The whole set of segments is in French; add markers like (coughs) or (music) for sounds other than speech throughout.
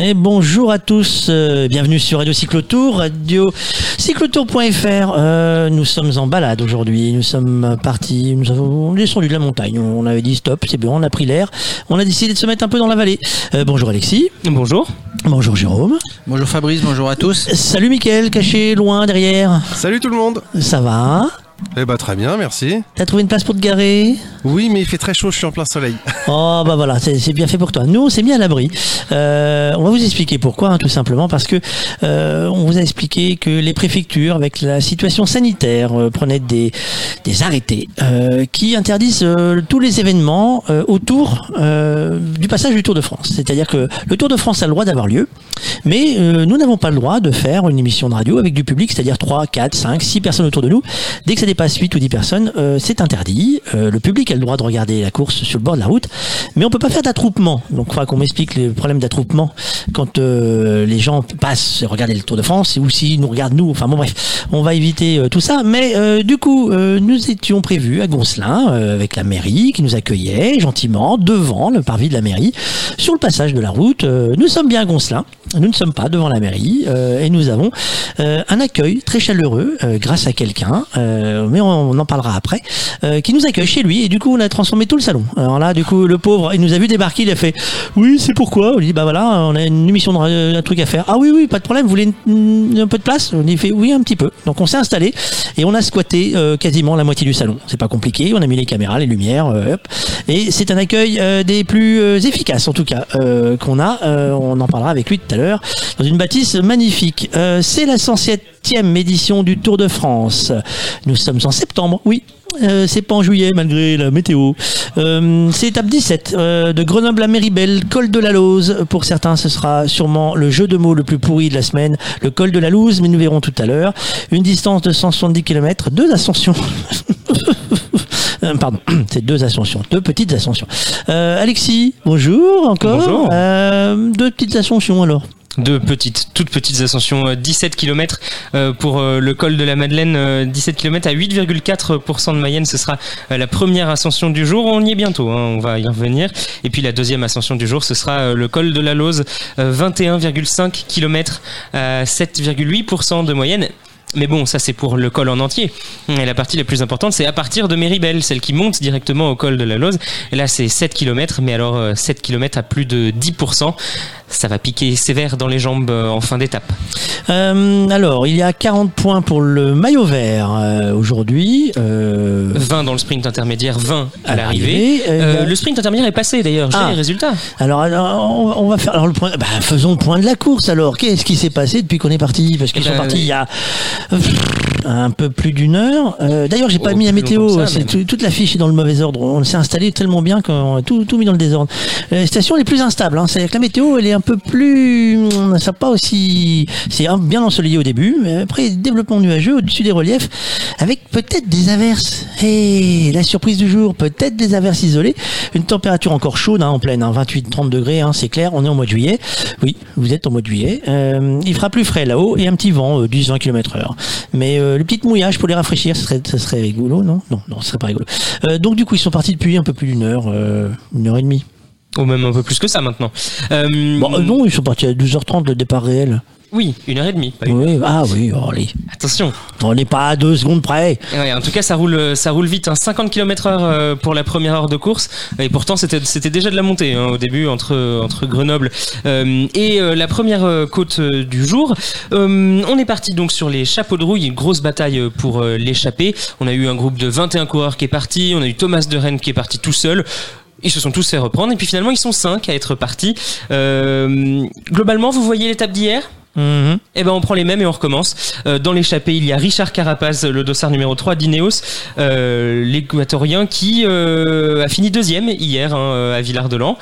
Et bonjour à tous, euh, bienvenue sur Radio Cyclotour, radio cyclotour.fr. Euh, nous sommes en balade aujourd'hui, nous sommes partis, nous avons descendu de la montagne, on avait dit stop, c'est bon, on a pris l'air, on a décidé de se mettre un peu dans la vallée. Euh, bonjour Alexis. Bonjour. Bonjour Jérôme. Bonjour Fabrice, bonjour à tous. Salut Mickaël, caché loin derrière. Salut tout le monde Ça va? Eh bah très bien, merci. T'as trouvé une place pour te garer? Oui, mais il fait très chaud, je suis en plein soleil. (laughs) Oh bah voilà, c'est bien fait pour toi. Nous, on s'est mis à l'abri. Euh, on va vous expliquer pourquoi, hein, tout simplement, parce que euh, on vous a expliqué que les préfectures, avec la situation sanitaire, euh, prenaient des, des arrêtés qui interdisent tous les événements autour du passage du Tour de France. C'est-à-dire que le Tour de France a le droit d'avoir lieu, mais nous n'avons pas le droit de faire une émission de radio avec du public, c'est-à-dire 3, 4, 5, 6 personnes autour de nous. Dès que ça dépasse 8 ou 10 personnes, euh, c'est interdit. Euh, le public a le droit de regarder la course sur le bord de la route, mais on peut pas faire d'attroupement. Donc, il faudra qu'on m'explique les problèmes d'attroupement quand euh, les gens passent regarder le Tour de France ou s'ils nous regardent nous. Enfin bon, bref, on va éviter tout ça. Mais du coup, nous étions prévus à Goncelin avec la mairie qui nous accueillait gentiment devant le parvis de la mairie sur le passage de la route. Nous sommes bien à Goncelin. Nous ne sommes pas devant la mairie et nous avons un accueil très chaleureux grâce à quelqu'un, mais on, en parlera après, euh, qui nous accueille chez lui et du coup on a transformé tout le salon. Alors là, du coup, le pauvre, il nous a vu débarquer, il a fait oui, c'est pourquoi? On lui dit bah voilà, on a une émission de un truc à faire. Ah oui oui, pas de problème. Vous voulez un peu de place? On lui fait oui un petit peu. Donc on s'est installé et on a squatté euh, quasiment la moitié du salon. C'est pas compliqué. On a mis les caméras, les lumières, euh, et c'est un accueil euh, des plus euh, efficaces en tout cas euh, qu'on a. Euh, on en parlera avec lui tout à l'heure dans une bâtisse magnifique. Euh, c'est la 107e édition du Tour de France. Nous sommes en septembre, oui. Euh, c'est pas en juillet malgré la météo. Euh, c'est étape 17 euh, de Grenoble à Méribel, col de la Lose. Pour certains, ce sera sûrement le jeu de mots le plus pourri de la semaine, le col de la Louse, mais nous verrons tout à l'heure. Une distance de 170 km, deux ascensions. (laughs) Euh, Pardon, (clears throat) c'est deux ascensions, deux petites ascensions. Euh, Alexis, bonjour encore. Bonjour. Deux petites ascensions alors. Deux petites, toutes petites ascensions, euh, 17 km pour euh, le col de la Madeleine, euh, 17 km à 8,4% de moyenne, ce sera euh, la première ascension du jour, on y est bientôt, hein, on va y revenir. Et puis la deuxième ascension du jour, ce sera euh, le col de la Lose, euh, 21,5 km à 7,8% de moyenne. Mais bon, ça c'est pour le col en entier. Et la partie la plus importante, c'est à partir de Méribel, celle qui monte directement au col de la Lose. Et là, c'est 7 km, mais alors euh, 7 km à plus de 10%. Ça va piquer sévère dans les jambes euh, en fin d'étape. Euh, alors, il y a 40 points pour le maillot vert euh, aujourd'hui. Euh, 20 dans le sprint intermédiaire, 20 à À l'arrivée. a- le sprint intermédiaire est passé d'ailleurs, j'ai Ah. les résultats. alors, alors, on, va faire alors le point. Bah, faisons le point de la course. Alors, qu'est-ce qui s'est passé depuis qu'on est parti? Parce qu'ils Eh sont ben, partis il y a un peu plus d'une heure. D'ailleurs, j'ai pas Oh, mis la météo. ça, tout- toute la fiche est dans le mauvais ordre. On s'est installé tellement bien qu'on a tout, tout mis dans le désordre. La station est plus instable. Hein. C'est que la météo, elle est un peu plus. Ça pas aussi. C'est bien ensoleillé au début, mais après développement nuageux au-dessus des reliefs, avec peut-être des averses. Et la surprise du jour, peut-être des averses isolées. Une température encore chaude hein, en pleine, hein, 28-30 degrés, hein, c'est clair. On est en mois de juillet. Oui, vous êtes en mois de juillet. Euh, il fera plus frais là-haut et un petit vent, euh, 10-20 km/h. Mais euh, le petit mouillage pour les rafraîchir, ce serait, ce serait rigolo, non? Non, non, ce serait pas rigolo. Euh, donc du coup, ils sont partis depuis un peu plus d'une heure, une heure et demie. Ou même un peu plus que ça maintenant. Euh, Bon, euh, non, ils sont partis à 12h30 le départ réel. Oui, une heure et demie. pas une heure. Oui, ah oui, oh, allez. Attention. On n'est pas à deux secondes près. Ouais, en tout cas, ça roule, ça roule vite. Hein. 50 km/h euh, pour la première heure de course. Et pourtant, c'était, c'était déjà de la montée hein, au début entre entre Grenoble euh, et euh, la première euh, côte euh, du jour. Euh, on est parti donc sur les chapeaux de rouille. Une grosse bataille euh, pour euh, l'échapper. On a eu un groupe de 21 coureurs qui est parti. On a eu Thomas de Rennes qui est parti tout seul. Ils se sont tous fait reprendre et puis finalement ils sont cinq à être partis. Euh, globalement, vous voyez l'étape d'hier? Mhm. eh ben on prend les mêmes et on recommence. Euh, dans l'échappée, il y a Richard Carapaz, le dossard numéro 3 d'Ineos, euh, l'équatorien qui euh, a fini deuxième hier hein, euh, à Villard-de-Lans.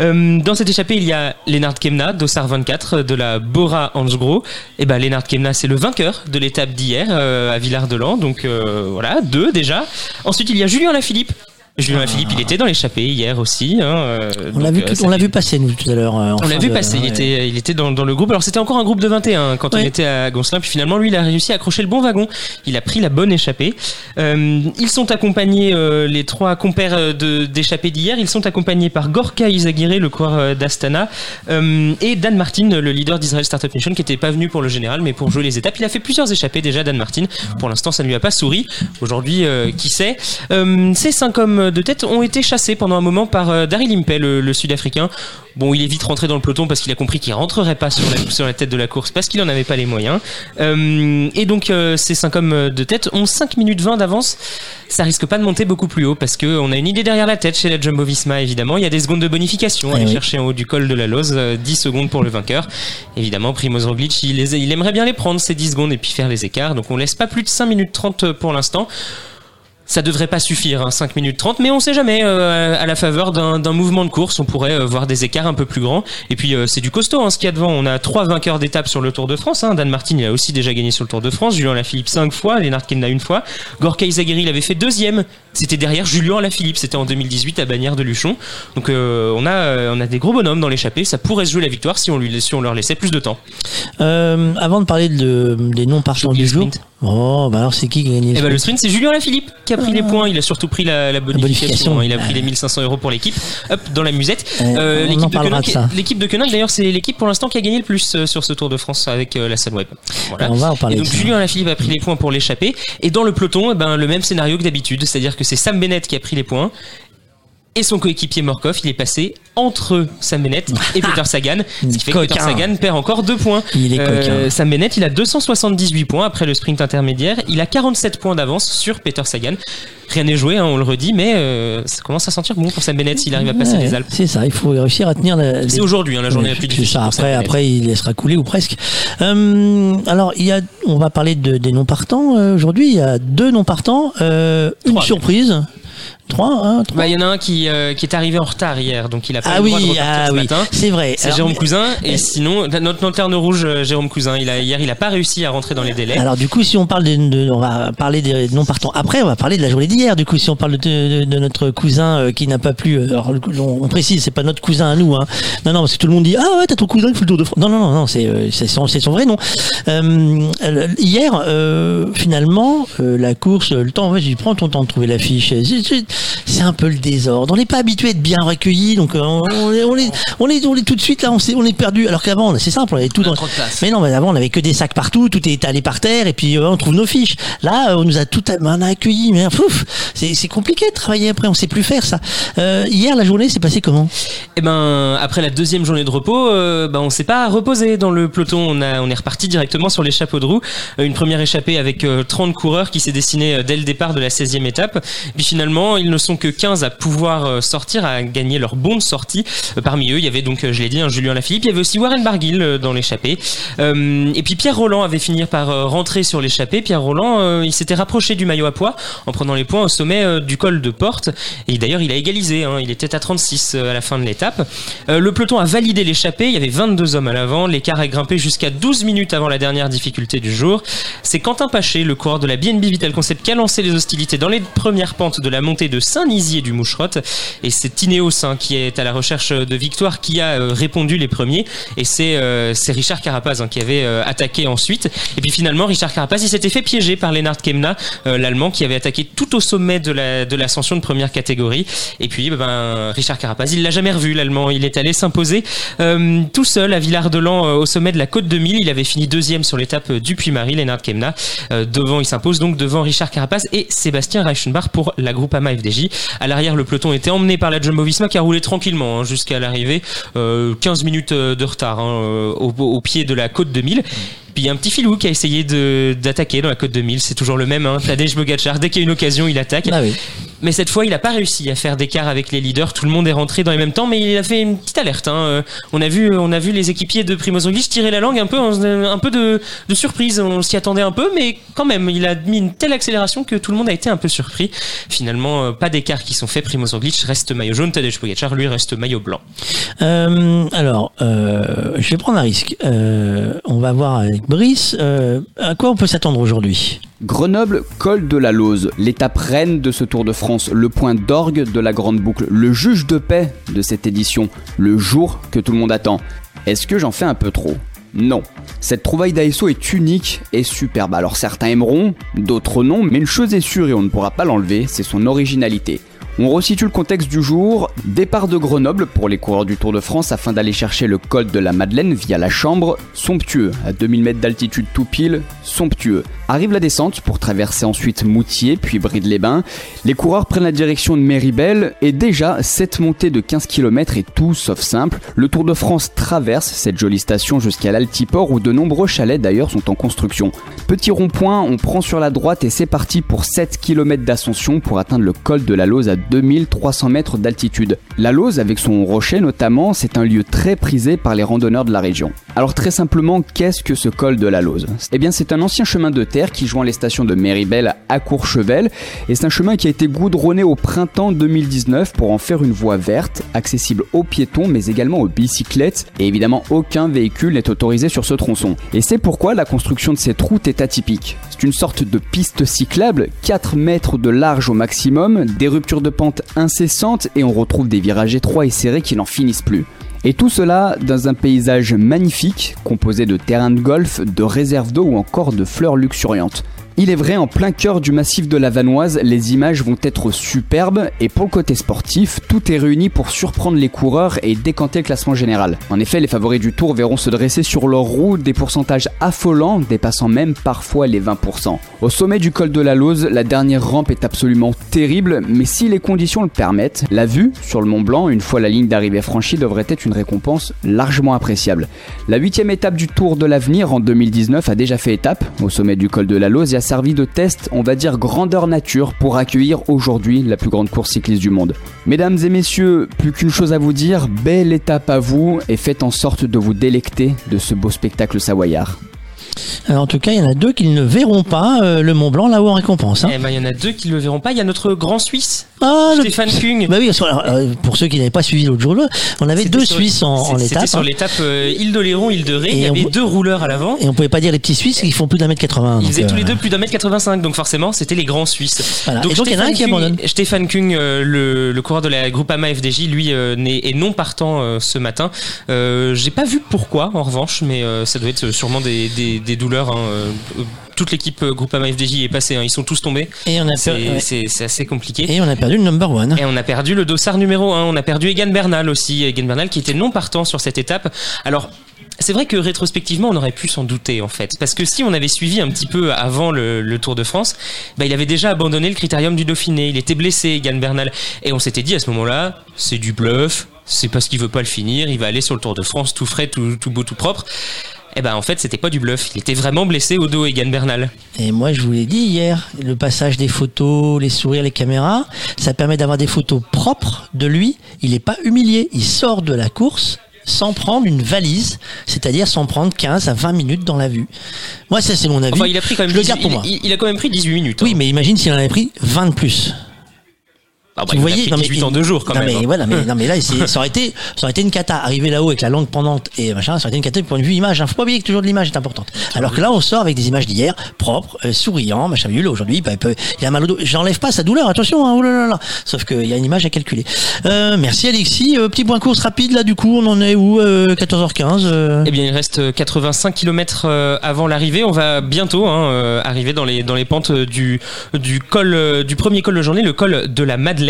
Euh, dans cette échappée, il y a Lennart Kemna, dossard 24 de la Bora Hansgrohe. Et ben Lennart Kemna, c'est le vainqueur de l'étape d'hier euh, à Villard-de-Lans. Donc euh, voilà, deux déjà. Ensuite, il y a Julien Lafilippe Julien Philippe, il était dans l'échappée hier aussi. Hein, euh, On l'a vu, euh, on l'a vu passer nous tout à l'heure. euh, On l'a vu passer, il était, il était dans, dans le groupe. Alors c'était encore un groupe de 21 quand Ouais. on était à Goncelin, puis finalement lui il a réussi à accrocher le bon wagon. Il a pris la bonne échappée. Euh, ils sont accompagnés, euh, les trois compères d'échappée d'hier, ils sont accompagnés par Gorka Izagirre, le coureur d'Astana, euh, et Dan Martin, le leader d'Israel Startup Nation, qui n'était pas venu pour le général, mais pour jouer les étapes. Il a fait plusieurs échappées déjà, Dan Martin. Pour l'instant, ça ne lui a pas souri. Aujourd'hui, qui sait? Euh, Ces cinq hommes de tête ont été chassés pendant un moment par euh, Daryl Impey, le, le Sud-Africain. Bon, il est vite rentré dans le peloton parce qu'il a compris qu'il rentrerait pas sur la, sur la tête de la course parce qu'il en avait pas les moyens. Euh, et donc, euh, ces cinq hommes de tête ont 5 minutes 20 d'avance. Ça risque pas de monter beaucoup plus haut parce que on a une idée derrière la tête chez la Jumbo Visma, évidemment. Il y a des secondes de bonification à Eh aller oui. chercher en haut du col de la Lose. euh, 10 secondes pour le vainqueur. Évidemment, Primoz Roglic, il, les- il aimerait bien les prendre ces 10 secondes et puis faire les écarts. Donc, on laisse pas plus de 5 minutes 30 pour l'instant. Ça devrait pas suffire, hein, 5 minutes 30, mais on sait jamais. euh, à la faveur d'un mouvement de course, on pourrait euh, voir des écarts un peu plus grands. Et puis euh, c'est du costaud hein, ce qu'il y a devant. On a trois vainqueurs d'étape sur le Tour de France. Hein. Dan Martin, il a aussi déjà gagné sur le Tour de France. Julien Lafilippe cinq fois, Lennart Kemna une fois. Gorka Izagirre, il avait fait deuxième. C'était derrière Julien Lafilippe. C'était en 2018 à Bagnères de Luchon. Donc on a on a des gros bonhommes dans l'échappée. Ça pourrait se jouer la victoire si on lui si on leur laissait plus de temps. Avant de parler de, des non partants du jour. sprint. Oh, bah alors c'est qui qui a gagné le ben le sprint? sprint, c'est Julien Lafilippe qui a pris les points. Il a surtout pris la, la bonification. bonification. hein. Il a pris les 1500 euros pour l'équipe. Hop, dans la musette. Euh, Euh, l'équipe de Koenig- d'ailleurs, c'est l'équipe pour l'instant qui a gagné le plus euh, sur ce Tour de France avec euh, la Sunweb. Voilà. On va en parler Et donc. Julien Lafilippe a pris les points pour l'échapper. Et dans le peloton, eh ben, le même scénario que d'habitude. C'est-à-dire que c'est Sam Bennett qui a pris les points. Et son coéquipier Morkov, il est passé entre Sam Bennett (laughs) et Peter Sagan. Ce qui fait que Peter. Sagan perd encore deux points. Il est Euh. Sam Bennett, il a 278 points après le sprint intermédiaire. Il a 47 points d'avance sur Peter Sagan. Rien n'est joué, hein, on le redit, mais euh, ça commence à sentir bon pour Sam Bennett s'il arrive à passer Ouais, les Alpes. C'est ça, il faut réussir à tenir la. C'est les- aujourd'hui hein, la journée la plus difficile. ça, après, après, il laissera couler ou presque. Euh, alors, il y a, on va parler de, des non partants aujourd'hui. Il y a deux non partants, une surprise. Trois, hein, trois. Bah, il y en a un qui, euh, qui est arrivé en retard hier, donc il a pas ah eu le droit de oui, repartir ah ce oui, matin. c'est vrai. C'est Jérôme mais- Cousin et sinon notre lanterne rouge euh, Jérôme Cousin il a hier il a pas réussi à rentrer dans les délais Alors du coup, si on parle de, de- on va parler des non partants. Après, on va parler de la journée d'hier. Du coup, si on parle de, de- de notre cousin euh, qui n'a pas pu, euh, alors, on, précise, c'est pas notre cousin à nous. Hein. Non, non, parce que tout le monde dit ah ouais, t'as ton cousin qui fait le Tour de France. Non, non, non, non, c'est euh, c'est son, c'est son vrai nom. Euh, euh, hier, euh, finalement, euh, la course, le temps, dit, prends ton temps de trouver l'affiche. C'est c'est un peu le désordre. On n'est pas habitué à être bien recueillis, donc euh, on, on est, on est, on est, on est tout de suite là, on, on est perdu. Alors qu'avant, c'est simple, on avait tout dans. de place. Mais non, mais avant, on avait que des sacs partout, tout est étalé par terre, et puis euh, on trouve nos fiches. Là, euh, on nous a tout on a accueillis, mais fouf, c'est c'est compliqué de travailler après, on sait plus faire ça. Euh, hier, la journée s'est passée comment? Et ben après la deuxième journée de repos, euh, ben on s'est pas reposé dans le peloton. On a on est reparti directement sur les chapeaux de roue. Une première échappée avec euh, 30 coureurs qui s'est dessinée dès le départ de la 16e étape. Puis finalement, ne sont que 15 à pouvoir euh, sortir, à gagner leur bon de sortie. Euh, Parmi eux, il y avait donc, euh, je l'ai dit, un Julien Lafilippe. Il y avait aussi Warren Barguil dans l'échappée. Et puis Pierre Roland avait fini par rentrer sur l'échappée. Pierre Roland, il s'était rapproché du maillot à poids en prenant les points au sommet du col de Porte. Et d'ailleurs, il a égalisé. hein. Il était à 36 euh, à la fin de l'étape. Le peloton a validé l'échappée. Il y avait 22 hommes à l'avant. L'écart a grimpé jusqu'à 12 minutes avant la dernière difficulté du jour. C'est Quentin Paché, le coureur de la BNB Vital Concept, qui a lancé les hostilités dans les premières pentes de la montée de Saint-Nizier du Moucherotte. Et c'est Ineos hein, qui est à la recherche de victoire qui a euh, répondu les premiers. Et c'est euh, Richard Carapaz hein, qui avait euh, attaqué ensuite. Et puis finalement, Richard Carapaz, il s'était fait piéger par Lennart Kemna, euh, l'Allemand, qui avait attaqué tout au sommet de la de l'ascension de première catégorie. Et puis, ben, Richard Carapaz, il l'a jamais revu, l'Allemand. Il est allé s'imposer euh, tout seul à Villard-de-Lans au sommet de la côte de Mille. Il avait fini deuxième sur l'étape du Puy-Marie, Lennart Kemna. Devant, il s'impose donc devant Richard Carapaz et Sébastien Reichenbach pour la Groupama FDJ. À l'arrière, le peloton était emmené par la Jumbo-Visma qui a roulé tranquillement hein, jusqu'à l'arrivée. Euh, 15 minutes euh, de retard hein, euh, au, pied de la côte de Mille. Puis il y a un petit filou qui a essayé d'attaquer dans la côte de Mille. C'est toujours le même. Hein. Tadej Pogacar, dès qu'il y a une occasion, il attaque. Ah. Mais cette fois, il n'a pas réussi à faire d'écart avec les leaders. Tout le monde est rentré dans les mêmes temps, mais il a fait une petite alerte. hein. Euh, On a vu, on a vu les équipiers de Primoz Roglic tirer la langue un peu, un peu de, surprise. On s'y attendait un peu, mais quand même, il a mis une telle accélération que tout le monde a été un peu surpris. Finalement, euh, pas d'écart qui sont faits. Primoz Roglic reste maillot jaune, Tadej Pogacar lui reste maillot blanc. Euh, alors, euh, je vais prendre un risque. Euh, on va voir avec Brice. euh, à quoi on peut s'attendre aujourd'hui? Grenoble, col de la Lose, l'étape reine de ce Tour de France, le point d'orgue de la grande boucle, le juge de paix de cette édition, le jour que tout le monde attend. Est-ce que j'en fais un peu trop? Non. Cette trouvaille d'ASO est unique et superbe. Alors certains aimeront, d'autres non, mais une chose est sûre et on ne pourra pas l'enlever, c'est son originalité. On resitue le contexte du jour. Départ de Grenoble pour les coureurs du Tour de France afin d'aller chercher le col de la Madeleine via la Chambre. Somptueux, à 2000 mètres d'altitude tout pile, somptueux. Arrive la descente pour traverser ensuite Moutier puis Bride-les-Bains. Les coureurs prennent la direction de Méribel et déjà cette montée de 15 km est tout sauf simple. Le Tour de France traverse cette jolie station jusqu'à l'Altiport où de nombreux chalets d'ailleurs sont en construction. Petit rond-point, on prend sur la droite et c'est parti pour 7 km d'ascension pour atteindre le col de la Lose à 2300 mètres d'altitude. La Lose, avec son rocher notamment, c'est un lieu très prisé par les randonneurs de la région. Alors très simplement, qu'est-ce que ce col de la Lose? Eh bien c'est un ancien chemin de terre qui joint les stations de Méribel à Courchevel, et c'est un chemin qui a été goudronné au printemps 2019 pour en faire une voie verte, accessible aux piétons mais également aux bicyclettes, et évidemment aucun véhicule n'est autorisé sur ce tronçon. Et c'est pourquoi la construction de cette route est atypique. C'est une sorte de piste cyclable, 4 mètres de large au maximum, des ruptures de pente incessantes et on retrouve des virages étroits et serrés qui n'en finissent plus. Et tout cela dans un paysage magnifique composé de terrains de golf, de réserves d'eau ou encore de fleurs luxuriantes. Il est vrai, en plein cœur du massif de la Vanoise, les images vont être superbes et pour le côté sportif, tout est réuni pour surprendre les coureurs et décanter le classement général. En effet, les favoris du tour verront se dresser sur leur roue des pourcentages affolants, dépassant même parfois les 20%. Au sommet du col de la Lose, la dernière rampe est absolument terrible, mais si les conditions le permettent, la vue sur le Mont Blanc, une fois la ligne d'arrivée franchie, devrait être une récompense largement appréciable. La huitième étape du Tour de l'avenir en 2019 a déjà fait étape au sommet du col de la Lose et a servi de test, on va dire grandeur nature, pour accueillir aujourd'hui la plus grande course cycliste du monde. Mesdames et messieurs, plus qu'une chose à vous dire, belle étape à vous et faites en sorte de vous délecter de ce beau spectacle savoyard. Alors, en tout cas, il y en a deux qui ne verront pas euh, le Mont Blanc là-haut en récompense. hein. Eh ben, il y en a deux qui le verront pas. Il y a notre grand Suisse, Ah, le- Stéphane Kung. Bah oui, parce que, alors, euh, pour ceux qui n'avaient pas suivi l'autre jour, on avait deux sur- Suisses en, en C'était étape. sur hein. l'étape euh, Île d'Oléron, Île de Ré. Et Il y avait deux rouleurs à l'avant. Et on pouvait pas dire les petits Suisses qui font plus d'un mètre 80. Ils faisaient tous euh, les deux plus d'un mètre 85, donc forcément c'était les grands Suisses. Voilà. Et donc, il y en a un qui Kung- abandonne. Stéphane Kung, euh, le, le coureur de la Groupama FDJ, lui euh, est non partant euh, ce matin. Euh, J'ai pas vu pourquoi en revanche, mais euh, ça doit être sûrement des, des- des douleurs. hein, euh, toute l'équipe euh, Groupama FDJ est passée, hein, ils sont tous tombés. Et on a, C'est ouais. c'est- c'est assez compliqué. Et on a perdu le number one. Et on a perdu le dossard numéro 1, on a perdu Egan Bernal aussi, Egan Bernal qui était non partant sur cette étape. Alors, c'est vrai que rétrospectivement, on aurait pu s'en douter en fait. Parce que si on avait suivi un petit peu avant le, le Tour de France, bah, il avait déjà abandonné le critérium du Dauphiné, il était blessé, Egan Bernal. Et on s'était dit à ce moment-là, c'est du bluff, c'est parce qu'il veut pas le finir, il va aller sur le Tour de France tout frais, tout, tout beau, tout propre. Et ben en fait, c'était pas du bluff, il était vraiment blessé au dos, Egan Bernal. Et moi, je vous l'ai dit hier, le passage des photos, les sourires, les caméras, ça permet d'avoir des photos propres de lui. Il n'est pas humilié. Il sort de la course sans prendre une valise, c'est-à-dire sans prendre 15 à 20 minutes dans la vue. Moi, ça, c'est mon avis. Enfin, il a pris quand même je le 18 garde pour il- moi. il- il a quand même pris 18 minutes. Oui, hein. mais imagine s'il en avait pris 20 de plus. Ah bah, vous voyez, non, mais 18 il- en deux jours quand non, même. Mais hein. voilà, mais, (laughs) non, mais là, ça aurait été, ça aurait été une cata. Arriver là-haut avec la langue pendante et machin, ça aurait été une cata pour une vue image. Hein. Faut pas oublier que toujours de l'image est importante. Alors que là, on sort avec des images d'hier, propres, euh, souriants, machin. Aujourd'hui, bah, il, a mal au dos. J'enlève pas sa douleur, attention, hein, oh là là là. Sauf qu'il y a une image à calculer. Euh, merci Alexis. Euh, petit point course rapide, là, du coup, on en est où euh, 14h15 euh, Eh bien, il reste 85 km avant l'arrivée. On va bientôt hein, euh, arriver dans les, dans les pentes du, du, col, euh, du premier col de journée, le col de la Madeleine.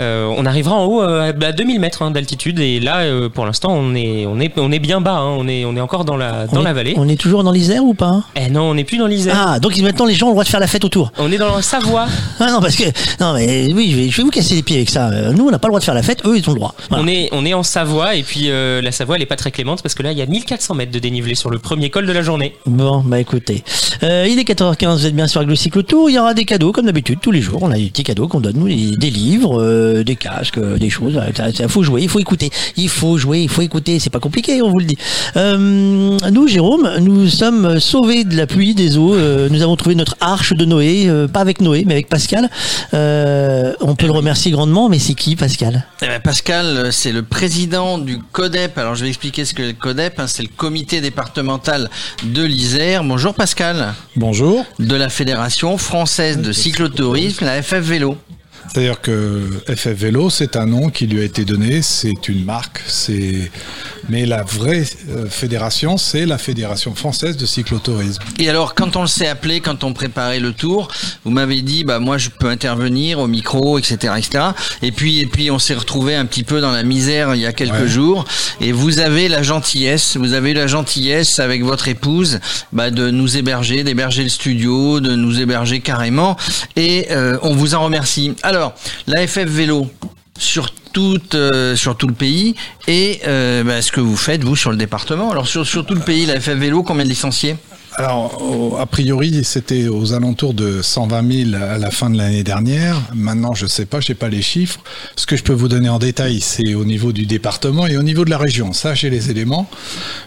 Euh, on arrivera en haut euh, à 2000 mètres hein, d'altitude et là, euh, pour l'instant, on est, on, est, on est bien bas. hein. On, est, on est encore dans la, on dans est- la vallée. On est toujours dans l'Isère ou pas? Eh non, on n'est plus dans l'Isère. Ah, donc maintenant les gens ont le droit de faire la fête autour. On est dans la Savoie. (laughs) Ah non, parce que non, mais oui, je vais, je vais vous casser les pieds avec ça. Nous, on n'a pas le droit de faire la fête. Eux, ils ont le droit. Voilà. On, est, on est en Savoie et puis euh, la Savoie, elle est pas très clémente parce que là, il y a 1400 mètres de dénivelé sur le premier col de la journée. Bon, bah écoutez, Euh, il est 14h15, vous êtes bien sur Aglo Cyclo Tour, il y aura des cadeaux comme d'habitude tous les jours, on a des petits cadeaux qu'on donne, nous, des, des livres. Livres, euh, des casques, euh, des choses. Il faut jouer, il faut écouter. Il faut jouer, il faut écouter. C'est pas compliqué, on vous le dit. Euh, nous, Jérôme, nous sommes sauvés de la pluie, des eaux. Euh, nous avons trouvé notre arche de Noé, euh, pas avec Noé, mais avec Pascal. Euh, on peut le remercier grandement, mais c'est qui, Pascal? Eh ben, Pascal, euh, c'est le président du CODEP. Alors je vais expliquer ce que le CODEP, hein, c'est le comité départemental de l'Isère. Bonjour Pascal, Bonjour. de la Fédération française de cyclotourisme, la FF Vélo. C'est-à-dire que FF Vélo, c'est un nom qui lui a été donné, c'est une marque, c'est mais la vraie euh, fédération, c'est la Fédération française de cyclotourisme. Et alors, quand on le s'est appelé, quand on préparait le tour, vous m'avez dit, bah moi je peux intervenir au micro, etc., etc. Et puis, et puis on s'est retrouvé un petit peu dans la misère il y a quelques Ouais. jours. Et vous avez la gentillesse, vous avez la gentillesse avec votre épouse, bah, de nous héberger, d'héberger le studio, de nous héberger carrément. Et euh, on vous en remercie. Alors, la FF Vélo euh, sur tout le pays et euh, bah, ce que vous faites vous sur le département. Alors sur, sur tout le pays, la FF Vélo, combien de licenciés? Alors, a priori, c'était aux alentours de 120 000 à la fin de l'année dernière. Maintenant, je sais pas, j'ai pas les chiffres. Ce que je peux vous donner en détail, c'est au niveau du département et au niveau de la région. Ça, j'ai les éléments,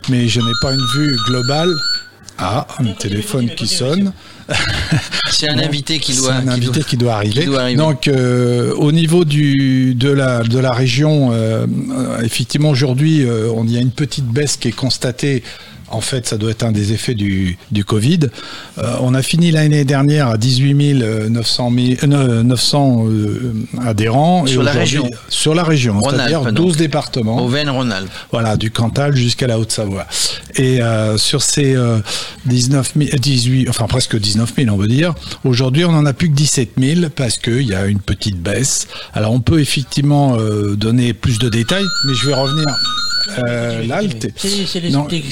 mais je n'ai pas une vue globale. Ah, un téléphone qui sonne. (laughs) C'est un Bon, invité qui doit, un qui invité doit- qui doit arriver. qui doit arriver. Donc, euh, au niveau du, de, la, de la région, euh, euh, effectivement, aujourd'hui, euh, on y a une petite baisse qui est constatée. En fait, ça doit être un des effets du, du Covid. Euh, on a fini l'année dernière à 18 900, mi- euh, 900 euh, adhérents. Sur la aujourd'hui- région. Sur la région, c'est-à-dire donc. 12 départements. Auvergne-Rhône-Alpes. Voilà, du Cantal jusqu'à la Haute-Savoie. Et euh, sur ces euh, 19 000, 18, enfin presque 19 000, on veut dire, aujourd'hui, on en a plus que 17 000 parce qu'il y a une petite baisse. Alors, on peut effectivement euh, donner plus de détails, mais je vais revenir. Euh, là, le thé- C'est c'est les, Non, des-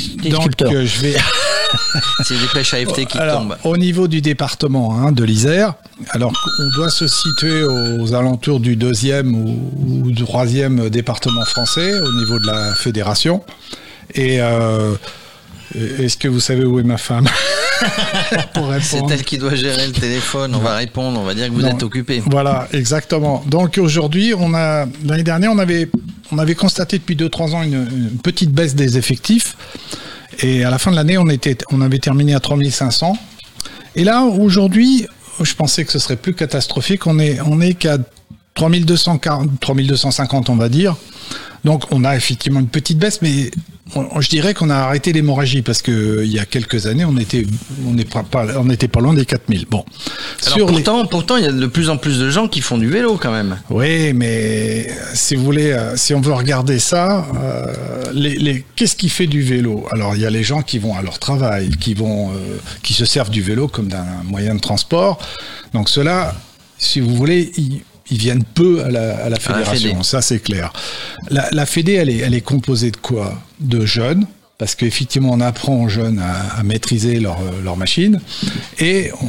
je vais. (laughs) C'est des pêches AFT qui Alors, tombent. au niveau du département hein, de l'Isère, alors on doit se situer aux alentours du deuxième ou, ou du troisième département français au niveau de la fédération. Et euh, est-ce que vous savez où est ma femme (laughs) C'est elle qui doit gérer le téléphone. On va répondre. On va dire que vous Non. êtes occupé. Voilà, exactement. Donc aujourd'hui, on a l'année dernière, on avait on avait constaté depuis 2-3 ans une, une petite baisse des effectifs. Et à la fin de l'année, on avait terminé à 3500. Et là, aujourd'hui, je pensais que ce serait plus catastrophique. On est on est qu'à 3240, 3250, on va dire. Donc on a effectivement une petite baisse, mais on- je dirais qu'on a arrêté l'hémorragie parce que euh, il y a quelques années, on était on n'est pas, pas- on n'était pas loin des 4000. Bon. Alors Sur les- pourtant, pourtant, il y a de plus en plus de gens qui font du vélo quand même. Oui, mais euh, si vous voulez, euh, si on veut regarder ça, euh, les, les- qu'est-ce qui fait du vélo? Alors, il y a les gens qui vont à leur travail, qui vont, euh, qui se servent du vélo comme d'un moyen de transport. Donc, ceux-là, si vous voulez, ils, ils viennent peu à la, à la fédération. Fédé. ça, c'est clair. La, la Fédé, elle est, elle est composée de quoi? De jeunes. Parce qu'effectivement, on apprend aux jeunes à, à maîtriser leur, leur machine. Et on-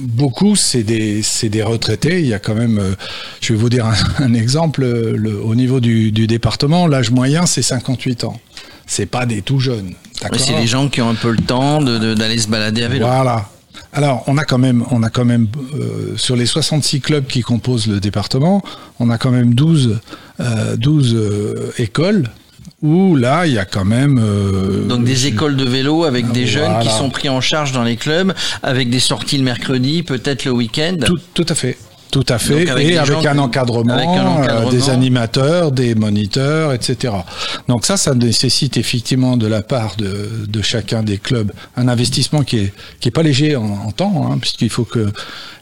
beaucoup, c'est des, des retraités. Il y a quand même, euh, je vais vous dire un, (laughs) un exemple, euh, le- au niveau du, du département, l'âge moyen, c'est 58 ans. C'est pas des tout jeunes. C'est les gens qui ont un peu le temps de- de- d'aller se balader à vélo. Voilà. Alors, on a quand même, on a quand même euh, sur les 66 clubs qui composent le département, on a quand même 12, euh, 12 euh, écoles où là, il y a quand même. euh, Donc des écoles de vélo avec des jeunes qui sont pris en charge dans les clubs, avec des sorties le mercredi, peut-être le week-end. Tout, tout à fait. Tout à fait. Donc, avec des et avec un, qui- encadrement, avec un euh, des animateurs, des moniteurs, etc. Donc ça, ça nécessite effectivement de la part de, de chacun des clubs un investissement qui est, qui est pas léger en, en temps, hein, puisqu'il faut que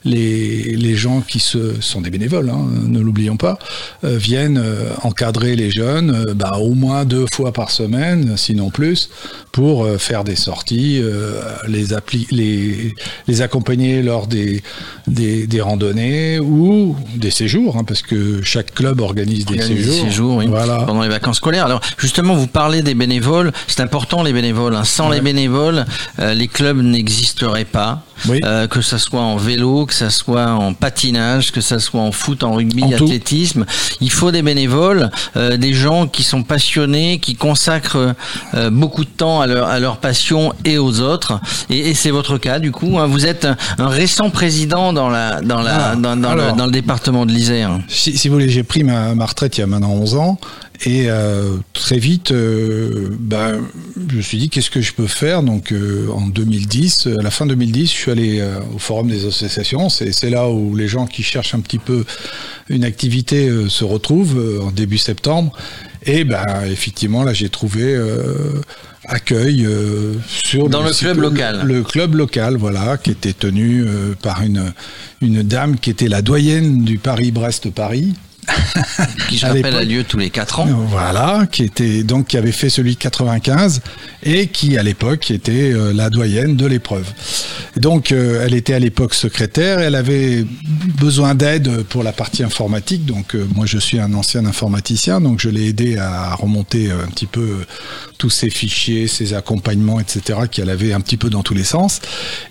les, les gens qui se, sont des bénévoles, hein, ne l'oublions pas, euh, viennent euh, encadrer les jeunes euh, bah, au moins deux fois par semaine, sinon plus, pour euh, faire des sorties, euh, les, appli- les, les accompagner lors des, des, des randonnées ou des séjours, hein, parce que chaque club organise des séjours. des séjours, oui, Voilà. pendant les vacances scolaires. Alors justement, vous parlez des bénévoles, c'est important les bénévoles. hein. Sans les bénévoles, euh, les clubs n'existeraient pas. Oui. euh, que ça soit en vélo, que ça soit en patinage, que ça soit en foot, en rugby, En tout. athlétisme. Il faut des bénévoles, euh, des gens qui sont passionnés, qui consacrent euh, beaucoup de temps à leur, à leur passion et aux autres. Et, et c'est votre cas, du coup. hein. Vous êtes un, un récent président dans la dans la Ah, dans, dans alors. le, dans le département de l'Isère. Si, si vous voulez, j'ai pris ma, ma retraite il y a maintenant 11 ans. Et euh, très vite, euh, ben, je me suis dit qu'est-ce que je peux faire? Donc euh, en 2010, à la fin 2010, je suis allé au Forum des associations. C'est là où les gens qui cherchent un petit peu une activité se retrouvent en début septembre. Et ben effectivement, là j'ai trouvé accueil sur Dans le club local. Le club local, voilà, qui était tenu par une une dame qui était la doyenne du Paris-Brest-Paris. Qui je rappelle a lieu tous les quatre ans. Voilà, qui était donc qui avait fait celui de 95 et qui à l'époque était euh, la doyenne de l'épreuve. Donc euh, elle était à l'époque secrétaire, et elle avait besoin d'aide pour la partie informatique. Donc euh, moi je suis un ancien informaticien, donc je l'ai aidé à remonter un petit peu tous ces fichiers, ces accompagnements, etc. qu'elle avait un petit peu dans tous les sens.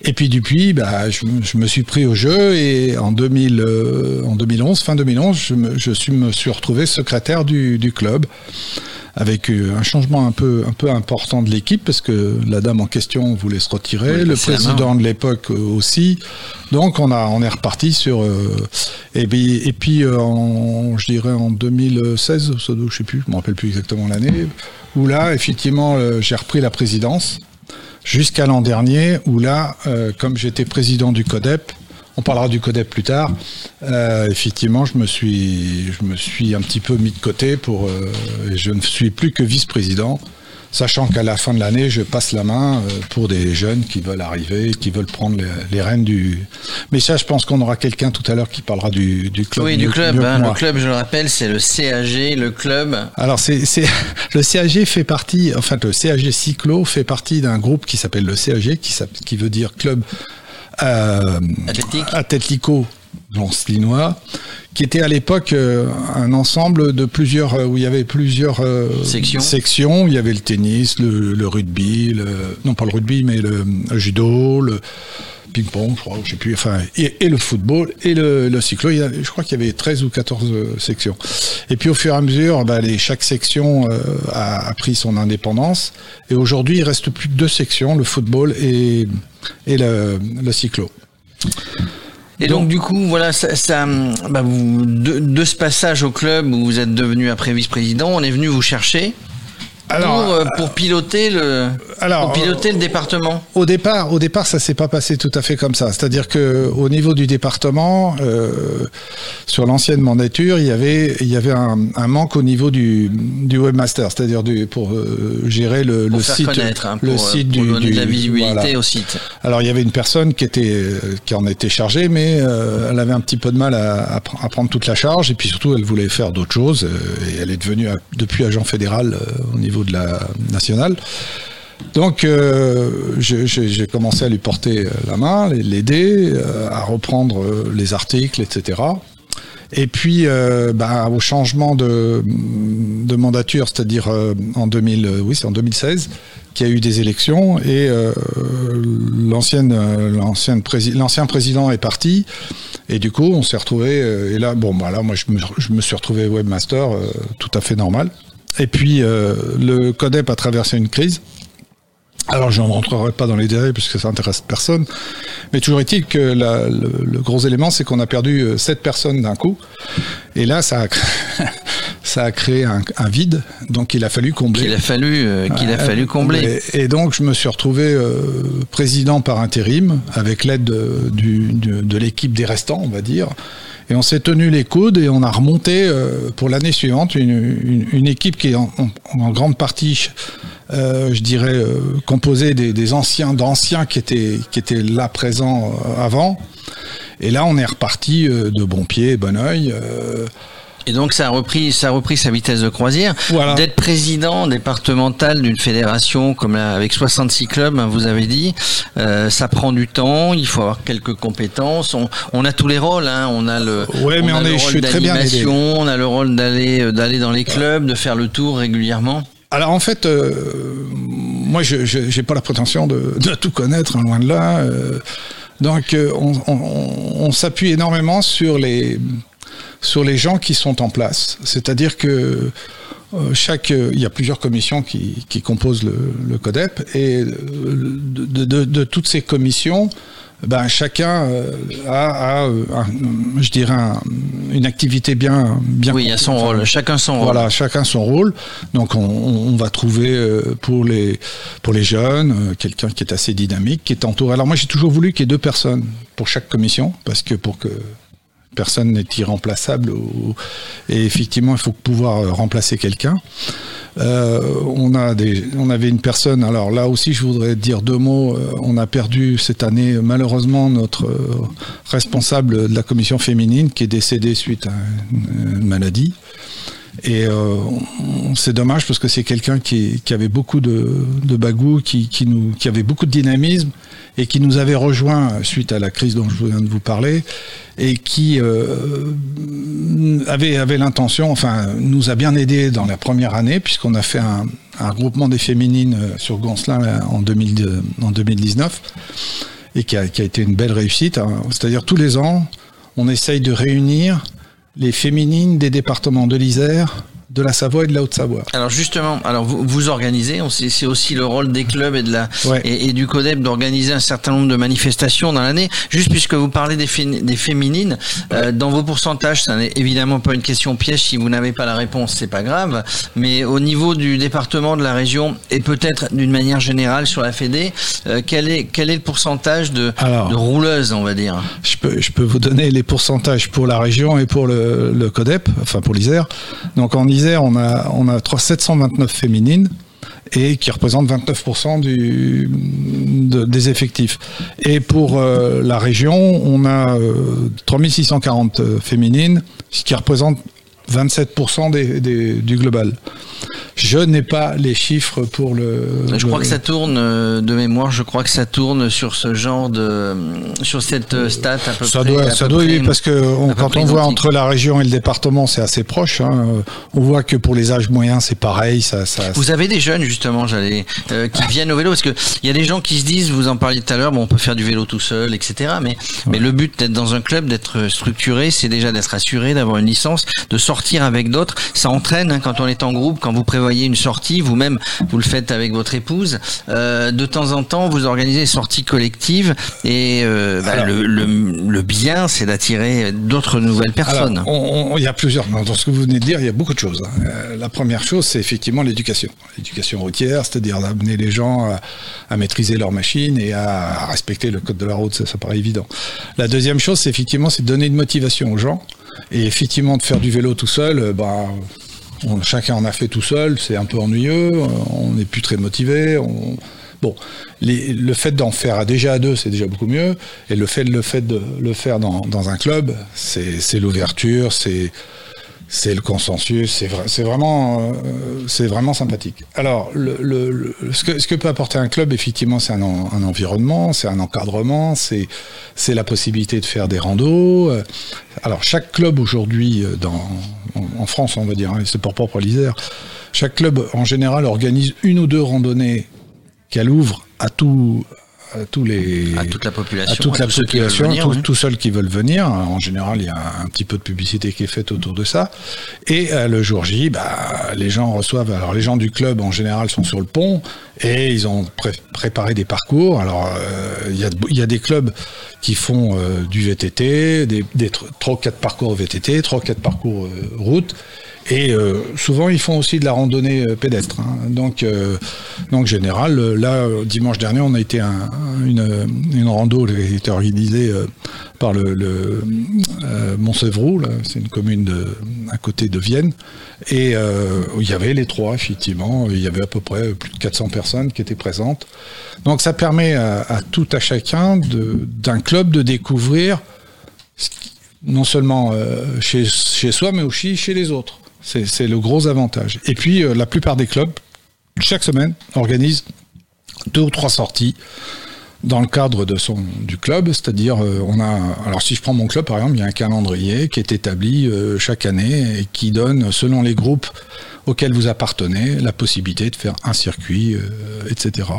Et puis depuis, bah, je, me- je me suis pris au jeu et en 2000, euh, en 2011, fin 2011, je me, je suis, me suis retrouvé secrétaire du, du club avec euh, un changement un peu, un peu important de l'équipe parce que la dame en question voulait se retirer, Oui, le président de l'époque euh, aussi. Donc on a, on est reparti sur euh, et puis, et puis en, je dirais en 2016, ça doit- je sais plus, je me rappelle plus exactement l'année, où là effectivement j'ai repris la présidence jusqu'à l'an dernier où là, euh, comme j'étais président du CODEP, on parlera du CODEP plus tard. euh, effectivement, je me suis, je me suis un petit peu mis de côté pour, euh, je ne suis plus que vice-président, sachant qu'à la fin de l'année, je passe la main euh, pour des jeunes qui veulent arriver, qui veulent prendre les, les rênes du. Mais ça, je pense qu'on aura quelqu'un tout à l'heure qui parlera du, du club. Oui, du mieux- club. mieux hein. le club, je le rappelle, c'est le CAG, le club. Alors c'est c'est (laughs) le CAG fait partie, enfin le CAG Cyclo fait partie d'un groupe qui s'appelle le CAG, qui veut dire club euh. Atlético linois qui était à l'époque euh, un ensemble de plusieurs euh, où il y avait plusieurs euh, Sections. sections. Il y avait le tennis, le, le rugby, le, non pas le rugby mais le, le judo, le ping-pong, je crois, enfin, et, le football et le, cyclo. Je crois qu'il y avait 13 ou 14 euh, sections. Et puis au fur et à mesure, bah, les, chaque section euh, a, pris son indépendance. Et aujourd'hui, il reste plus que deux sections, le football et, et le, cyclo. Et donc, du coup, voilà, ça, bah, vous, de ce passage au club où vous êtes devenu après vice-président, on est venu vous chercher pour, euh, pour piloter le alors, pour piloter le département. Au départ, au départ, ça s'est pas passé tout à fait comme ça. C'est-à-dire que au niveau du département, euh, sur l'ancienne mandature, il y avait, il y avait un, un manque au niveau du, du webmaster, c'est-à-dire du, pour euh, gérer le, Pour le faire site, hein, pour, le site pour du, donner du- de la visibilité voilà. au site. Alors il y avait une personne qui était, qui en était chargée, mais euh, elle avait un petit peu de mal à, à pr- à prendre toute la charge, et puis surtout elle voulait faire d'autres choses, et elle est devenue depuis agent fédéral au niveau de la nationale. Donc euh, j'ai commencé à lui porter euh, la main, l'aider, euh, à reprendre les articles, etc. Et puis, bah, au changement de, mandature, c'est-à-dire en 2000, euh, oui, c'est en 2016 qu'il y a eu des élections et l'ancien président est parti et du coup on s'est retrouvé et là bon bah moi je me, suis retrouvé webmaster tout à fait normal et puis euh, le Codep a traversé une crise alors, je n'entrerai pas dans les détails puisque ça intéresse personne. Mais toujours est-il que la- le, le gros élément, c'est qu'on a perdu euh, sept personnes d'un coup. Et là, ça a, (laughs) ça a créé un, un vide. Donc, il a fallu combler. Qu'il a fallu euh, qu'il a fallu combler. Et, et donc, je me suis retrouvé euh, président par intérim avec l'aide de l'équipe des restants, on va dire. Et on s'est tenu les coudes et on a remonté euh, pour l'année suivante une, une- équipe qui est en, grande partie, euh, je dirais, euh, composée des, anciens, d'anciens qui étaient, qui étaient là présents avant. Et là, on est reparti de bon pied, bon oeil. Et donc ça a repris, ça a repris sa vitesse de croisière. Voilà. D'être président départemental d'une fédération comme là, avec 66 clubs, hein, vous avez dit, euh, ça prend du temps. Il faut avoir quelques compétences. On, on a tous les rôles. Hein. On a le, Ouais, mais a on le est- je rôle d'animation, On a le rôle d'aller euh, d'aller dans les clubs, de faire le tour régulièrement. Alors en fait, euh, moi je n'ai pas la prétention de, de tout connaître, hein, loin de là. Euh, Donc on, on- on s'appuie énormément sur les, sur les gens qui sont en place. C'est-à-dire que euh, chaque, euh, il y a plusieurs commissions qui, qui composent le, le CODEP et euh, de, de- de toutes ces commissions, ben, chacun a, a, un- je dirais, un- une activité bien, bien Oui, il y a son rôle. Chacun son rôle. voilà, chacun son rôle. Donc on, on- va trouver pour les pour les jeunes quelqu'un qui est assez dynamique, qui est entouré. Alors moi j'ai toujours voulu qu'il y ait deux personnes pour chaque commission parce que pour que personne n'est irremplaçable et effectivement il faut pouvoir euh, remplacer quelqu'un. Euh, on avait une personne. Alors là aussi, je voudrais dire deux mots. Euh, On a perdu cette année malheureusement notre responsable de la commission féminine qui est décédé suite à une, maladie. Et c'est dommage parce que c'est quelqu'un qui, avait beaucoup de, bagou, qui, qui avait beaucoup de dynamisme et qui nous avait rejoint suite à la crise dont je viens de vous parler et qui euh, avait, avait l'intention, enfin, nous a bien aidé dans la première année puisqu'on a fait un, un regroupement des féminines euh, sur Goncelin là, en, 2000, en 2019 et qui a, qui a été une belle réussite. hein. C'est-à-dire tous les ans, on essaye de réunir les féminines des départements de l'Isère, de la Savoie et de la Haute-Savoie. Alors justement, alors vous, vous organisez, c'est aussi le rôle des clubs et de la Ouais. et, et du CODEP d'organiser un certain nombre de manifestations dans l'année. Juste puisque vous parlez des, fé- des féminines, euh, dans vos pourcentages, ça n'est évidemment pas une question piège. Si vous n'avez pas la réponse, c'est pas grave. Mais au niveau du département, de la région et peut-être d'une manière générale sur la Fédé, euh, quel est quel est le pourcentage de, Alors. de rouleuses, on va dire? Je peux, je peux vous donner les pourcentages pour la région et pour le, le CODEP, enfin pour l'Isère. Donc en Isère, on a, on a 3 729 féminines et qui représentent 29% du, de- des effectifs. Et pour euh, la région, on a euh, 3640 euh, féminines, ce qui représente 27% des, des- du global. Je n'ai pas les chiffres pour le. Je crois que ça tourne euh, de mémoire. Je crois que ça tourne sur ce genre de sur cette euh, stat à peu Ça près. doit, à ça peu doit, oui, parce que on- quand on voit entre la région et le département, c'est assez proche. hein. Euh, On voit que pour les âges moyens, c'est pareil. Ça, ça, Vous avez des jeunes justement, j'allais, euh, qui viennent au vélo parce que il y a des gens qui se disent, vous en parliez tout à l'heure, bon, on peut faire du vélo tout seul, etc. Mais mais le but d'être dans un club, d'être structuré, c'est déjà d'être assuré, d'avoir une licence, de sortir avec d'autres. Ça entraîne hein, quand on est en groupe, quand vous prévoyez une sortie, vous-même vous le faites avec votre épouse. Euh, de temps en temps, vous organisez des sorties collectives et euh, bah, Alors- le, le le bien, c'est d'attirer d'autres nouvelles personnes. Il y a plusieurs. Dans ce que vous venez de dire, il y a beaucoup de choses. hein. Euh, la première chose, c'est effectivement l'éducation. L'éducation routière, c'est-à-dire d'amener les gens à, à maîtriser leur machine et à, à respecter le code de la route, ça, ça paraît évident. La deuxième chose, c'est effectivement, c'est de donner une motivation aux gens. Et effectivement, de faire du vélo tout seul, bah, on- chacun en a fait tout seul, c'est un peu ennuyeux, on n'est plus très motivé. On... Bon, le fait d'en faire à déjà à deux, c'est déjà beaucoup mieux. Et le fait, le fait de le faire dans, dans un club, c'est l'ouverture, c'est c'est le consensus, c'est vrai, c'est vraiment, euh, vraiment sympathique. Alors, ce, que, peut apporter un club, effectivement, c'est un, en- un environnement, c'est un encadrement, c'est la possibilité de faire des randos. Euh, Alors, chaque club aujourd'hui, euh, en, France, on va dire, hein, c'est pour propre l'Isère, chaque club en général organise une ou deux randonnées qu'elle ouvre à tout à tous les À toute la population, à toute la tous ceux qui veulent population, venir, tous- oui. tous ceux qui veulent venir. En général, il y a un petit peu de publicité qui est faite autour de ça. Et euh, le jour J, bah, les gens reçoivent. Alors, les gens du club en général sont sur le pont et ils ont pré- préparé des parcours. Alors, euh, il y, a, il y a des clubs qui font euh, du VTT, des, des tr- trois ou quatre parcours VTT, trois ou quatre parcours route. Et euh, souvent, ils font aussi de la randonnée euh, pédestre. hein. Donc, euh, donc, général, euh, là, dimanche dernier, on a été un- une, une rando qui été organisée par le, le euh, c'est une commune de, à côté de Vienne. Et il y avait les trois, effectivement. Il y avait à peu près plus de 400 personnes qui étaient présentes. Donc, ça permet à, tout à chacun d'un club de découvrir non seulement chez, chez soi, mais aussi chez les autres. C'est le gros avantage. Et puis, euh, la plupart des clubs, chaque semaine, organisent deux ou trois sorties dans le cadre du club, c'est-à-dire euh, on a alors si je prends mon club par exemple, il y a un calendrier qui est établi euh, chaque année et qui donne selon les groupes auquel vous appartenez la possibilité de faire un circuit, euh, etc.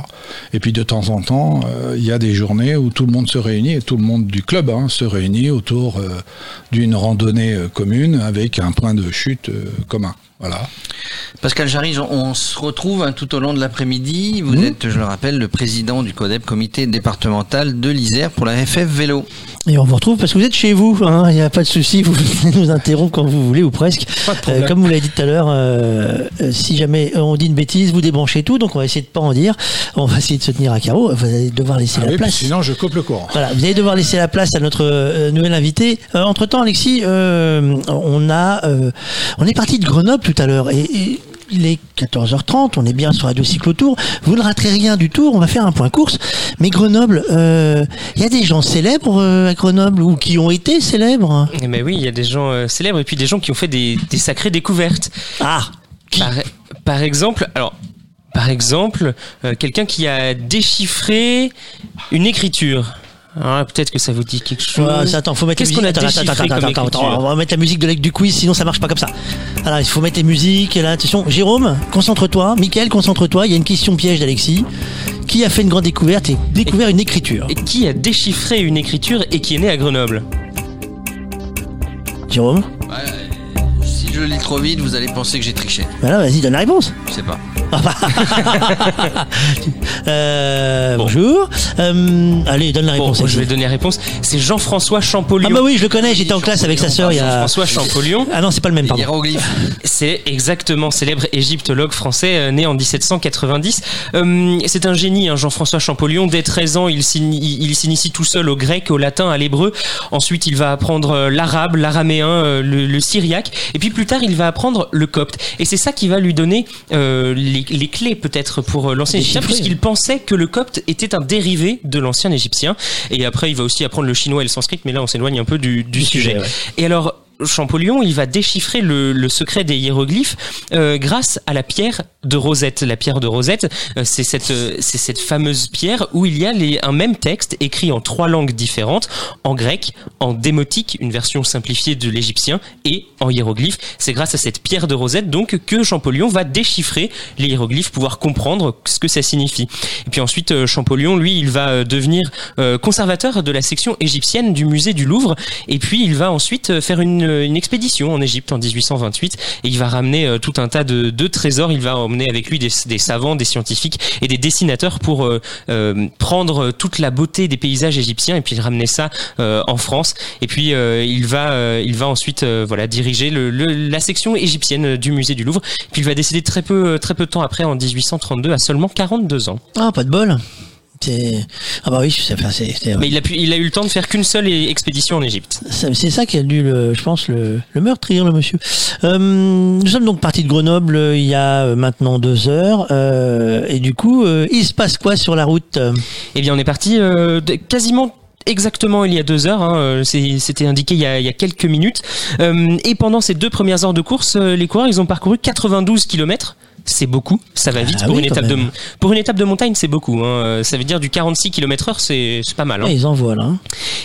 Et puis de temps en temps, euh, il y a des journées où tout le monde se réunit, et tout le monde du club hein, se réunit autour euh, d'une randonnée commune avec un point de chute commun. Voilà. Pascal Jarry, on- se retrouve hein, tout au long de l'après-midi. Vous êtes, je le rappelle, le président du CODEP, comité départemental de l'Isère pour la FF Vélo. Et on vous retrouve parce que vous êtes chez vous, hein, il n'y a pas de souci, vous venez nous interrompre quand vous voulez ou presque. Euh, comme vous l'avez dit tout à l'heure, euh, euh, si jamais on dit une bêtise, vous débranchez tout, donc on va essayer de pas en dire. On va essayer de se tenir à carreau. Vous allez devoir laisser Ah la oui, place. sinon je coupe le courant. Voilà, vous allez devoir laisser la place à notre euh, nouvel invité. entre temps, Alexis, euh, on a, euh, on est parti de Grenoble tout à l'heure et, et il est 14h30, on est bien sur Radio Cyclotour. Vous ne raterez rien du tour, on va faire un point course. Mais Grenoble, euh, il y a des gens célèbres euh, à Grenoble ou qui ont été célèbres? Eh ben oui, il y a des gens euh, célèbres et puis des gens qui ont fait des, des sacrées découvertes. Ah, Par, par exemple, alors, par exemple, euh, quelqu'un qui a déchiffré une écriture. Là, peut-être que ça vous dit quelque chose. Ouais, attends, faut mettre Qu'est-ce la qu'on a musique. Attends, attends, attends, attends, écriture on va mettre la musique de, du quiz, sinon ça marche pas comme ça. Alors, il faut mettre les musiques. Et là, attention, Jérôme, concentre-toi. Michael, concentre-toi. Il y a une question piège d'Alexis. Qui a fait une grande découverte et découvert une écriture Et qui a déchiffré une écriture et qui est né à Grenoble Jérôme Si je lis trop vite, vous allez penser que j'ai triché. Voilà, vas-y, donne la réponse. Je sais pas. (laughs) Euh, Bonjour. Euh, allez, donne la Bon, réponse. je Alexis. vais donner la réponse. C'est Jean-François Champollion. Ah bah oui, je le connais. J'étais en classe avec sa sœur il y a. Jean-François Champollion. Ah non, c'est pas le même. Pardon. C'est exactement célèbre égyptologue français euh, né en 1790. Euh, c'est un génie, hein, Jean-François Champollion. Dès 13 ans, il s'ini- il s'initie tout seul au grec, au latin, à l'hébreu. Ensuite, il va apprendre l'arabe, l'araméen, le, le syriaque. Et puis plus tard, il va apprendre le copte. Et c'est ça qui va lui donner euh, les, les clés peut-être pour euh, l'ancien égyptien, puisqu'il pensait que le copte était un dérivé de l'ancien égyptien. Et après, il va aussi apprendre le chinois et le sanskrit, mais là, on s'éloigne un peu du, du sujet. sujet, ouais. Et alors, Champollion, il va déchiffrer le, le secret des hiéroglyphes euh, grâce à la pierre de Rosette. La pierre de Rosette, euh, c'est cette, euh, c'est cette fameuse pierre où il y a les, un même texte écrit en trois langues différentes, en grec, en démotique, une version simplifiée de l'égyptien, et en hiéroglyphe. C'est grâce à cette pierre de Rosette donc que Champollion va déchiffrer les hiéroglyphes, pouvoir comprendre ce que ça signifie. Et puis ensuite, euh, Champollion, lui, il va euh, devenir euh, conservateur de la section égyptienne du musée du Louvre. Et puis, il va ensuite faire une, une expédition en Égypte en 1828. Et il va ramener euh, tout un tas de, trésors. Il va emmener avec lui des, savants, des scientifiques et des dessinateurs pour euh, euh, prendre toute la beauté des paysages égyptiens et puis ramener ça en France. Et puis, il va, il va ensuite, voilà, diriger la section égyptienne du musée du Louvre. Puis, il va décéder très peu, très peu de temps après, en 1832, à seulement 42 ans. Ah, pas de bol. Ah bah oui, enfin, c'est- c'est- Mais il a, pu, il a eu le temps de faire qu'une seule expédition en Égypte. C'est ça qui a dû, le, je pense, le, le meurtrir, le monsieur. Euh, nous sommes donc partis de Grenoble euh, il y a euh, maintenant deux heures. euh, et du coup, euh, il se passe quoi sur la route? Eh bien, on est parti euh, quasiment exactement il y a deux heures. hein, C'était indiqué il y, a, il y a quelques minutes. Euh, et pendant ces deux premières heures de course, les coureurs, ils ont parcouru 92 kilomètres. C'est beaucoup, ça va vite Ah pour, oui, une étape de, même. pour une étape de montagne, c'est beaucoup. hein. Euh, Ça veut dire du 46 km heure, c'est c'est pas mal. hein. Ah, Ils envoient là. hein.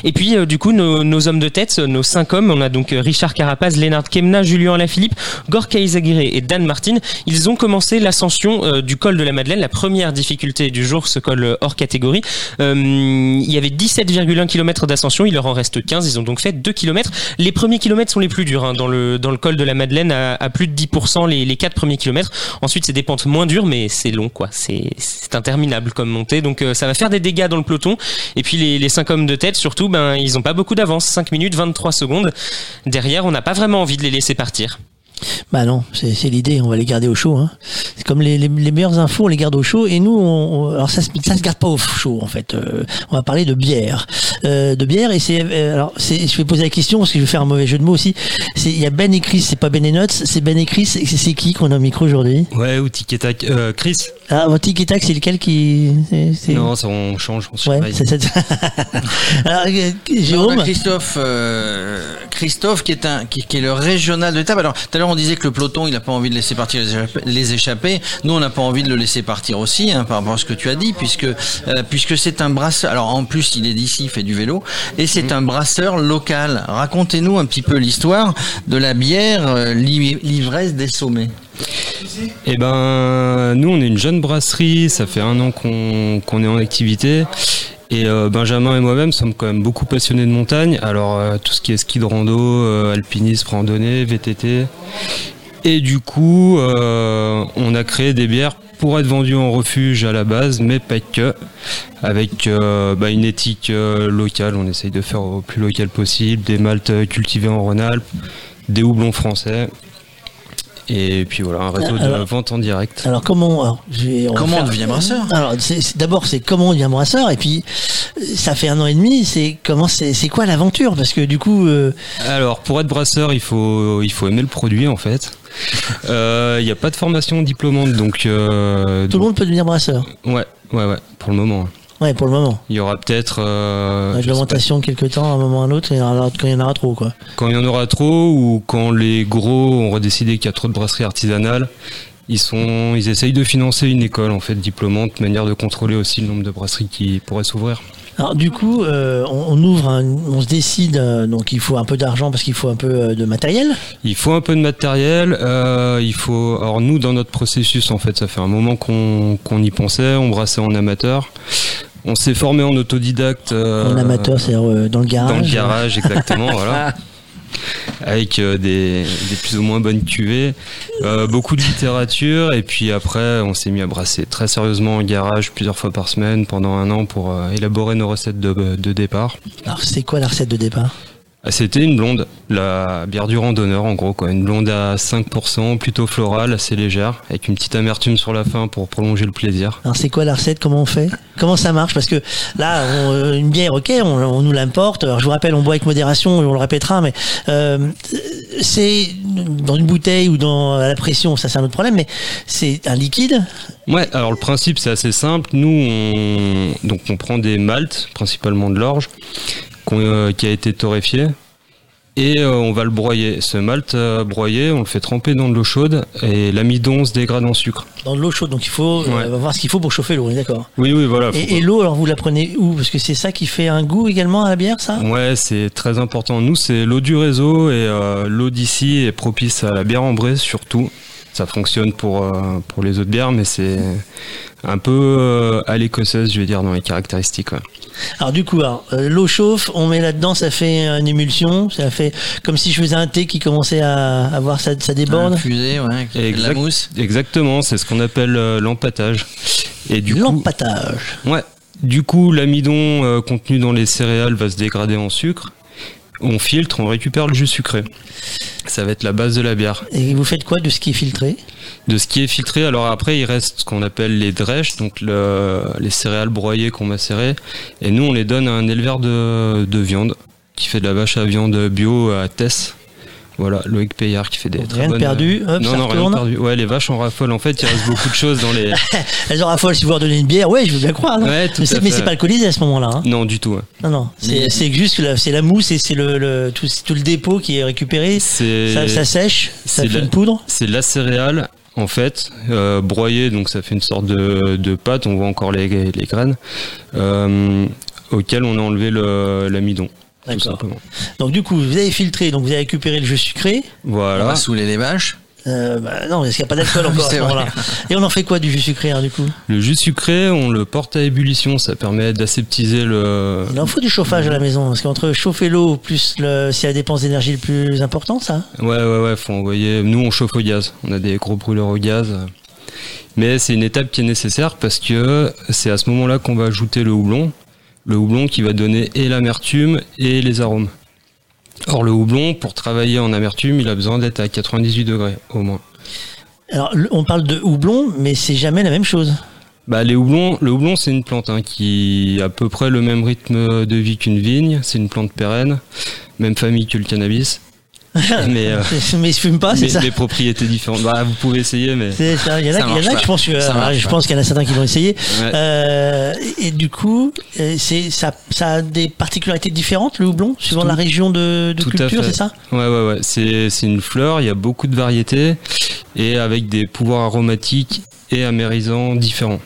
Et puis, euh, du coup, nos, nos hommes de tête, nos cinq hommes, on a donc euh, Richard Carapaz, Lennart Kemna, Julien Alaphilippe, Gorka Izagirre et Dan Martin. Ils ont commencé l'ascension euh, du col de la Madeleine, la première difficulté du jour, ce col euh, hors catégorie. Euh, il y avait 17,1 km d'ascension, il leur en reste 15, ils ont donc fait 2 km. Les premiers kilomètres sont les plus durs hein, dans, le, dans le col de la Madeleine, à, à plus de 10% les, les 4 premiers kilomètres. Ensuite, c'est des pentes moins dures, mais c'est long, quoi. C'est interminable comme montée, donc euh, ça va faire des dégâts dans le peloton. Et puis les, les 5 hommes de tête, surtout, ben, ils ont pas beaucoup d'avance, 5 minutes 23 secondes. Derrière, on n'a pas vraiment envie de les laisser partir. Bah non, c'est c'est l'idée, on va les garder au chaud. Hein. C'est comme les, les, les meilleures infos, on les garde au chaud. Et nous, on, on- alors ça, se- ça se garde pas au chaud en fait. Euh, on va parler de bière, euh, de bière. Et c'est euh, alors, je vais poser la question parce que je vais faire un mauvais jeu de mots aussi. C'est il y a Ben et Chris, c'est pas Ben et Nuts, c'est Ben et Chris. Et c'est, qui qu'on a au micro aujourd'hui? Ouais, ou tic et tac. Euh, Chris Ah, votre tic et tac, c'est lequel qui Non, ça on change, on se Ouais, c'est, c'est... (laughs) alors, Jérôme? Christophe, euh, Christophe qui est un qui, qui est le régional de l'étape. Alors tout à l'heure on disait que le peloton il n'a pas envie de laisser partir les échappés. Nous on n'a pas envie de le laisser partir aussi hein, par rapport à ce que tu as dit puisque euh, puisque c'est un brasseur. Alors en plus il est d'ici, il fait du vélo et c'est un brasseur local. Racontez-nous un petit peu l'histoire de la bière euh, li- l'ivresse des sommets. Eh ben, nous, on est une jeune brasserie. Ça fait un an qu'on qu'on est en activité. Et euh, Benjamin et moi-même sommes quand même beaucoup passionnés de montagne. Alors, euh, tout ce qui est ski de rando, euh, alpinisme, randonnée, VTT. Et du coup, on a créé des bières pour être vendues en refuge à la base, mais pas que. Avec bah, une éthique locale. On essaye de faire au plus local possible. Des maltes cultivées en Rhône-Alpes, des houblons français. Et puis voilà, un réseau de vente en direct. Alors comment alors, va Comment on faire- devient brasseur? Alors c'est- c'est- d'abord c'est comment on devient brasseur et puis ça fait un an et demi. C'est comment c'est c'est quoi l'aventure? Parce que du coup euh, Alors, pour être brasseur, il faut, il faut aimer le produit en fait. Euh, Il n'y a pas de formation diplômante, donc. euh, tout le monde peut devenir brasseur? Ouais, ouais, ouais, pour le moment. Ouais pour le moment. Il y aura peut-être. euh, Réglementation quelque temps à un moment ou à un autre quand il y en aura trop quoi. quand il y en aura trop ou quand les gros ont décidé qu'il y a trop de brasseries artisanales, ils, sont, ils essayent de financer une école en fait diplômante, manière de contrôler aussi le nombre de brasseries qui pourraient s'ouvrir. Alors du coup euh, on, on ouvre, un- on se décide euh, donc il faut un peu d'argent parce qu'il faut un peu euh, de matériel. Il faut un peu de matériel. il faut. Alors nous, dans notre processus, en fait, ça fait un moment qu'on qu'on y pensait. On brassait en amateur. On s'est formé en autodidacte. euh, en amateur c'est-à-dire euh, dans le garage. Dans le garage, exactement. (laughs) voilà. Avec euh, des, des plus ou moins bonnes cuvées, euh, beaucoup de littérature, et puis après, on s'est mis à brasser très sérieusement en garage plusieurs fois par semaine pendant un an pour euh, élaborer nos recettes de, de départ. Alors c'est quoi la recette de départ? C'était une blonde, la bière du randonneur en gros, quoi. une blonde à 5%, plutôt florale, assez légère, avec une petite amertume sur la fin pour prolonger le plaisir. Alors c'est quoi la recette? Comment on fait? Comment ça marche? Parce que là, on, euh, une bière, ok, on, on nous l'importe. Alors je vous rappelle, on boit avec modération, et on le répétera, mais euh, c'est dans une bouteille ou dans à la pression, ça c'est un autre problème, mais c'est un liquide? Ouais, alors le principe c'est assez simple. Nous, on, donc on prend des maltes, principalement de l'orge, euh, qui a été torréfié, et euh, on va le broyer. Ce malt euh, broyé, on le fait tremper dans de l'eau chaude, et l'amidon se dégrade en sucre. Dans de l'eau chaude, donc il faut Ouais. voir ce qu'il faut pour chauffer l'eau, on est d'accord. Oui, oui, voilà. Et, et l'eau, alors vous la prenez où? Parce que c'est ça qui fait un goût également à la bière, ça? Ouais, c'est très important. Nous, c'est l'eau du réseau et l'eau d'ici est propice à la bière ambrée surtout. Ça fonctionne pour, euh, pour les autres bières, mais c'est un peu euh, à l'écossaise, je vais dire, dans les caractéristiques. ouais. Alors du coup, euh, l'eau chauffe, on met là-dedans, ça fait une émulsion, ça fait comme si je faisais un thé qui commençait à avoir ça, ça déborde. Infusé, ouais, la mousse. Exactement, c'est ce qu'on appelle euh, l'empâtage. Et du coup, L'empâtage. ouais, du coup, l'amidon euh, contenu dans les céréales va se dégrader en sucre. On filtre, on récupère le jus sucré. Ça va être la base de la bière. Et vous faites quoi de ce qui est filtré? De ce qui est filtré, alors après il reste ce qu'on appelle les drèches, donc le- les céréales broyées qu'on macérait, et nous on les donne à un éleveur de, de viande qui fait de la vache à viande bio à Tess. Voilà, Loïc Payard qui fait des très Rien de bonnes- perdu, hop, non, ça non, rien perdu. Ouais, les vaches en raffolent. En fait, il reste beaucoup de choses dans les. (laughs) Elles aura folle si vous leur donnez une bière, ouais, je veux bien croire. non Ouais, tout mais c'est mais pas alcoolisé à ce moment-là. hein. Non, du tout. ouais. Non, non. C'est juste la- c'est la mousse et c'est le, le- tout, tout le dépôt qui est récupéré. C'est Ça, ça sèche, ça fait la- une poudre. c'est la céréale en fait euh, broyée, donc ça fait une sorte de, de pâte. On voit encore les, les graines euh, auquel on a enlevé le- l'amidon. Tout D'accord. simplement. Donc du coup, vous avez filtré, donc vous avez récupéré le jus sucré. On Voilà. va saouler les vaches. Euh, bah, non, parce qu'il n'y a pas d'alcool (laughs) encore à ce moment-là. Et on en fait quoi du jus sucré hein, du coup? Le jus sucré, on le porte à ébullition, ça permet d'aseptiser le. Il en faut du chauffage à la maison, parce qu'entre chauffer l'eau plus le, c'est la dépense d'énergie le plus important, ça? Ouais, ouais, ouais, faut envoyer. Nous, on chauffe au gaz. On a des gros brûleurs au gaz. Mais c'est une étape qui est nécessaire parce que c'est à ce moment-là qu'on va ajouter le houblon. Le houblon qui va donner et l'amertume et les arômes. Or, le houblon, pour travailler en amertume, il a besoin d'être à 98 degrés au moins. Alors, on parle de houblon, mais c'est jamais la même chose. Bah, les houblons, le houblon, c'est une plante hein, qui a à peu près le même rythme de vie qu'une vigne. C'est une plante pérenne, même famille que le cannabis. (laughs) mais, euh, (laughs) mais ils fument pas, c'est ça. les propriétés différentes. Bah, vous pouvez essayer, mais. C'est ça. Il y en a, il y en a que je pense, que, euh, je pas. pense qu'il y en a certains qui vont essayer. Ouais. Euh, et du coup, euh, c'est ça, ça a des particularités différentes le houblon suivant Tout- la région de, culture, c'est ça Ouais, ouais, ouais. C'est, c'est une fleur, il y a beaucoup de variétés et avec des pouvoirs aromatiques et amérisants différents.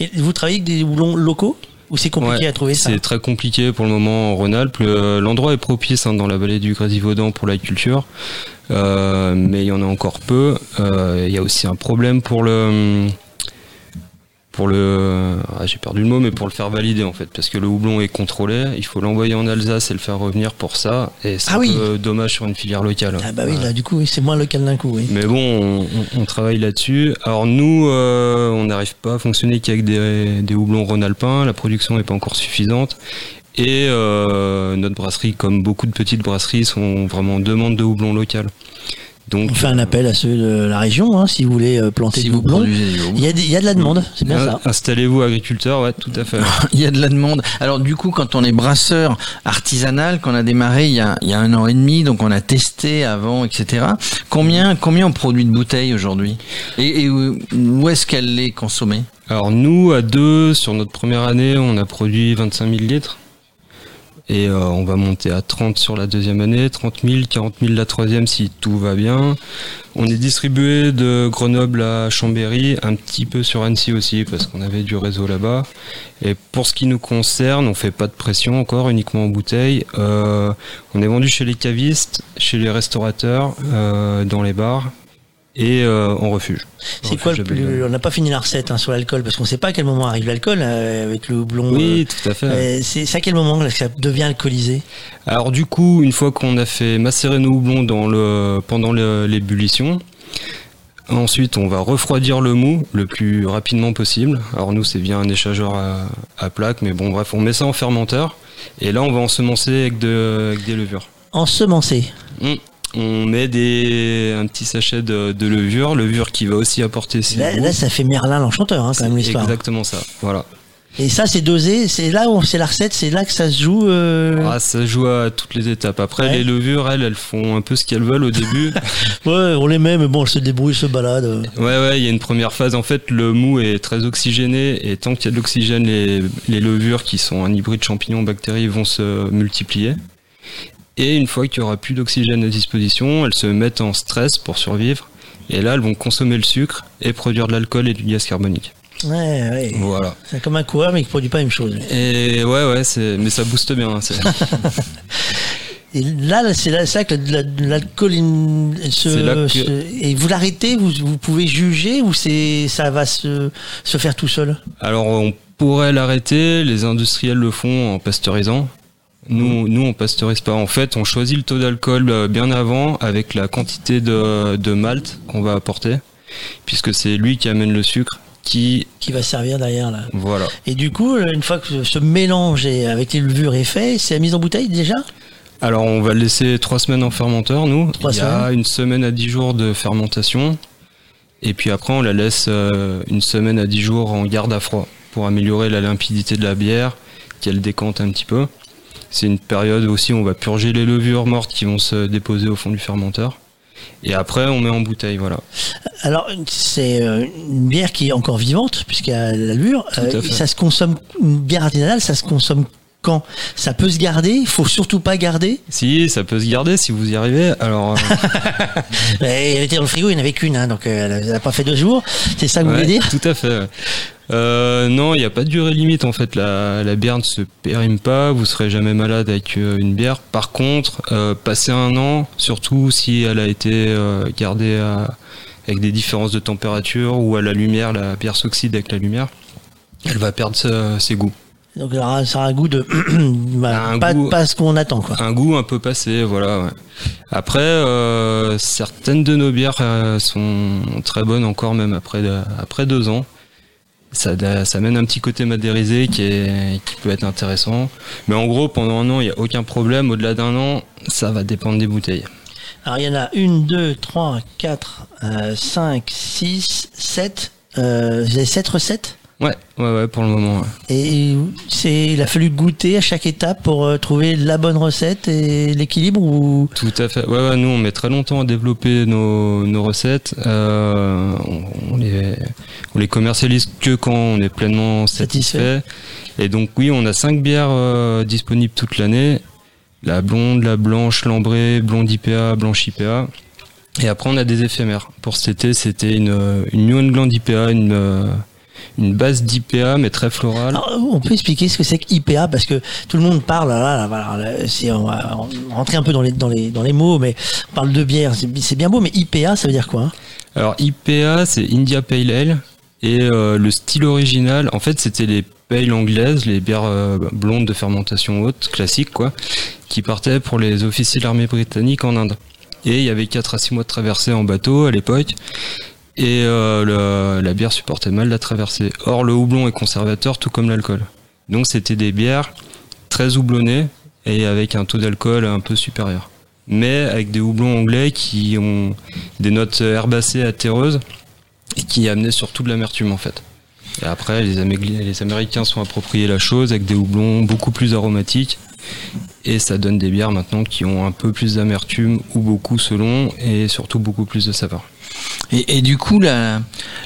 Et vous travaillez avec des houblons locaux Ou c'est compliqué Ouais, à trouver ça C'est très compliqué pour le moment en Rhône-Alpes. Le- L'endroit est propice hein, dans la vallée du Grésivaudan pour la culture, euh, mais il y en a encore peu. Euh, Il y a aussi un problème pour le pour le ah, j'ai perdu le mot mais pour le faire valider en fait parce que le houblon est contrôlé il faut l'envoyer en Alsace et le faire revenir pour ça et c'est Ah un oui. peu dommage sur une filière locale Ah bah oui, Ouais. là du coup, c'est moins local d'un coup, oui. Mais bon, on, on- on travaille là-dessus. Alors nous, euh, on n'arrive pas à fonctionner qu'avec des, des houblons rhône-alpins. La production n'est pas encore suffisante. Et euh, notre brasserie, comme beaucoup de petites brasseries, sont vraiment en demande de houblon local. Donc, On fait un appel à ceux de la région, hein, si vous voulez euh, planter Si du vous houblon. Il y, a des- il y a de la demande, c'est bien euh, ça. installez-vous agriculteur, ouais, tout à fait. (laughs) Il y a de la demande. Alors du coup, quand on est brasseur artisanal, qu'on a démarré il y a, il y a un an et demi, donc on a testé avant, etc. Combien, combien on produit de bouteilles aujourd'hui? Et, et où où est-ce qu'elle est consommée? Alors nous, à deux, sur notre première année, on a produit 25 000 litres. Et euh, on va monter à 30 sur la deuxième année, 30 000, 40 000 la troisième si tout va bien. On est distribué de Grenoble à Chambéry, un petit peu sur Annecy aussi parce qu'on avait du réseau là-bas. Et pour ce qui nous concerne, on fait pas de pression encore, uniquement en bouteille. Euh, on est vendu chez les cavistes, chez les restaurateurs, euh, dans les bars et euh, en refuge. C'est quoi le plus... On n'a pas fini la recette hein, sur l'alcool, parce qu'on ne sait pas à quel moment arrive l'alcool euh, avec le houblon. Oui, tout à fait. euh, euh, c'est à quel moment que ça devient alcoolisé? Alors du coup, une fois qu'on a fait macérer nos houblons dans le, pendant l'ébullition, ensuite on va refroidir le mou le plus rapidement possible. Alors nous c'est bien un échageur à, à plaque, mais bon bref, on met ça en fermenteur et là on va ensemencer avec, de- avec des levures. Ensemencé. Mm. On met des, un petit sachet de, de levure, levure qui va aussi apporter ses Là, ça fait Merlin l'enchanteur, hein, quand même, C'est l'histoire. exactement ça. Voilà. Et ça, c'est dosé, c'est là où c'est la recette, c'est là que ça se joue. euh, Ah, ça joue à toutes les étapes. Après, Ouais. les levures, elles, elles font un peu ce qu'elles veulent au début. (laughs) Ouais, on les met, mais bon, elles se débrouillent, se baladent. Ouais, ouais, il y a une première phase. En fait, le mou est très oxygéné et tant qu'il y a de l'oxygène, les, les levures qui sont un hybride champignon-bactérie vont se multiplier. Et une fois qu'il y aura plus d'oxygène à disposition, elles se mettent en stress pour survivre. Et là, elles vont consommer le sucre et produire de l'alcool et du gaz carbonique. Ouais, ouais. Voilà. C'est comme un coureur, mais qui produit pas la même chose. Et ouais, ouais, mais ça booste bien. hein, (laughs) Et là, c'est là, là que la- la- l'alcool se, que- et vous l'arrêtez, vous, vous pouvez juger ou c'est ça va se, se faire tout seul? Alors, on pourrait l'arrêter. Les industriels le font en pasteurisant. Nous, nous, on pasteurise pas. En fait, on choisit le taux d'alcool euh, bien avant avec la quantité de, de malt qu'on va apporter, puisque c'est lui qui amène le sucre. Qui, Qui va servir derrière là. voilà. Et du coup, une fois que ce mélange avec les levures est fait, c'est la mise en bouteille déjà Alors, on va le laisser trois semaines en fermenteur, nous. Trois Il y a une semaine à dix jours de fermentation. Et puis après, on la laisse euh, une semaine à dix jours en garde à froid pour améliorer la limpidité de la bière, qu'elle décante un petit peu. C'est une période aussi où on va purger les levures mortes qui vont se déposer au fond du fermenteur. Et après, on met en bouteille, voilà. Alors, c'est euh, une bière qui est encore vivante, puisqu'il y a la levure. Tout à fait. ça se consomme, une bière artisanale, ça se consomme quand? Ça peut se garder, il faut surtout pas garder? Si, ça peut se garder si vous y arrivez. Alors, euh, (laughs) elle était dans le frigo, il n'y en avait qu'une, hein, donc euh, elle n'a pas fait deux jours. C'est ça que vous voulez dire? Tout à fait. Euh, non, il n'y a pas de durée limite en fait. La, la bière ne se périme pas, vous serez jamais malade avec euh, une bière. Par contre, euh, passer un an, surtout si elle a été gardée à- avec des différences de température ou à la lumière, la bière s'oxyde avec la lumière, elle va perdre ses goûts. Donc ça aura un goût de (clears throat) bah, Un pas, goût- pas ce qu'on attend quoi. Un goût un peu passé, voilà. ouais. Après, euh, certaines de nos bières euh, sont très bonnes encore même après deux ans. Ça, ça mène un petit côté madérisé qui, peut être intéressant. Mais en gros, pendant un an, il n'y a aucun problème. Au-delà d'un an, ça va dépendre des bouteilles. Alors il y en a une, deux, trois, quatre, euh, cinq, six, sept. Euh, sept recettes? Ouais, ouais, ouais, pour le moment. ouais. et c'est il a fallu goûter à chaque étape pour euh, trouver la bonne recette et l'équilibre ou? Tout à fait. Ouais, ouais, nous, on met très longtemps à développer nos, nos recettes. Euh, on, on les, on les commercialise que quand on est pleinement satisfait. Et donc, oui, on a cinq bières euh, disponibles toute l'année. La blonde, la blanche, l'ambrée, blonde IPA, blanche IPA. Et après, on a des éphémères. Pour cet été, c'était une, une New England IPA, une, euh, une base d'IPA mais très florale. Alors, on peut expliquer ce que c'est que IPA parce que tout le monde parle. Là, là, voilà, là, c'est- on va rentrer un peu dans les dans les dans les mots, mais on parle de bière, c'est c'est bien beau, mais IPA, ça veut dire quoi hein? Alors IPA c'est India Pale Ale et euh, le style original en fait c'était les pales anglaises, les bières euh, blondes de fermentation haute classiques quoi, qui partaient pour les officiers de l'armée britannique en Inde. Et il y avait 4 à 6 mois de traversée en bateau à l'époque. Et euh, la bière supportait mal la traversée. Or, le houblon est conservateur, tout comme l'alcool. Donc, c'était des bières très houblonnées et avec un taux d'alcool un peu supérieur. Mais avec des houblons anglais qui ont des notes herbacées à et qui amenaient surtout de l'amertume en fait. Et après, les, les Américains sont appropriés la chose avec des houblons beaucoup plus aromatiques et ça donne des bières maintenant qui ont un peu plus d'amertume ou beaucoup selon et surtout beaucoup plus de saveur. Et, et du coup, la,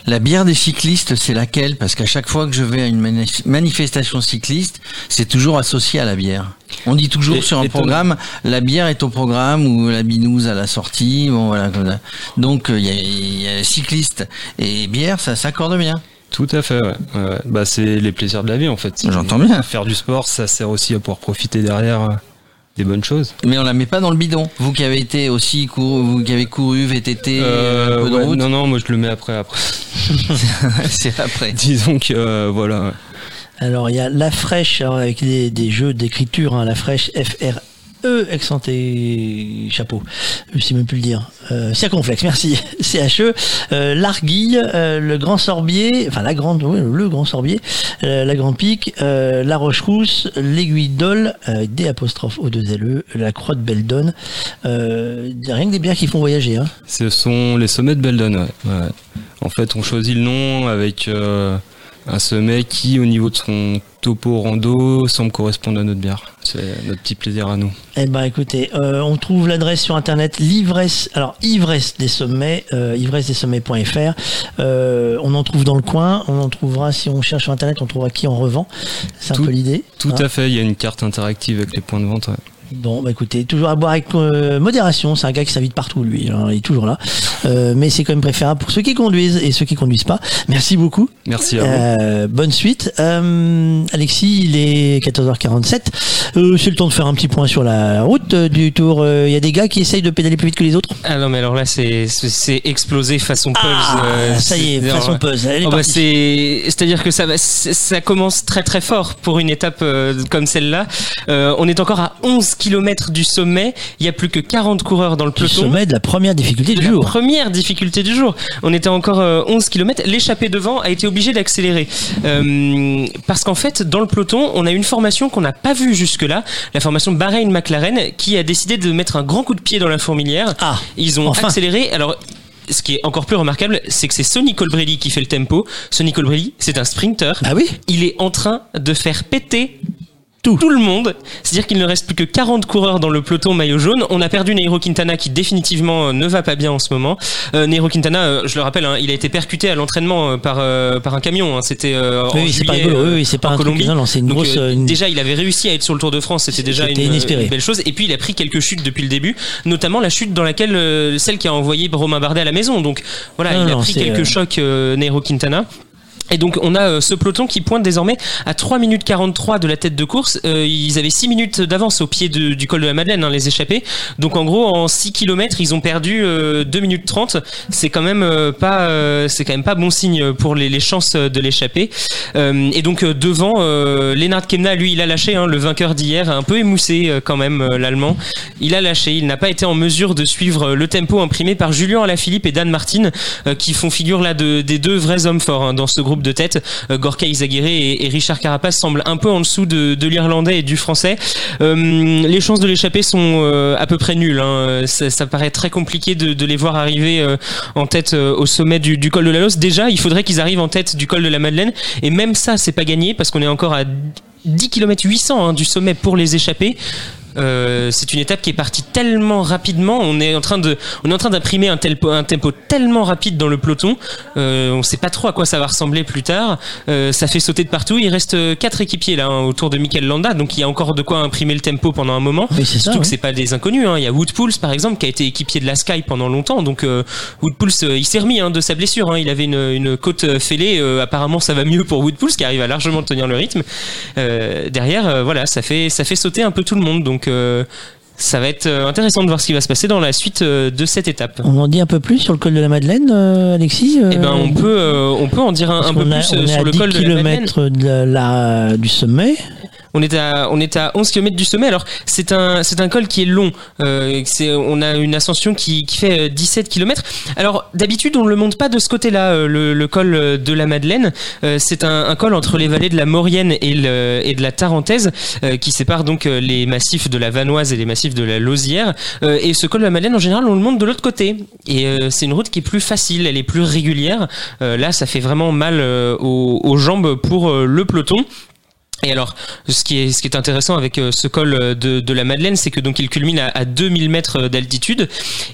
la bière des cyclistes, c'est laquelle? Parce qu'à chaque fois que je vais à une manif- manifestation cycliste, c'est toujours associé à la bière. On dit toujours Et- sur un programme, la bière est au programme ou la binouse à la sortie. Bon, voilà. comme ça. Donc, euh, il y, a, a cycliste et bière, ça s'accorde bien. Tout à fait, ouais. Bah, c'est les plaisirs de la vie en fait. J'entends bien. Faire du sport, ça sert aussi à pouvoir profiter derrière euh, des bonnes choses. Mais on la met pas dans le bidon. Vous qui avez été aussi couru, vous qui avez couru VTT, Euh, un peu de ouais, route, non, non, moi je le mets après. après. (laughs) c'est après. (laughs) Disons que euh, voilà. Alors il y a la fraîche alors, avec des, des jeux d'écriture, hein, la fraîche F R E accenté chapeau, je sais même plus le dire. Euh, circonflexe, merci. (laughs) C H E, euh, l'arguille, euh, le grand sorbier, enfin la grande, le grand sorbier, euh, la grande pique, la roche rousse, l'aiguille d'ol, D apostrophe O 2 L E, la croix de Beldon. Rien que des bières qui font voyager. Hein. Ce sont les sommets de Beldon. En fait, on choisit le nom avec un sommet qui, au niveau de son topo rando, semble correspondre à notre bière. C'est notre petit plaisir à nous. Eh ben écoutez, euh, on trouve l'adresse sur internet l'ivresse, alors ivresse des sommets, euh, ivresse des sommets.fr. Euh, on en trouve dans le coin, on en trouvera si on cherche sur internet, on trouvera qui en revend. C'est un peu l'idée. Tout hein. à fait, il y a une carte interactive avec les points de vente. ouais. Bon, bah écoutez, toujours à boire avec euh, modération. C'est un gars qui s'invite partout, lui. hein, il est toujours là. Euh, mais c'est quand même préférable pour ceux qui conduisent et ceux qui conduisent pas. Merci beaucoup. Merci à vous. Euh, bonne suite. Euh, Alexis, il est 14h47. Euh, c'est le temps de faire un petit point sur la route euh, du tour. Il y a des gars qui essayent de pédaler plus vite que les autres? Ah non, mais alors là, c'est explosé façon pulse. Ah, euh, ça y est, façon est Oh bah, c'est-à-dire que ça ça commence très très fort pour une étape euh, comme celle-là. Euh, on est encore à 11 km du sommet, il y a plus que 40 coureurs dans le Du peloton. sommet de la première difficulté de du la jour. première difficulté du jour. On était encore euh, 11 km. L'échappée devant a été obligé d'accélérer. Euh, parce qu'en fait, dans le peloton, on a une formation qu'on n'a pas vue jusque-là. La formation Bahreïn-McLaren qui a décidé de mettre un grand coup de pied dans la fourmilière. Ah, Ils ont enfin. accéléré. Alors, ce qui est encore plus remarquable, c'est que c'est Sonny Colbrelli qui fait le tempo. Sonny Colbrelli, c'est un sprinter. Bah oui? Il est en train de faire péter tout, le monde. C'est-à-dire qu'il ne reste plus que 40 coureurs dans le peloton maillot jaune. On a perdu Nairo Quintana qui définitivement euh, ne va pas bien en ce moment. Euh, Nairo Quintana, euh, je le rappelle, hein, il a été percuté à l'entraînement euh, par, euh, par un camion. hein. C'était euh, en Oui, oui, c'est pas Oui, oui, c'est pas en un truc. Colombie. Non, non, c'est une Donc, grosse. une- Déjà, il avait réussi à être sur le Tour de France. C'était déjà une, belle chose. Et puis, il a pris quelques chutes depuis le début, notamment la chute dans laquelle euh, celle qui a envoyé Romain Bardet à la maison. Donc voilà, Non, il a non, pris quelques chocs euh, Nairo Quintana. Et donc on a euh, ce peloton qui pointe désormais à 3 minutes 43 de la tête de course. Euh, ils avaient 6 minutes d'avance au pied du col de la Madeleine, hein, les échappés. Donc en gros en 6 km ils ont perdu euh, 2 minutes 30. C'est quand même euh, pas euh, c'est quand même pas bon signe pour les, les chances de l'échapper. Euh, et donc devant Lennart Kemna lui il a lâché hein, le vainqueur d'hier, un peu émoussé quand même l'allemand. Il a lâché, il n'a pas été en mesure de suivre le tempo imprimé par Julien Alaphilippe et Dan Martin qui font figure là de, des deux vrais hommes forts hein, dans ce groupe de tête. Euh, Gorka Izaguirre et, Richard Carapace semblent un peu en dessous de, l'Irlandais et du Français. Euh, les chances de l'échapper sont euh, à peu près nulles. hein. Ça, paraît très compliqué de, les voir arriver en tête au sommet du, col de la Losse. Déjà, il faudrait qu'ils arrivent en tête du col de la Madeleine. Et même ça, c'est pas gagné parce qu'on est encore à 10 km 800 hein, du sommet pour les échapper. Euh, c'est une étape qui est partie tellement rapidement. On est en train de, on est en train d'imprimer un, tel- un tempo tellement rapide dans le peloton. Euh, on sait pas trop à quoi ça va ressembler plus tard. Euh, ça fait sauter de partout. Il reste quatre équipiers là hein, autour de Mikel Landa, donc il y a encore de quoi imprimer le tempo pendant un moment. Ça, Surtout que oui. c'est pas des inconnus. Hein. Il y a Wood Pulse par exemple qui a été équipier de la Sky pendant longtemps. Donc euh, Wood Pulse, euh, il s'est remis hein, de sa blessure. hein. Il avait une, une côte fêlée. Euh, apparemment, ça va mieux pour Wood Pulse qui arrive à largement tenir le rythme. Euh, derrière, voilà, ça fait ça fait sauter un peu tout le monde. Donc euh, ça va être euh, intéressant de voir ce qui va se passer dans la suite euh, de cette étape. On en dit un peu plus sur le col de la Madeleine, Alexis Eh ben, on peut, on peut en dire un, peu a- plus sur à le 10 col de la Madeleine. kilomètres de la- du sommet. On est à on est à 11 km du sommet. Alors c'est un c'est un col qui est long. Euh, c'est on a une ascension qui, qui fait euh, 17 km. Alors d'habitude on le monte pas de ce côté-là euh, le, le col euh, de la Madeleine. Euh, c'est un, un col entre les vallées de la Maurienne et le et de la Tarentaise euh, qui sépare donc euh, les massifs de la Vanoise et les massifs de la Lausière. Euh, et ce col de la Madeleine en général on le monte de l'autre côté. Et euh, c'est une route qui est plus facile, elle est plus régulière. Euh, là ça fait vraiment mal euh, aux, aux jambes pour euh, le peloton. Et alors, ce qui est, ce qui est intéressant avec euh, ce col euh, de, de la Madeleine, c'est que donc il culmine à, à 2000 mètres d'altitude.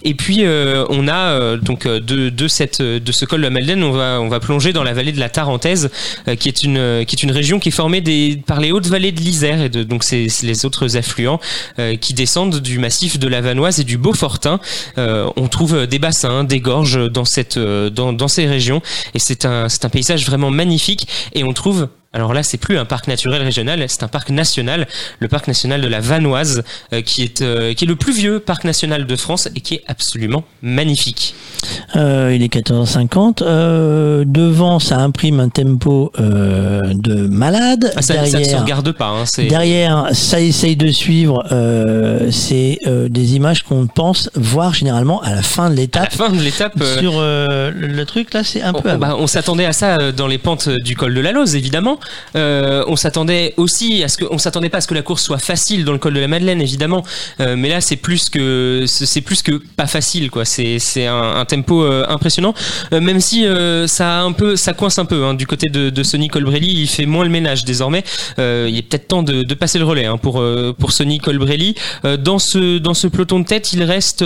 Et puis euh, on a euh, donc euh, de, de cette de ce col de la Madeleine, on va on va plonger dans la vallée de la Tarentaise, euh, qui est une euh, qui est une région qui est formée des par les hautes vallées de l'Isère et de donc c'est les autres affluents euh, qui descendent du massif de la Vanoise et du Beaufortin. Euh, on trouve des bassins, des gorges dans cette euh, dans dans ces régions et c'est un c'est un paysage vraiment magnifique et on trouve alors là, c'est plus un parc naturel régional, c'est un parc national, le parc national de la Vanoise, euh, qui est euh, qui est le plus vieux parc national de France et qui est absolument magnifique. Euh, il est 14h50. Euh, devant, ça imprime un tempo de malade. Ah, ça, ça ne se derrière, regarde pas. Hein, derrière, ça essaye de suivre. C'est des images qu'on pense voir généralement à la fin de à la l'étape. fin de l'étape. Sur le le truc là, c'est un On, peu. bah, on s'attendait à ça dans les pentes du col de la Lose, évidemment. Euh, on s'attendait aussi à ce que, on s'attendait pas à ce que la course soit facile dans le col de la Madeleine, évidemment. Euh, mais là, c'est plus que, c'est plus que pas facile, quoi. C'est, c'est un, tempo euh, impressionnant. Même si ça un peu, ça coince un peu hein, du côté de, de Sonny Colbrelli. Il fait moins le ménage désormais. Il est peut-être temps de, passer le relais hein, pour pour Sonny Colbrelli. Dans ce dans ce peloton de tête, il reste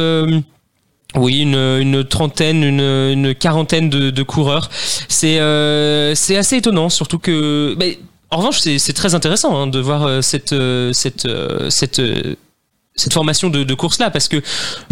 oui, une, trentaine, une, quarantaine de, coureurs. C'est euh, c'est assez étonnant, surtout que. mais, en revanche, c'est très intéressant hein, de voir euh, cette euh, cette cette cette formation de, de course là parce que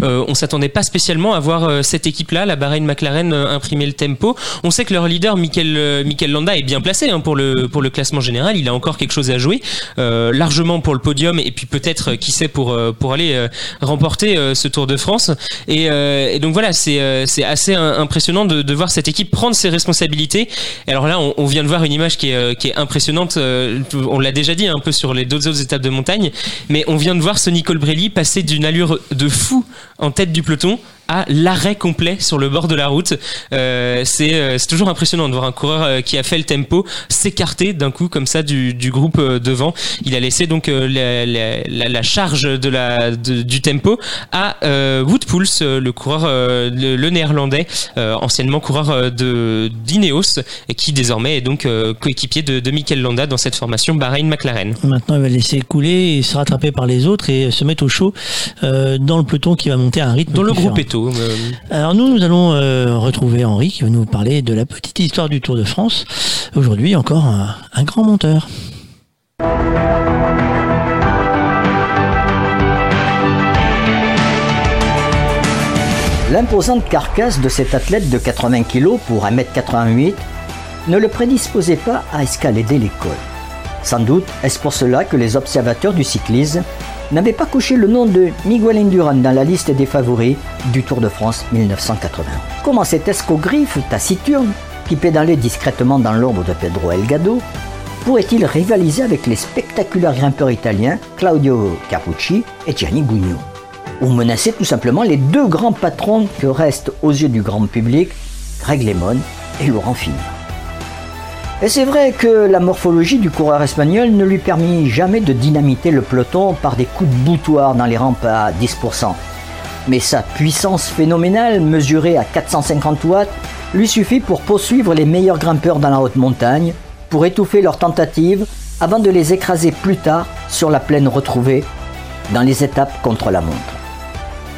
euh, on s'attendait pas spécialement à voir euh, cette équipe là la Bahreïn McLaren euh, imprimer le tempo. On sait que leur leader Mikel euh, Mikel Landa est bien placé hein, pour le pour le classement général. Il a encore quelque chose à jouer euh, largement pour le podium et puis peut-être qui sait pour pour aller remporter ce Tour de France. Et, et donc voilà c'est c'est assez impressionnant de, de voir cette équipe prendre ses responsabilités. Alors là on, vient de voir une image qui est qui est impressionnante on l'a déjà dit un peu sur les deux autres étapes de montagne mais on vient de voir Sonny Colbrelli passer d'une allure de fou en tête du peloton à l'arrêt complet sur le bord de la route. Euh, c'est euh, c'est toujours impressionnant de voir un coureur euh, qui a fait le tempo s'écarter d'un coup comme ça du, du groupe devant. Il a laissé donc la, la- la- la charge de la, de- du tempo à euh, le coureur, le, le néerlandais, euh, anciennement coureur de d'Ineos, et qui désormais est donc coéquipier de, de Mikel Landa dans cette formation Bahreïn-McLaren. Maintenant, il va laisser couler et se rattraper par les autres et se mettre au chaud dans le peloton qui va monter à un rythme. Dans le différent. groupe Eto. Euh, Alors nous, nous allons euh, retrouver Henri qui va nous parler de la petite histoire du Tour de France. Aujourd'hui, encore un, un grand monteur. L'imposante carcasse de cet athlète de 80 kg pour 1m88 ne le prédisposait pas à escalader l'école. Sans doute est-ce pour cela que les observateurs du cyclisme n'avaient pas couché le nom de Miguel Indurain dans la liste des favoris du Tour de France 1980. Comment cet escogriffe taciturne, qui pédalait discrètement dans l'ombre de Pedro Elgado, pourrait-il rivaliser avec les spectaculaires grimpeurs italiens Claudio Capucci et Gianni Bugno ou menacer tout simplement les deux grands patrons que restent aux yeux du grand public, Greg Lemon et Laurent Fignon? Et c'est vrai que la morphologie du coureur espagnol ne lui permit jamais de dynamiter le peloton par des coups de boutoir dans les rampes à 10%. Mais sa puissance phénoménale, mesurée à 450 watts, lui suffit pour poursuivre les meilleurs grimpeurs dans la haute montagne, pour étouffer leurs tentatives avant de les écraser plus tard sur la plaine retrouvée dans les étapes contre la montre.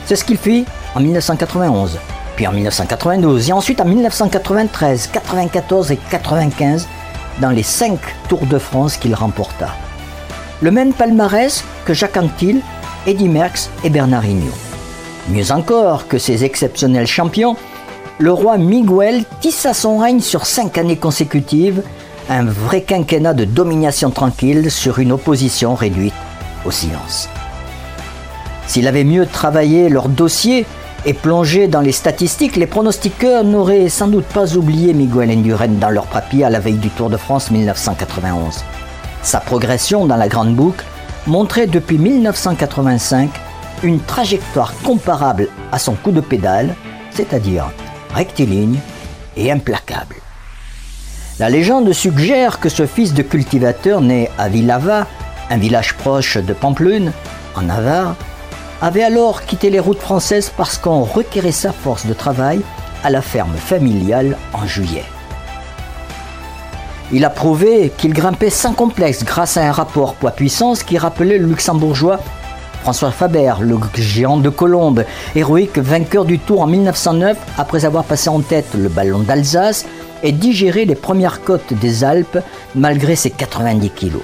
C'est ce qu'il fit en 1991, puis en 1992 et ensuite en 1993, 94 et 95 dans les cinq Tours de France qu'il remporta. Le même palmarès que Jacques Anquetil, Eddy Merckx et Bernard Hinault. Mieux encore que ces exceptionnels champions, le roi Miguel tissa son règne sur cinq années consécutives, un vrai quinquennat de domination tranquille sur une opposition réduite au silence. S'il avait mieux travaillé leur dossier et plongé dans les statistiques, les pronostiqueurs n'auraient sans doute pas oublié Miguel Indurain dans leur papier à la veille du Tour de France 1991. Sa progression dans la Grande Boucle montrait depuis 1985 une trajectoire comparable à son coup de pédale, c'est-à-dire rectiligne et implacable. La légende suggère que ce fils de cultivateur né à Villava, un village proche de Pamplune, en Navarre, avait alors quitté les routes françaises parce qu'on requérait sa force de travail à la ferme familiale en juillet. Il a prouvé qu'il grimpait sans complexe grâce à un rapport poids-puissance qui rappelait le luxembourgeois François Faber, le géant de Colombe, héroïque vainqueur du Tour en 1909 après avoir passé en tête le ballon d'Alsace et digéré les premières côtes des Alpes malgré ses 90 kilos.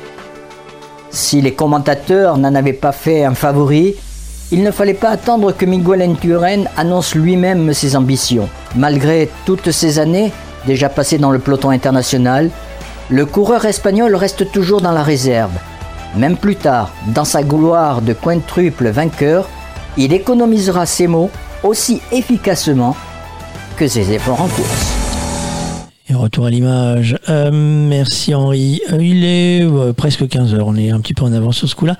Si les commentateurs n'en avaient pas fait un favori, il ne fallait pas attendre que Miguel Enturen annonce lui-même ses ambitions. Malgré toutes ces années, déjà passées dans le peloton international, le coureur espagnol reste toujours dans la réserve. Même plus tard, dans sa gloire de quintuple vainqueur, il économisera ses mots aussi efficacement que ses efforts en course. Et retour à l'image. Euh, merci Henri. Euh, il est euh, presque 15 heures. On est un petit peu en avance sur ce coup-là.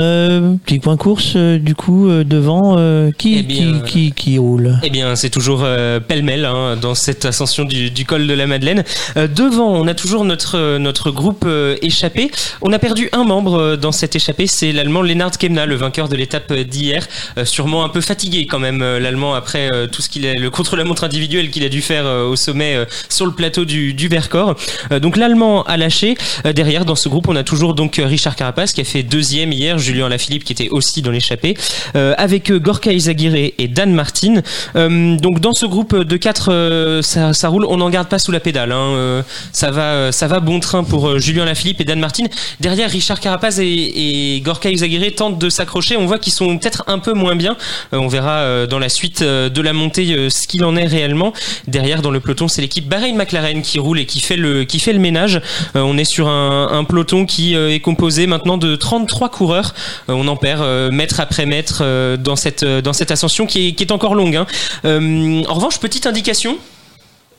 Euh, petit point course, du coup, devant. qui, Eh bien, qui, qui, qui roule? Eh bien, c'est toujours pêle-mêle hein, dans cette ascension du, du col de la Madeleine. Devant, on a toujours notre, notre groupe échappé. On a perdu un membre dans cette échappée, c'est l'Allemand Lennart Kemna, le vainqueur de l'étape d'hier. Sûrement un peu fatigué quand même, l'Allemand, après tout ce qu'il a, le contre-la-montre individuel qu'il a dû faire au sommet sur le plateau du, Vercors. Euh, donc l'Allemand a lâché. Euh, derrière, dans ce groupe, on a toujours donc euh, Richard Carapace qui a fait deuxième hier, Julien Lafilippe qui était aussi dans l'échappée, avec Gorka Izagirre et Dan Martin. Donc dans ce groupe de quatre, ça, roule. On n'en garde pas sous la pédale. hein. Ça va, ça va bon train pour Julien Lafilippe et Dan Martin. Derrière, Richard Carapace et, Gorka Izagirre tentent de s'accrocher. On voit qu'ils sont peut-être un peu moins bien. On verra dans la suite de la montée ce qu'il en est réellement. Derrière, dans le peloton, c'est l'équipe Bahreïn McLaren qui roule et qui fait le, qui fait le ménage. Euh, on est sur un, un peloton qui euh, est composé maintenant de 33 coureurs. Euh, on en perd mètre après mètre dans cette, dans cette ascension qui est, encore longue. hein. En revanche, petite indication.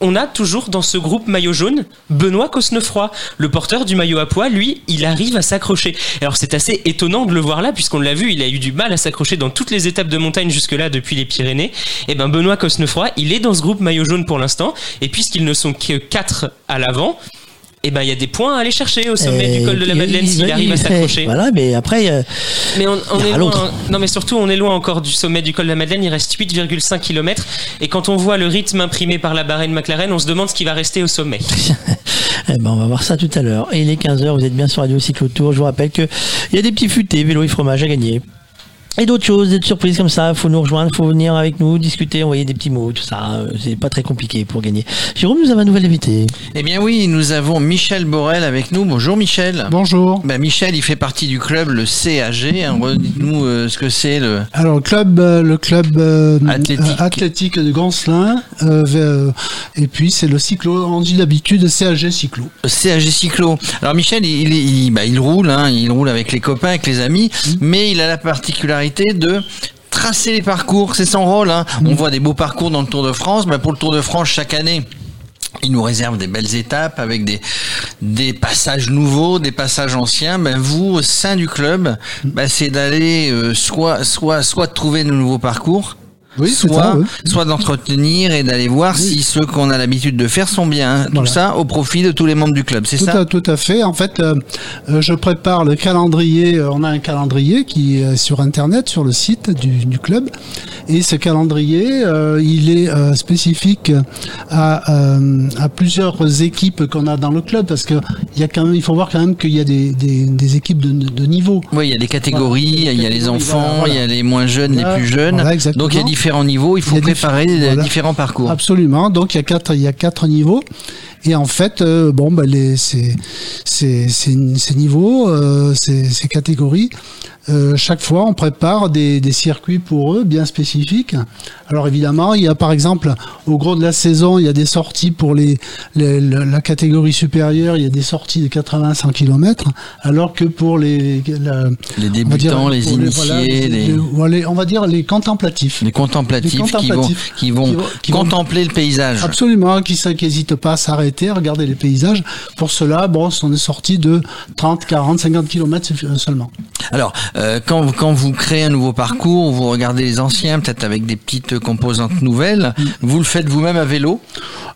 On a toujours dans ce groupe maillot jaune Benoît Cosnefroy, le porteur du maillot à pois. Lui, il arrive à s'accrocher. Alors c'est assez étonnant de le voir là, puisqu'on l'a vu, il a eu du mal à s'accrocher dans toutes les étapes de montagne jusque-là depuis les Pyrénées. Et ben Benoît Cosnefroy, il est dans ce groupe maillot jaune pour l'instant. Et puisqu'ils ne sont que 4 à l'avant, et ben il y a des points à aller chercher au sommet Et du col de la il- Madeleine il- s'il il- arrive à s'accrocher. Voilà, mais après, euh, Mais on, Il est loin. Non, mais surtout, on est loin encore du sommet du col de la Madeleine. Il reste 8,5 km. Et quand on voit le rythme imprimé par la Bahreïn McLaren, on se demande ce qui va rester au sommet. (laughs) eh ben, on va voir ça tout à l'heure. Et il est 15h, vous êtes bien sur Radio Cyclo Tour. Je vous rappelle qu'il y a des petits futés, vélo et fromage à gagner. Et d'autres choses, des surprises comme ça, faut nous rejoindre, faut venir avec nous, discuter, envoyer des petits mots, tout ça. euh, C'est pas très compliqué pour gagner. Jérôme, nous avons un nouvel invité. Eh bien oui, nous avons Michel Borel avec nous. Bonjour Michel. Bonjour. Ben, Michel, il fait partie du club, le CAG. hein. Redites-nous euh, ce que c'est le... Alors le club, euh, le club euh, Athlétique. euh, athlétique de Ganselin, euh, vers- et puis c'est le cyclo. On dit d'habitude CAG cyclo. le CAG Cyclo. Alors Michel, il, il, il- bah, il roule, hein, il roule avec les copains, avec les amis, mais il a la particularité de tracer les parcours, c'est son rôle. Hein. On voit des beaux parcours dans le Tour de France. Bah, pour le Tour de France, chaque année, il nous réserve des belles étapes avec des, des passages nouveaux, des passages anciens. Ben vous, au sein du club, ben c'est d'aller euh, soit, soit, soit trouver de nouveaux parcours, Oui, soit, ça, oui. soit d'entretenir et d'aller voir si ceux qu'on a l'habitude de faire sont bien. hein. Tout Voilà. ça au profit de tous les membres du club, c'est ça à, tout à fait. En fait, euh, euh, je prépare le calendrier. Euh, On a un calendrier qui est sur Internet, sur le site du, du club. Et ce calendrier, euh, il est euh, spécifique à, à plusieurs équipes qu'on a dans le club, parce que il y a quand même, il faut voir quand même qu'il y a des, des, des équipes de, de niveau. Oui, il y a des catégories, Voilà, il y a les enfants, voilà, il y a les moins jeunes, les plus jeunes. Donc il y a différents niveaux, il faut Il préparer les voilà. différents parcours. Absolument. Donc il y a quatre, il y a quatre niveaux. Et en fait, euh, bon, bah, les, ces, ces, ces, ces niveaux, euh, ces, ces catégories, euh, chaque fois, on prépare des, des circuits pour eux bien spécifiques. Alors évidemment, il y a par exemple, au gros de la saison, il y a des sorties pour les, les- la, catégorie supérieure, il y a des sorties de 80-100 km, alors que pour les, la- Les dire, débutants, les initiés, voilà, les, on va dire les contemplatifs. les contemplatifs, Les contemplatifs qui vont, qui vont qui vont- qui vont- contempler le paysage. Absolument, qui n'hésitent pas à s'arrêter, à regarder les paysages. Pour cela, bon, on est sorti de 30, 40, 50 km seulement. Alors, euh, quand, vous- quand vous créez un nouveau parcours, vous regardez les anciens, peut-être avec des petites composantes nouvelles, Mm. vous le faites vous-même à vélo?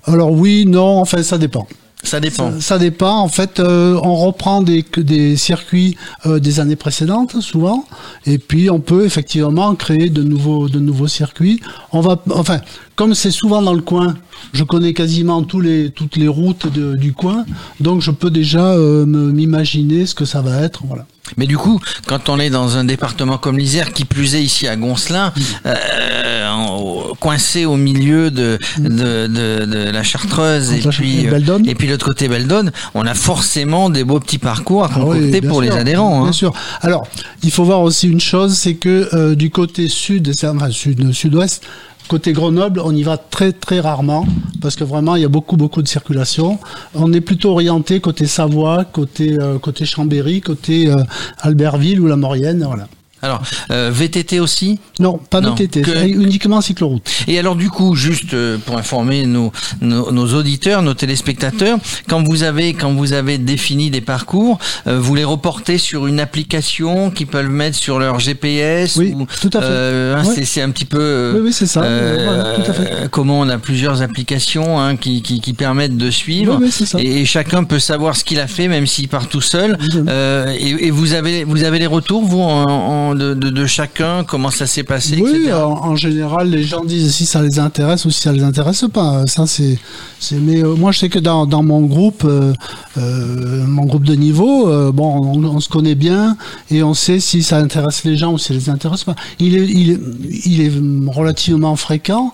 Alors oui, non, enfin ça dépend. Ça dépend. Ça, dépend. En fait, euh, on reprend des, des circuits euh, des années précédentes, souvent, et puis on peut effectivement créer de nouveaux, de nouveaux circuits. On va, enfin, comme c'est souvent dans le coin, je connais quasiment tous les, toutes les routes du coin, donc je peux déjà euh, m'imaginer ce que ça va être. Voilà. Mais du coup, quand on est dans un département comme l'Isère, qui plus est ici à Goncelin, euh, en- coincé au milieu de, de, de, de la Chartreuse et la puis, euh, et puis l'autre côté Beldonne, on a forcément des beaux petits parcours à Ah oui, concocter bien pour sûr, les adhérents. Bien hein. sûr. Alors, il faut voir aussi une chose, c'est que euh, du côté sud, c'est- enfin sud, sud-ouest, côté Grenoble, on y va très très rarement parce que vraiment il y a beaucoup beaucoup de circulation. On est plutôt orienté côté Savoie, côté euh, côté Chambéry, côté euh, Albertville ou la Maurienne, voilà. Alors, euh, VTT aussi? Non, pas Non, VTT, que- uniquement cycloroute. Et alors du coup, juste euh, pour informer nos, nos, nos auditeurs, nos téléspectateurs, quand vous avez quand vous avez défini des parcours, euh, vous les reportez sur une application qu'ils peuvent mettre sur leur GPS Oui, ou, tout à fait. euh, Ouais. c'est, un petit peu euh, Oui, oui, c'est ça. euh, Voilà, tout à fait. comment on a plusieurs applications hein, qui, qui, qui permettent de suivre Oui, oui, c'est ça. et, et chacun peut savoir ce qu'il a fait même s'il part tout seul. Euh, et, et vous avez vous avez les retours vous en, en- de, de, de chacun comment ça s'est passé Oui, etc. en, en général, les gens disent si ça les intéresse ou si ça les intéresse pas. Ça, c'est, c'est. Mais euh, moi, je sais que dans, dans mon groupe, euh, euh, mon groupe de niveau, euh, bon, on, on se connaît bien et on sait si ça intéresse les gens ou si ça les intéresse pas. Il est, il est, il est relativement fréquent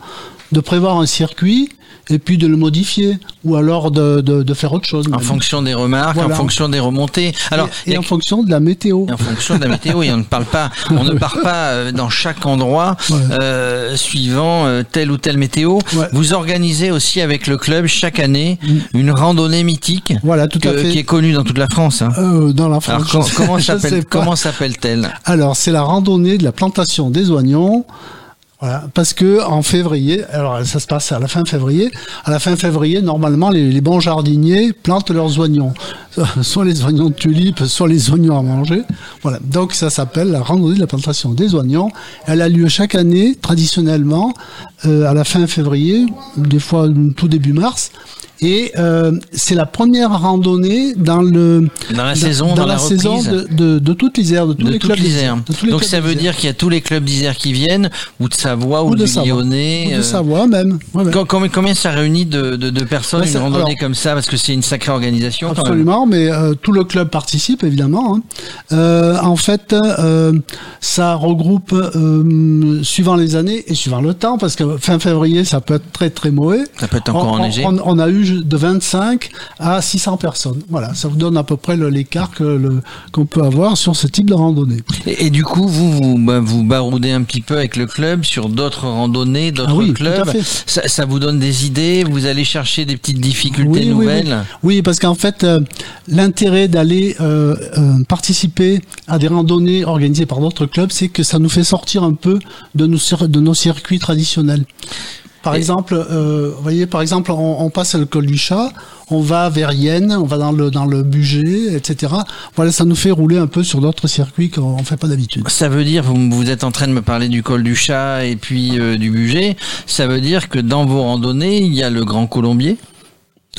de prévoir un circuit et puis de le modifier ou alors de, de, de faire autre chose. En même. fonction des remarques, en fonction des remontées. Alors, et, et en fonction de la météo. en fonction de la météo, et on ne parle pas, (laughs) on ne part pas euh, dans chaque endroit Ouais. euh, suivant euh, telle ou telle météo. Ouais. Vous organisez aussi avec le club chaque année Mm. une randonnée mythique Voilà, tout à que- fait. qui est connue dans toute la France. hein. Euh, dans la France. Alors (laughs) comment s'appelle-t-elle? Alors, c'est la randonnée de la plantation des oignons. Parce que en février, alors ça se passe à la fin février. À la fin février, normalement, les, les bons jardiniers plantent leurs oignons, (laughs) soit les oignons de tulipes, soit les oignons à manger. Voilà, donc ça s'appelle la randonnée de la plantation des oignons. Elle a lieu chaque année, traditionnellement, euh, à la fin février, des fois tout début mars. Et euh, c'est la première randonnée dans le Dans la saison, dans la saison de, de, de toute l'Isère, de tous de les clubs les Donc ça veut d'Isère. dire qu'il y a tous les clubs d'Isère qui viennent, ou de Savoie, ou, ou de Lyonnais. ou de euh, Savoie même. Ouais, ouais. com- Combien, combien ça réunit de, personnes Bah, une randonnée alors- comme ça parce que c'est une sacrée organisation. Absolument, mais euh, tout le club participe évidemment. hein. Euh, en fait, euh, ça regroupe euh, suivant les années et suivant le temps, parce que fin février, ça peut être très très mauvais. Ça peut être encore on, enneigé. on, on a eu de 25 à 600 personnes. Voilà, ça vous donne à peu près l'écart que qu'on peut avoir sur ce type de randonnée. Et, et du coup, vous vous, bah, vous baroudez un petit peu avec le club sur d'autres randonnées, d'autres Ah oui, clubs. Ça, ça vous donne des idées. Vous allez chercher des petites difficultés Oui, nouvelles. Oui, parce qu'en fait, euh, l'intérêt d'aller euh, euh, participer à des randonnées organisées par d'autres clubs, c'est que ça nous fait sortir un peu de nos, cir- de nos circuits traditionnels. Par Et- exemple, euh, vous voyez, par exemple, on, on passe le col du chat, on va vers Yenne, on va dans le dans le budget, etc. Voilà, ça nous fait rouler un peu sur d'autres circuits qu'on ne fait pas d'habitude. Ça veut dire, vous, vous êtes en train de me parler du col du chat et puis euh, du budget, ça veut dire que dans vos randonnées, il y a le Grand Colombier?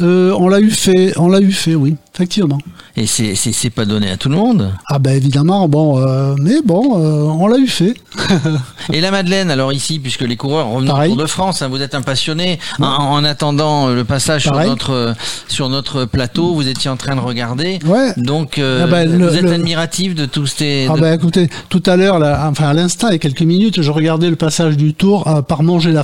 Euh, on l'a eu fait, on l'a eu fait, oui, effectivement. et c'est c'est- c'est pas donné à tout le monde. Ah ben évidemment, bon, euh, mais bon, euh, on l'a eu fait. (laughs) Et la Madeleine, alors ici, puisque les coureurs Pareil. Tour de France, hein, vous êtes un passionné. En, en attendant euh, le passage sur notre sur notre plateau, vous étiez en train de regarder. Ouais. Donc euh, Ah ben, le- vous êtes le- admiratif de tous ces. Ah de- ben écoutez, tout à l'heure, là, enfin à l'instant, il y a quelques minutes, je regardais le passage du Tour par manger la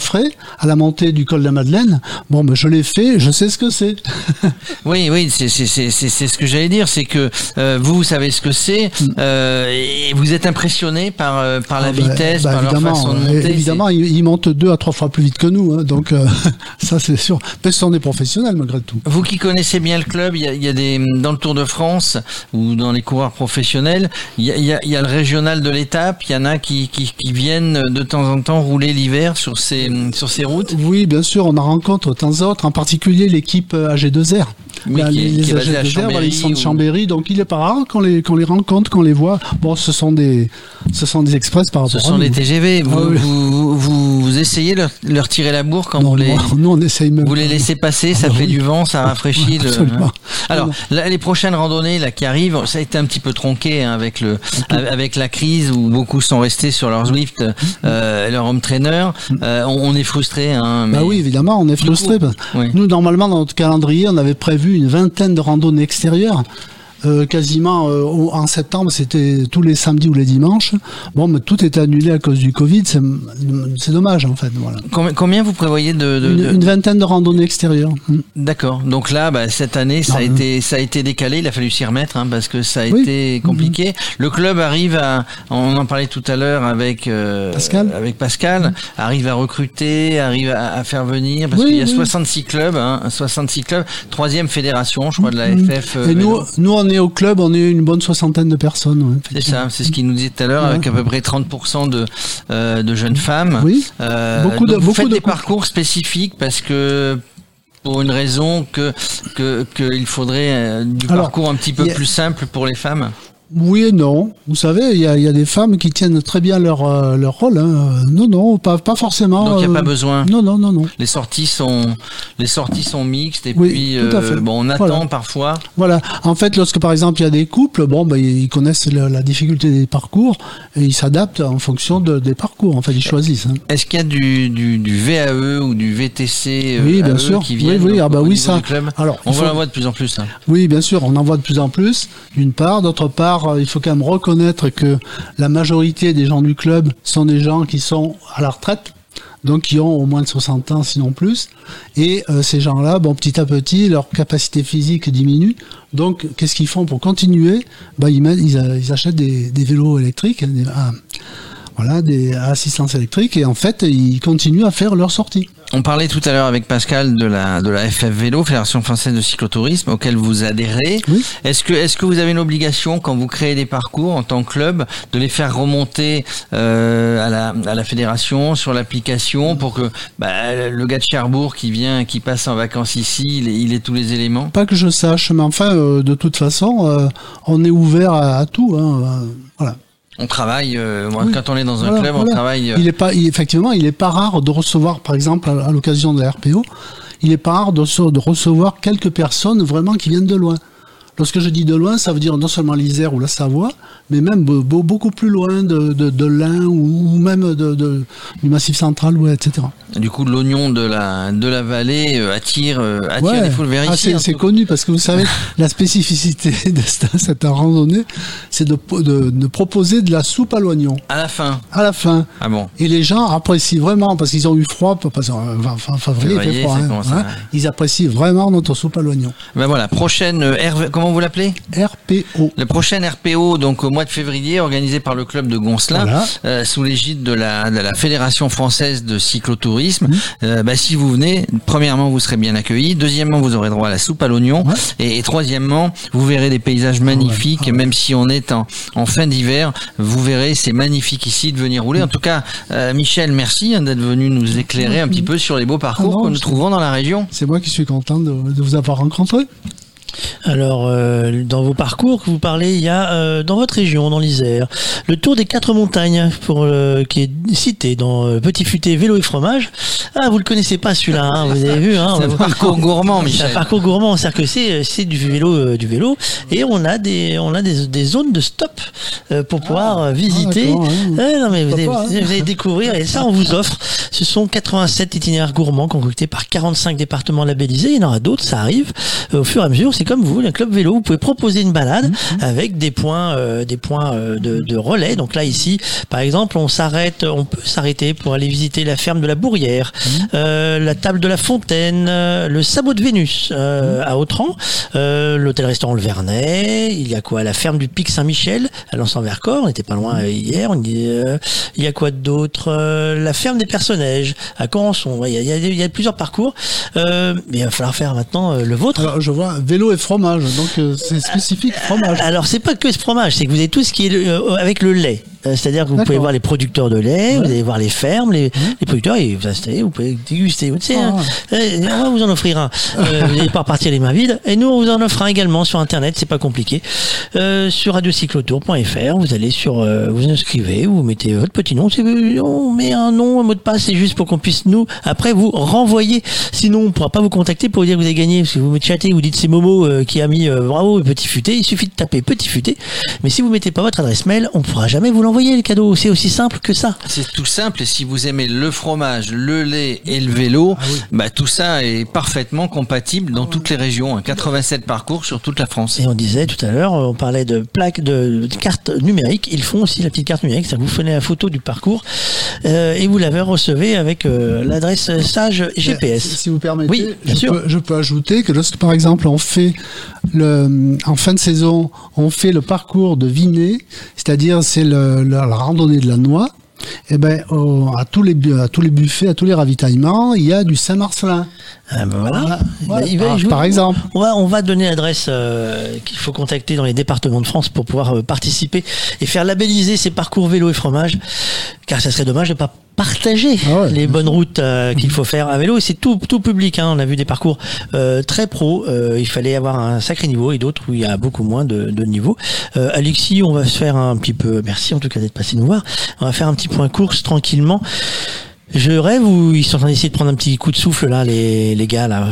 à la montée du col de la Madeleine. Bon, ben je l'ai fait, je sais ce que c'est. (laughs) Oui, oui, c'est c'est c'est c'est ce que j'allais dire, c'est que euh, vous, vous savez ce que c'est euh, et vous êtes impressionné par euh, par la Ah ben, vitesse, bah, par leur façon de monter. Évidemment, ils, ils montent deux à trois fois plus vite que nous, hein, donc euh, (laughs) ça c'est sûr. Mais ce sont des professionnels malgré tout. Vous qui connaissez bien le club, il y a, il y a des dans le Tour de France ou dans les coureurs professionnels, il y a, il y a, il y a le régional de l'étape. Il y en a qui, qui, qui viennent de temps en temps rouler l'hiver sur ces sur ces routes. Oui, bien sûr, on en rencontre de temps autre, en particulier l'équipe euh, AG2R. Là, qui est- les qui est basée à AG2R, voilà, ils sont de Chambéry ou- Chambéry, donc il est pas rare qu'on les, qu'on les rencontre, qu'on les voit. Bon, ce sont des, ce sont des express par Ce rapport sont à nous. les TGV. Vous, Ah oui. vous, vous, vous, essayez de leur, leur tirer la bourre quand Non, vous les (laughs) nous, on essaye même. vous les laissez passer, ça Ah, fait oui. du vent, ça rafraîchit. le- Absolument. Alors, là, les prochaines randonnées là qui arrivent, ça a été un petit peu tronqué hein, avec le avec la crise où beaucoup sont restés sur leur Zwift, euh, et leur home trainer. Euh, on, on est frustré. Hein, mais Bah oui, évidemment, on est frustré. Nous, normalement, dans notre calendrier, on avait prévu une vingtaine de randonnées extérieures. Euh, quasiment euh, en septembre, c'était tous les samedis ou les dimanches. Bon, mais tout est annulé à cause du Covid. C'est dommage, en fait. Voilà. Combien, combien vous prévoyez de, de- Une, de- une vingtaine de randonnées extérieures. Mm. D'accord. Donc là, bah, cette année, ça a Non, été, ça a été décalé. Il a fallu s'y remettre hein, parce que ça a Oui. été compliqué. Le club arrive à, on en parlait tout à l'heure avec euh, Pascal. avec Pascal, arrive à recruter, arrive à, à faire venir parce Oui, qu'il y a oui. 66 clubs, hein, 66 clubs, troisième fédération, je crois de la Mm. FF. Et nous, nous, on est au club, on est une bonne soixantaine de personnes. ouais, C'est ça, c'est ce qu'il nous disait tout à l'heure, Ouais. avec à peu près 30% de, euh, de jeunes femmes. Oui. Euh, Beaucoup de- donc vous beaucoup faites de des parcours spécifiques parce que pour une raison que que qu'il faudrait euh, du Alors, parcours un petit peu a- plus simple pour les femmes. Oui et non. Vous savez, il y a, il y a des femmes qui tiennent très bien leur, euh, leur rôle. hein. Non, non, pas, pas forcément. Donc il n'y a euh, pas besoin. Non, non, non, non. Les sorties sont les sorties sont mixtes et Oui, puis tout à euh, fait. bon on attend Voilà. parfois. Voilà. En fait, lorsque par exemple il y a des couples, bon, ben, ils connaissent la, la difficulté des parcours et ils s'adaptent en fonction de- des parcours. En fait, ils choisissent. hein. Est-ce qu'il y a du, du, du VAE ou du VTC euh, Oui, bien sûr. qui Oui, viennent oui, donc, ah bah oui, ça- alors, on faut- la voit de plus en plus. hein. Oui, bien sûr, on en voit de plus en plus, d'une part. D'autre part, euh, il faut quand même reconnaître que la majorité des gens du club sont des gens qui sont à la retraite, donc qui ont au moins de 60 ans, sinon plus. Et euh, ces gens-là, bon, petit à petit, leur capacité physique diminue. Donc, qu'est-ce qu'ils font pour continuer? Bah, ils, achètent des, vélos électriques, des- à- voilà, des et en fait, ils continuent à faire leur sortie. On parlait tout à l'heure avec Pascal de la de la FF Vélo, Fédération française de cyclotourisme, auquel vous adhérez. Oui. Est-ce que est-ce que vous avez une obligation quand vous créez des parcours en tant que club de les faire remonter euh, à la à la fédération sur l'application pour que bah, le gars de Cherbourg qui vient qui passe en vacances ici, il ait, il ait tous les éléments? Pas que je sache, mais enfin, euh, de toute façon, euh, on est ouvert à, à tout. Hein, euh, voilà. On travaille. euh, Oui. quand on est dans un Voilà, club, on travaille. euh, Il est pas, il- effectivement, il est pas rare de recevoir, par exemple, à, à l'occasion de la RPO, il est pas rare de recevoir quelques personnes vraiment qui viennent de loin. Lorsque je dis de loin, ça veut dire non seulement l'Isère ou la Savoie, mais même be- be- beaucoup plus loin de, de, de l'Ain ou, même de, du Massif central, ouais, etc. Du coup, l'oignon de la de la vallée euh, attire euh, attire Ouais. des foules vers Ah, ici. c'est connu parce que vous savez, (laughs) la spécificité (laughs) de cette, randonnée, c'est de, de- proposer de la soupe à l'oignon À la fin. à la fin. Ah bon. Et les gens apprécient vraiment parce qu'ils ont eu froid, parce qu'en fin février, il fait froid. hein, hein. Ils apprécient vraiment notre soupe à l'oignon. Ben voilà, prochaine euh, Hervé, comment comment vous l'appelez RPO. Le prochain RPO, donc au mois de février, organisé par le club de Goncelin, Voilà. euh, sous l'égide de la, de la Fédération française de cyclotourisme. Mhm. Euh, bah, si vous venez, premièrement, vous serez bien accueillis. Deuxièmement, vous aurez droit à la soupe à l'oignon. Ouais. Et, et troisièmement, vous verrez des paysages magnifiques. Ah ouais. Même si on est en, en fin d'hiver, vous verrez, c'est magnifique ici de venir rouler. En tout cas, euh, Michel, merci hein, d'être venu nous éclairer un petit peu sur les beaux parcours Ah non, que nous trouvons dans la région. C'est moi qui suis content de, de vous avoir rencontré. Alors, euh, dans vos parcours que vous parlez, il y a euh, dans votre région, dans l'Isère, le Tour des quatre montagnes, pour euh, qui est cité dans Petit Futé Vélo et Fromage. Ah, vous le connaissez pas celui-là, hein, vous avez vu. Hein, C'est un parcours gourmand, C'est un Michel. parcours gourmand, c'est-à-dire que c'est c'est du vélo, du vélo, et on a des on a des, des zones de stop pour pouvoir visiter. d'accord, ouais. Ouais, non mais vous allez, Pourquoi pas, hein. vous allez découvrir et ça on vous offre. Ce sont 87 itinéraires gourmands concoctés par 45 départements labellisés. Il y en aura d'autres, ça arrive au fur et à mesure. C'est comme vous, un club vélo, vous pouvez proposer une balade Mmh, avec des points euh, des points euh, de, de relais. Donc là ici, par exemple, on s'arrête, on peut s'arrêter pour aller visiter la ferme de la Bourrière, Mmh. euh, la table de la Fontaine, euh, le sabot de Vénus euh, à Autran, euh, l'hôtel-restaurant Le Vernet. Il y a quoi La ferme du Pic Saint-Michel à Lens-en-Vercors. On n'était pas loin hier. On y, euh, il y a quoi d'autre Euh, La ferme des personnages à Corançon. Il y a, il y a- il y a plusieurs parcours. Euh, mais il va falloir faire maintenant le vôtre. Alors, je vois vélo et fromage, donc euh, c'est spécifique fromage. Alors c'est pas que ce fromage, c'est que vous avez tout ce qui est le- euh, avec le lait. Euh, C'est-à-dire que vous pouvez voir les producteurs de lait, vous allez voir les fermes, les, les producteurs et vous installez, vous pouvez déguster. Vous savez, Ah, hein, euh, on va vous en offrir un. Euh, vous n'allez pas repartir les mains vides. Et nous on vous en offre un également sur internet, c'est pas compliqué. Euh, sur radiocyclotour.fr, vous allez sur, vous inscrivez, vous mettez votre petit nom. On met un nom, un mot de passe, c'est juste pour qu'on puisse nous après vous renvoyer. Sinon on pourra pas vous contacter pour vous dire que vous avez gagné. Si vous me chattez, vous dites c'est Momo qui a mis bravo petit futé, il suffit de taper petit futé. Mais si vous mettez pas votre adresse mail, on pourra jamais vous l'envoyer le cadeau. C'est aussi simple que ça. C'est tout simple et si vous aimez le fromage, le lait et le vélo, bah tout ça est parfaitement compatible dans toutes les régions. hein. 87 parcours sur toute la France. Et on disait tout à l'heure, on parlait de plaques de, de cartes numériques. Ils font aussi la petite carte numérique. Ça vous prenez la photo du parcours euh, et vous l'avez recevez avec euh, l'adresse sage Si, GPS. si vous permettez, Oui, bien je, sûr. Peux, je peux ajouter que lorsque par exemple on fait le, en fin de saison, on fait le parcours de Vinet, c'est-à-dire c'est le- la, la randonnée de la noix. Et ben au- à tous les bu- à tous les buffets, à tous les ravitaillements, il y a du Saint-Marcelin. Ah ben voilà. Voilà. Il va- Par- exemple. On va, on va donner l'adresse euh, qu'il faut contacter dans les départements de France pour pouvoir euh, participer et faire labelliser ces parcours vélo et fromage. Car ça serait dommage de pas partager Ah ouais. les bonnes routes euh, qu'il faut faire à vélo. Et c'est tout, tout public. Hein. On a vu des parcours euh, très pro. Euh, il fallait avoir un sacré niveau et d'autres où il y a beaucoup moins de, de niveau. Euh, Alexis, on va se faire un petit peu. Merci en tout cas d'être passé nous voir. On va faire un petit point course tranquillement. Je rêve ou ils sont en train d'essayer de prendre un petit coup de souffle là, les, les gars là?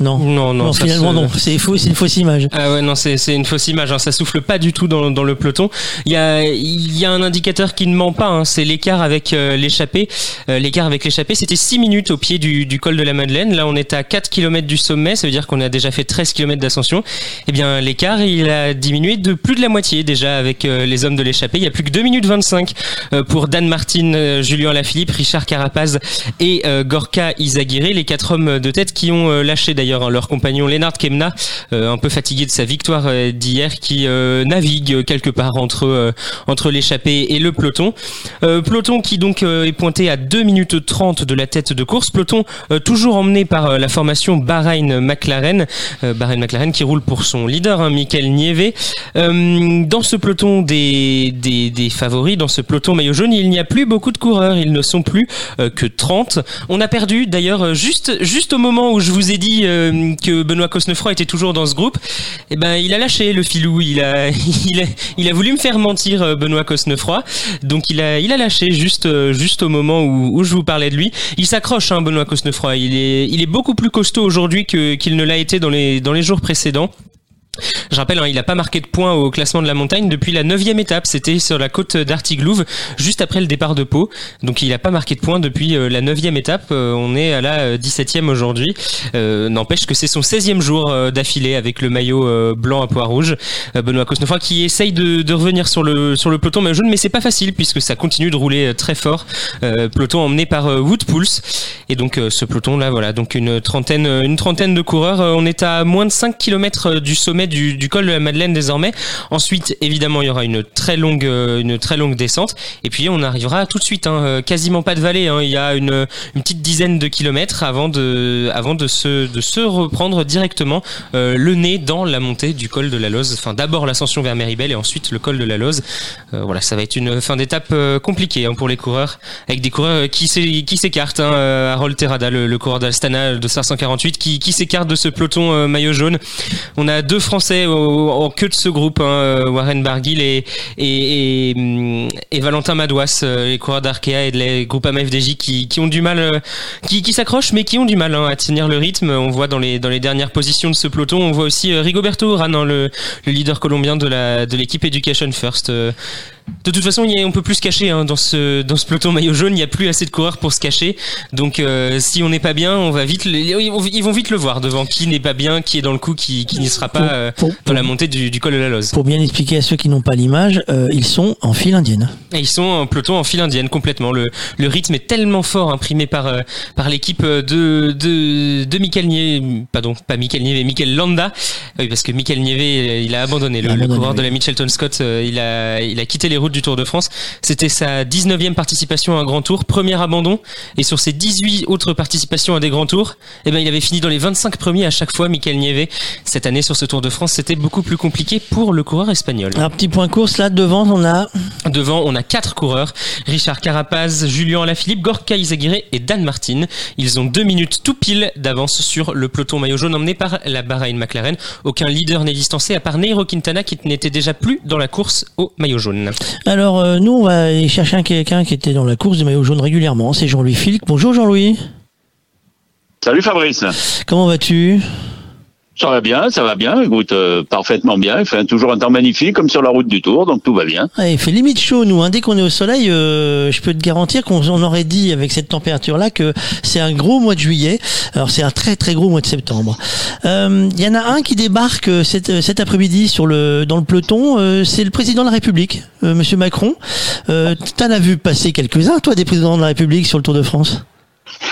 Non. Non, non, finalement non. C'est faux, c'est une fausse image. Ah ouais non c'est c'est une fausse image hein. ça souffle pas du tout dans, dans le peloton il y a il y a un indicateur qui ne ment pas hein. c'est l'écart avec euh, l'échappée Euh, l'écart avec l'échappée c'était 6 minutes au pied du, du col de la Madeleine là on est à 4 km du sommet ça veut dire qu'on a déjà fait 13 km d'ascension eh bien l'écart il a diminué de plus de la moitié déjà avec euh, les hommes de l'échappée il y a plus que 2 minutes 25 euh, pour Dan Martin Julien Lafilippe Richard Carapaz et Gorka Izagirre les quatre hommes de tête qui ont lâché d'ailleurs hein, leur compagnon Lennart Kemna euh, un peu fatigué de sa victoire euh, d'hier qui euh, navigue quelque part entre entre l'échappée et le peloton. Peloton qui donc est pointé à 2 minutes 30 de la tête de course. Peloton toujours emmené par la formation Bahreïn McLaren euh, Bahreïn McLaren qui roule pour son leader hein, Michael Nieve. Dans ce peloton des, des des favoris dans ce peloton maillot jaune il n'y a plus beaucoup de coureurs. Ils ne sont plus que 30 on a perdu d'ailleurs juste juste au moment où je vous ai dit euh, que Benoît Cosnefroy était toujours dans ce groupe eh ben il a lâché le filou. Il a (laughs) il a il a voulu me faire mentir euh, Benoît Cosnefroy. Donc il a il a lâché juste euh, juste au moment où, où je vous parlais de lui. Il s'accroche hein, Benoît Cosnefroy. Il est il est beaucoup plus costaud aujourd'hui que qu'il ne l'a été dans les dans les jours précédents je rappelle, hein, il n'a pas marqué de points au classement de la montagne depuis la neuvième étape. C'était sur la côte d'Artiglouve, juste après le départ de Pau. Donc il n'a pas marqué de points depuis euh, la neuvième étape. Euh, on est à la euh, 17e aujourd'hui. Euh, N'empêche que c'est son 16e jour d'affilée avec le maillot blanc à pois rouge. Benoît Cosnefroy qui essaye de, revenir sur le sur le peloton mais jaune, mais c'est pas facile puisque ça continue de rouler très fort. Euh, peloton emmené par euh, Wood Pulse. Et donc ce peloton là, voilà, donc une trentaine une trentaine de coureurs. On est à moins de 5 km du sommet du, col de la Madeleine désormais. Ensuite, évidemment, il y aura une très longue, euh, une très longue descente. Et puis, on arrivera tout de suite, hein, euh, quasiment pas de vallée. hein. Il y a une, petite dizaine de kilomètres avant de, avant de se, de se reprendre directement euh, le nez dans la montée du col de la Loze. Enfin, d'abord l'ascension vers Méribel et ensuite le col de la Loze. Voilà, ça va être une fin d'étape compliquée hein, pour les coureurs, avec des coureurs qui s'é- qui s'écartent. Hein, Harold Terrada, le, coureur d'Alstana de 548, qui, qui s'écarte de ce peloton maillot jaune. On a deux Français au- en queue de ce groupe, hein, euh, Warren Barguil et, et Valentin Madouas, euh, les coureurs d'Arkea et les groupes AMFDJ qui, qui ont du mal, euh, qui, s'accrochent, mais qui ont du mal hein, à tenir le rythme. On voit dans les, dernières positions de ce peloton, on voit aussi euh, Rigoberto Urán, hein, le, le leader colombien de l'équipe Education First. Euh, de toute façon, il y a- on peut plus se cacher hein, dans ce dans ce peloton maillot jaune. Il n'y a plus assez de coureurs pour se cacher. Donc, euh, si on n'est pas bien, on va vite. le- ils vont- vite le voir devant qui n'est pas bien, qui est dans le coup, qui, qui n'y sera pas euh, Pour- dans la montée du, du col de la Loze. Pour bien expliquer à ceux qui n'ont pas l'image, euh, ils sont en file indienne. Et ils sont en peloton en file indienne complètement. Le, le rythme est tellement fort imprimé par euh, par l'équipe de de de Michael Nieve, pardon, pas Michael Nieve, Michael Landa. Oui, parce que Michael Nieve, euh, il a abandonné. Le, coureur de la Mitchelton Scott, euh, il a il a quitté les routes du Tour de France. C'était sa 19e participation à un grand tour, premier abandon. Et sur ses 18 autres participations à des grands tours, eh ben il avait fini dans les 25 premiers à chaque fois. Michael Nieve. Cette année sur ce Tour de France, c'était beaucoup plus compliqué pour le coureur espagnol. Un petit point course là devant, on a Devant, on a quatre coureurs. Richard Carapaz, Julien Alaphilippe, Gorka Izaguirre et Dan Martin. Ils ont deux minutes tout pile d'avance sur le peloton maillot jaune emmené par la Bahrain McLaren. Aucun leader n'est distancé à part Neiro Quintana qui n'était déjà plus dans la course au maillot jaune. Alors, euh, nous, on va aller chercher un- quelqu'un qui était dans la course du maillot jaune régulièrement. C'est Jean-Louis Filc. Bonjour Jean-Louis. Salut Fabrice. Comment vas-tu? Ça va bien, ça va bien. Écoute, euh, parfaitement bien. Il fait toujours un temps magnifique, comme sur la route du Tour, donc tout va bien. Ah, Il fait limite chaud, nous. hein. Dès qu'on est au soleil, euh, je peux te garantir qu'on on aurait dit avec cette température-là que c'est un gros mois de juillet. Alors c'est un très très gros mois de septembre. Euh, Il y en a un qui débarque euh, cet, cet après-midi sur le dans le peloton. euh, c'est le président de la République, euh, Monsieur Macron. Euh, T'en as vu passer quelques-uns, toi, des présidents de la République sur le Tour de France?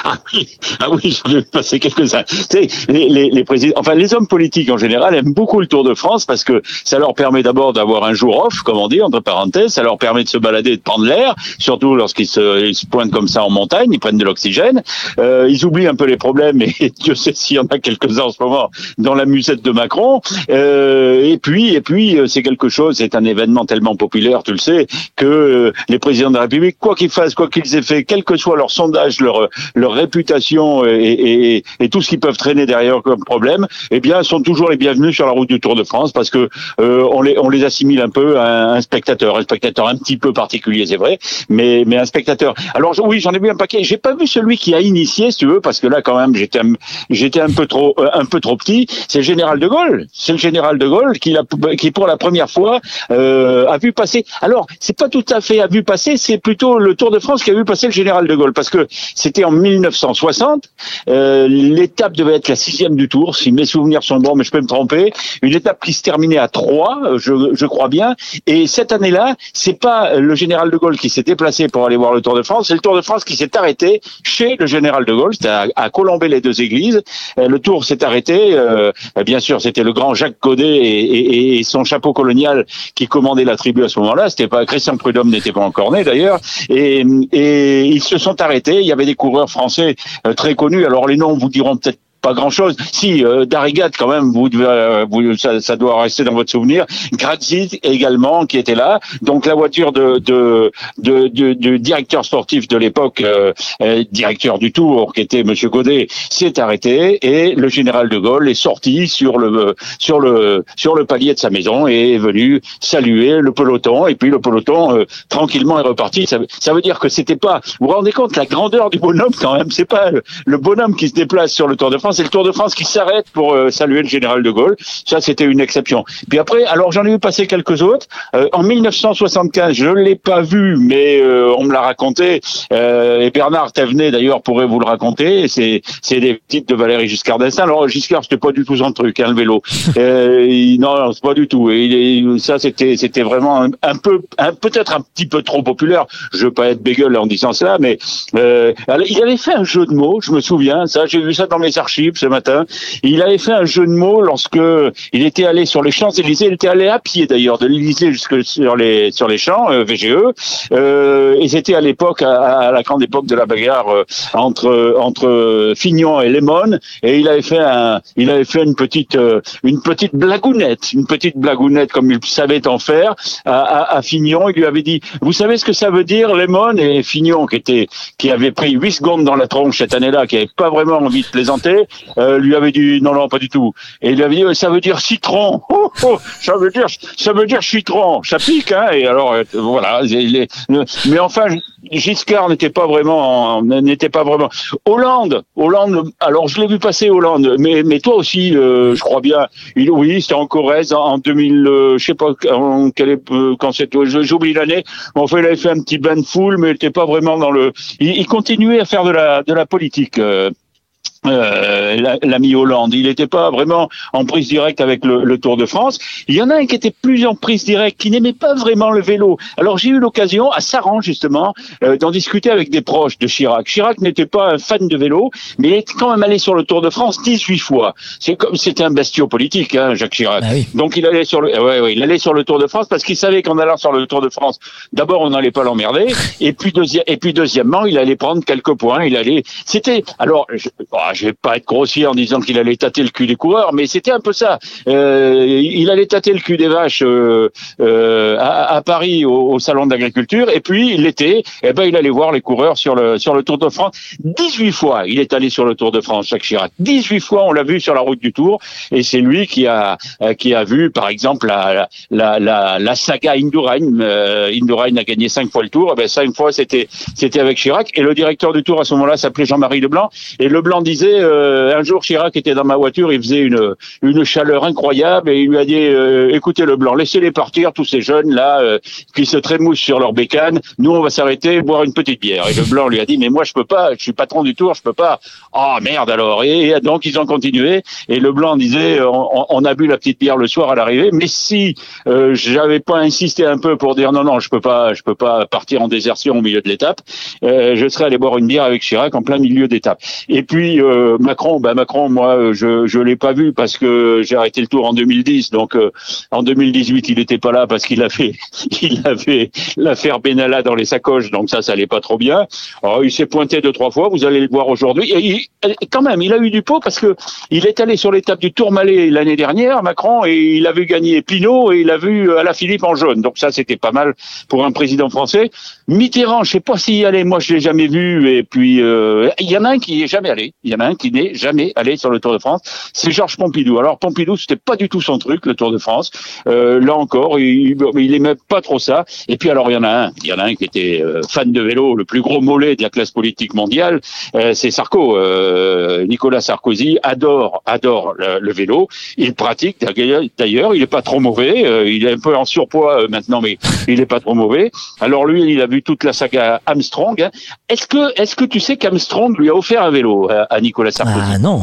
Ah oui, ah oui, j'en ai passé quelques-uns. Tu sais, les, les, les présidents, enfin les hommes politiques en général aiment beaucoup le Tour de France parce que ça leur permet d'abord d'avoir un jour off, comme on dit entre parenthèses. Ça leur permet de se balader, de prendre l'air, surtout lorsqu'ils se, ils se pointent comme ça en montagne, ils prennent de l'oxygène. Euh, ils oublient un peu les problèmes et (laughs) Dieu sait s'il y en a quelques-uns en ce moment dans la musette de Macron. Euh, et puis, et puis, euh, c'est quelque chose, c'est un événement tellement populaire, tu le sais, que euh, les présidents de la République, quoi qu'ils fassent, quoi qu'ils aient fait, quel que soit leur sondage, leur leur réputation et, et, et tout ce qu'ils peuvent traîner derrière comme problème, eh bien, sont toujours les bienvenus sur la route du Tour de France parce que euh, on les on les assimile un peu à un, spectateur, un spectateur un petit peu particulier, c'est vrai, mais mais un spectateur. Alors oui, j'en ai vu un paquet. J'ai pas vu celui qui a initié, si tu veux, parce que là quand même j'étais un, j'étais un peu trop euh, un peu trop petit. C'est le général de Gaulle. C'est le général de Gaulle qui qui pour la première fois euh, a vu passer. Alors c'est pas tout à fait a vu passer, c'est plutôt le Tour de France qui a vu passer le général de Gaulle parce que c'était en 1960. Euh, L'étape devait être la sixième du Tour, si mes souvenirs sont bons, mais je peux me tromper. Une étape qui se terminait à trois, je, je crois bien. Et cette année-là, c'est pas le général de Gaulle qui s'est déplacé pour aller voir le Tour de France, c'est le Tour de France qui s'est arrêté chez le général de Gaulle, c'était à, à Colombey les deux églises. Euh, le Tour s'est arrêté. euh, bien sûr, c'était le grand Jacques Godet et, et- et son chapeau colonial qui commandait la tribu à ce moment-là. C'était pas Christian Prudhomme n'était pas encore né d'ailleurs. Et, et ils se sont arrêtés. Il y avait des coureurs français euh, très connus. Alors les noms vous diront peut-être pas grand chose. Si, euh, Darigat, quand même, vous devez, euh, vous, ça, ça doit rester dans votre souvenir. Grazit également, qui était là. Donc la voiture de, de, de, de- du directeur sportif de l'époque, euh, euh, directeur du Tour, qui était Monsieur Godet, s'est arrêté et le général de Gaulle est sorti sur le, sur le, sur le palier de sa maison et est venu saluer le peloton. Et puis le peloton, euh, tranquillement, est reparti. Ça, ça veut dire que c'était pas, vous vous rendez compte, la grandeur du bonhomme quand même, c'est pas le bonhomme qui se déplace sur le Tour de France, c'est le Tour de France qui s'arrête pour euh, saluer le général de Gaulle. Ça, c'était une exception. Puis après, alors j'en ai vu passer quelques autres. Euh, en 1975, je l'ai pas vu, mais euh, on me l'a raconté. Euh, et Bernard Thévenet, d'ailleurs, pourrait vous le raconter. C'est c'est des titres de Valéry Giscard d'Estaing. Alors Giscard, c'était pas du tout son truc, hein, le vélo. Euh, il- non, non, c'est pas du tout. Et il ça, c'était c'était vraiment un, un peu, un, peut-être un petit peu trop populaire. Je veux pas être bégueule en disant cela, mais euh, alors, il avait fait un jeu de mots. Je me souviens. Ça, j'ai vu ça dans mes archives ce matin. Il avait fait un jeu de mots lorsque il était allé sur les Champs-Élysées. Il était allé à pied d'ailleurs de l'Élysée jusque sur les sur les champs euh, VGE. Euh, et c'était à l'époque, à, à la grande époque de la bagarre euh, entre entre Fignon et Lemon. Et il avait fait un, il avait fait une petite euh, une petite blagounette, une petite blagounette comme il savait en faire à, à, à Fignon. Il lui avait dit, vous savez ce que ça veut dire Lemon et Fignon qui était qui avait pris 8 secondes dans la tronche cette année-là, qui avait pas vraiment envie de plaisanter, euh, lui avait dit non non pas du tout. Et il lui avait dit ça veut dire citron. (laughs) Oh, oh, ça veut dire ça veut dire citron. Ça pique hein. Et alors euh, voilà. mais enfin Giscard n'était pas vraiment n'était pas vraiment Hollande Hollande alors je l'ai vu passer Hollande mais mais toi aussi je crois bien il oui c'était en Corrèze en, en 2000 euh, je sais pas euh, quand c'était j'oublie l'année mais enfin il avait fait un petit bain de foule mais il était pas vraiment dans le il, continuait à faire de la de la politique euh, la- l'ami Hollande. Il n'était pas vraiment en prise directe avec le, le Tour de France. Il y en a un qui était plus en prise directe, qui n'aimait pas vraiment le vélo. Alors j'ai eu l'occasion, à Saran justement, euh, d'en discuter avec des proches de Chirac. Chirac n'était pas un fan de vélo, mais il est quand même allé sur le Tour de France 18 fois. C'est comme c'était un bestiau politique, hein, Jacques Chirac. Donc il allait sur le, ouais, ouais, il allait sur le Tour de France parce qu'il savait qu'en allant sur le Tour de France, d'abord on n'allait pas l'emmerder, (laughs) et puis deuxième, et puis deuxièmement, il allait prendre quelques points. Il allait, c'était, alors, je, ah, je vais pas être grossier en disant qu'il allait tâter le cul des coureurs, mais c'était un peu ça. Euh, il allait tâter le cul des vaches euh, euh, à, à Paris au, au salon d'agriculture, et puis l'été, eh ben il allait voir les coureurs sur le sur le Tour de France. 18 fois, il est allé sur le Tour de France, Jacques Chirac. 18 fois, on l'a vu sur la route du Tour, et c'est lui qui a euh, qui a vu, par exemple, la la la, la saga Indurain. Euh, Indurain a gagné cinq fois le Tour. Eh ben cinq fois, c'était c'était avec Chirac, et le directeur du Tour à ce moment-là s'appelait Jean-Marie Leblanc, et Leblanc disait euh, un jour Chirac était dans ma voiture, il faisait une chaleur incroyable, et il lui a dit euh, écoutez Leblanc, laissez-les partir tous ces jeunes là euh, qui se trémoussent sur leur bécane. Nous, on va s'arrêter boire une petite bière. Et Leblanc lui a dit mais moi je peux pas, je suis patron du Tour, je peux pas. Oh merde alors. Et, donc ils ont continué. Et Leblanc disait euh, on, on a bu la petite bière le soir à l'arrivée, mais si j'avais pas insisté un peu pour dire non non je peux pas, je peux pas partir en désertion au milieu de l'étape, je serais allé boire une bière avec Chirac en plein milieu d'étape. Et puis euh, Macron, ben Macron, moi euh, je je l'ai pas vu parce que j'ai arrêté le Tour en 2010, donc euh, en 2018 il était pas là parce qu'il avait (laughs) il avait l'affaire Benalla dans les sacoches, donc ça ça allait pas trop bien. Alors il s'est pointé deux trois fois, vous allez le voir aujourd'hui. Et et quand même, il a eu du pot parce que il est allé sur l'étape du Tourmalet l'année dernière, Macron, et il a vu gagner Pinot et il a vu à la Philippe en jaune. Donc ça c'était pas mal pour un président français. Mitterrand, je sais pas s'il y allait, moi je l'ai jamais vu. Et puis euh, il y en a un qui n'y est jamais allé. Y a un qui n'est jamais allé sur le Tour de France. C'est Georges Pompidou. Alors Pompidou, c'était pas du tout son truc, le Tour de France. Euh, là encore, il, il aimait pas trop ça. Et puis alors il y en a un, il y en a un qui était euh, fan de vélo, le plus gros mollet de la classe politique mondiale, euh, c'est Sarko. Euh, Nicolas Sarkozy adore, adore le, le vélo. Il pratique d'ailleurs. Il est pas trop mauvais. Euh, il est un peu en surpoids euh, maintenant, mais il est pas trop mauvais. Alors lui, il a vu toute la saga Armstrong. Est-ce que, est-ce que tu sais qu'Armstrong lui a offert un vélo à, à Nicolas Sarkozy Ah non.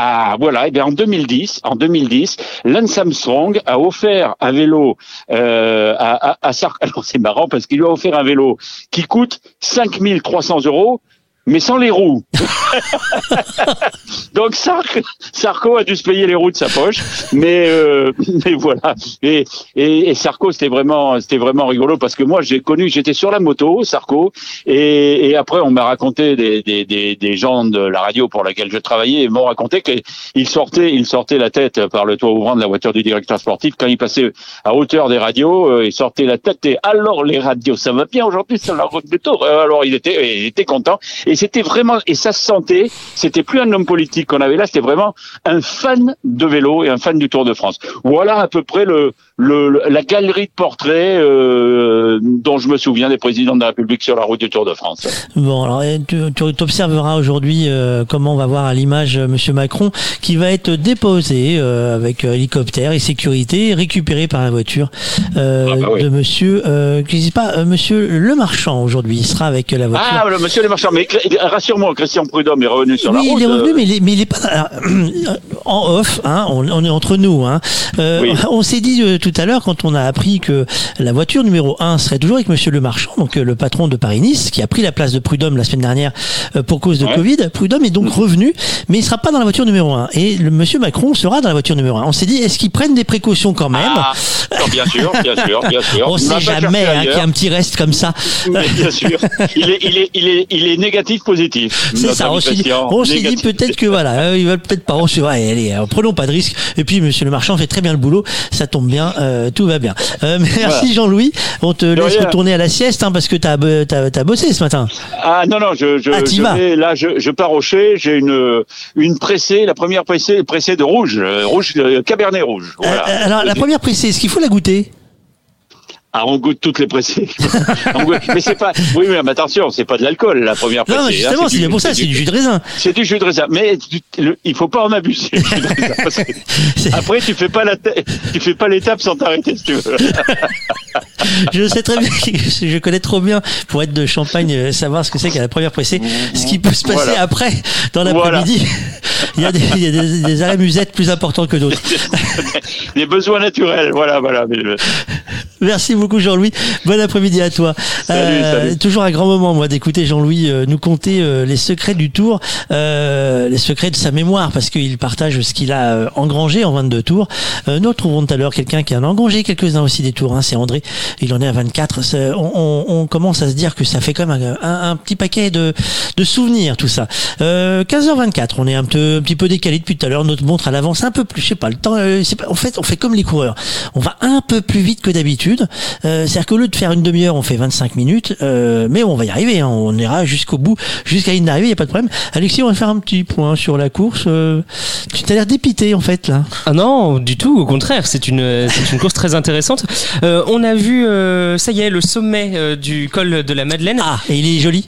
Ah voilà, et bien en 2010, en 2010, Lance Armstrong a offert un vélo euh, à, à, à Sarko. Alors (laughs) c'est marrant parce qu'il lui a offert un vélo qui coûte 5300 euros, mais sans les roues. (laughs) Donc Sarko, Sarko a dû se payer les roues de sa poche, mais euh, mais voilà. Et, et, et Sarko c'était vraiment c'était vraiment rigolo parce que moi j'ai connu, j'étais sur la moto, Sarko, et, et après on m'a raconté des, des, des, des gens de la radio pour laquelle je travaillais et m'ont raconté qu'il sortait il sortait la tête par le toit ouvrant de la voiture du directeur sportif quand il passait à hauteur des radios, euh, il sortait la tête et alors les radios ça va bien aujourd'hui du tour. Euh, Alors il était il était content et c'était vraiment et ça se sentait, c'était plus un homme politique qu'on avait là, c'était vraiment un fan de vélo et un fan du Tour de France. Voilà à peu près le, le le- la galerie de portraits euh, dont je me souviens des présidents de la République sur la route du Tour de France. Bon, alors tu, tu observeras aujourd'hui euh, comment on va voir à l'image euh, Monsieur Macron qui va être déposé euh, avec euh, hélicoptère et sécurité, récupéré par la voiture euh, Ah bah oui. de Monsieur, euh, je pas euh, Monsieur Le Marchand aujourd'hui. Il sera avec la voiture. Ah, le monsieur les marchands, mais rassure-moi, Christian Prudhomme est revenu sur la oui, route. il est revenu, mais il est, mais il est pas alors, (clears throat) en off. Hein, on, on est entre nous. Hein. Euh, Oui. On s'est dit euh, tout à l'heure quand on a appris que la voiture numéro 1 serait toujours avec Monsieur Le Marchand, donc euh, le patron de Paris-Nice, qui a pris la place de Prudhomme la semaine dernière euh, pour cause de Ouais. Covid. Prudhomme est donc revenu, mais il sera pas dans la voiture numéro 1. Et le Monsieur Macron sera dans la voiture numéro 1. On s'est dit, est-ce qu'ils prennent des précautions quand même Ah, bien sûr, bien sûr, bien sûr. (laughs) On Il sait jamais hein, qu'il y a un petit reste comme ça. Mais bien sûr. Il est, il est, il est, il est négatif positif. (laughs) C'est ça, on s'est dit, dit peut-être que voilà, euh, ils veulent peut-être pas. On s'est dit, ouais, allez, euh, prenons pas de risques. Et puis Monsieur le Marchand fait très bien le boulot, ça tombe bien, euh, tout va bien. Euh, (laughs) merci Voilà. Jean-Louis, on te laisse rien. retourner à la sieste hein, parce que t'as as, t'as bossé ce matin. Ah non non, je je, Ah, je vas. vais là, je, je pars au chai. J'ai une une pressée, la première pressée, pressée de rouge, euh, rouge euh, Cabernet rouge. Voilà. Euh, alors la première pressée, est-ce qu'il faut la goûter? Ah, on goûte toutes les pressées. (laughs) Mais c'est pas. Oui, mais attention, c'est pas de l'alcool la première pressée. Non, hein, justement, c'est du- pour ça, c'est du jus de raisin. C'est du jus de raisin, mais le- il faut pas en abuser. du jus de raisin, parce que (laughs) après, tu fais pas la, tu fais pas l'étape sans t'arrêter, si tu veux. (laughs) Je sais très bien, je connais trop bien pour être de Champagne, euh, savoir ce que c'est qu'à la première pressée. Ce qui peut se passer Voilà. après, dans l'après-midi. Il y a des, il y a des, des plus importants que d'autres. Les besoins naturels, voilà, voilà. Merci beaucoup Jean-Louis. Bon après-midi à toi. Salut, salut. Toujours un grand moment moi d'écouter Jean-Louis euh, nous conter euh, les secrets du tour, euh, les secrets de sa mémoire parce qu'il partage ce qu'il a euh, engrangé en 22 tours. Euh, nous retrouverons tout à l'heure quelqu'un qui en a engrangé quelques-uns aussi des tours. Hein, c'est André. Il en est à 24. C'est- On, on- on commence à se dire que ça fait quand même un, un- un petit paquet de, de souvenirs tout ça. Euh, 15h24. On est un peu un petit peu décalé depuis tout à l'heure. Notre montre à l'avance un peu plus. Je sais pas le temps. euh, pas, en fait, on fait comme les coureurs. On va un peu plus vite que d'habitude. Euh, C'est-à-dire qu'au lieu de faire une demi-heure, on fait 25 minutes. Euh, mais on va y arriver. hein. On ira jusqu'au bout, jusqu'à ligne d'arrivée. Il y a pas de problème. Alexis, on va faire un petit point sur la course. Euh, tu t'as l'air dépité en fait là. Ah non, du tout, au contraire, c'est une, c'est une course très intéressante. Euh, on a vu, euh, ça y est, le sommet euh, du col de la Madeleine. Ah, et il est joli.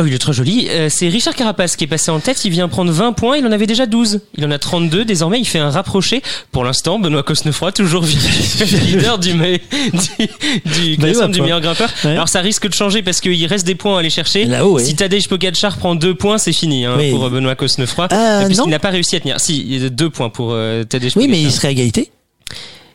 Ah oui, il est très joli. Euh, c'est Richard Carapace qui est passé en tête. Il vient prendre 20 points. Il en avait déjà 12. Il en a 32. Désormais, il fait un rapproché. Pour l'instant, Benoît Cosnefroy, toujours (laughs) leader du, me- du, du ouais, quoi. meilleur grimpeur. Ouais. Alors, ça risque de changer parce qu'il reste des points à aller chercher. Là-haut, oui. Si Tadej Pogacar prend 2 points, c'est fini hein, Oui. pour euh, Benoît Cosnefroy. Euh, puisqu'il n'a pas réussi à tenir. Si, il y a 2 points pour euh, Tadej Oui, Pogacar. mais il serait à égalité.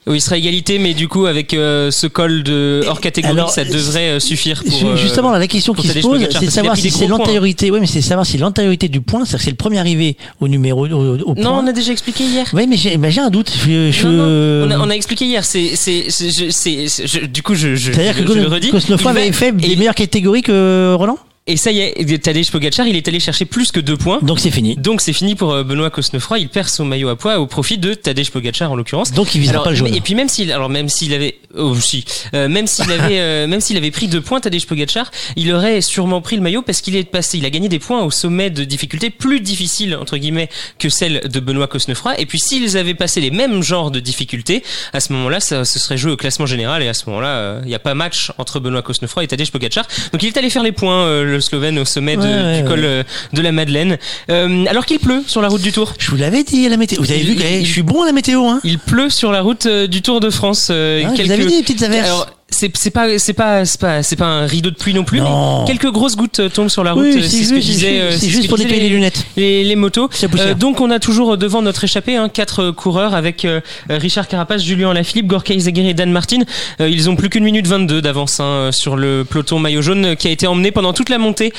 Oui, il sera égalité, mais du coup, avec euh, ce col de hors catégorie, Alors, ça devrait euh, suffire pour. Euh, Justement, là, la question qui se pose, c'est de savoir si c'est l'antériorité. Oui, mais c'est savoir si l'antériorité du point, c'est-à-dire que c'est le premier arrivé au numéro au, au point. Non, on a déjà expliqué hier. Oui, mais j'ai ben, j'ai un doute. Je, je- Non, non, on, a, on a expliqué hier. C'est, c'est, c'est, je- c'est- du coup, je, je, C'est-à-dire je- que je le redis. Cosnefroy Il va- avait fait des meilleures catégories que Roland? Et ça y est, Tadej Pogacar, il est allé chercher plus que deux points. Donc c'est fini. Donc c'est fini pour euh, Benoît Cosnefroy. Il perd son maillot à poids au profit de Tadej Pogacar en l'occurrence. Donc il visera Alors, pas le jaune. Et puis même s'il, alors même s'il avait, oh si, euh, même s'il avait, euh, (laughs) même s'il avait pris deux points, Tadej Pogacar, il aurait sûrement pris le maillot parce qu'il est passé, il a gagné des points au sommet de difficulté plus difficile entre guillemets que celle de Benoît Cosnefroy. Et puis s'ils avaient passé les mêmes genres de difficultés, à ce moment-là, ça se serait joué au classement général et à ce moment-là, euh, il n'y a pas match entre Benoît Cosnefroy et Tadej Pogacar. Donc il est allé faire les points, le Slovène au sommet de- Ouais, du col ouais. euh, de la Madeleine, Euh, alors qu'il pleut sur la route du Tour. Je vous l'avais dit la météo. Vous avez vu que eh, je suis bon à la météo, hein Il pleut sur la route euh, du Tour de France. euh, Ah, je vous quelques- avais dit, petites averses. Alors, c'est c'est pas c'est pas c'est pas c'est pas un rideau de pluie non plus. Non. Mais quelques grosses gouttes euh, tombent sur la route. Oui, euh, c'est ce juste, euh, juste- pour nettoyer les lunettes. Les, les motos. Euh, donc on a toujours devant notre échappée hein, quatre coureurs avec euh, Richard Carapace, Julien Alaphilippe, Gorka Izagirre et Dan Martin. Euh, ils ont plus qu'une minute 22 d'avance hein, sur le peloton maillot jaune qui a été emmené pendant toute la montée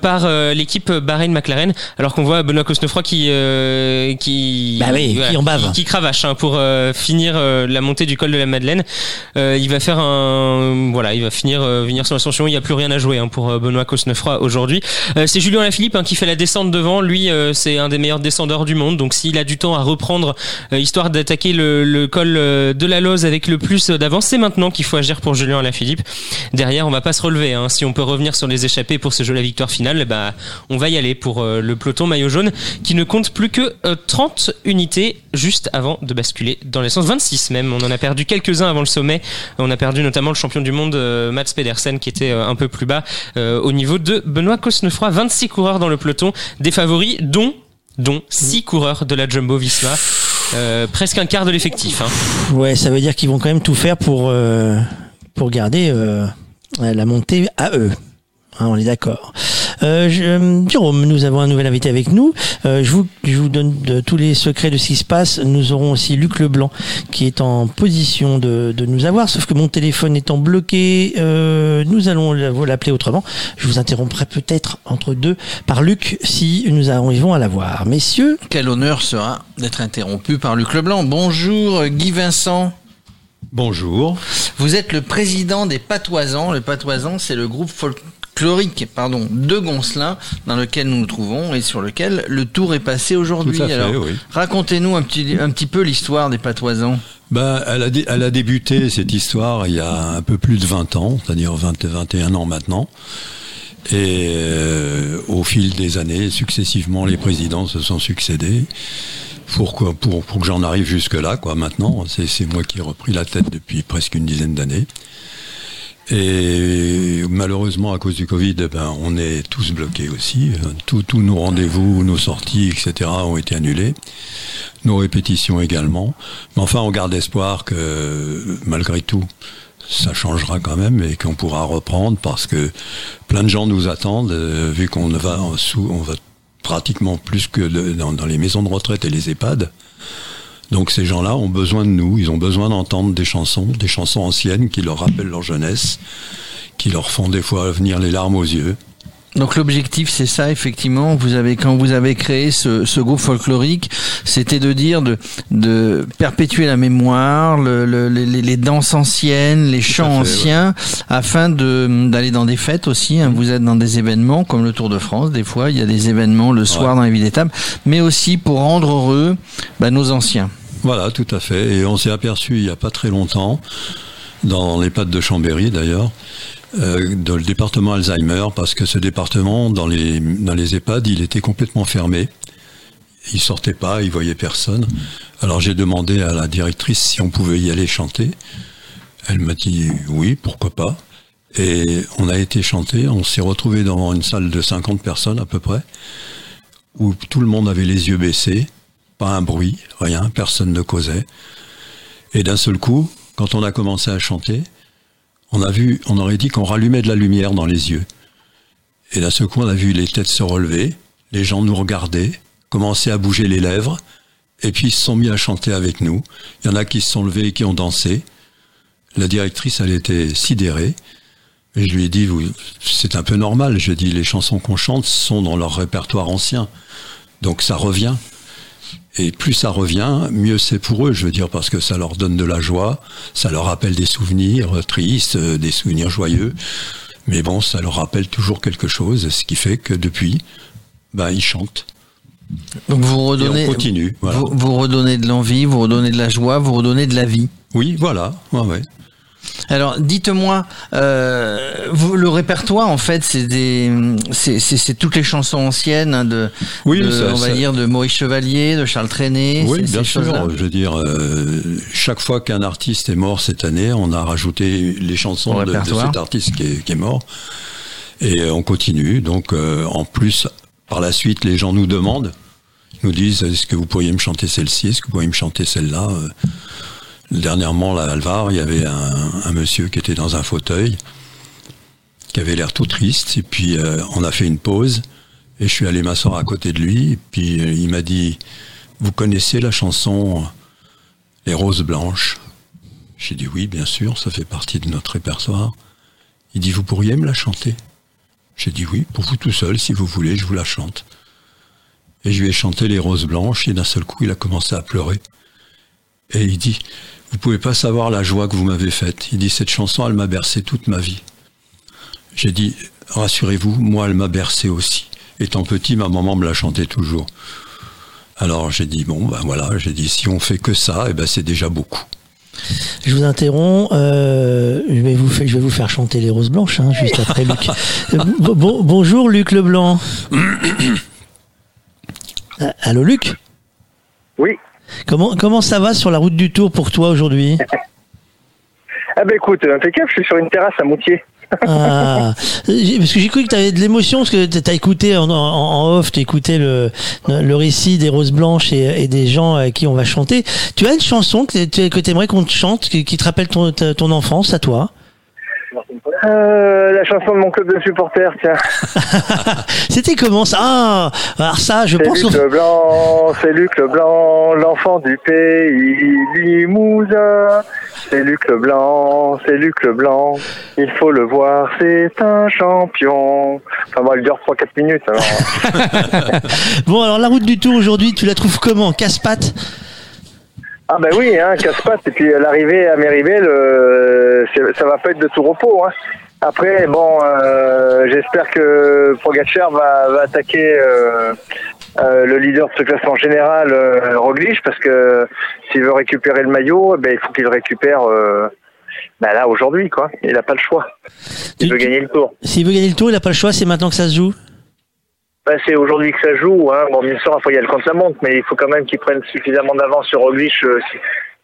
par l'équipe Bahreïn McLaren. Alors qu'on voit Benoît Cosnefroy qui euh, qui Bah oui, qui en bave. qui, qui cravache hein, pour finir la montée du col de la Madeleine. Il va faire un voilà, il va finir euh, venir son ascension. Il n'y a plus rien à jouer hein, pour euh, Benoît Cosnefroy aujourd'hui. Euh, c'est Julien Lafilippe hein, qui fait la descente devant. Lui, c'est un des meilleurs descendeurs du monde. Donc s'il a du temps à reprendre, histoire d'attaquer le, col de la Loze avec le plus d'avance, c'est maintenant qu'il faut agir pour Julien Lafilippe. Derrière, on va pas se relever. Hein. Si on peut revenir sur les échappées pour ce jeu la victoire finale, bah on va y aller pour le peloton maillot jaune qui ne compte plus que euh, 30 unités juste avant de basculer dans l'essence 26 même. On en a perdu quelques-uns avant le sommet. On a perdu notamment le champion du monde euh, Mats Pedersen qui était euh, un peu plus bas euh, au niveau de Benoît Cosnefroy. 26 coureurs dans le peloton, des favoris dont dont 6 coureurs de la Jumbo Visma. Presque un quart de l'effectif. Hein. Ouais, ça veut dire qu'ils vont quand même tout faire pour pour garder la montée à eux. Hein, on est d'accord. Euh, je- euh, Jérôme, nous avons un nouvel invité avec nous. Euh, je, vous, je vous donne de, tous les secrets de ce qui se passe. Nous aurons aussi Luc Leblanc qui est en position de, de nous avoir, sauf que mon téléphone étant bloqué, euh, nous allons vous l'appeler autrement. Je vous interromprai peut-être entre deux par Luc si nous arrivons à l'avoir. Messieurs, Quel honneur sera d'être interrompu par Luc Leblanc. Bonjour Guy Vincent. Bonjour. Vous êtes le président des Patoisans. Le Patoisan, c'est le groupe folklorique pardon, de Goncelin dans lequel nous nous trouvons et sur lequel le tour est passé aujourd'hui. Alors, oui. racontez-nous un petit, un petit peu l'histoire des Patoisans. Ben, elle, a dé- elle a débuté cette histoire il y a un peu plus de 20 ans, c'est-à-dire 20, 21 ans maintenant. Et euh, au fil des années, successivement, les présidents se sont succédés. Pourquoi pour, pour que j'en arrive jusque-là, quoi, maintenant. C'est c'est moi qui ai repris la tête depuis presque une dizaine d'années. Et malheureusement, à cause du Covid, eh ben, on est tous bloqués aussi. Euh, Tous nos rendez-vous, nos sorties, etc. ont été annulés. Nos répétitions également. Mais enfin, on garde espoir que, malgré tout, ça changera quand même et qu'on pourra reprendre parce que plein de gens nous attendent, euh, vu qu'on va sous, on va pratiquement plus que dans les maisons de retraite et les EHPAD. Donc ces gens-là ont besoin de nous, ils ont besoin d'entendre des chansons, des chansons anciennes qui leur rappellent leur jeunesse, qui leur font des fois venir les larmes aux yeux. Donc l'objectif, c'est ça, effectivement. Vous avez, quand vous avez créé ce, ce groupe folklorique, c'était de dire de, de perpétuer la mémoire, le, le- les, les danses anciennes, les chants fait, anciens, afin de d'aller dans des fêtes aussi. hein. Vous êtes dans des événements comme le Tour de France. Des fois, il y a des événements le soir dans les villes d'étape, mais aussi pour rendre heureux bah, nos anciens. Voilà, tout à fait. Et on s'est aperçu il n'y a pas très longtemps, dans les de Chambéry d'ailleurs, euh, dans le département Alzheimer, parce que ce département, dans les, dans les EHPAD, il était complètement fermé. Il sortait pas, il voyait personne. Alors j'ai demandé à la directrice si on pouvait y aller chanter. Elle m'a dit oui, pourquoi pas. Et on a été chanter, on s'est retrouvé devant une salle de 50 personnes à peu près, où tout le monde avait les yeux baissés, pas un bruit, rien, personne ne causait. Et d'un seul coup, quand on a commencé à chanter, on a vu, on aurait dit qu'on rallumait de la lumière dans les yeux. Et d'un seul coup, on a vu les têtes se relever, les gens nous regardaient, commencer à bouger les lèvres, et puis ils se sont mis à chanter avec nous. Il y en a qui se sont levés et qui ont dansé. La directrice, elle était sidérée. Et je lui ai dit, c'est un peu normal. Je dis, les chansons qu'on chante sont dans leur répertoire ancien. Donc ça revient. Et plus ça revient, mieux c'est pour eux, je veux dire, parce que ça leur donne de la joie, ça leur rappelle des souvenirs tristes, euh, des souvenirs joyeux. Mais bon, ça leur rappelle toujours quelque chose, ce qui fait que depuis, ben, ils chantent. Donc vous redonnez, continue, voilà. vous, vous redonnez de l'envie, vous redonnez de la joie, vous redonnez de la vie. Oui, voilà. Ouais, ouais. Alors, dites-moi, euh, le répertoire, en fait, c'est des, toutes les chansons anciennes hein, de, Oui, de, ça- on va ça- dire, de Maurice Chevalier, de Charles Trenet. Oui, bien sûr. Je veux dire, euh, chaque fois qu'un artiste est mort cette année, on a rajouté les chansons de, cet artiste qui est, qui est mort. Et euh, on continue. Donc, euh, en plus, par la suite, les gens nous demandent, nous disent, est-ce que vous pourriez me chanter celle-ci? Est-ce que vous pourriez me chanter celle-là? Dernièrement, là, à Alvar, il y avait un, monsieur qui était dans un fauteuil, qui avait l'air tout triste. Et puis, euh, on a fait une pause. Et je suis allé m'asseoir à côté de lui. Et puis, euh, il m'a dit, vous connaissez la chanson Les Roses Blanches? J'ai dit oui, bien sûr, ça fait partie de notre répertoire. Il dit, vous pourriez me la chanter? J'ai dit oui, pour vous tout seul, si vous voulez, je vous la chante. Et je lui ai chanté Les Roses Blanches, et d'un seul coup, il a commencé à pleurer. Et il dit, vous pouvez pas savoir la joie que vous m'avez faite. Il dit, cette chanson, elle m'a bercé toute ma vie. J'ai dit, rassurez-vous, moi, elle m'a bercé aussi. Étant petit, ma maman me la chantait toujours. Alors j'ai dit, bon, ben voilà, j'ai dit, si on fait que ça, eh ben c'est déjà beaucoup. Je vous interromps. euh, je, vais vous faire, je vais vous faire chanter les roses blanches hein, juste après Luc. (laughs) Euh, bon- bon- bonjour Luc Leblanc. (coughs) Euh, Allô Luc? Oui. Comment, comment ça va sur la route du Tour pour toi aujourd'hui? Ah ben écoute, impeccable, je suis sur une terrasse à Moutier. Ah, parce que j'ai cru que tu avais de l'émotion, parce que tu as écouté en, en- en off, tu écouté le, le récit des roses blanches et, et des gens à qui on va chanter. Tu as une chanson que tu aimerais qu'on te chante, qui, qui te rappelle ton, ton enfance à toi? Euh, la chanson de mon club de supporters, tiens. (laughs) C'était comment ça Ah, alors ça, je C'est pense. Luc Leblanc, c'est Luc Leblanc, l'enfant du pays Limousin. C'est Luc Leblanc, c'est Luc Leblanc. Il faut le voir, c'est un champion. Enfin bon, il dure 3-4 minutes. Alors. (laughs) Bon, alors la route du Tour aujourd'hui, tu la trouves comment? Casse-pattes? Ah ben oui, hein, casse-pattes. Et puis euh, l'arrivée à Méribel, euh, ça va pas être de tout repos. Hein. Après, bon, euh, j'espère que Pogacar va, va attaquer euh, le leader de ce classement général, Roglic, parce que s'il veut récupérer le maillot, eh ben, il faut qu'il le récupère ben là aujourd'hui, quoi. Il n'a pas le choix. Il veut gagner le tour. S'il veut gagner le Tour, il n'a pas le choix, c'est maintenant que ça se joue Ben, c'est aujourd'hui que ça joue. Hein. Bon, bien sûr, il y a le contre la montre, mais il faut quand même qu'il prenne suffisamment d'avance sur Roglic. euh,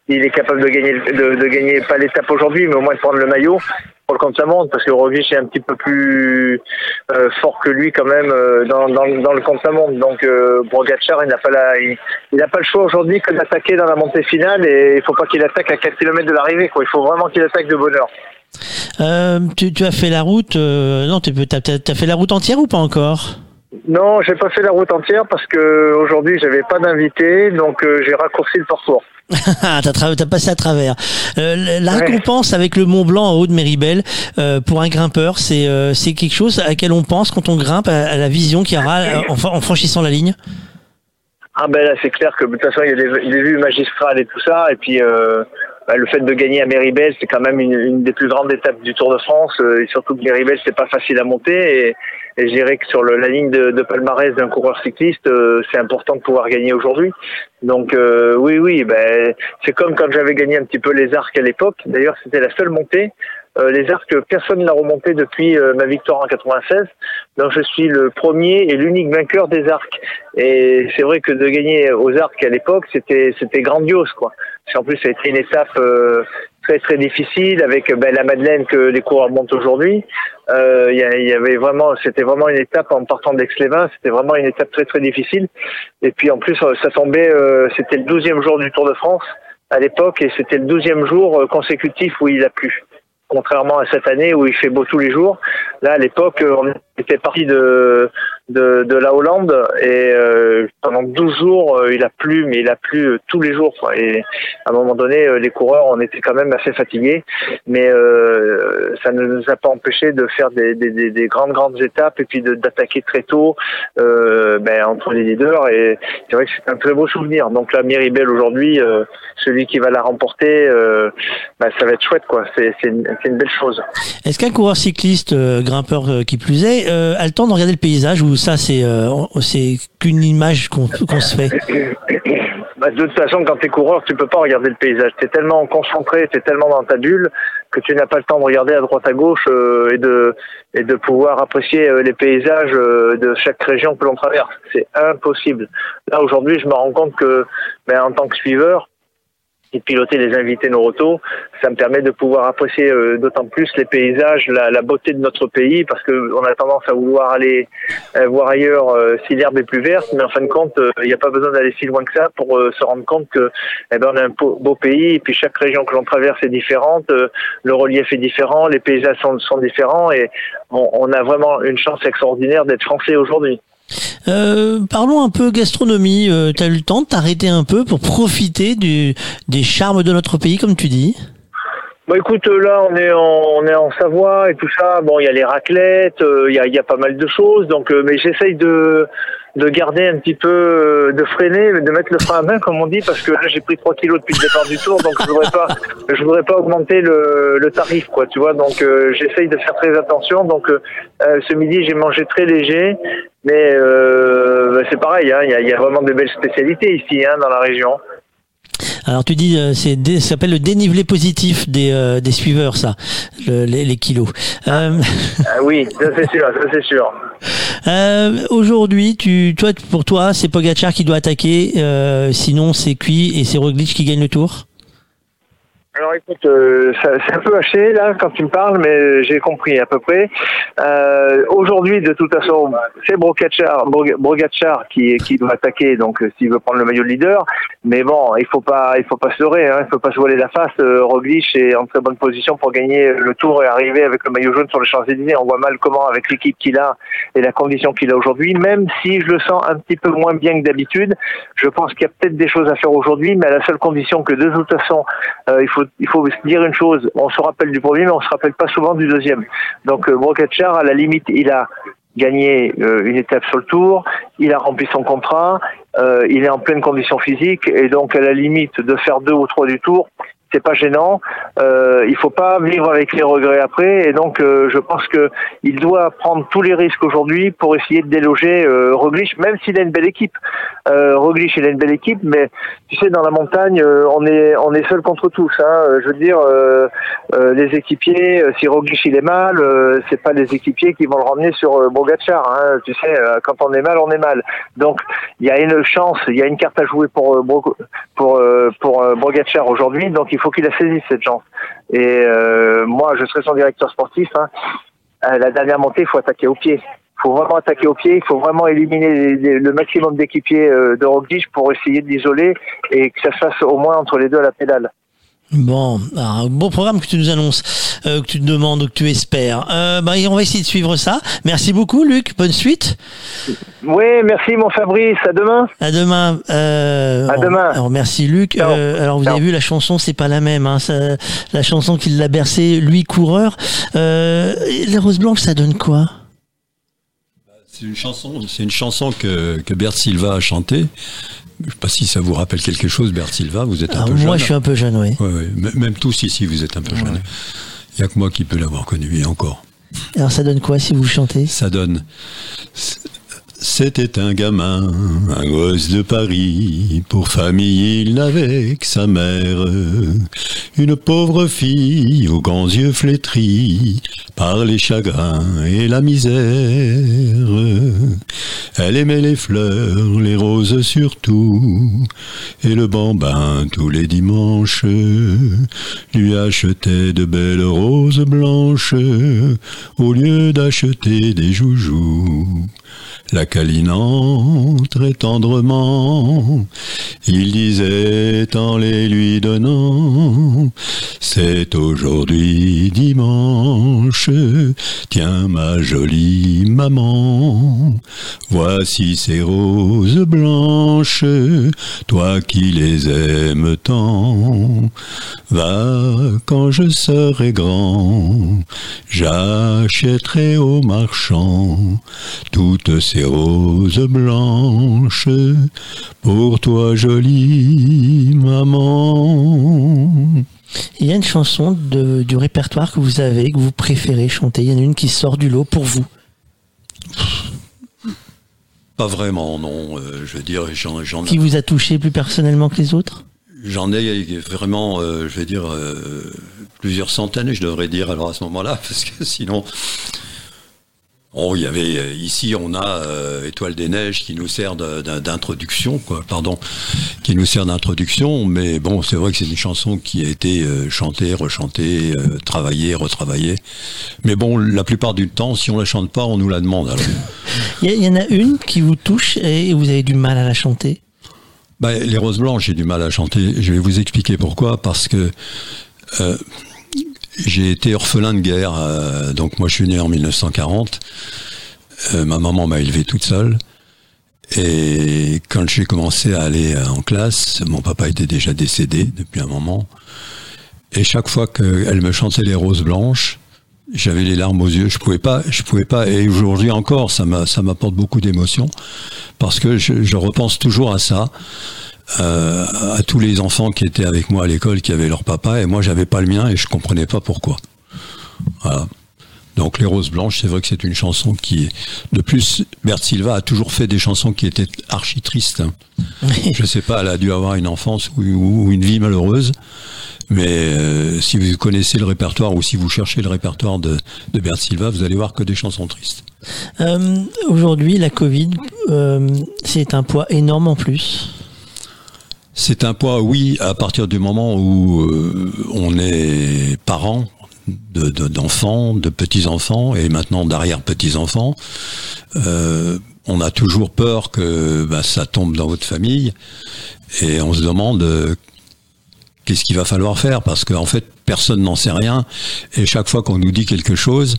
s'il est capable de gagner, de, de gagner pas l'étape aujourd'hui, mais au moins de prendre le maillot pour le contre la montre, parce que Roglic est un petit peu plus euh, fort que lui quand même euh, dans, dans, dans le contre la montre. Donc, euh, Pogacar, il n'a pas la, il, il pas le choix aujourd'hui que d'attaquer dans la montée finale, et il faut pas qu'il attaque à 4 km de l'arrivée. Il faut vraiment qu'il attaque de bonne heure. Euh, tu, tu as fait la route euh, Non, tu as, fait la route entière ou pas encore? Non, j'ai pas fait la route entière parce que aujourd'hui j'avais pas d'invité, donc euh, j'ai raccourci le parcours. (laughs) Ah, T'as t'as passé à travers. Euh, la récompense avec le Mont Blanc en haut de Méribel euh, pour un grimpeur, c'est euh, c'est quelque chose à laquelle on pense quand on grimpe à, à la vision qu'il y aura en, en franchissant la ligne? Ah ben là c'est clair que de toute façon il y a des, des vues magistrales et tout ça, et puis euh, bah, le fait de gagner à Méribel c'est quand même une, une des plus grandes étapes du Tour de France, euh, et surtout que Méribel c'est pas facile à monter, et, et je dirais que sur le, la ligne de, de palmarès d'un coureur cycliste euh, c'est important de pouvoir gagner aujourd'hui. Donc euh, oui oui, ben c'est comme quand j'avais gagné un petit peu les arcs à l'époque. D'ailleurs c'était la seule montée. Euh, les arcs, personne n'a remonté depuis euh, ma victoire en 96. Donc je suis le premier et l'unique vainqueur des arcs. Et c'est vrai que de gagner aux arcs à l'époque, c'était c'était grandiose quoi. Parce plus ça a été une étape euh, très très difficile avec ben, la Madeleine que les coureurs montent aujourd'hui. Euh, Il y, avait vraiment, c'était vraiment une étape en partant d'Aix-les-Bains, c'était vraiment une étape très très difficile. Et puis en plus euh, ça tombait, euh, c'était le douzième jour du Tour de France à l'époque et c'était le douzième jour consécutif où il a plu contrairement à cette année où il fait beau tous les jours. Là, à l'époque, on était parti de, de, de la Hollande et euh, pendant 12 jours, euh, il a plu, mais il a plu euh, tous les jours. Quoi. Et à un moment donné, euh, les coureurs, on était quand même assez fatigués, mais ça ne nous a pas empêché de faire des, des, des, des grandes, grandes étapes et puis d'attaquer très tôt ben, entre les leaders. Et c'est vrai que c'est un très beau souvenir. Donc la Miribel aujourd'hui, celui qui va la remporter, ben, ça va être chouette. quoi. C'est une, une belle chose. Est-ce qu'un coureur cycliste, grimpeur qui plus est, euh, a le temps de regarder le paysage ou ça c'est euh, c'est qu'une image qu'on qu'on se fait? (coughs) Bah, de toute façon, quand t'es coureur, tu peux pas regarder le paysage. T'es tellement concentré, t'es tellement dans ta bulle que tu n'as pas le temps de regarder à droite à gauche euh, et de et de pouvoir apprécier euh, les paysages euh, de chaque région que l'on traverse. C'est impossible. Là aujourd'hui, je me rends compte que, ben, en tant que suiveur, et de piloter les invités Noroto, ça me permet de pouvoir apprécier euh, d'autant plus les paysages, la, la beauté de notre pays, parce que on a tendance à vouloir aller euh, voir ailleurs euh, si l'herbe est plus verte, mais en fin de compte, il n'y a pas besoin d'aller si loin que ça pour se rendre compte que eh ben, on a un beau, beau pays, et puis chaque région que l'on traverse est différente, le relief est différent, les paysages sont, sont différents, et on a vraiment une chance extraordinaire d'être français aujourd'hui. Euh, parlons un peu gastronomie. Euh, T'as eu le temps de t'arrêter un peu pour profiter du, des charmes de notre pays, comme tu dis? Bah écoute, là on est en, on est en Savoie et tout ça. Bon, il y a les raclettes, euh, il y, a, y a pas mal de choses. Donc, euh, mais j'essaye de de garder un petit peu, euh, de freiner, de mettre le frein à main comme on dit, parce que là j'ai pris 3 kilos depuis le départ du tour, donc je voudrais pas, je voudrais pas augmenter le, le tarif, quoi, tu vois. Donc euh, j'essaye de faire très attention. Donc euh, ce midi j'ai mangé très léger, mais bah, c'est pareil, hein, il y, a, il y a vraiment de belles spécialités ici, hein, dans la région. Alors tu dis, euh, c'est ça s'appelle le dénivelé positif des, euh, des suiveurs, ça, le- les, les kilos. Euh, Ah oui, ça c'est sûr, ça c'est sûr. euh, Aujourd'hui, tu, toi, pour toi, c'est Pogacar qui doit attaquer, euh, sinon c'est cuit et c'est Roglic qui gagne le tour? Alors écoute, euh, c'est un peu haché là quand tu me parles, mais j'ai compris à peu près. Euh, Aujourd'hui, de toute façon, c'est Brogachar, Brog- Brogachar qui, qui doit attaquer, donc euh, s'il veut prendre le maillot de leader. Mais bon, il faut pas, il faut pas se leurrer, hein, il faut pas se voiler la face. Euh, Roglic est en très bonne position pour gagner le Tour et arriver avec le maillot jaune sur les Champs Élysées. On voit mal comment, avec l'équipe qu'il a et la condition qu'il a aujourd'hui, même si je le sens un petit peu moins bien que d'habitude, je pense qu'il y a peut-être des choses à faire aujourd'hui, mais à la seule condition que de toute façon, euh, il faut il faut dire une chose, on se rappelle du premier, mais on se rappelle pas souvent du deuxième. Donc euh, à la limite, il a gagné euh, une étape sur le tour, il a rempli son contrat, euh, il est en pleine condition physique, et donc à la limite de faire deux ou trois du tour, c'est pas gênant. Euh, il faut pas vivre avec les regrets après, et donc euh, je pense que il doit prendre tous les risques aujourd'hui pour essayer de déloger euh, Roglic, même s'il a une belle équipe. Euh, Roglic, il a une belle équipe, mais tu sais, dans la montagne, euh, on est on est seul contre tous. Hein. Euh, Je veux dire, euh, les équipiers, si Roglic il est mal, c'est pas les équipiers qui vont le ramener sur Bogacar. Hein. Tu sais, quand on est mal, on est mal. Donc, il y a une chance, il y a une carte à jouer pour pour pour euh, Bogacar aujourd'hui. Donc, faut qu'il la saisisse cette chance. Et euh, moi, je serai son directeur sportif. Hein. À la dernière montée, il faut attaquer au pied. Il faut vraiment attaquer au pied, il faut vraiment éliminer le maximum d'équipiers euh, de Roglic pour essayer de l'isoler et que ça se fasse au moins entre les deux à la pédale. Bon, un beau programme que tu nous annonces, euh, que tu te demandes, que tu espères. Euh, bah, on va essayer de suivre ça. Merci beaucoup, Luc. Bonne suite. Oui, merci mon Fabrice, à demain. À demain. Euh, À demain. Alors merci Luc. Euh, alors vous avez vu la chanson, c'est pas la même. Hein, ça- la chanson qui l'a bercé, lui coureur. Euh, les roses blanches, ça donne quoi? C'est une chanson, c'est une chanson que, que Bert Silva a chantée. Je sais pas si ça vous rappelle quelque chose, Bert Silva. Vous êtes un Ah, peu moi, jeune. je suis un peu jeune, oui. Ouais, ouais. Même tous ici, vous êtes un peu jeune. Il y a que moi qui peux l'avoir connu et encore. Alors ça donne quoi si vous chantez? Ça donne. C'était un gamin, un gosse de Paris. Pour famille, il n'avait que sa mère. Une pauvre fille aux grands yeux flétris par les chagrins et la misère. Elle aimait les fleurs, les roses surtout, et le bambin tous les dimanches lui achetait de belles roses blanches au lieu d'acheter des joujoux. La câlinant très tendrement, il disait en les lui donnant, c'est aujourd'hui dimanche, tiens ma jolie maman, voici ces roses blanches, toi qui les aimes tant, va quand je serai grand, j'achèterai au marchand toutes ces roses blanches pour toi jolie maman. Il y a une chanson de, du répertoire que vous avez, que vous préférez chanter. Il y en a une qui sort du lot pour vous. Pas vraiment, non. euh, je veux dire, j'en, j'en, Qui vous a touché plus personnellement que les autres? J'en ai vraiment, euh, je vais dire, euh, plusieurs centaines, je devrais dire, alors à ce moment-là, (laughs) parce que sinon. Oh, il y avait euh, ici, on a euh, Étoile des Neiges qui nous sert d'introduction, quoi. Pardon, qui nous sert d'introduction. Mais bon, c'est vrai que c'est une chanson qui a été euh, chantée, rechantée, euh, travaillée, retravaillée. Mais bon, la plupart du temps, si on la chante pas, on nous la demande. Alors. Il y, en a une qui vous touche et vous avez du mal à la chanter? Bah, les roses blanches, j'ai du mal à chanter. Je vais vous expliquer pourquoi. Parce que j'ai été orphelin de guerre. euh, donc moi, je suis né en 1940. Euh, ma maman m'a élevé toute seule. Et quand j'ai commencé à aller euh, en classe, mon papa était déjà décédé depuis un moment. Et chaque fois qu'elle me chantait les roses blanches, j'avais les larmes aux yeux. Je pouvais pas, je pouvais pas. Et aujourd'hui encore, ça m'a, ça m'apporte beaucoup d'émotions parce que je repense toujours à ça, euh, à tous les enfants qui étaient avec moi à l'école, qui avaient leur papa, et moi j'avais pas le mien et je comprenais pas pourquoi. Voilà. Donc Les Roses Blanches, c'est vrai que c'est une chanson qui est... De plus, Bert Silva a toujours fait des chansons qui étaient archi tristes. hein. Je sais pas, elle a dû avoir une enfance ou, ou une vie malheureuse. Mais euh, si vous connaissez le répertoire ou si vous cherchez le répertoire de, de Bert Silva, vous allez voir que des chansons tristes. Euh, Aujourd'hui, la Covid, euh, c'est un poids énorme en plus. C'est un poids, oui, à partir du moment où euh, on est parent de- de- d'enfants, de, petits-enfants et maintenant d'arrière-petits-enfants. Euh, on a toujours peur que bah, ça tombe dans votre famille et on se demande euh, qu'est-ce qu'il va falloir faire parce qu'en fait personne n'en sait rien et chaque fois qu'on nous dit quelque chose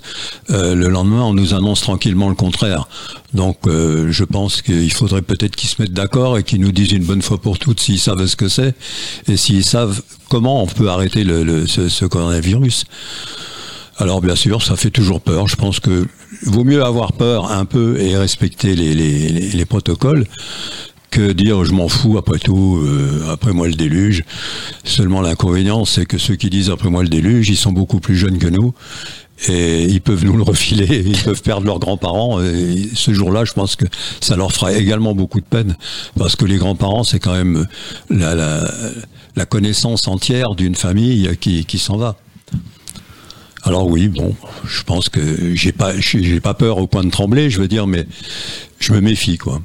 euh, le lendemain on nous annonce tranquillement le contraire donc euh, je pense qu'il faudrait peut-être qu'ils se mettent d'accord et qu'ils nous disent une bonne fois pour toutes s'ils savent ce que c'est et s'ils savent comment on peut arrêter le, le- ce, ce coronavirus alors bien sûr, ça fait toujours peur. Je pense que vaut mieux avoir peur un peu et respecter les- les- les protocoles dire je m'en fous après tout, euh, après moi le déluge. Seulement l'inconvénient, c'est que ceux qui disent après moi le déluge, ils sont beaucoup plus jeunes que nous. Et ils peuvent nous le refiler, (laughs) ils peuvent perdre leurs grands-parents. Et ce jour-là, je pense que ça leur fera également beaucoup de peine, parce que les grands-parents, c'est quand même la, la, la connaissance entière d'une famille qui, qui s'en va. Alors oui, bon, je pense que j'ai pas, j'ai pas peur au point de trembler, je veux dire, mais je me méfie, quoi.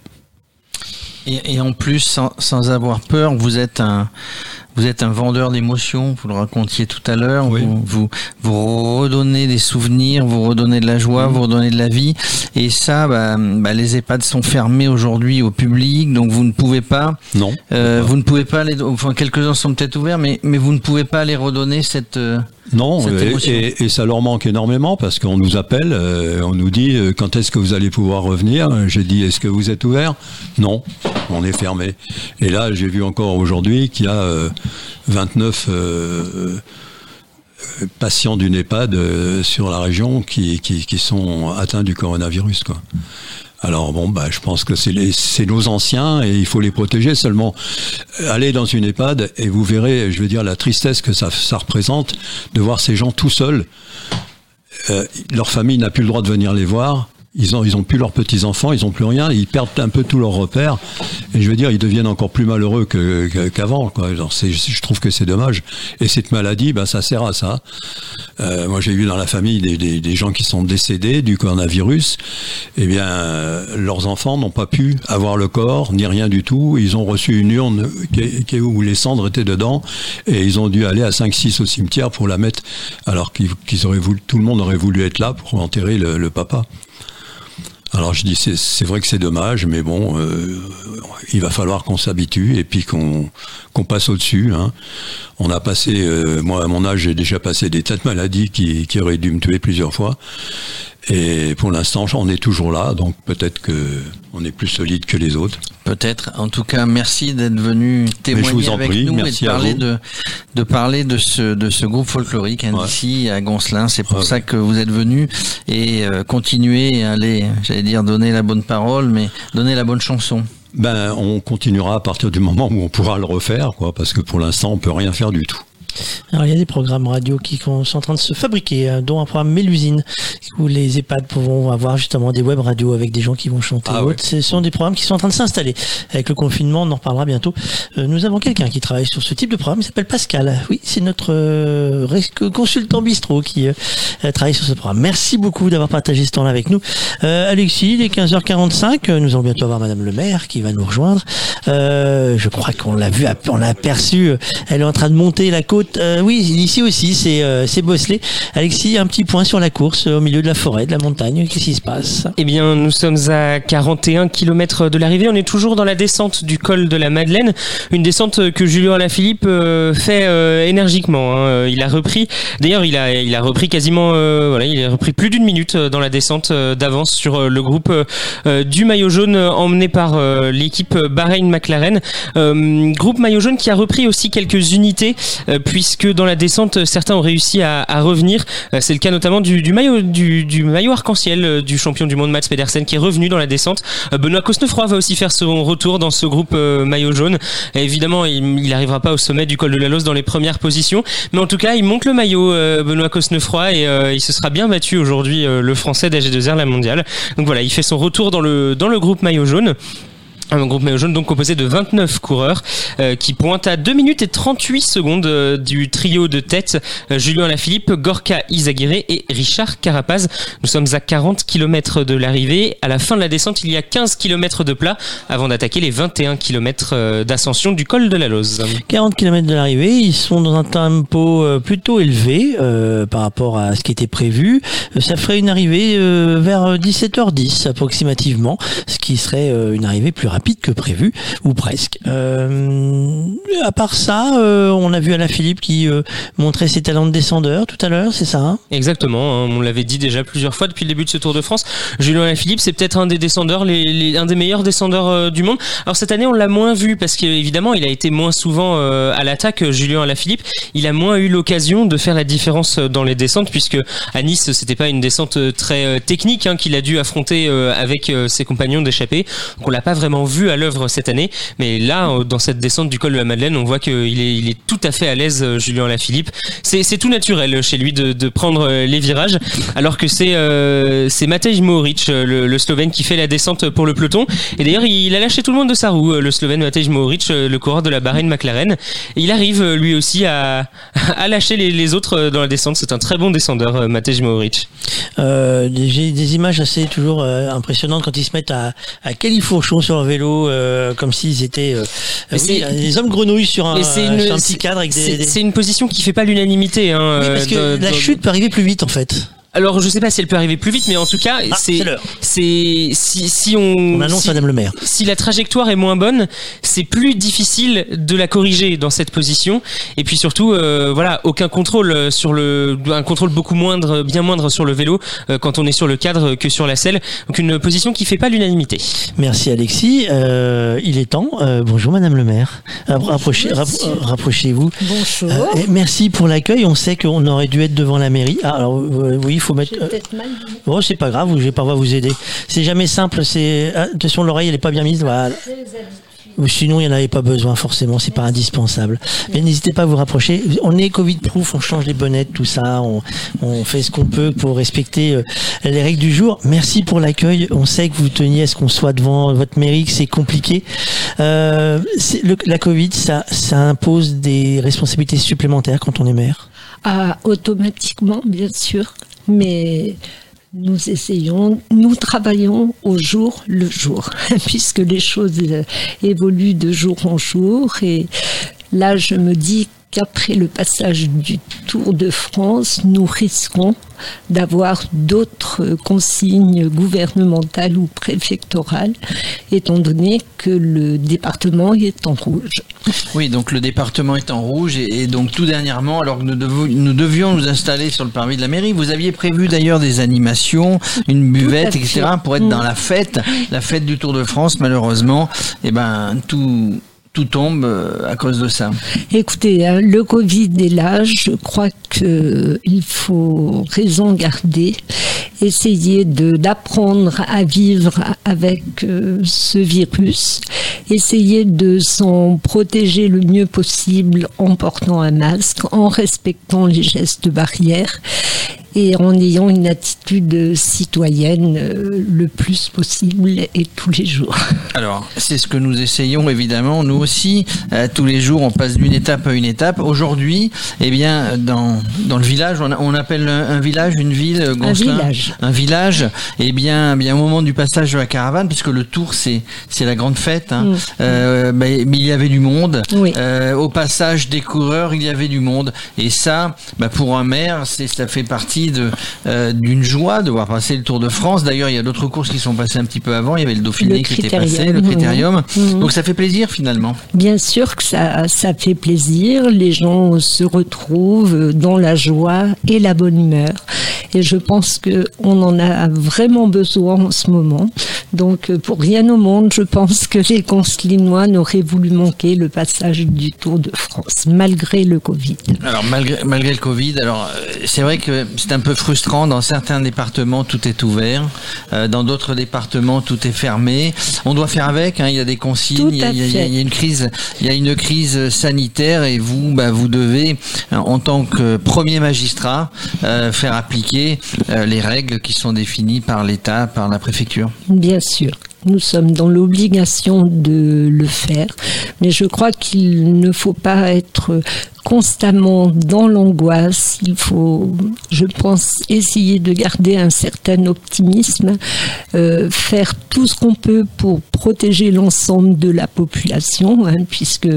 Et, et en plus, sans, sans avoir peur, vous êtes un, vous êtes un vendeur d'émotions. Vous le racontiez tout à l'heure. Vous, vous, vous redonnez des souvenirs, vous redonnez de la joie, vous redonnez de la vie. Et ça, bah, bah, les EHPAD sont fermés aujourd'hui au public, donc vous ne pouvez pas. Non. Euh, vous ne pouvez pas les. Enfin, quelques-uns sont peut-être ouverts, mais mais vous ne pouvez pas les redonner cette. euh, Non, et, émotion. et- et ça leur manque énormément parce qu'on nous appelle, euh, on nous dit euh, quand est-ce que vous allez pouvoir revenir? J'ai dit est-ce que vous êtes ouvert? Non, on est fermé. Et là, j'ai vu encore aujourd'hui qu'il y a euh, 29 euh, patients d'une EHPAD sur la région qui, qui, qui sont atteints du coronavirus. Quoi. Alors bon, bah, je pense que c'est nos anciens et il faut les protéger. Seulement, allez dans une EHPAD et vous verrez, je veux dire, la tristesse que ça, ça représente de voir ces gens tout seuls. Euh, leur famille n'a plus le droit de venir les voir. Ils ont, ils ont plus leurs petits enfants, ils ont plus rien, ils perdent un peu tous leurs repères. Et je veux dire, ils deviennent encore plus malheureux que- que- qu'avant. Alors, c'est- je trouve que c'est dommage. Et cette maladie, bah, ça sert à ça. Euh, moi, j'ai vu dans la famille des, des- gens qui sont décédés du coronavirus. Eh bien, leurs enfants n'ont pas pu avoir le corps ni rien du tout. Ils ont reçu une urne qui, qui- où les cendres étaient dedans, et ils ont dû aller à 5-6 au cimetière pour la mettre, alors qu'ils auraient voulu, tout le monde aurait voulu être là pour enterrer le, le papa. Alors je dis c'est vrai que c'est dommage, mais bon, euh, il va falloir qu'on s'habitue et puis qu'on qu'on passe au-dessus. hein. On a passé, euh, moi à mon âge, j'ai déjà passé des tas de maladies qui, qui auraient dû me tuer plusieurs fois. Et pour l'instant, on est toujours là, donc peut-être que on est plus solide que les autres. Peut-être. En tout cas, merci d'être venu témoigner je vous en avec prie, nous merci et de parler de, de parler de ce, de ce groupe folklorique hein, d'ici à Goncelin. C'est pour ça que vous êtes venu et euh, continuez à aller, j'allais dire, donner la bonne parole, mais donner la bonne chanson. Ben, on continuera à partir du moment où on pourra le refaire, quoi, parce que pour l'instant, on peut rien faire du tout. Alors, il y a des programmes radio qui sont en train de se fabriquer, euh, dont un programme Mélusine, où les EHPAD pourront avoir justement des web radios avec des gens qui vont chanter. Ah ouais. Ce sont des programmes qui sont en train de s'installer. Avec le confinement, on en reparlera bientôt. Euh, nous avons quelqu'un qui travaille sur ce type de programme, il s'appelle Pascal. Oui, c'est notre euh, consultant bistrot qui euh, travaille sur ce programme. Merci beaucoup d'avoir partagé ce temps-là avec nous. Alexis, il est 15h45, euh, nous allons bientôt avoir Madame le maire qui va nous rejoindre. Je crois qu'on l'a vu, on l'a aperçu, elle est en train de monter la côte. Euh, oui, ici aussi, c'est euh, c'est Bosselet. Alexis, un petit point sur la course euh, au milieu de la forêt, de la montagne. Qu'est-ce qui se passe? Eh bien, nous sommes à 41 km de l'arrivée. On est toujours dans la descente du col de la Madeleine. Une descente que Julien Alaphilippe fait énergiquement. hein. Il a repris, d'ailleurs, il a, il a repris quasiment, voilà, il a repris plus d'une minute dans la descente d'avance sur le groupe du maillot jaune emmené par l'équipe Bahreïn-McLaren. Groupe maillot jaune qui a repris aussi quelques unités puisque dans la descente, certains ont réussi à, revenir. Euh, C'est le cas notamment du, maillot du, du maillot arc-en-ciel euh, du champion du monde Mats Pedersen qui est revenu dans la descente. Euh, Benoît Cosnefroy va aussi faire son retour dans ce groupe maillot jaune. Évidemment, il n'arrivera pas au sommet du col de la Lose dans les premières positions, mais en tout cas, il monte le maillot Benoît Cosnefroy et il se sera bien battu aujourd'hui le français d'AG2R la mondiale. Donc voilà, il fait son retour dans le dans le groupe maillot jaune. Un groupe maillot jaune donc composé de 29 coureurs euh, qui pointent à 2 minutes et 38 secondes euh, du trio de tête euh, Julien Lafilippe, Gorka Izaguirre et Richard Carapaz. Nous sommes à 40 km de l'arrivée. À la fin de la descente, il y a 15 km de plat avant d'attaquer les 21 km d'ascension du col de la Lose. 40 km de l'arrivée, ils sont dans un tempo euh, plutôt élevé euh, par rapport à ce qui était prévu. Euh, Ça ferait une arrivée euh, vers 17h10 approximativement, ce qui serait euh, une arrivée plus rapide que prévu, ou presque. Euh, à part ça, euh, on a vu Alain Philippe qui euh, montrait ses talents de descendeur tout à l'heure, c'est ça hein? Exactement, hein, on l'avait dit déjà plusieurs fois depuis le début de ce Tour de France. Julien Alaphilippe, c'est peut-être un des descendeurs, un des meilleurs descendeurs euh, du monde. Alors cette année, on l'a moins vu parce qu'évidemment, il a été moins souvent à l'attaque. Julien Alaphilippe, il a moins eu l'occasion de faire la différence dans les descentes puisque à Nice, c'était pas une descente très technique hein, qu'il a dû affronter avec ses compagnons d'échappée. Donc on l'a pas vraiment vu à l'œuvre cette année, mais là, euh, dans cette descente du col de la Madeleine, on voit qu'il est, il est tout à fait à l'aise, euh, Julien Alaphilippe. C'est, tout naturel chez lui de, prendre euh, les virages, alors que c'est, Matej Mohoric, le, le Slovène, qui fait la descente pour le peloton. Et d'ailleurs, il a lâché tout le monde de sa roue, le Slovène Matej Mohoric, le coureur de la Bahreïn McLaren. Il arrive lui aussi à, (laughs) à lâcher les, autres dans la descente. C'est un très bon descendeur, Matej Mohoric. J'ai des images assez toujours impressionnantes quand ils se mettent à, à califourchon sur leur vélo, euh, comme s'ils étaient euh, oui, c'est- des hommes grenouilles sur un, Mais c'est sur une, un petit cadre c'est- des- une position qui fait pas l'unanimité. Hein, Oui, parce que euh, la dans- chute peut arriver plus vite en fait. Alors, je sais pas si elle peut arriver plus vite, mais en tout cas, Ah, c'est, c'est si, si on, On annonce si, Madame le maire. si la trajectoire est moins bonne, c'est plus difficile de la corriger dans cette position. Et puis surtout, euh, voilà, aucun contrôle sur le, un contrôle beaucoup moindre, bien moindre sur le vélo euh, quand on est sur le cadre que sur la selle. Donc une position qui fait pas l'unanimité. Merci Alexis. Euh, il est temps. Euh, bonjour Madame le maire. Rapp- Rapprochez, rapp- euh, rapprochez-vous. Bonjour. Euh, et merci pour l'accueil. On sait qu'on aurait dû être devant la mairie. Ah, alors euh, oui, faut mettre. euh. Bon, c'est pas grave. Je vais pas vous aider. C'est jamais simple. C'est ah, attention, l'oreille elle est pas bien mise. Voilà. Ou sinon, il n'y en avait pas besoin forcément, c'est pas indispensable. Mais n'hésitez pas à vous rapprocher. On est Covid-proof, on change les bonnettes, tout ça, on, on fait ce qu'on peut pour respecter euh, les règles du jour. Merci pour l'accueil. On sait que vous teniez à ce qu'on soit devant votre mairie, que c'est compliqué. Euh, le- la Covid, ça, ça impose des responsabilités supplémentaires quand on est maire. Ah, automatiquement, bien sûr, mais nous essayons, nous travaillons au jour le jour, (laughs) puisque les choses euh, évoluent de jour en jour. Et là, je me dis qu'après le passage du Tour de France, nous risquons d'avoir d'autres consignes gouvernementales ou préfectorales, étant donné que le département est en rouge. Oui, donc le département est en rouge et, et donc tout dernièrement, alors que nous, devions- nous devions nous installer sur le parvis de la mairie, vous aviez prévu d'ailleurs des animations, une buvette, etc. pour être dans Mm. la fête, la fête du Tour de France. Malheureusement, eh ben tout tout tombe euh, à cause de ça. Écoutez, hein, le Covid est là, je crois qu'il faut raison garder, essayer de d'apprendre à vivre avec euh, ce virus, essayer de s'en protéger le mieux possible en portant un masque, en respectant les gestes barrières et en ayant une attitude citoyenne euh, le plus possible et tous les jours. Alors, c'est ce que nous essayons évidemment, nous aussi. Euh, tous les jours, on passe d'une étape à une étape. Aujourd'hui, eh bien, dans, dans le village, on, appelle un, un village, une ville, Goncelin village. Un village. Eh bien, bien, au moment du passage de la caravane, puisque le tour, c'est c'est la grande fête, hein, Mm. euh, mais il y avait du monde. Oui. Euh, au passage des coureurs, il y avait du monde. Et ça, bah, pour un maire, c'est ça fait partie de d'une joie de voir passer le Tour de France. D'ailleurs, il y a d'autres courses qui sont passées un petit peu avant. Il y avait le Dauphiné Le qui était passé, le Critérium. Mhm. Donc ça fait plaisir finalement. Bien sûr que ça, ça fait plaisir, les gens se retrouvent dans la joie et la bonne humeur. Et je pense qu'on en a vraiment besoin en ce moment. Donc euh, pour rien au monde, je pense que les Concelinois n'auraient voulu manquer le passage du Tour de France, malgré le Covid. Alors malgré, malgré le Covid, alors euh, c'est vrai que c'est un peu frustrant. Dans certains départements, tout est ouvert. Euh, dans d'autres départements, tout est fermé. On doit faire avec. hein, il y a des consignes. Il y a, il y a- fait. il y a une Il y a une crise sanitaire et vous, bah, vous devez, euh, en tant que premier magistrat, euh, faire appliquer euh, les règles qui sont définies par l'État, par la préfecture. Bien sûr. Nous sommes dans l'obligation de le faire, mais je crois qu'il ne faut pas être constamment dans l'angoisse. Il faut, je pense, essayer de garder un certain optimisme, euh, faire tout ce qu'on peut pour protéger l'ensemble de la population, hein, puisque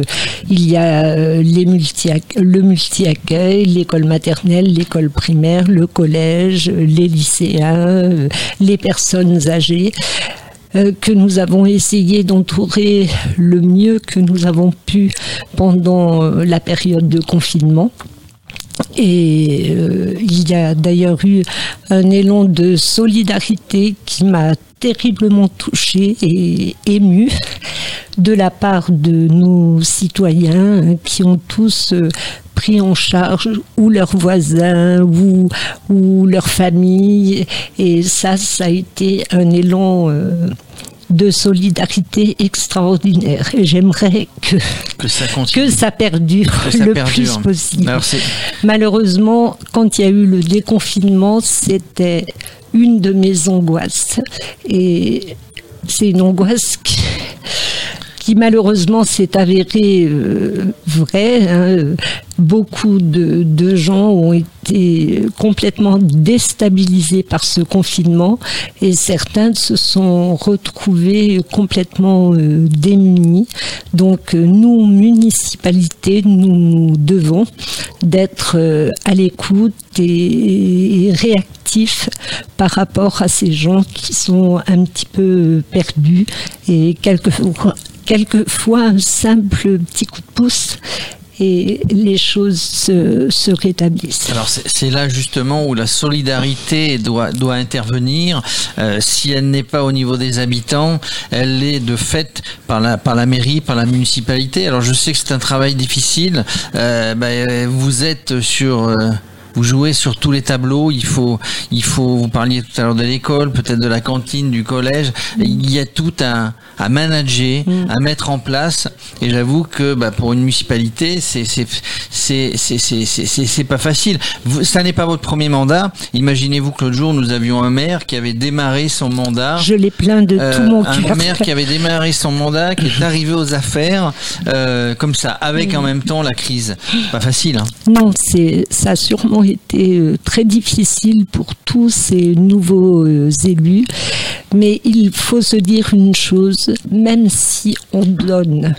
il y a euh, les multi le multi-accueil, l'école maternelle, l'école primaire, le collège, les lycéens, euh, les personnes âgées. Euh, que nous avons essayé d'entourer le mieux que nous avons pu pendant euh, la période de confinement. Et euh, il y a d'ailleurs eu un élan de solidarité qui m'a terriblement touchée et émue de la part de nos citoyens qui ont tous pris en charge ou leurs voisins ou, ou leur famille. Et ça, ça a été un élan de solidarité extraordinaire. Et j'aimerais que, que, ça, que ça perdure que ça le perdure. plus possible. Alors, Malheureusement, quand il y a eu le déconfinement, c'était une de mes angoisses. Et c'est une angoisse qui, qui malheureusement s'est avérée euh, vraie. hein. Beaucoup de, gens ont été complètement déstabilisés par ce confinement et certains se sont retrouvés complètement euh, démunis. Donc euh, nous, municipalités, nous nous devons d'être à l'écoute et réactifs par rapport à ces gens qui sont un petit peu perdus et quelquefois, quelquefois un simple petit coup de pouce et les choses se, se rétablissent. Alors c'est là justement où la solidarité doit, intervenir. Euh, si elle n'est pas au niveau des habitants, elle est de fait par la, par la mairie, par la municipalité. Alors je sais que c'est un travail difficile. Euh, ben, vous êtes sur... euh, vous jouez sur tous les tableaux. Il faut, il faut. Vous parliez tout à l'heure de l'école, peut-être de la cantine, du collège. Il y a tout à, à manager, à mettre en place. Et j'avoue que bah, pour une municipalité, c'est c'est pas facile. Vous, ça n'est pas votre premier mandat. Imaginez-vous que l'autre jour nous avions un maire qui avait démarré son mandat. Je l'ai plaint de Euh, tout mon un cœur. maire qui avait démarré son mandat, qui est arrivé aux affaires euh, comme ça, avec en même temps la crise. Pas facile. Hein. Non, c'est ça a sûrement été euh, très difficile pour tous ces nouveaux euh, élus, mais il faut se dire une chose, même si on donne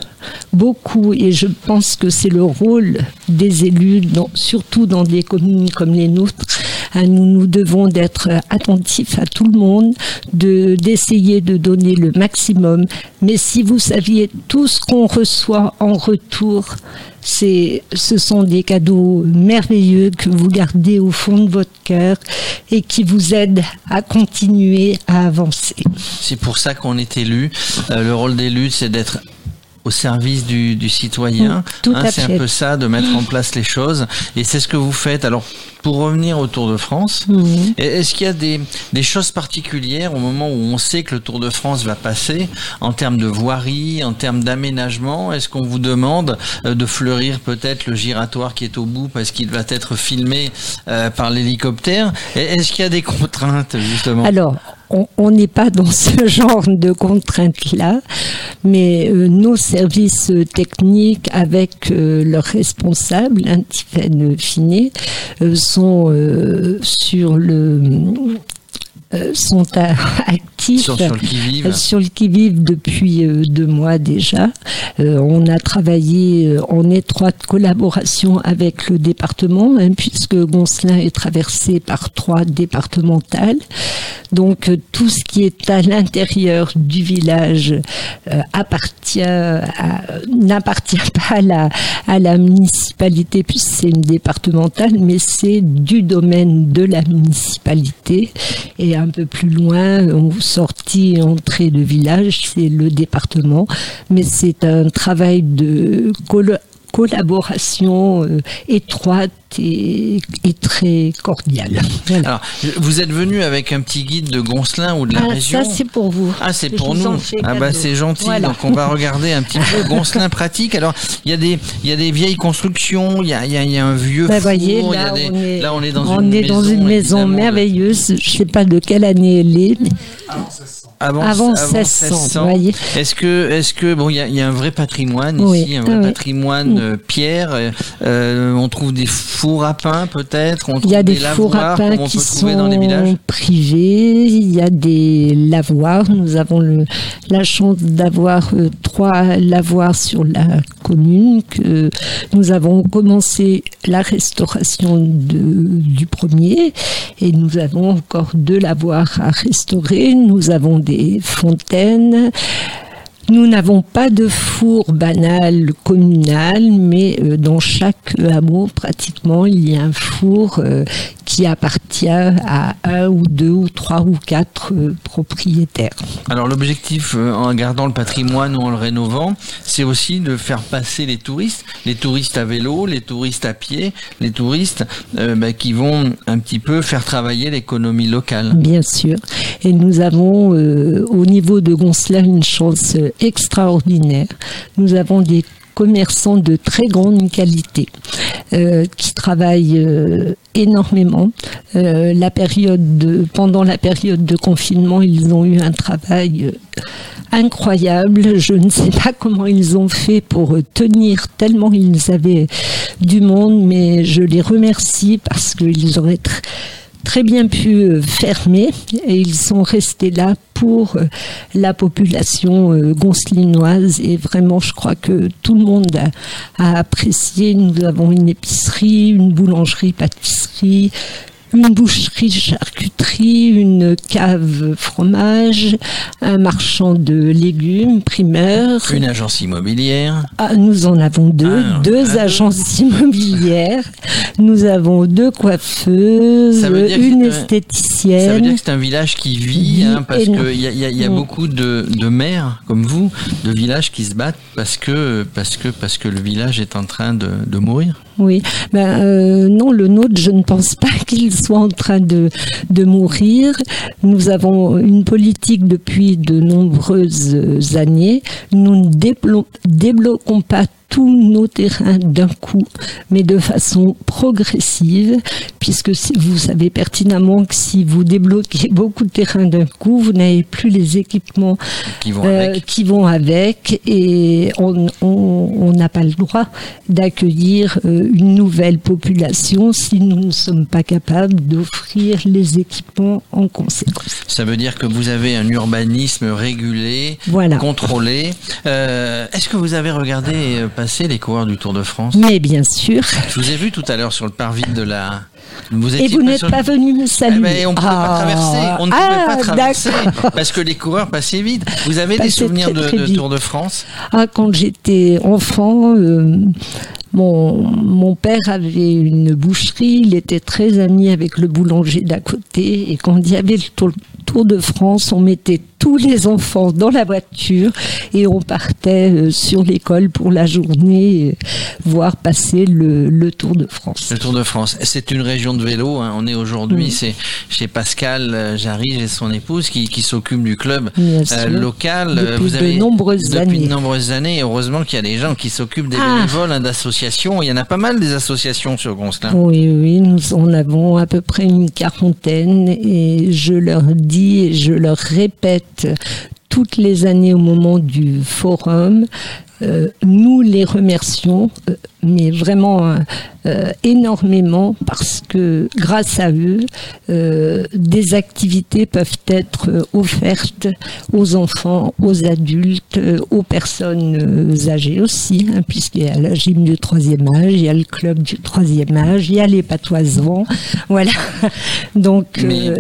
beaucoup, et je pense que c'est le rôle des élus, surtout dans des communes comme les nôtres, hein, nous nous devons d'être attentifs à tout le monde, de d'essayer de donner le maximum. Mais si vous saviez tout ce qu'on reçoit en retour, ce sont des cadeaux merveilleux que vous gardez au fond de votre cœur et qui vous aident à continuer à avancer. C'est pour ça qu'on est élu. Euh, le rôle d'élu, c'est d'être au service du, du citoyen. Mm, à c'est un peu ça, de mettre en place les choses. Et c'est ce que vous faites. Alors, pour revenir au Tour de France, Mhm. est-ce qu'il y a des, des choses particulières au moment où on sait que le Tour de France va passer, en termes de voirie, en termes d'aménagement? Est-ce qu'on vous demande euh, de fleurir peut-être le giratoire qui est au bout parce qu'il va être filmé euh, par l'hélicoptère? Est-ce qu'il y a des contraintes, justement? Alors, on- n'est pas dans ce (laughs) genre de contraintes-là, mais euh, nos services euh, techniques, avec euh, leurs responsables, hein, Finet, euh, sont sur le sont à- actifs Sur- sur le qui-vive. euh, sur le qui-vive depuis euh, deux mois déjà. Euh, on a travaillé en étroite collaboration avec le département, hein, puisque Goncelin est traversé par trois départementales. Donc tout ce qui est à l'intérieur du village euh, appartient n'appartient pas à la, à la municipalité puisque c'est une départementale, mais c'est du domaine de la municipalité. Et un peu plus loin, en sortie et entrée de village, c'est le département. Mais c'est un travail de collaboration euh, étroite et, et très cordial. Voilà. Alors, vous êtes venu avec un petit guide de Goncelin ou de la Ah, région ça, c'est pour vous. Ah, c'est pour nous. Ah bah c'est gentil. Voilà. Donc on va regarder un petit peu (laughs) Goncelin pratique. Alors il y a des il y a des vieilles constructions. Il y a il y a, y a un vieux Bah, four. voyez, il y a là, des- on est, là on est dans on une est maison. dans une maison évidemment, de- merveilleuse. Je sais pas de quelle année elle est. mais Avant, Avant avant 1600, vous voyez. Est-ce que, est-ce que bon, il y a, il y a un vrai patrimoine Oui, ici, un vrai ah patrimoine euh, pierre. euh, on trouve des fours à pain peut-être. Il y a des fours à pain qui trouver dans les villages. sont privés. Il y a des lavoirs. Nous avons le- la chance d'avoir euh, trois lavoirs sur la commune. Que nous avons commencé la restauration du premier et nous avons encore deux lavoirs à restaurer. Nous avons des fontaines. Nous n'avons pas de four banal communal, mais euh, dans chaque hameau, pratiquement, il y a un four euh, qui appartient à un ou deux ou trois ou quatre euh, propriétaires. Alors l'objectif, en gardant le patrimoine ou en le rénovant, c'est aussi de faire passer les touristes, les touristes à vélo, les touristes à pied, les touristes euh, bah, qui vont un petit peu faire travailler l'économie locale. Bien sûr. Et nous avons euh, au niveau de Goncelin une chance extraordinaire. Nous avons des commerçants de très grande qualité euh, qui travaillent euh, énormément. Euh, la période de, pendant la période de confinement, ils ont eu un travail euh, incroyable. Je ne sais pas comment ils ont fait pour euh, tenir tellement ils avaient du monde, mais je les remercie parce qu'ils auraient tr- très bien pu euh, fermer et ils sont restés là pour euh, la population euh, goncelinoise et vraiment je crois que tout le monde a, a apprécié. Nous avons une épicerie, une boulangerie, pâtisserie, une boucherie, charcuterie, une cave fromage, un marchand de légumes, primeur. Une agence immobilière. Ah, nous en avons deux, Ah, deux agences immobilières. Nous avons deux coiffeuses, une un- Ça veut esthéticienne. dire que c'est un village qui vit, hein, parce qu'il y a, y a- il y a beaucoup de, de maires comme vous, de villages qui se battent parce que, parce que, parce que le village est en train de, de mourir. Oui, ben, euh, non, le nôtre, je ne pense pas (laughs) qu'il soit en train de, de mourir. Nous avons une politique depuis de nombreuses années. Nous ne déblo- débloquons pas tous nos terrains d'un coup, mais de façon progressive, puisque vous savez pertinemment que si vous débloquez beaucoup de terrains d'un coup, vous n'avez plus les équipements Qui vont euh, avec. qui vont avec, et on n'a pas le droit d'accueillir euh, une nouvelle population si nous ne sommes pas capables d'offrir les équipements en conséquence. Ça veut dire que vous avez un urbanisme régulé, Voilà. contrôlé. Euh, Est-ce que vous avez regardé passer les coureurs du Tour de France Mais bien sûr. Je vous ai vu tout à l'heure sur le parvis de la. Vous Et vous n'êtes sur- pas venu me saluer. Eh ben, on ne pouvait pas Ah. traverser. On ne pouvait Ah, pas traverser parce que les coureurs passaient vite. Vous avez des souvenirs très, de, très de vite. Tour de France? Ah, quand j'étais enfant, euh, mon, mon père avait une boucherie, il était très ami avec le boulanger d'à côté, et quand il y avait le tour, Tour de France, on mettait tous les enfants dans la voiture et on partait euh, sur l'école pour la journée, euh, voir passer le, le Tour de France. Le Tour de France, c'est une région de vélo. hein. On est aujourd'hui, Oui. c'est chez Pascal euh, Jarry et son épouse qui, qui s'occupe du club euh, local. Depuis Vous de avez nombreuses depuis années. de nombreuses années. Heureusement qu'il y a des gens qui s'occupent des Ah. bénévoles, hein, d'associations. Il y en a pas mal des associations sur Goncelin. Oui, oui, nous en avons à peu près une quarantaine et je leur dis et je leur répète toutes les années au moment du forum, euh, nous les remercions, euh, mais vraiment euh, énormément parce que grâce à eux, des activités peuvent être offertes aux enfants, aux adultes, aux personnes âgées aussi, hein, puisqu'il y a la gym du troisième âge, il y a le club du troisième âge, il y a les patoisans, (laughs) voilà. Donc, Mais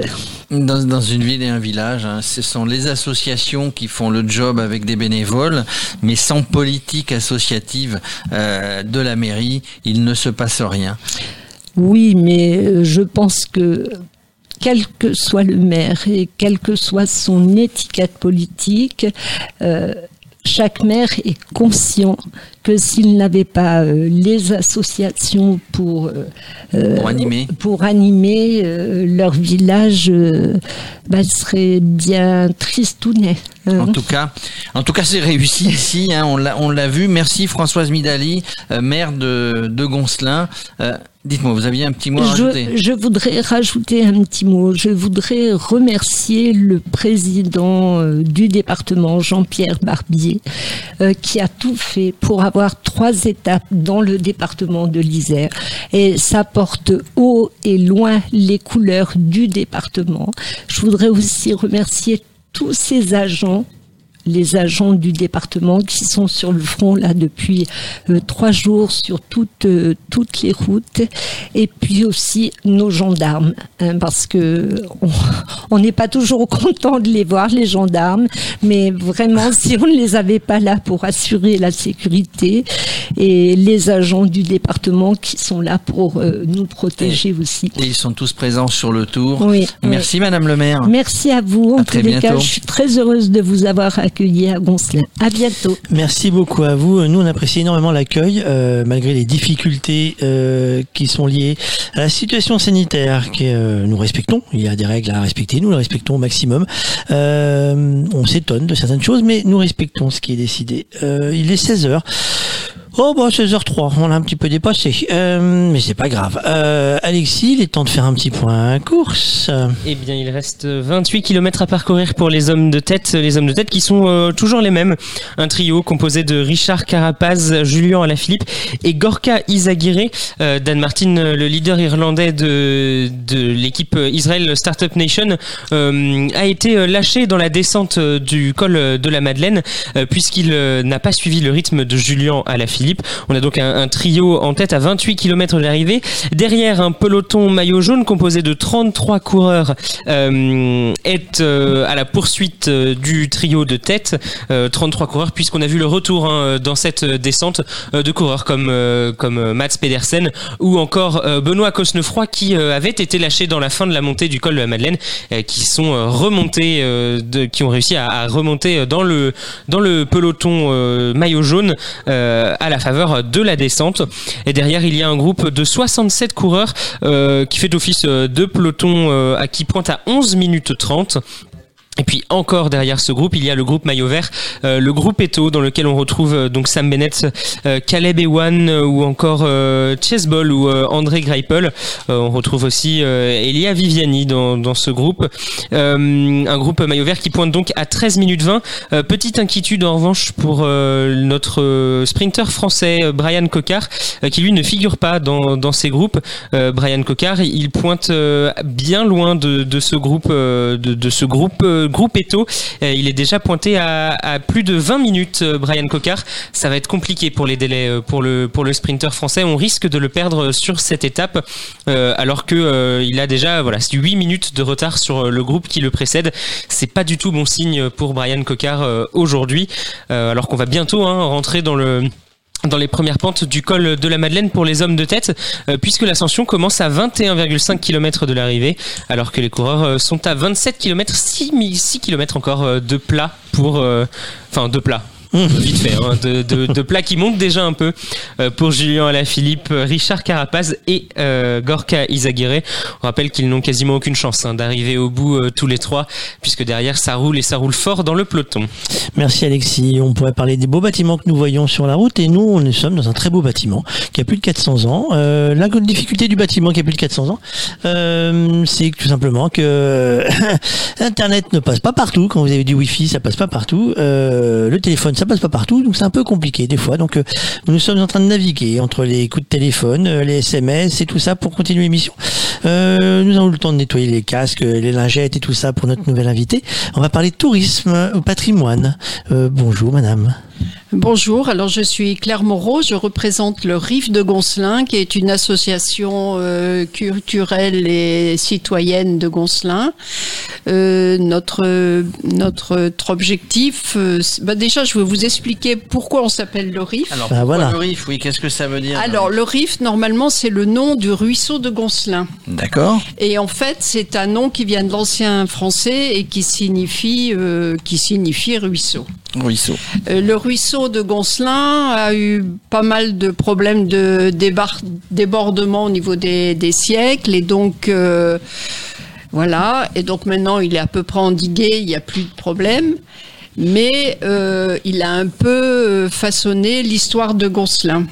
dans, une ville et un village, hein, ce sont les associations qui font le job avec des bénévoles, mais sans politique associative euh, de la mairie, il ne se passe rien. Oui, mais euh, je pense que quel que soit le maire et quelle que soit son étiquette politique, euh, chaque maire est conscient que s'il n'avait pas euh, les associations pour, euh, euh, Pour animer. pour animer, euh, leur village bah, serait bien tristounet. hein. En tout cas, en tout cas, c'est réussi ici. hein, on l'a, on l'a vu. Merci Françoise Midali, maire de, de Goncelin. Dites-moi, vous aviez un petit mot à rajouter Je, je voudrais rajouter un petit mot. Je voudrais remercier le président euh, du département, Jean-Pierre Barbier, euh, qui a tout fait pour avoir trois étapes dans le département de l'Isère. Et ça porte haut et loin les couleurs du département. Je voudrais aussi remercier tous ces agents les agents du département qui sont sur le front là depuis euh, trois jours sur toutes euh, toutes les routes et puis aussi nos gendarmes hein, parce que on- (laughs) n'est pas toujours (laughs) content de les voir les gendarmes mais vraiment si on ne les avait pas là pour assurer la sécurité et les agents du département qui sont là pour euh, nous protéger aussi. Et ils sont tous présents sur le tour. Oui, Merci Madame le maire. Merci à vous. En À tous très les cas, je suis très heureuse de vous avoir accueilli à. À bientôt. Merci beaucoup à vous. Nous, on apprécie énormément l'accueil, euh, malgré les difficultés euh, qui sont liées à la situation sanitaire que euh, nous respectons. Il y a des règles à respecter, nous les respectons au maximum. On s'étonne de certaines choses, mais nous respectons ce qui est décidé. Il est 16 heures. Oh bah 16h03, on l'a un petit peu dépassé, euh, mais c'est pas grave. Euh, Alexis, il est temps de faire un petit point course. Eh bien, il reste 28 km à parcourir pour les hommes de tête. Les hommes de tête qui sont euh, toujours les mêmes. Un trio composé de Richard Carapaz, Julien Alaphilippe et Gorka Izaguirre. Euh, Dan Martin, le leader irlandais de, de l'équipe Israel Startup Nation, euh, a été lâché dans la descente du col de la Madeleine puisqu'il n'a pas suivi le rythme de Julien Alaphilippe. On a donc un, trio en tête à 28 km de l'arrivée. Derrière, un peloton maillot jaune composé de 33 coureurs euh, est euh, à la poursuite euh, du trio de tête. Euh, 33 coureurs puisqu'on a vu le retour hein, dans cette descente de coureurs comme, comme Mats Pedersen ou encore Benoît Cosnefroy qui avait été lâché dans la fin de la montée du col de la Madeleine qui sont remontés, qui ont réussi à, à remonter dans le, dans le peloton maillot jaune à la faveur de la descente. Et derrière, il y a un groupe de 67 coureurs euh, qui fait office euh, de peloton euh, à qui pointe à 11 minutes 30. Et puis encore derrière ce groupe, il y a le groupe maillot vert, euh, le groupe Eto, dans lequel on retrouve euh, donc Sam Bennett, euh, Caleb Ewan euh, ou encore euh, Chesbol ou André Greipel. On retrouve aussi Elia Viviani dans, dans ce groupe. Un groupe maillot vert qui pointe donc à 13 minutes 20. Euh, petite inquiétude en revanche pour notre sprinter français Brian Cocard, qui lui ne figure pas dans, dans ces groupes. Brian Cocard, il pointe bien loin de, de ce groupe, de, de ce groupe groupe Eto. Euh, il est déjà pointé à, plus de 20 minutes, euh, Brian Cocard. Ça va être compliqué pour les délais euh, pour le pour le sprinter français. On risque de le perdre sur cette étape, alors que euh, il a déjà voilà 8 minutes de retard sur le groupe qui le précède. C'est pas du tout bon signe pour Brian Cocard aujourd'hui, alors qu'on va bientôt hein, rentrer dans le dans les premières pentes du col de la Madeleine pour les hommes de tête, euh, puisque l'ascension commence à 21,5 km de l'arrivée, alors que les coureurs euh, sont à 27 km, 6, 6 km encore euh, de plat pour... Enfin, de plat. Vite fait, hein, de, de, de plats qui montent déjà un peu euh, pour Julien Alaphilippe, Richard Carapaz et euh, Gorka Izaguirre. On rappelle qu'ils n'ont quasiment aucune chance hein, d'arriver au bout euh, tous les trois, puisque derrière ça roule et ça roule fort dans le peloton. Merci Alexis. On pourrait parler des beaux bâtiments que nous voyons sur la route et nous, nous sommes dans un très beau bâtiment qui a plus de 400 ans. La difficulté du bâtiment qui a plus de 400 ans, c'est tout simplement que (laughs) Internet ne passe pas partout. Quand vous avez du Wi-Fi, ça passe pas partout. Le téléphone, ça passe pas partout. Donc c'est un peu compliqué des fois. Donc euh, nous sommes en train de naviguer entre les coups de téléphone, euh, les SMS et tout ça pour continuer l'émission. Euh, nous avons eu le temps de nettoyer les casques, les lingettes et tout ça pour notre nouvelle invitée. On va parler de tourisme au patrimoine. Euh, bonjour madame. Bonjour, alors je suis Claire Moreau, je représente le RIF de Goncelin, qui est une association euh, culturelle et citoyenne de Goncelin. Euh, notre, notre, notre objectif, euh, bah déjà je vais vous expliquer pourquoi on s'appelle le RIF. Alors, Ah, voilà. le RIF, oui, qu'est-ce que ça veut dire? Alors le RIF, normalement, c'est le nom du ruisseau de Goncelin. D'accord. Et en fait, c'est un nom qui vient de l'ancien français et qui signifie, euh, qui signifie ruisseau. ruisseau. Euh, le ruisseau de Goncelin a eu pas mal de problèmes de débordement au niveau des, des siècles et donc euh, voilà et donc maintenant il est à peu près endigué, il n'y a plus de problème. Mais euh, il a un peu façonné l'histoire de Goncelin.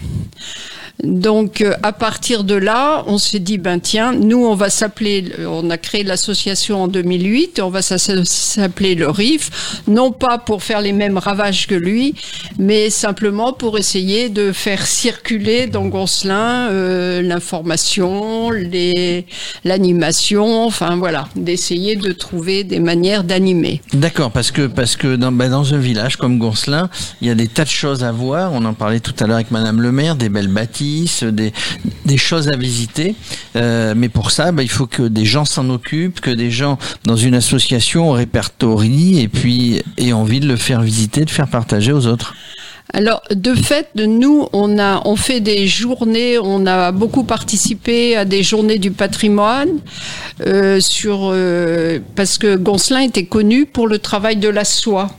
Donc euh, à partir de là, on s'est dit ben tiens, nous on va s'appeler, on a créé l'association en 2008, et on va s'appeler le RIF, non pas pour faire les mêmes ravages que lui, mais simplement pour essayer de faire circuler dans Goncelin euh, l'information, l'animation, enfin voilà, d'essayer de trouver des manières d'animer. D'accord, parce que parce que dans, dans un village comme Goncelin, il y a des tas de choses à voir. On en parlait tout à l'heure avec Madame le maire, des belles bâtisses, des, choses à visiter. Euh, mais pour ça, bah, il faut que des gens s'en occupent, que des gens dans une association répertorient et puis aient envie de le faire visiter, de faire partager aux autres. Alors, de fait, nous, on a, on fait des journées, on a beaucoup participé à des journées du patrimoine, euh, sur, euh, parce que Goncelin était connu pour le travail de la soie.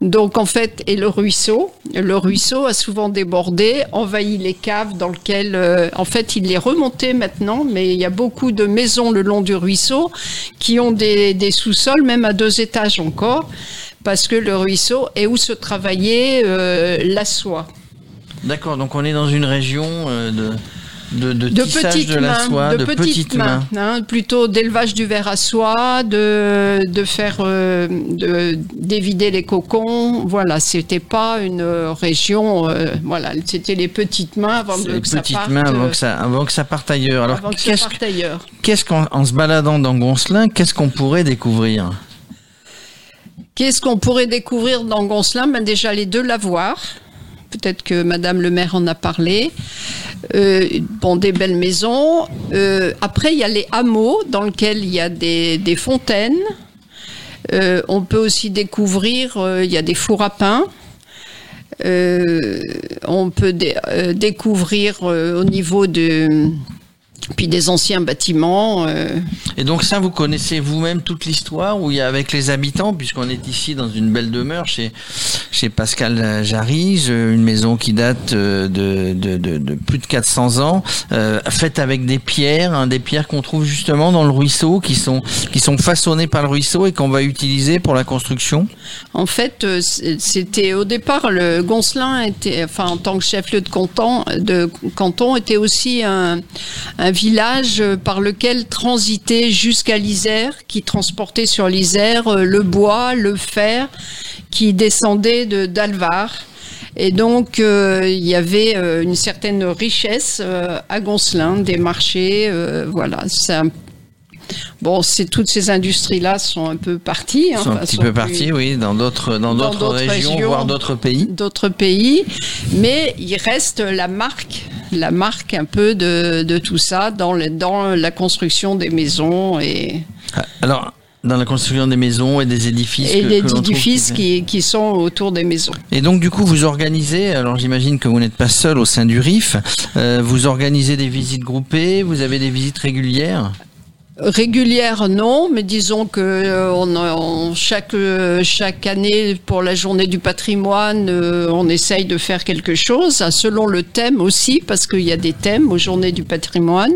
Donc, en fait, et le ruisseau, le ruisseau a souvent débordé, envahi les caves dans lesquelles, euh, en fait, il est remonté maintenant, mais il y a beaucoup de maisons le long du ruisseau qui ont des, des sous-sols, même à deux étages encore parce que le ruisseau est où se travaillait euh, la soie. D'accord, donc on est dans une région euh, de, de, de, De petites de la mains, soie, de, petites, mains, hein, plutôt d'élevage du verre à soie, de, de faire, euh, de, d'évider les cocons. Voilà, c'était pas une région, euh, voilà, c'était les petites mains avant de, Les que ça petites parte. mains avant que ça, avant que ça parte ailleurs. Alors, ça qu'est-ce qu'en en se baladant dans Goncelin, qu'est-ce qu'on pourrait découvrir? Qu'est-ce qu'on pourrait découvrir dans Goncelin ben Déjà les deux lavoirs. Peut-être que Madame le maire en a parlé. Euh, bon, des belles maisons. Euh, après, il y a les hameaux dans lesquels il y a des, fontaines. Euh, on peut aussi découvrir, euh, il y a des fours à pain. On peut dé- découvrir au niveau de puis des anciens bâtiments. euh, Et donc ça, vous connaissez vous-même toute l'histoire où il y a avec les habitants, puisqu'on est ici dans une belle demeure chez, chez Pascal Jarige, une maison qui date euh, de, de, de, de plus de 400 ans, euh, faite avec des pierres, hein, des pierres qu'on trouve justement dans le ruisseau, qui sont, qui sont façonnées par le ruisseau et qu'on va utiliser pour la construction. En fait, euh, c'était au départ le Goncelin était, enfin en tant que chef-lieu de canton, de canton, était aussi un, un village euh, par lequel transitait jusqu'à l'Isère, qui transportait sur l'Isère euh, le bois, le fer, qui descendait de d'Alvar. Et donc, euh, il y avait une certaine richesse à Goncelin, des marchés, voilà. C'est un- Bon, c'est toutes ces industries-là sont un peu parties. hein, sont un petit peu plus- partis, oui, dans d'autres, dans dans d'autres régions, régions. voire d'autres pays. d'autres pays, mais il reste la marque, la marque un peu de, de tout ça dans, le- dans la construction des maisons et, Alors, dans la construction des maisons et des édifices. et que- que trouve édifices qui- qui, qui sont autour des maisons. Et donc du coup vous organisez, alors j'imagine que vous n'êtes pas seul au sein du RIF, euh, vous organisez des visites groupées, vous avez des visites régulières? Régulière, non, mais disons que euh, chaque euh, chaque année pour la journée du patrimoine, euh, on essaye de faire quelque chose, hein, selon le thème aussi, parce qu'il y a des thèmes aux journées du patrimoine.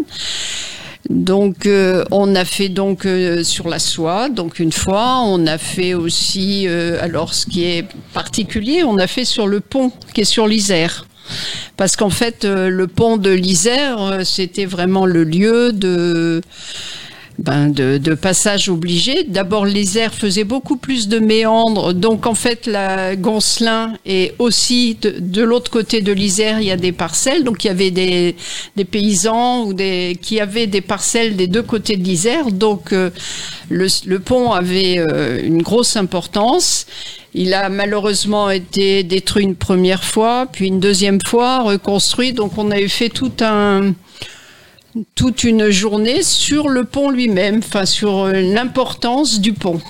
Donc, on a fait donc sur la soie, donc une fois, on a fait aussi, alors ce qui est particulier, on a fait sur le pont qui est sur l'Isère. Parce qu'en fait, euh, le pont de l'Isère, euh, c'était vraiment le lieu de, ben de, de passage obligé. D'abord, l'Isère faisait beaucoup plus de méandres, donc en fait, la Goncelin est aussi de, de l'autre côté de l'Isère, il y a des parcelles, donc il y avait des, des paysans ou des qui avaient des parcelles des deux côtés de l'Isère, donc euh, le, le pont avait euh, une grosse importance. Il a malheureusement été détruit une première fois, puis une deuxième fois reconstruit. Donc on avait fait tout un, toute une journée sur le pont lui-même, enfin sur euh, l'importance du pont.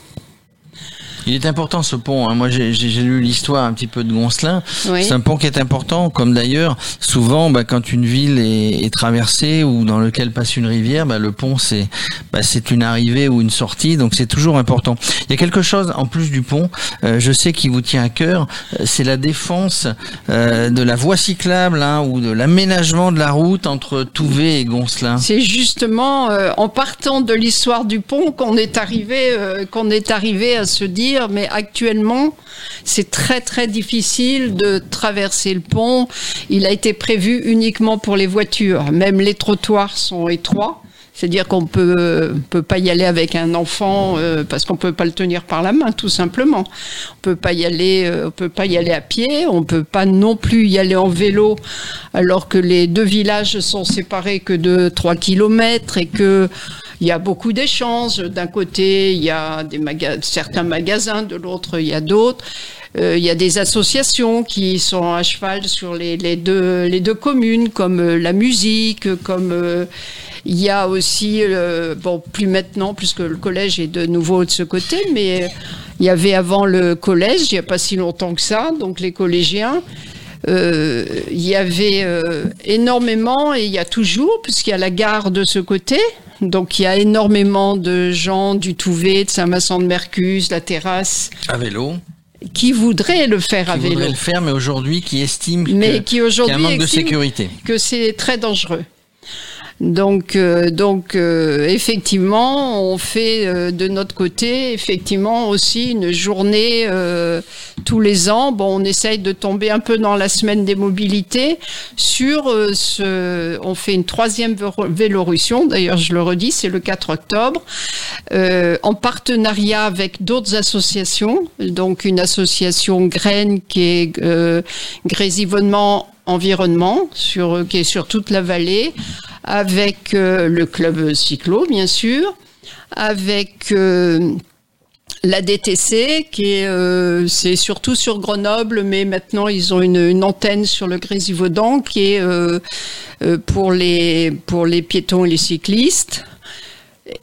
Il est important ce pont. hein. Moi, j'ai lu l'histoire un petit peu de Goncelin. Oui. C'est un pont qui est important, comme d'ailleurs souvent, bah, quand une ville est, est traversée ou dans lequel passe une rivière, bah, le pont c'est bah, c'est une arrivée ou une sortie, donc c'est toujours important. Il y a quelque chose en plus du pont. euh, je sais qui vous tient à cœur. euh, C'est la défense euh, de la voie cyclable hein, ou de l'aménagement de la route entre Touvet et Goncelin. C'est justement euh, en partant de l'histoire du pont qu'on est arrivé euh, qu'on est arrivé à se dire mais actuellement c'est très très difficile de traverser le pont. Il a été prévu uniquement pour les voitures. Même les trottoirs sont étroits. C'est-à-dire qu'on peut peut pas y aller avec un enfant euh, parce qu'on peut pas le tenir par la main, tout simplement. On peut pas y aller, euh, on peut pas y aller à pied, on peut pas non plus y aller en vélo, alors que les deux villages sont séparés que de 3 kilomètres et que il y a beaucoup d'échanges. D'un côté, il y a des certains magasins, de l'autre, il y a d'autres. Euh, il y a des associations qui sont à cheval sur les, les deux, les deux communes, comme euh, la musique, comme euh, il y a aussi, euh, bon, plus maintenant, puisque le collège est de nouveau de ce côté, mais il y avait avant le collège, il n'y a pas si longtemps que ça, donc les collégiens. Euh, il y avait euh, énormément, et il y a toujours, puisqu'il y a la gare de ce côté, donc il y a énormément de gens du Touvet, de Saint-Vincent de Mercus, la terrasse, À vélo. qui voudraient le faire à qui vélo. voudraient le faire, mais aujourd'hui qui estime mais que- qui aujourd'hui qu'il y a un manque de estiment sécurité. que c'est très dangereux. Donc, euh, donc euh, effectivement, on fait euh, de notre côté, effectivement aussi une journée euh, tous les ans. Bon, on essaye de tomber un peu dans la semaine des mobilités sur euh, ce. On fait une troisième vélo- Vélorussion. D'ailleurs, je le redis, c'est le 4 octobre, euh, en partenariat avec d'autres associations. Donc, une association Graine qui est Grésivonnement environnement sur qui est sur toute la vallée avec euh, le club cyclo bien sûr. Avec euh, la DTC qui est euh, c'est surtout sur Grenoble mais maintenant ils ont une, antenne sur le Grésivaudan qui est pour les pour les piétons et les cyclistes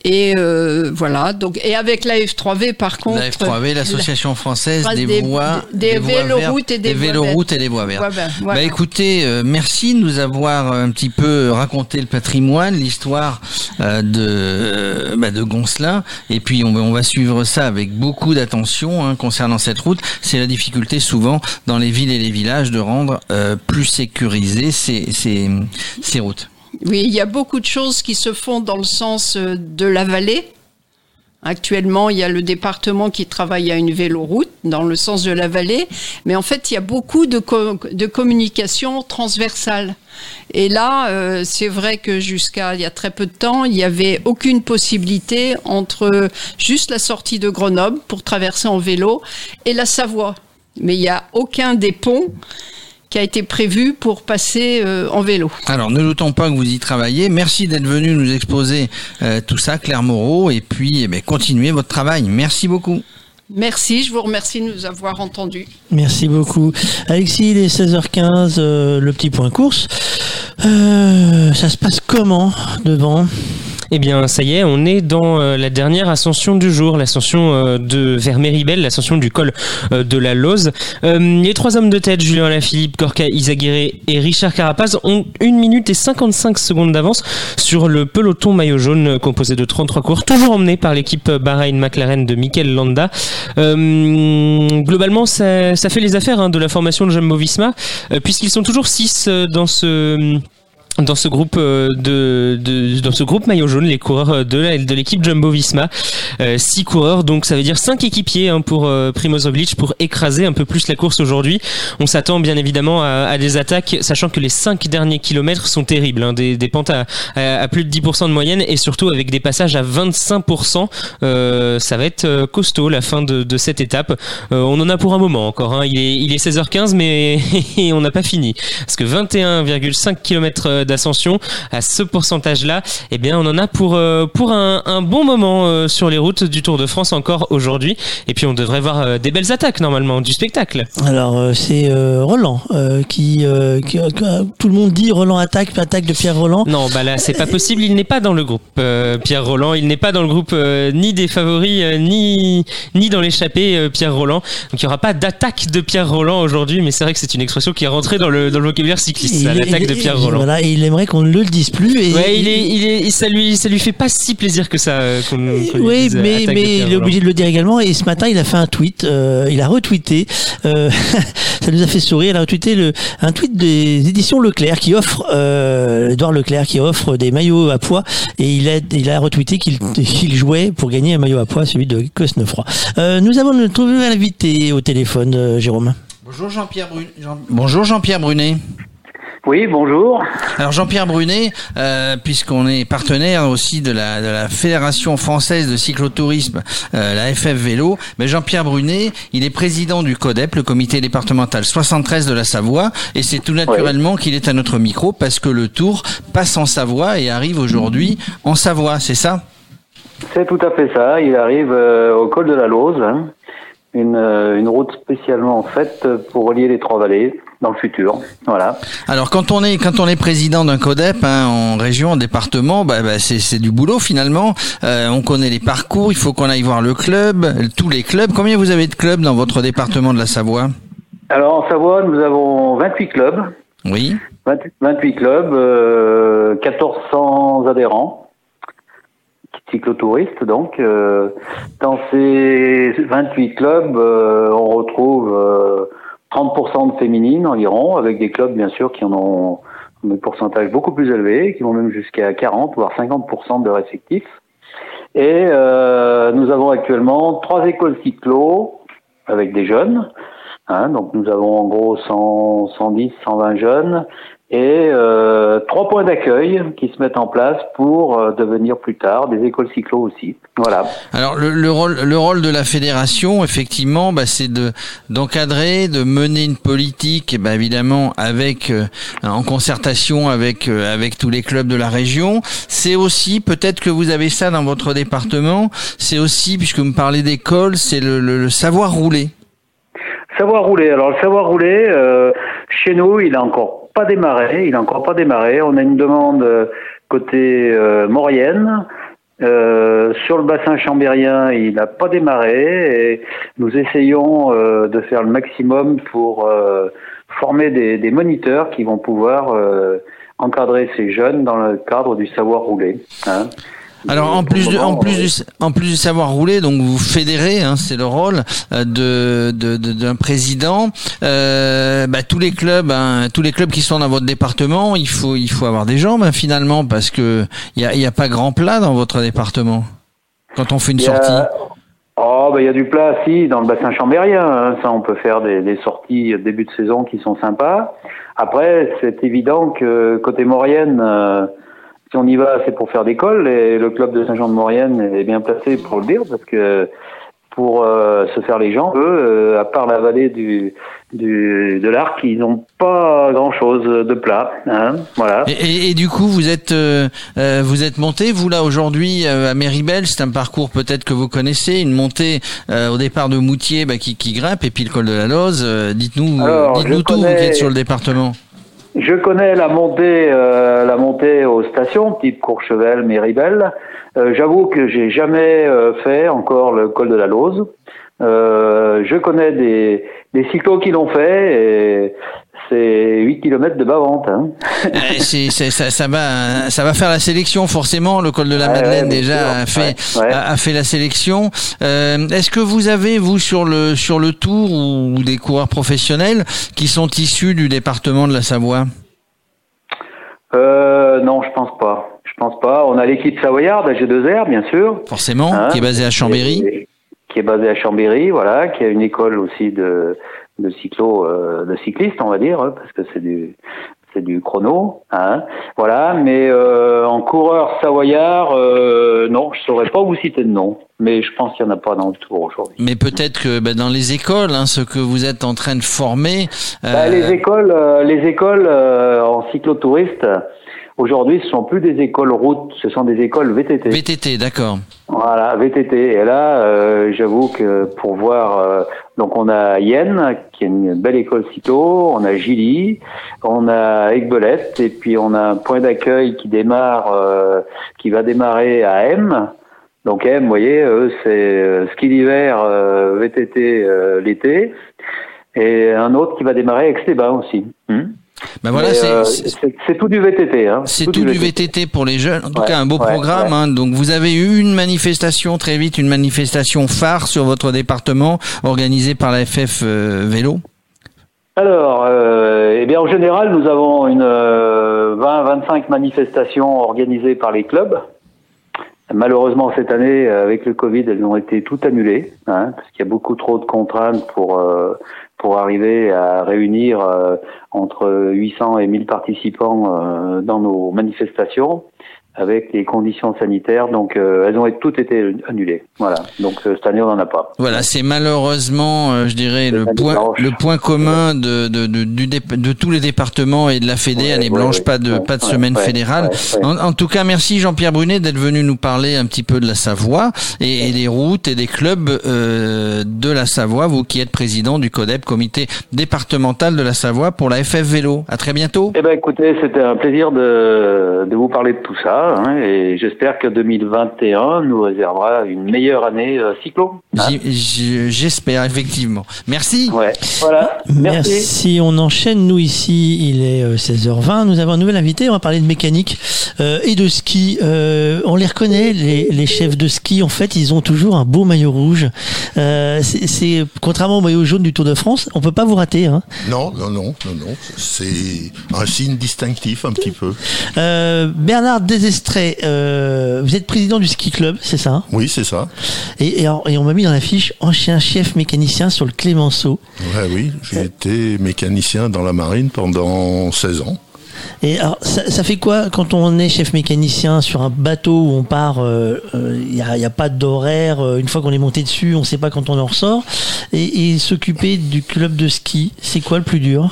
et euh, voilà donc et avec la F3V par contre La F3V, l'association française Des- des, voies, des voies véloroutes vertes, et des voies véloroutes vertes. et des voies vertes. Voies vertes, voilà. Bah écoutez, euh, merci de nous avoir un petit peu raconté le patrimoine, l'histoire euh, de euh, bah, de Goncelin, et puis on, va- on va suivre ça avec beaucoup d'attention hein, concernant cette route. C'est la difficulté souvent dans les villes et les villages de rendre euh, plus sécurisées ces, ces, ces routes. Oui, il y a beaucoup de choses qui se font dans le sens euh, de la vallée. Actuellement, il y a le département qui travaille à une véloroute dans le sens de la vallée, mais en fait, il y a beaucoup de, co- de communication transversale. Et là, euh, c'est vrai que jusqu'à il y a très peu de temps, il n'y avait aucune possibilité entre juste la sortie de Grenoble pour traverser en vélo et la Savoie. Mais il n'y a aucun des ponts qui a été prévu pour passer euh, en vélo. Alors, ne doutons pas que vous y travaillez. Merci d'être venu nous exposer euh, tout ça, Claire Moreau, et puis eh ben, continuez votre travail. Merci beaucoup. Merci, je vous remercie de nous avoir entendus. Merci beaucoup. Alexis, il est 16h15, euh, le petit point course. Euh, ça se passe comment devant? Eh bien, ça y est, on est dans euh, la dernière ascension du jour, l'ascension euh, de vers Méribel, l'ascension du col euh, de la Lose. Les trois hommes de tête, Julien Lafilippe, Gorka Izaguirre et Richard Carapaz, ont 1 minute et 55 secondes d'avance sur le peloton maillot jaune composé de 33 coureurs, toujours emmené par l'équipe Bahreïn-McLaren de Mikel Landa. Globalement, ça, fait les affaires hein, de la formation de Jumbo-Visma, puisqu'ils sont toujours 6 dans ce dans ce groupe euh, de, de dans ce groupe maillot jaune les coureurs de la- de l'équipe Jumbo Visma. Euh, six coureurs donc ça veut dire cinq équipiers hein, pour euh, Primoz Roglic pour écraser un peu plus la course aujourd'hui. On s'attend bien évidemment à, à des attaques sachant que les cinq derniers kilomètres sont terribles hein, des, des pentes à, à, plus de 10% de moyenne et surtout avec des passages à 25% euh, ça va être euh, costaud la fin de, de cette étape. Euh, on en a pour un moment encore hein. il est il est 16h15 mais (laughs) on n'a pas fini. Parce que 21,5 km d'ascension, à ce pourcentage-là, eh bien, on en a pour euh, pour un, un bon moment euh, sur les routes du Tour de France encore aujourd'hui. Et puis, on devrait voir euh, des belles attaques normalement, du spectacle. Alors c'est Roland qui, qui- tout le monde dit Roland attaque, attaque de Pierre Roland. Non, bah là, c'est pas possible. Il n'est pas dans le groupe, Pierre Roland. Il n'est pas dans le groupe ni des favoris, ni ni dans l'échappée, Pierre Roland. Donc, il y aura pas d'attaque de Pierre Roland aujourd'hui. Mais c'est vrai que c'est une expression qui est rentrée dans le dans le vocabulaire cycliste. L'attaque de Pierre Roland. Voilà, et il aimerait qu'on ne le dise plus. Et, Ouais, il est, il est, ça lui, ça lui fait pas si plaisir que ça. euh, Oui, dise, euh, mais, il est obligé de le dire également. Et ce matin, il a fait un tweet. euh, il a retweeté. euh, (laughs) ça nous a fait sourire. Il a retweeté le, un tweet des éditions Leclerc qui offre, euh, Edouard Leclerc qui offre des maillots à poids. Et il a, il a retweeté qu'il jouait pour gagner un maillot à poids, celui de Cosnefroy. Euh, nous avons notre invité au téléphone, Jérôme. Bonjour Jean-Pierre Brunet. Bonjour Jean-Pierre Brunet. Oui, bonjour. Alors Jean-Pierre Brunet, euh, puisqu'on est partenaire aussi de la, de la Fédération française de cyclotourisme, euh, la FF Vélo, mais Jean-Pierre Brunet, il est président du CODEP, le comité départemental 73 de la Savoie, et c'est tout naturellement qu'il est à notre micro parce que le Tour passe en Savoie et arrive aujourd'hui en Savoie, c'est ça? C'est tout à fait ça. Il arrive euh, au col de la Lose, hein. Une, euh, une route spécialement faite pour relier les trois vallées dans le futur. Voilà. Alors quand on est quand on est président d'un CODEP hein, en région, en département, bah, bah, c'est c'est du boulot finalement. Euh, on connaît les parcours, il faut qu'on aille voir le club, tous les clubs. Combien vous avez de clubs dans votre département de la Savoie? Alors en Savoie, nous avons 28 clubs. Oui. 28, 28 clubs, euh, 1400 adhérents, cyclotouristes donc. Euh, dans ces 28 clubs, euh, on retrouve euh, 30% de féminines environ, avec des clubs bien sûr qui en ont des pourcentages beaucoup plus élevés, qui vont même jusqu'à 40 voire 50% de réceptifs. Et euh, nous avons actuellement trois écoles cyclo avec des jeunes. Hein, donc nous avons en gros 100, 110, 120 jeunes et euh, trois points d'accueil qui se mettent en place pour euh, devenir plus tard des écoles cyclo aussi. Voilà. Alors le, le rôle le rôle de la fédération, effectivement, bah, c'est de d'encadrer, de mener une politique, bah, évidemment avec euh, en concertation avec euh, avec tous les clubs de la région. C'est aussi peut-être que vous avez ça dans votre département. C'est aussi puisque vous me parlez d'école, c'est le, le, le savoir rouler. Savoir rouler. Alors le savoir rouler, euh, chez nous, il a encore pas démarré. Il a encore pas démarré. On a une demande euh, côté euh, Maurienne. Euh, sur le bassin chambérien, il n'a pas démarré et nous essayons euh, de faire le maximum pour euh, former des, des moniteurs qui vont pouvoir euh, encadrer ces jeunes dans le cadre du savoir rouler. hein. Alors en plus de, en plus du, en plus du savoir rouler, donc vous fédérez, hein, c'est le rôle euh, de de- de- d'un président. Euh, bah, tous les clubs, hein, tous les clubs qui sont dans votre département, il faut il faut avoir des jambes hein, finalement parce que il y a, y a pas grand plat dans votre département quand on fait une a- sortie. Oh, bah, il y a du plat, si, dans le bassin chambérien. hein. Ça, on peut faire des, des sorties début de saison qui sont sympas. Après, c'est évident que côté Maurienne, euh, si on y va, c'est pour faire des cols. Et le club de Saint-Jean-de-Maurienne est bien placé pour le dire, parce que pour euh, se faire les jambes, eux, euh, à part la vallée du, du de l'Arc, ils n'ont pas grand-chose de plat. Hein, voilà. Et, et- et du coup, vous êtes euh, euh, vous êtes monté vous là aujourd'hui euh, à Méribel. C'est un parcours peut-être que vous connaissez, une montée euh, au départ de Moutier bah, qui, qui grimpe et puis le col de la Loze. Euh, dites-nous dites-nous tout vous qui êtes sur le département. Je connais la montée, euh, la montée aux stations, type Courchevel, Méribel. Euh, J'avoue que j'ai jamais euh, fait encore le col de la Lose. Euh, je connais des, des cyclos qui l'ont fait c'est 8 km de bas-vente. Hein. (laughs) Euh, c'est- ça, ça va, ça va faire la sélection forcément. Le col de la Ouais, Madeleine ouais, déjà a fait, Ouais. A, a fait la sélection. Euh, Est-ce que vous avez vous sur le sur le Tour ou, ou des coureurs professionnels qui sont issus du département de la Savoie? Euh, non, je pense pas. Je pense pas. On a l'équipe savoyarde à G2R, bien sûr. Forcément, Hein, qui est basée à Chambéry. et- qui est basée à Chambéry, voilà, qui a une école aussi de, de cyclo, euh, de cyclistes, on va dire, hein, parce que c'est du, c'est du chrono, hein, voilà. Mais euh, en coureur savoyard, euh, non, je saurais pas vous citer de nom, mais je pense qu'il y en a pas dans le tour aujourd'hui. Mais peut-être que bah, dans les écoles, hein, ce que vous êtes en train de former. Bah, les écoles, euh, les écoles euh, en cyclotouriste, Aujourd'hui, ce sont plus des écoles routes, ce sont des écoles VTT. VTT, d'accord. Voilà, VTT. Et là, euh, j'avoue que pour voir, euh, donc on a Yen, qui est une belle école cyclo, on a Gilly, on a Aigbelette, et puis on a un point d'accueil qui démarre, euh, qui va démarrer à M. Donc M, vous voyez, eux, c'est euh, ski l'hiver, euh, VTT euh, l'été, et un autre qui va démarrer avec Stéban aussi. Hmm Ben voilà, euh, c'est- tout du VTT. Hein. C'est tout du VTT pour les jeunes. En tout Ouais, cas, un beau ouais, programme. ouais. hein. Donc, vous avez eu une manifestation très vite, une manifestation phare sur votre département, organisée par la FF euh, Vélo. Alors, euh, eh bien, en général, nous avons une euh, 20-25 manifestations organisées par les clubs. Malheureusement, cette année, euh, avec le Covid, elles ont été toutes annulées, hein, parce qu'il y a beaucoup trop de contraintes pour euh, pour arriver à réunir euh, entre 800 et 1000 participants euh, dans nos manifestations avec les conditions sanitaires. Donc, euh, elles ont toutes été annulées. Voilà. Donc, euh, cette année, on n'en a pas. Voilà, c'est malheureusement, euh, je dirais, le point, le point commun de, de, de, du de tous les départements et de la Fédé, année blanche, pas de, pas de semaine fédérale. En, en tout cas, merci Jean-Pierre Brunet d'être venu nous parler un petit peu de la Savoie et, et des routes et des clubs euh, de la Savoie, vous qui êtes président du CODEP, comité départemental de la Savoie pour la FF Vélo. À très bientôt. Eh ben, écoutez, c'était un plaisir de, de vous parler de tout ça, hein, et j'espère que 2021 nous réservera une meilleure année euh, cyclo. J'y- J'espère, effectivement. Merci. Ouais, voilà. Merci. On enchaîne. Nous ici, il est euh, 16h20. Nous avons un nouvel invité. On va parler de mécanique euh, et de ski. Euh, on les reconnaît, les, les chefs de ski. En fait, ils ont toujours un beau maillot rouge. Euh, c'est contrairement au maillot jaune du Tour de France, on peut pas vous rater. Hein. Non, non, non, non, non. C'est un signe distinctif un petit peu. Euh, Bernard Euh, vous êtes président du ski club, c'est ça? Oui, c'est ça. et, et, alors- et on m'a mis dans la fiche ancien chef mécanicien sur le Clémenceau. Ouais, oui, j'ai été mécanicien dans la marine pendant 16 ans. Et alors, ça, ça fait quoi quand on est chef mécanicien sur un bateau où on part, il n'y a, a pas d'horaire, euh, une fois qu'on est monté dessus, on ne sait pas quand on en ressort, et, et s'occuper du club de ski, c'est quoi le plus dur?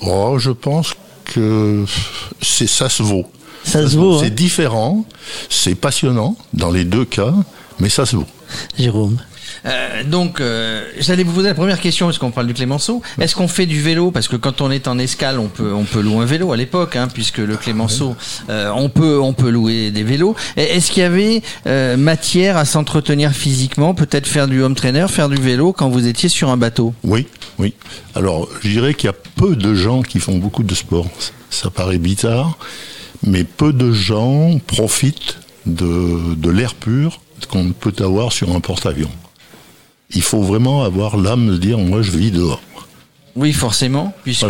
Oh, je pense que c'est ça se vaut. Ça se vaut, C'est hein. différent, c'est passionnant dans les deux cas, mais ça se vaut. Jérôme. Euh, donc, euh, j'allais vous poser la première question parce qu'on parle du Clémenceau. Est-ce qu'on fait du vélo? Parce que quand on est en escale, on peut on peut louer un vélo à l'époque, hein, puisque le Clémenceau, euh, on peut on peut louer des vélos. Est-ce qu'il y avait matière à s'entretenir physiquement, peut-être faire du home trainer, faire du vélo quand vous étiez sur un bateau? Oui, oui. Alors, je dirais qu'il y a peu de gens qui font beaucoup de sport. Ça paraît bizarre, mais peu de gens profitent de, de l'air pur qu'on peut avoir sur un porte-avions. Il faut vraiment avoir l'âme de dire, moi, je vis dehors. Oui, forcément, puisque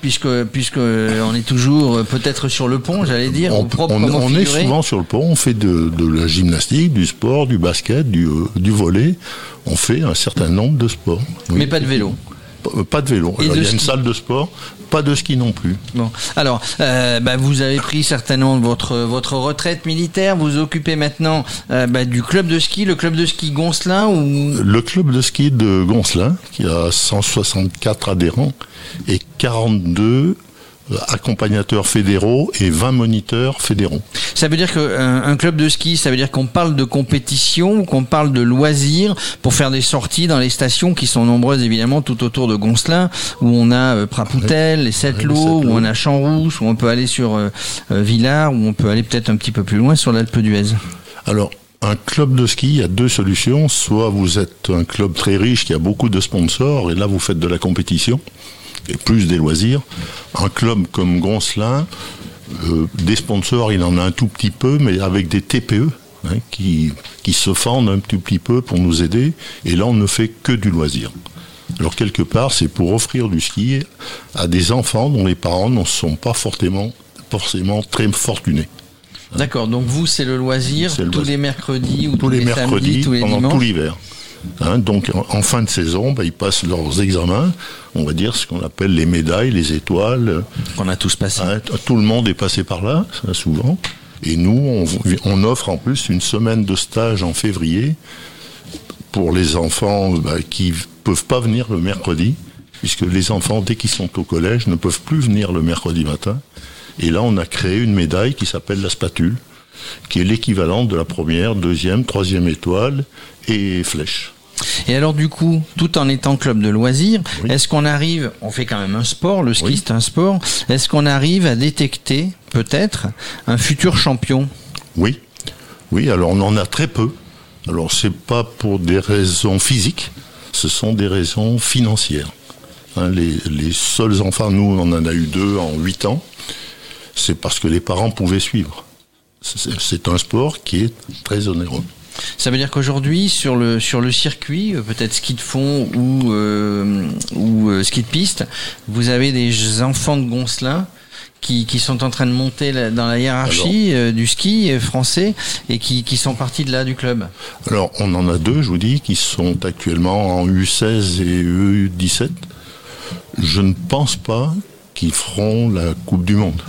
puisque puisque on est toujours euh, peut-être sur le pont, j'allais dire, au propre On, on est souvent sur le pont, on fait de, de la gymnastique, du sport, du basket, du, euh, du volet. On fait un certain nombre de sports. Oui. mais pas de vélo. P- Pas de vélo. Et Alors, de il y a une salle de sport, pas de ski non plus. Bon, alors, euh, bah, vous avez pris certainement votre votre retraite militaire. Vous occupez maintenant euh, bah, du club de ski, le club de ski Goncelin ou? Le club de ski de Goncelin, qui a 164 adhérents et 42 euh, accompagnateurs fédéraux et 20 moniteurs fédéraux. ça veut dire qu'un un club de ski, ça veut dire qu'on parle de compétition, qu'on parle de loisirs pour faire des sorties dans les stations qui sont nombreuses évidemment tout autour de Goncelin, où on a euh, Prapoutel, les Sept-Lots, où on a Champs-Rousse, où on peut aller sur euh, euh, Villars, où on peut aller peut-être un petit peu plus loin sur l'Alpe d'Huez. Alors, un club de ski, il y a deux solutions. Soit vous êtes un club très riche qui a beaucoup de sponsors, et là vous faites de la compétition, et plus des loisirs. Un club comme Goncelin, euh, des sponsors, il en a un tout petit peu, mais avec des TPE. hein, qui, qui se fendent un tout petit peu pour nous aider, et là on ne fait que du loisir. Alors quelque part, c'est pour offrir du ski à des enfants dont les parents ne sont pas forcément, forcément très fortunés. D'accord, donc vous c'est le loisir le tous loisir. les mercredis ou tous les mercredis tous les pendant dimanches. tout l'hiver. Hein, donc en, fin de saison, bah, ils passent leurs examens, on va dire ce qu'on appelle les médailles, les étoiles. Qu'on a tous passé. Hein, tout le monde est passé par là, ça, souvent. Et nous, on, on offre en plus une semaine de stage en février pour les enfants bah, qui peuvent pas venir le mercredi. puisque les enfants, dès qu'ils sont au collège, ne peuvent plus venir le mercredi matin. Et là, on a créé une médaille qui s'appelle la spatule, qui est l'équivalent de la première, deuxième, troisième étoile et flèche. Et alors du coup, tout en étant club de loisirs, est-ce qu'on arrive, on fait quand même un sport, le ski c'est un sport, est-ce qu'on arrive à détecter peut-être un futur champion? Oui, oui, alors on en a très peu. Alors c'est pas pour des raisons physiques, ce sont des raisons financières. Hein, les, les seuls enfants, nous on en a eu deux en huit ans, c'est parce que les parents pouvaient suivre. C'est un sport qui est très onéreux. Ça veut dire qu'aujourd'hui, sur le, sur le circuit, euh, peut-être ski de fond ou, euh, ou euh, ski de piste, vous avez des enfants de Goncelin qui, qui sont en train de monter la- dans la hiérarchie euh, du ski français et qui, qui sont partis de là du club. Alors, on en a deux, je vous dis, qui sont actuellement en U16 et U17. Je ne pense pas qu'ils feront la Coupe du Monde.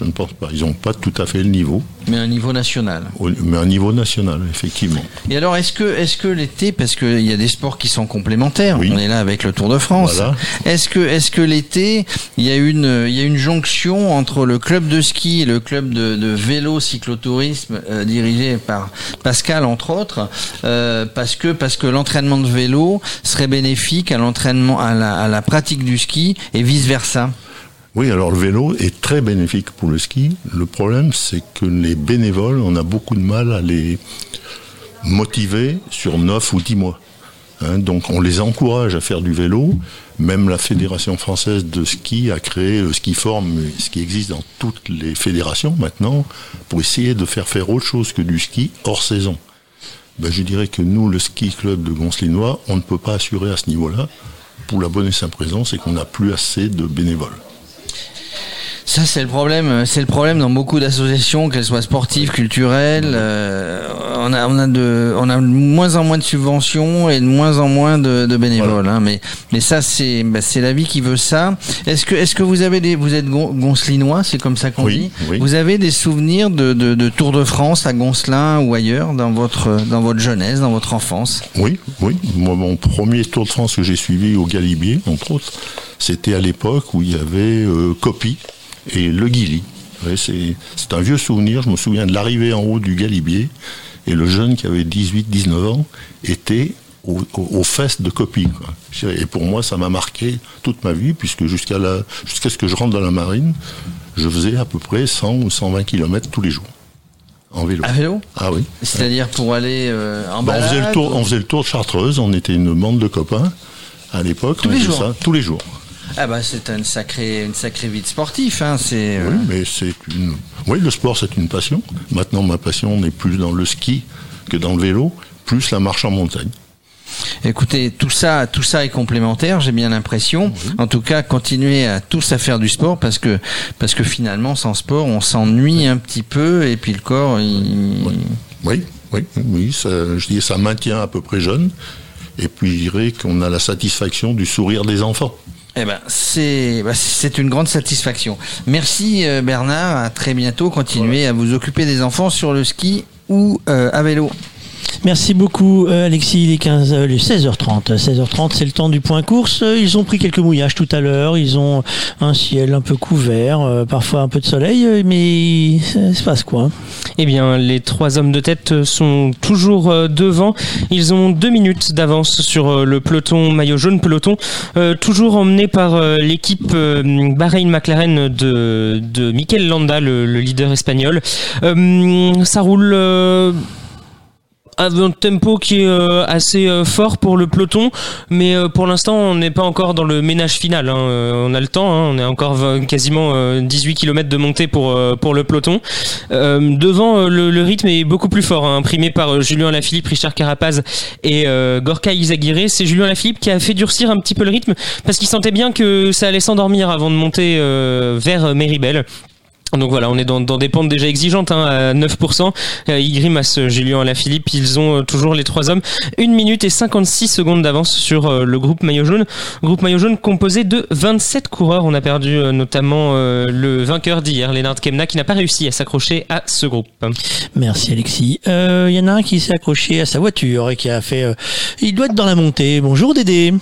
Je ne pense pas. Ils n'ont pas tout à fait le niveau, Mais un niveau national. mais un niveau national, effectivement. Et alors, est-ce que, est-ce que l'été, parce qu'il y a des sports qui sont complémentaires, on est là avec le Tour de France. Voilà. Est-ce que, est-ce que l'été, il y a une, il y a une jonction entre le club de ski et le club de, de vélo cyclotourisme euh, dirigé par Pascal entre autres, euh, parce que, parce que l'entraînement de vélo serait bénéfique à l'entraînement, à la, à la pratique du ski et vice versa. Oui, alors le vélo est très bénéfique pour le ski. Le problème, c'est que les bénévoles, on a beaucoup de mal à les motiver sur 9 ou 10 mois. Hein, donc on les encourage à faire du vélo. Même la Fédération française de ski a créé le ski forme, ce qui existe dans toutes les fédérations maintenant, pour essayer de faire faire autre chose que du ski hors saison. Ben, je dirais que nous, le ski club de Goncelinois, on ne peut pas assurer à ce niveau-là. Pour la bonne et simple raison, c'est qu'on n'a plus assez de bénévoles. Ça, c'est le problème. C'est le problème dans beaucoup d'associations, qu'elles soient sportives, culturelles. euh, on a, on a de, on a de moins en moins de subventions et de moins en moins de, de bénévoles. hein, mais, mais ça, c'est, bah, c'est la vie qui veut ça. Est-ce que, est-ce que vous avez des, vous êtes gon- goncelinois, c'est comme ça qu'on Oui, dit. oui. Vous avez des souvenirs de, de, de Tour de France à Goncelin ou ailleurs dans votre, dans votre jeunesse, dans votre enfance? Oui, oui. Moi, mon premier Tour de France que j'ai suivi au Galibier, entre autres, c'était à l'époque où il y avait euh, Copy et Le Guilly. Ouais, c'est un vieux souvenir. Je me souviens de l'arrivée en haut du Galibier et le jeune qui avait 18-19 ans était au, au- aux fesses de quoi. Dirais, Et pour moi, ça m'a marqué toute ma vie, puisque jusqu'à ce que je rentre dans la marine, je faisais à peu près 100 ou 120 km tous les jours. En vélo. À vélo? Ah oui. C'est-à-dire pour aller euh, en Bah, on, faisait le balade tour, ou- on faisait le tour de Chartreuse, on était une bande de copains à l'époque. Tous les jours ça tous les jours. Ah bah c'est une sacrée, une sacrée vie de sportif. Hein, c'est. euh, Oui, mais c'est une. Oui, le sport c'est une passion. Maintenant, ma passion n'est plus dans le ski que dans le vélo, plus la marche en montagne. Écoutez, tout ça, tout ça est complémentaire, j'ai bien l'impression. En tout cas, continuez à tous à faire du sport parce que, parce que finalement, sans sport, on s'ennuie un petit peu et puis le corps, il... Oui, oui, oui. Ça, je dis, ça maintient à peu près jeune. Et puis, je dirais qu'on a la satisfaction du sourire des enfants. Eh ben, c'est, bah, c'est une grande satisfaction. Merci euh, Bernard, à très bientôt. Continuez à vous occuper des enfants sur le ski ou euh, à vélo. Merci beaucoup euh, Alexis, il est 15, euh, les 16h30. 16h30 c'est le temps du point course. Ils ont pris quelques mouillages tout à l'heure, ils ont un ciel un peu couvert, euh, parfois un peu de soleil, mais ça se passe quoi hein Eh bien, les trois hommes de tête sont toujours devant. Ils ont deux minutes d'avance sur le peloton maillot jaune peloton, toujours emmené par l'équipe Bahreïn-McLaren de, de Mikel Landa, le, le leader espagnol. Ça roule. Un tempo qui est euh, assez euh, fort pour le peloton, mais euh, pour l'instant on n'est pas encore dans le ménage final. hein. On a le temps, hein. on est encore quasiment euh, 18 km de montée pour, pour le peloton. Devant, le, rythme est beaucoup plus fort, hein, imprimé par Julien Lafilippe, Richard Carapaz et Gorka Izaguirre. C'est Julien Lafilippe qui a fait durcir un petit peu le rythme parce qu'il sentait bien que ça allait s'endormir avant de monter vers Méribel. Donc voilà, on est dans, des pentes déjà exigeantes, hein, à 9%. Euh, il grimace euh, Julien Alaphilippe, ils ont euh, toujours les trois hommes. 1 minute et 56 secondes d'avance sur euh, le groupe Maillot Jaune. Groupe Maillot Jaune composé de 27 coureurs. On a perdu notamment le vainqueur d'hier, Lennart Kemna, qui n'a pas réussi à s'accrocher à ce groupe. Merci Alexis. Il y en a un qui s'est accroché à sa voiture et qui a fait... il doit être dans la montée. Bonjour Dédé.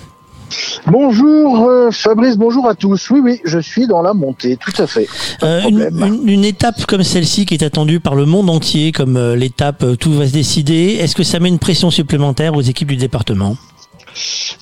Bonjour euh, Fabrice, bonjour à tous. Oui, oui, je suis dans la montée, tout à fait. Euh, une, une- une étape comme celle-ci qui est attendue par le monde entier, comme euh, l'étape Tout va se décider, est-ce que ça met une pression supplémentaire aux équipes du département?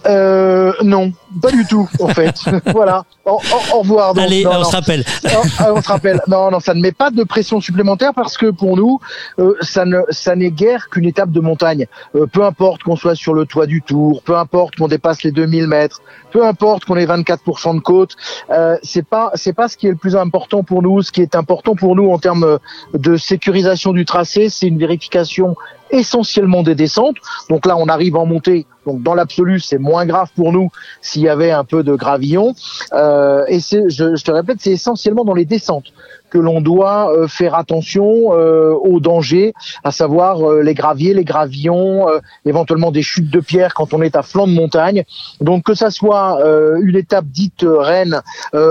Euh, non, pas du tout, en fait. (laughs) voilà. Au, au- au revoir. donc. Allez, Non, on non. se rappelle. Oh, ah, on se rappelle. Non, non, ça ne met pas de pression supplémentaire parce que pour nous, euh, ça ne, ça n'est guère qu'une étape de montagne. Euh, peu importe qu'on soit sur le toit du Tour, peu importe qu'on dépasse les 2000 mètres, peu importe qu'on ait 24% de côte, euh, c'est pas, c'est pas ce qui est le plus important pour nous. Ce qui est important pour nous en termes de sécurisation du tracé, c'est une vérification essentiellement des descentes. Donc là, on arrive en montée. Donc dans l'absolu, c'est moins grave pour nous s'il y avait un peu de gravillon. Euh, et je, je te répète, c'est essentiellement dans les descentes que l'on doit euh, faire attention euh, aux dangers, à savoir euh, les graviers, les gravillons, euh, éventuellement des chutes de pierre quand on est à flanc de montagne. Donc que ça soit euh, une étape dite euh, reine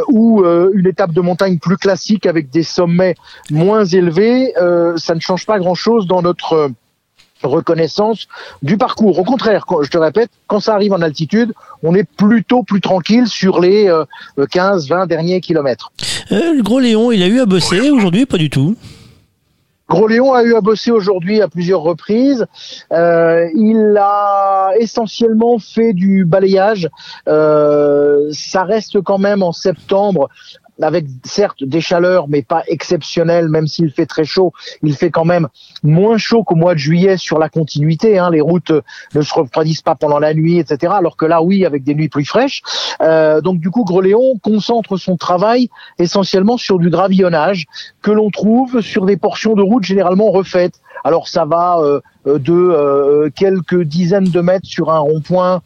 ou une étape de montagne plus classique avec des sommets moins élevés, ça ne change pas grand-chose dans notre reconnaissance du parcours. Au contraire, je te répète, quand ça arrive en altitude, on est plutôt plus tranquille sur les euh, 15-20 derniers kilomètres. Euh, le gros Léon, il a eu à bosser aujourd'hui, pas du tout? Gros Léon a eu à bosser aujourd'hui à plusieurs reprises. Euh, il a essentiellement fait du balayage. Euh, ça reste quand même en septembre avec certes des chaleurs, mais pas exceptionnelles, même s'il fait très chaud, il fait quand même moins chaud qu'au mois de juillet sur la continuité. Hein. Les routes euh, ne se refroidissent pas pendant la nuit, etc. Alors que là, oui, avec des nuits plus fraîches. Euh, donc du coup, Greléon concentre son travail essentiellement sur du gravillonnage que l'on trouve sur des portions de route généralement refaites. Alors ça va euh, euh, de euh, quelques dizaines de mètres sur un rond-point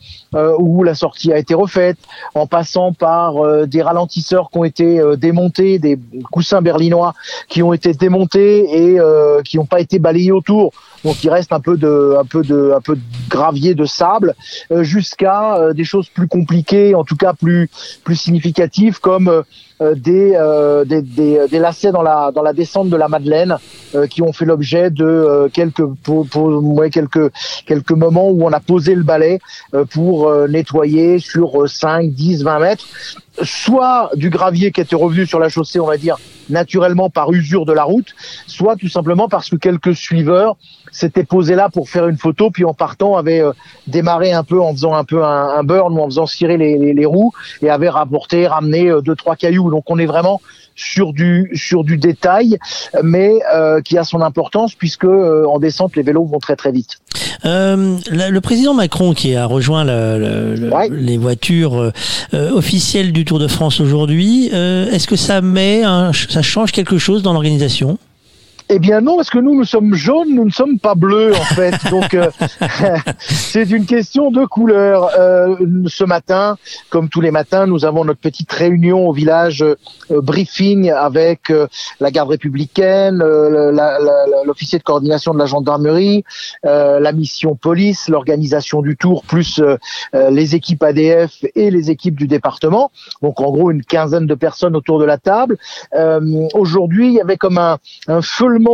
où la sortie a été refaite, en passant par des ralentisseurs qui ont été démontés, des coussins berlinois qui ont été démontés et qui n'ont pas été balayés autour. Donc il reste un peu de, un peu de, un peu de gravier, de sable, euh, jusqu'à euh, des choses plus compliquées, en tout cas plus, plus significatives, comme euh, des, euh, des, des, des lacets dans la, dans la descente de la Madeleine, euh, qui ont fait l'objet de euh, quelques, pour, pour, ouais, quelques, quelques moments où on a posé le balai pour nettoyer sur euh, 5, 10, 20 mètres soit du gravier qui était revenu sur la chaussée, on va dire, naturellement par usure de la route, soit tout simplement parce que quelques suiveurs s'étaient posés là pour faire une photo, puis en partant avaient euh, démarré un peu en faisant un peu un, burn ou en faisant cirer les, les, les roues et avaient rapporté, ramené euh, deux trois cailloux. Donc on est vraiment sur du sur du détail, mais euh, qui a son importance puisque euh, en descente les vélos vont très très vite. Euh, la- le président Macron qui a rejoint le- le- les voitures euh, euh, officielles du Tour de France aujourd'hui, euh, est-ce que ça met, un- ça change quelque chose dans l'organisation? Eh bien non, parce que nous, nous sommes jaunes, nous ne sommes pas bleus en fait. (laughs) Donc euh, (laughs) c'est une question de couleur. Euh, ce matin, comme tous les matins, nous avons notre petite réunion au village euh, briefing avec euh, la garde républicaine, euh, l'officier de coordination de la gendarmerie, euh, la mission police, l'organisation du tour, plus les équipes ADF et les équipes du département. Donc en gros une quinzaine de personnes autour de la table. Euh, Aujourd'hui, il y avait comme un, un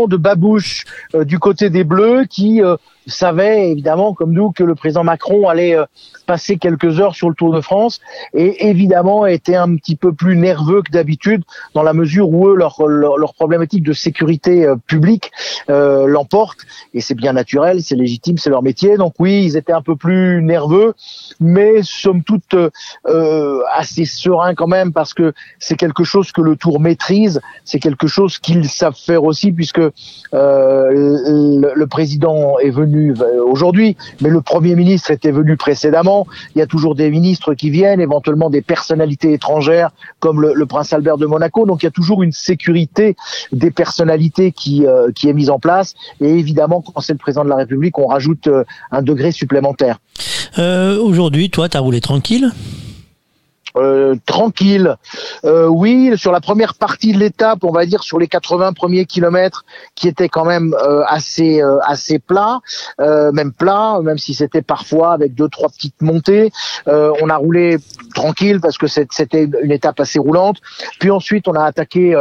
de babouche euh, du côté des Bleus qui savaient évidemment, comme nous, que le président Macron allait euh, passer quelques heures sur le Tour de France et évidemment était un petit peu plus nerveux que d'habitude dans la mesure où eux, leur, leur, leur problématique de sécurité euh, publique euh, l'emporte et c'est bien naturel, c'est légitime, c'est leur métier. Donc oui, ils étaient un peu plus nerveux, mais somme toute euh, euh, assez sereins quand même parce que c'est quelque chose que le Tour maîtrise, c'est quelque chose qu'ils savent faire aussi puisque euh, le, le président est venu euh, aujourd'hui, mais le premier ministre était venu précédemment. Il y a toujours des ministres qui viennent, éventuellement des personnalités étrangères comme le, prince Albert de Monaco. Donc il y a toujours une sécurité des personnalités qui, euh, qui est mise en place. Et évidemment, quand c'est le président de la République, on rajoute euh, un degré supplémentaire. Aujourd'hui, toi, t'as roulé tranquille? Euh, tranquille. Euh, oui, sur la première partie de l'étape, on va dire sur les 80 premiers kilomètres, qui étaient quand même euh, assez assez plats, euh, même plat, même si c'était parfois avec deux trois petites montées. On a roulé tranquille parce que c'était une étape assez roulante. Puis ensuite, on a attaqué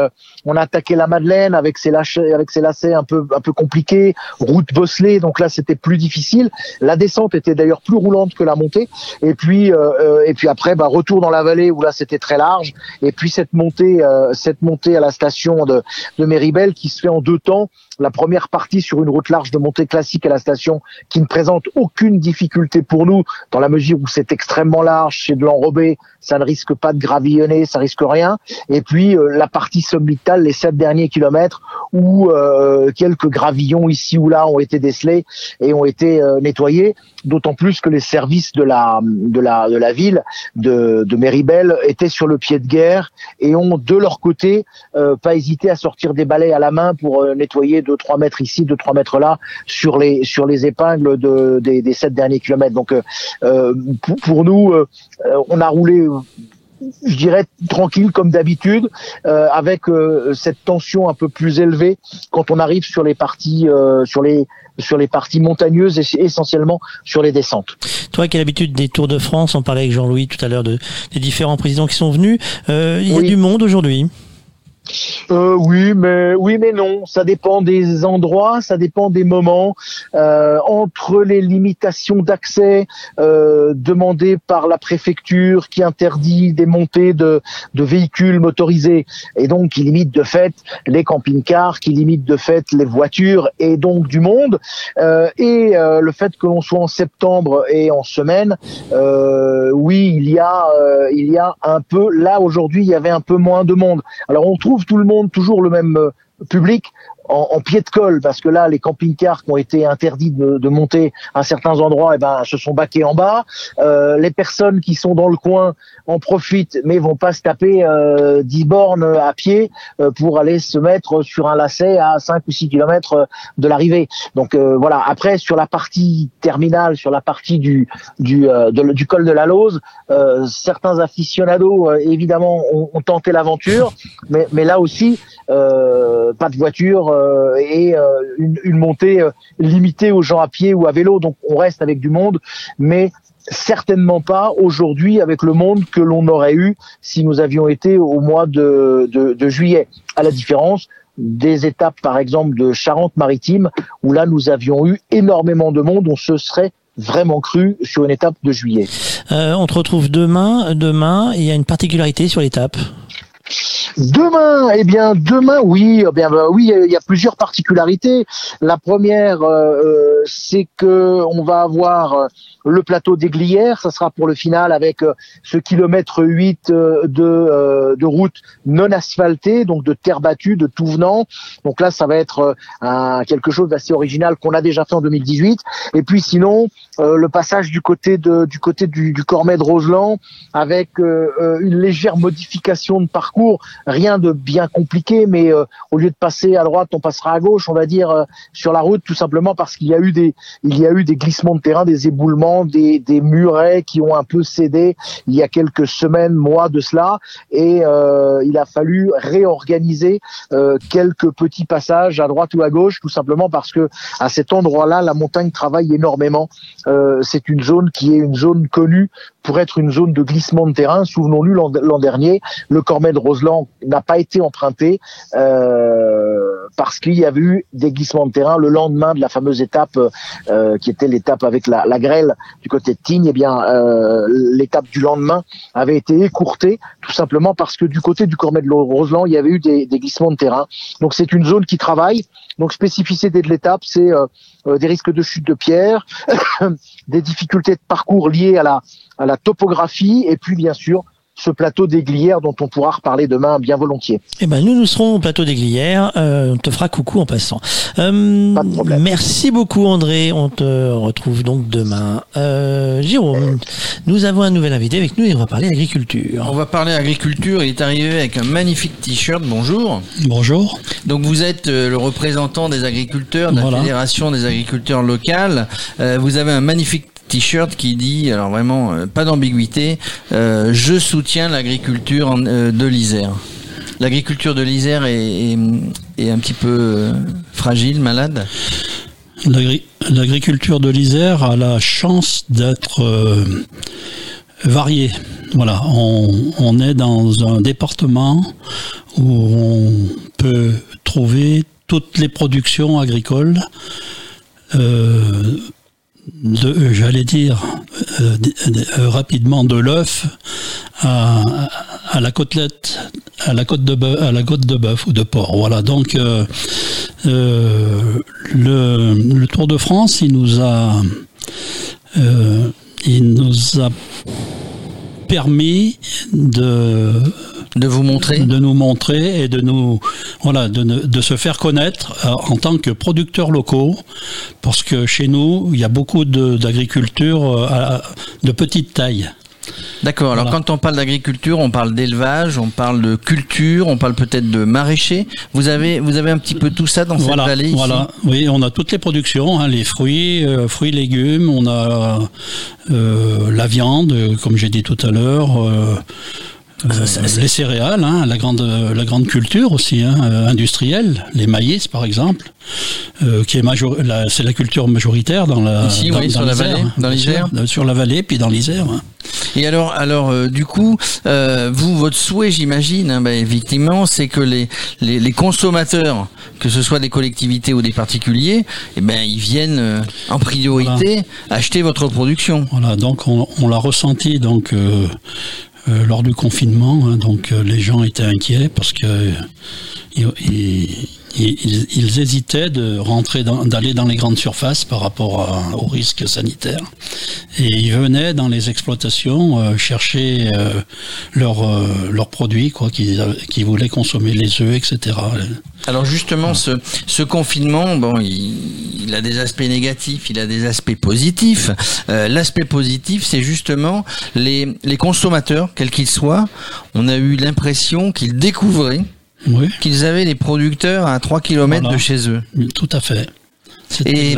on a attaqué la Madeleine avec ses lâchers, avec ses lacets un peu un peu compliqués, route bosselée, donc là c'était plus difficile. La descente était d'ailleurs plus roulante que la montée. Et puis euh, euh, et puis après, bah, retour dans la vallée où là c'était très large. Et puis cette montée euh, cette montée à la station de de Méribel qui se fait en deux temps. La première partie sur une route large de montée classique à la station qui ne présente aucune difficulté pour nous dans la mesure où c'est extrêmement large, c'est de l'enrobé, ça ne risque pas de gravillonner, ça risque rien. Et puis euh, la partie sommitale, les sept derniers kilomètres où euh, quelques gravillons ici ou là ont été décelés et ont été euh, nettoyés. D'autant plus que les services de la de la de la ville de, de Méribel étaient sur le pied de guerre et ont de leur côté euh, pas hésité à sortir des balais à la main pour euh, nettoyer 2-3 mètres ici, 2-3 mètres là sur les sur les épingles de, des, des sept derniers kilomètres. Donc euh, euh, pour, pour nous, euh, on a roulé je dirais tranquille comme d'habitude, euh, avec euh, cette tension un peu plus élevée quand on arrive sur les parties euh, sur les sur les parties montagneuses et essentiellement sur les descentes. Toi qui as l'habitude des Tours de France, on parlait avec Jean-Louis tout à l'heure de, des différents présidents qui sont venus. Il y a du monde aujourd'hui. Euh, oui, mais oui, mais non. Ça dépend des endroits, ça dépend des moments. Euh, entre les limitations d'accès euh, demandées par la préfecture, qui interdit des montées de, de véhicules motorisés, et donc qui limite de fait les camping-cars, qui limite de fait les voitures, et donc du monde. Euh, et le fait que l'on soit en septembre et en semaine, oui, il y a, il y a un peu. Là aujourd'hui, il y avait un peu moins de monde. Alors on trouve tout le monde toujours le même euh, public en, en pied de colle parce que là les camping-cars qui ont été interdits de, de monter à certains endroits eh ben se sont baqués en bas. Euh, les personnes qui sont dans le coin en profitent mais vont pas se taper euh, 10 bornes à pied euh, pour aller se mettre sur un lacet à 5 ou 6 kilomètres de l'arrivée. Donc euh, voilà. Après sur la partie terminale sur la partie du du, euh, du col de la Lose euh, certains aficionados euh, évidemment ont, ont tenté l'aventure. Mais, mais là aussi euh, pas de voiture euh, et euh, une, montée euh, limitée aux gens à pied ou à vélo. Donc on reste avec du monde, mais certainement pas aujourd'hui avec le monde que l'on aurait eu si nous avions été au mois de, de, juillet. À la différence des étapes, par exemple, de Charente-Maritime, où là nous avions eu énormément de monde. On se serait vraiment cru sur une étape de juillet. On te retrouve demain. Demain, il y a une particularité sur l'étape. Demain, eh bien demain, oui, eh bien bah, oui, il y a plusieurs particularités. La première, euh, euh, c'est que on va avoir euh, le plateau des Glières, ça sera pour le final avec euh, ce kilomètre 8 euh, de, de route non asphaltée, donc de terre battue, de tout venant. Donc là, ça va être un, quelque chose d'assez original qu'on a déjà fait en 2018. Et puis sinon, euh, le passage du côté de, du côté du, du Cormet de Roseland avec euh, euh, une légère modification de parcours, rien de bien compliqué, mais euh, au lieu de passer à droite, on passera à gauche, on va dire euh, sur la route, tout simplement parce qu'il y a eu des, il y a eu des glissements de terrain, des éboulements, des, des murets qui ont un peu cédé il y a quelques semaines, mois de cela, et euh, il a fallu réorganiser quelques petits passages à droite ou à gauche, tout simplement parce que à cet endroit-là, la montagne travaille énormément. Euh, c'est une zone qui est une zone connue pour être une zone de glissement de terrain. Souvenons-nous l'an dernier, le Cormet de Roseland n'a pas été emprunté euh, parce qu'il y avait eu des glissements de terrain le lendemain de la fameuse étape euh, qui était l'étape avec la, la grêle du côté de Tignes. Eh bien, euh, l'étape du lendemain avait été écourtée tout simplement parce que du côté du Cormet de Roseland, il y avait eu des, des glissements de terrain. Donc c'est une zone qui travaille. Donc spécificité de l'étape, c'est euh, euh, des risques de chute de pierre, des difficultés de parcours liées à la, à la topographie, et puis bien sûr ce plateau des Glières dont on pourra reparler demain bien volontiers. Eh ben, nous, nous serons au plateau des Glières. Euh, on te fera coucou en passant. Euh, merci beaucoup, André. On te retrouve donc demain. Euh, Jérôme, nous avons un nouvel invité avec nous et on va parler agriculture. On va parler agriculture. Il est arrivé avec un magnifique t-shirt. Bonjour. Bonjour. Donc vous êtes euh, le représentant des agriculteurs de la Voilà. Fédération des agriculteurs locales. Euh, vous avez un magnifique t-shirt qui dit, alors vraiment, euh, pas d'ambiguïté, euh, je soutiens l'agriculture euh, de l'Isère. L'agriculture de l'Isère est, un petit peu fragile, malade L'agri- L'agriculture de l'Isère a la chance d'être variée. Voilà, on, est dans un département où on peut trouver toutes les productions agricoles. De- j'allais dire euh, euh, rapidement de l'œuf à, à la côtelette, à la côte de bœuf, à la côte de bœuf ou de porc. Voilà. Donc euh, euh, le, le Tour de France, il nous a, euh, il nous a permis de de vous montrer, de nous montrer et de nous, voilà, de, de se faire connaître euh, en tant que producteurs locaux, parce que chez nous, il y a beaucoup de- d'agriculture euh, de petite taille. D'accord. Alors Voilà. quand on parle d'agriculture, on parle d'élevage, on parle de culture, on parle peut-être de maraîcher. Vous avez, vous avez un petit peu tout ça dans cette voilà, vallée ici voilà. Oui, on a toutes les productions, hein, les fruits, euh, fruits, légumes, on a euh, la viande, comme j'ai dit tout à l'heure. euh, euh, les céréales, hein, la grande la grande culture aussi hein, euh, industrielle, les maïs par exemple, euh, qui est major- c'est la culture majoritaire dans la Ici, dans, oui, sur la vallée, hein, dans l'Isère. sur la vallée puis dans l'Isère. hein. Et alors, alors euh, du coup, euh, vous, votre souhait, j'imagine, bah, effectivement, c'est que les, les, les consommateurs, que ce soit des collectivités ou des particuliers, eh ben, ils viennent euh, en priorité acheter votre production. Voilà, donc on, on l'a ressenti donc euh, lors du confinement. hein, donc euh, les gens étaient inquiets parce que euh, ils- hésitaient de rentrer, d'aller dans les grandes surfaces par rapport à- aux risques sanitaires. Et ils venaient dans les exploitations euh, chercher euh, leurs euh, leurs produits, quoi, qu'ils voulaient consommer, les œufs, etc. Alors justement, ce, ce confinement, bon, il, il a des aspects négatifs, il a des aspects positifs. Euh, L'aspect positif, c'est justement les, les consommateurs, quels qu'ils soient, on a eu l'impression qu'ils découvraient qu'ils avaient les producteurs à 3 km Voilà. de chez eux. Tout à fait. Et,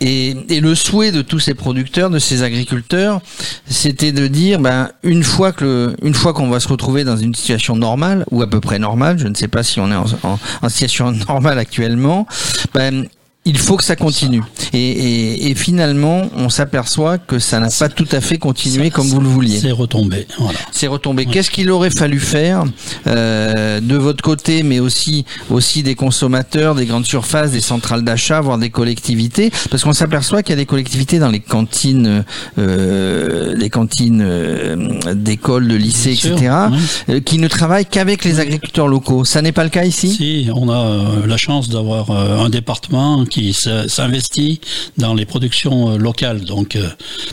et, et le souhait de tous ces producteurs, de ces agriculteurs, c'était de dire, ben, une fois que, le- une fois qu'on va se retrouver dans une situation normale ou à peu près normale, je ne sais pas si on est en, en- en situation normale actuellement, ben, il faut que ça continue. Et, et, et finalement, on s'aperçoit que ça n'a pas tout à fait continué comme vous le vouliez. C'est retombé. Voilà. C'est retombé. Qu'est-ce qu'il aurait fallu faire euh, de votre côté, mais aussi aussi des consommateurs, des grandes surfaces, des centrales d'achat, voire des collectivités, parce qu'on s'aperçoit qu'il y a des collectivités dans les cantines, euh, les cantines euh, d'écoles, de lycées, etc., oui. euh, qui ne travaillent qu'avec les agriculteurs locaux. Ça n'est pas le cas ici? Si, on a euh, la chance d'avoir un département qui s'investit dans les productions euh, locales. Donc, euh,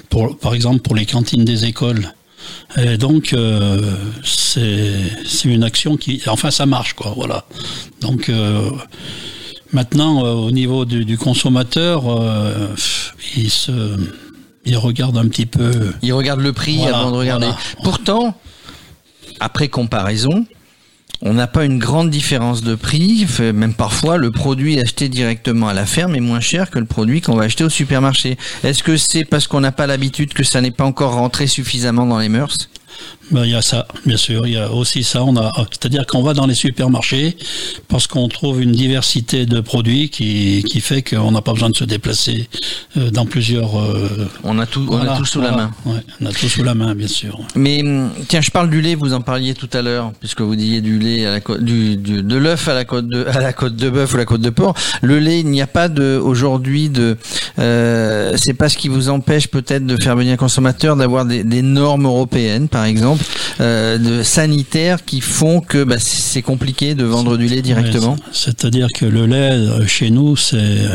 pour, par exemple, pour les cantines des écoles. Et donc, euh, c'est une action qui, enfin, ça marche, quoi. Voilà. Donc, euh, maintenant, euh, au niveau du, du consommateur, il se, il regarde un petit peu. Ils regardent le prix Voilà, avant de regarder. voilà. Pourtant, après comparaison, on n'a pas une grande différence de prix. Même parfois, le produit acheté directement à la ferme est moins cher que le produit qu'on va acheter au supermarché. Est-ce que c'est parce qu'on n'a pas l'habitude que ça n'est pas encore rentré suffisamment dans les mœurs? Ben, il y a ça, bien sûr. Il y a aussi ça. On a, c'est-à-dire qu'on va dans les supermarchés parce qu'on trouve une diversité de produits qui, qui fait qu'on n'a pas besoin de se déplacer euh, dans plusieurs. euh, On a tout, on a tout sous la main. Ouais, on a tout sous la main, bien sûr. Mais hum, tiens, je parle du lait. Vous en parliez tout à l'heure, puisque vous disiez du lait à la côte, du, du- de l'œuf à la côte de à la côte de bœuf ou la côte de porc. Le lait, il n'y a pas de aujourd'hui de. Euh, c'est pas ce qui vous empêche peut-être de faire venir un consommateur d'avoir des, des normes européennes, par exemple, euh, de sanitaires qui font que bah, c'est compliqué de vendre du lait directement. C'est-à-dire que le lait, euh, chez nous, c'est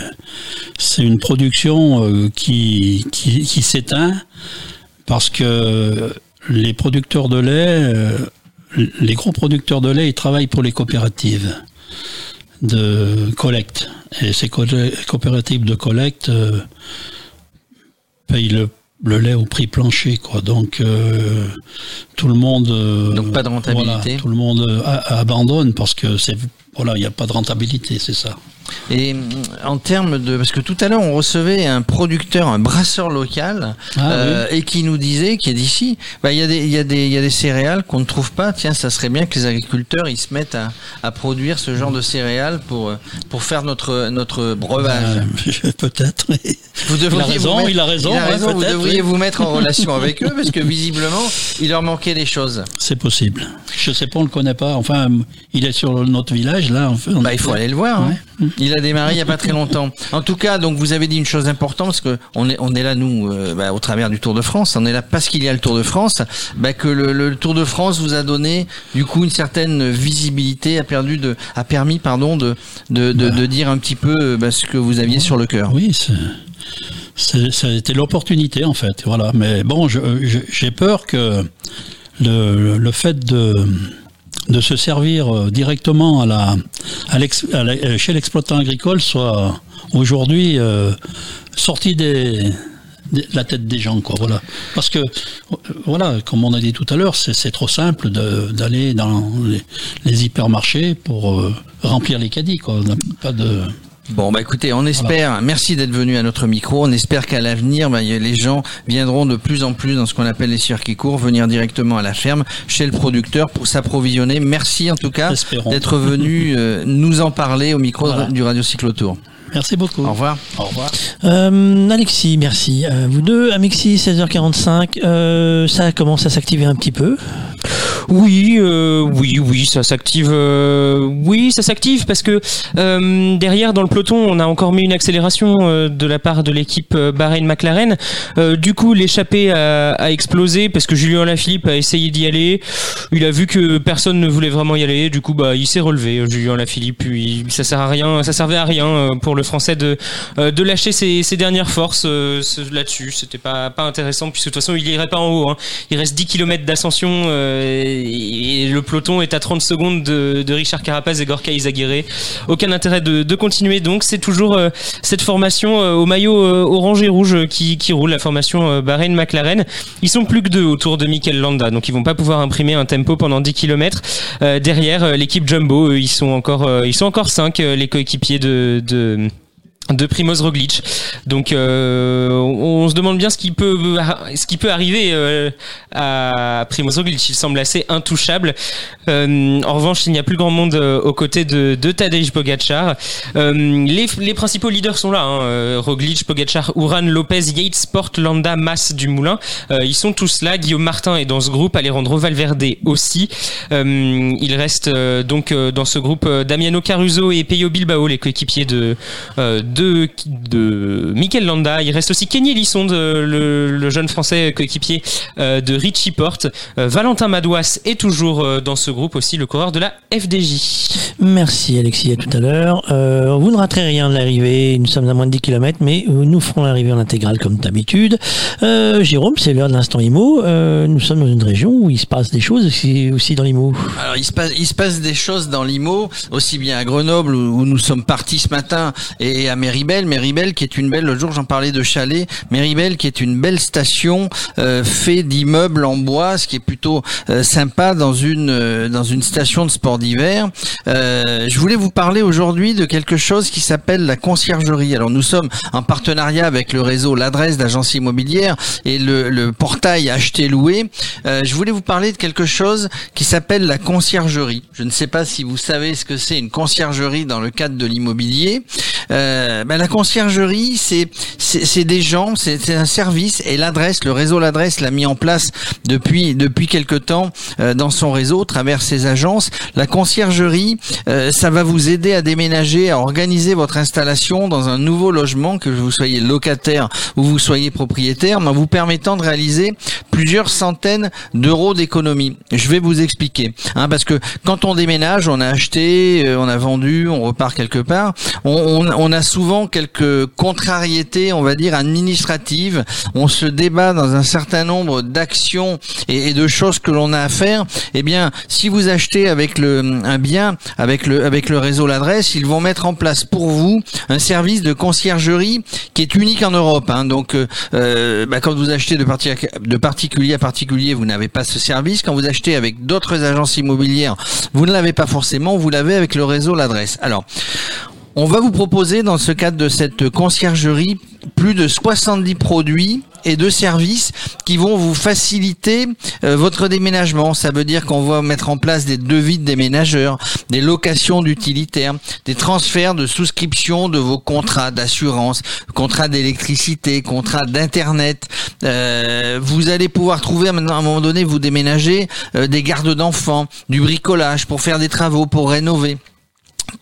une production euh, qui, qui, qui s'éteint parce que les producteurs de lait, les gros producteurs de lait, ils travaillent pour les coopératives de collecte. Et ces co- coopératives de collecte payent le, le lait au prix plancher, quoi. Donc euh, tout le monde. euh, Donc pas de rentabilité. voilà, tout le monde euh, abandonne parce que c'est voilà, il n'y a pas de rentabilité, c'est ça. Et mm, en termes de, parce que tout à l'heure on recevait un producteur, un brasseur local, Ah, euh, et qui nous disait, qui est d'ici, bah, il y a des, il y il y a des céréales qu'on ne trouve pas. Tiens, ça serait bien que les agriculteurs ils se mettent à, à produire ce genre de céréales pour euh, pour faire notre notre breuvage. Euh, (laughs) Peut-être. Vous devriez il a raison, vous mettre- il a raison. il a ouais, raison, vous devriez oui. vous mettre en (laughs) relation avec eux parce que visiblement il leur manquait des choses. C'est possible. Je sais pas, on le connaît pas. Enfin, il est sur notre village là. En fait, Bah, il faut aller le voir. hein. Il a démarré il y a pas très longtemps. En tout cas, donc vous avez dit une chose importante parce que on est on est là nous euh, bah, au travers du Tour de France. On est là parce qu'il y a le Tour de France. Bah, que le, le Tour de France vous a donné du coup une certaine visibilité, a perdu de a permis pardon de de, de, de dire un petit peu euh, bah, ce que vous aviez sur le cœur. Oui, c'est- ça a été l'opportunité en fait. Voilà. Mais bon, je- j'ai peur que le, le fait de de se servir euh, directement à la, à à la- euh, chez l'exploitant agricole soit aujourd'hui euh, sorti des, des- de la tête des gens quoi voilà. Parce que euh, voilà comme on a dit tout à l'heure c'est trop simple d'aller dans les, les hypermarchés pour remplir les caddies quoi. Pas de Bon, bah écoutez, on espère, merci d'être venu à notre micro, on espère qu'à l'avenir, bah, les gens viendront de plus en plus dans ce qu'on appelle les circuits courts, venir directement à la ferme, chez le producteur, pour s'approvisionner. Merci en tout cas d'être venu euh, nous en parler au micro Voilà. du Radio Cyclotour. Merci beaucoup. Au revoir. Au revoir. Euh, Alexis, merci. Euh, vous deux, Amexis, 16h45, euh, ça commence à s'activer un petit peu? Oui, euh, oui, oui, ça s'active. euh, oui, ça s'active parce que euh, derrière, dans le peloton, on a encore mis une accélération euh, de la part de l'équipe Bahreïn-McLaren. Euh, du coup, l'échappée a, a explosé parce que Julien Lafilippe a essayé d'y aller. Il a vu que personne ne voulait vraiment y aller. Du coup, bah, il s'est relevé. Julien Lafilippe, puis ça sert à rien, ça servait à rien pour le Français de euh, de lâcher ses, dernières forces euh, là-dessus. C'était pas pas intéressant puisque de toute façon, il irait pas en haut. hein. Il reste 10 km d'ascension euh, et le peloton est à 30 secondes de, Richard Carapaz et Gorka Izaguirre. Aucun intérêt de, continuer. Donc c'est toujours cette formation au maillot orange et rouge qui, qui roule, la formation Bahreïn-McLaren. Ils sont plus que deux autour de Mikel Landa, donc ils vont pas pouvoir imprimer un tempo pendant 10 km. derrière l'équipe Jumbo, ils sont encore euh, ils sont encore 5 les coéquipiers de de Primoz Roglic. Donc euh, on, se demande bien ce qui peut ce qui peut arriver euh, à Primoz Roglic. Il semble assez intouchable. Euh, en revanche, il n'y a plus grand monde euh, aux côtés de, de Tadej Pogacar. Euh, les, les principaux leaders sont là. Hein, euh, Roglic, Pogacar, Uran, Lopez, Yates, Porte, Landa, Mas, Dumoulin. Ils sont tous là. Guillaume Martin est dans ce groupe. Alejandro Valverde aussi. Il reste donc dans ce groupe Damiano Caruso et Peyo Bilbao, les coéquipiers de euh, de, de Mikel Landa. Il reste aussi Kenny Elisson, le, le jeune français coéquipier euh, de Richie Porte. Euh, Valentin Madouas est toujours euh, dans ce groupe aussi, le coureur de la FDJ. Merci Alexis, à tout à l'heure. Euh, vous ne raterez rien de l'arrivée, nous sommes à moins de 10 km, mais nous ferons l'arrivée en intégrale comme d'habitude. Euh, Jérôme, c'est l'heure de l'instant IMO. Euh, nous sommes dans une région où il se passe des choses aussi, aussi dans l'IMO. Alors il se passe, il se passe des choses dans l'IMO, aussi bien à Grenoble où, où nous sommes partis ce matin et à Méribel. Méribel qui est une belle, le jour j'en parlais de chalet, Méribel qui est une belle station euh, fait d'immeubles en bois, ce qui est plutôt euh, sympa dans une euh, dans une station de sport d'hiver. Euh, je voulais vous parler aujourd'hui de quelque chose qui s'appelle la conciergerie. Alors nous sommes en partenariat avec le réseau l'adresse d'agence immobilière et le, le portail acheter louer. Euh, je voulais vous parler de quelque chose qui s'appelle la conciergerie. Je ne sais pas si vous savez ce que c'est une conciergerie dans le cadre de l'immobilier. Euh, ben, la conciergerie, c'est c'est des gens, c'est c'est un service et l'adresse, le réseau l'adresse l'a mis en place depuis depuis quelque temps euh, dans son réseau, à travers ses agences. La conciergerie, euh, ça va vous aider à déménager, à organiser votre installation dans un nouveau logement, que vous soyez locataire ou vous soyez propriétaire, en vous permettant de réaliser plusieurs centaines d'euros d'économie. Je vais vous expliquer, hein, parce que quand on déménage, on a acheté, euh, on a vendu, on repart quelque part, on, on- on a souvent quelques contrariétés, on va dire administratives. On se débat dans un certain nombre d'actions et, et de choses que l'on a à faire. Eh bien, si vous achetez avec le un bien, avec le avec le réseau l'adresse, ils vont mettre en place pour vous un service de conciergerie qui est unique en Europe. hein. Donc, euh, euh, bah, quand vous achetez de, parti- de particulier à particulier, vous n'avez pas ce service. Quand vous achetez avec d'autres agences immobilières, vous ne l'avez pas forcément. Vous l'avez avec le réseau l'adresse. Alors. On va vous proposer dans ce cadre de cette conciergerie plus de 70 produits et de services qui vont vous faciliter euh, votre déménagement. Ça veut dire qu'on va mettre en place des devis de déménageurs, des locations d'utilitaires, des transferts de souscription de vos contrats d'assurance, contrats d'électricité, contrats d'internet. Euh, vous allez pouvoir trouver maintenant à un moment donné vous déménager euh, des gardes d'enfants, du bricolage pour faire des travaux, pour rénover.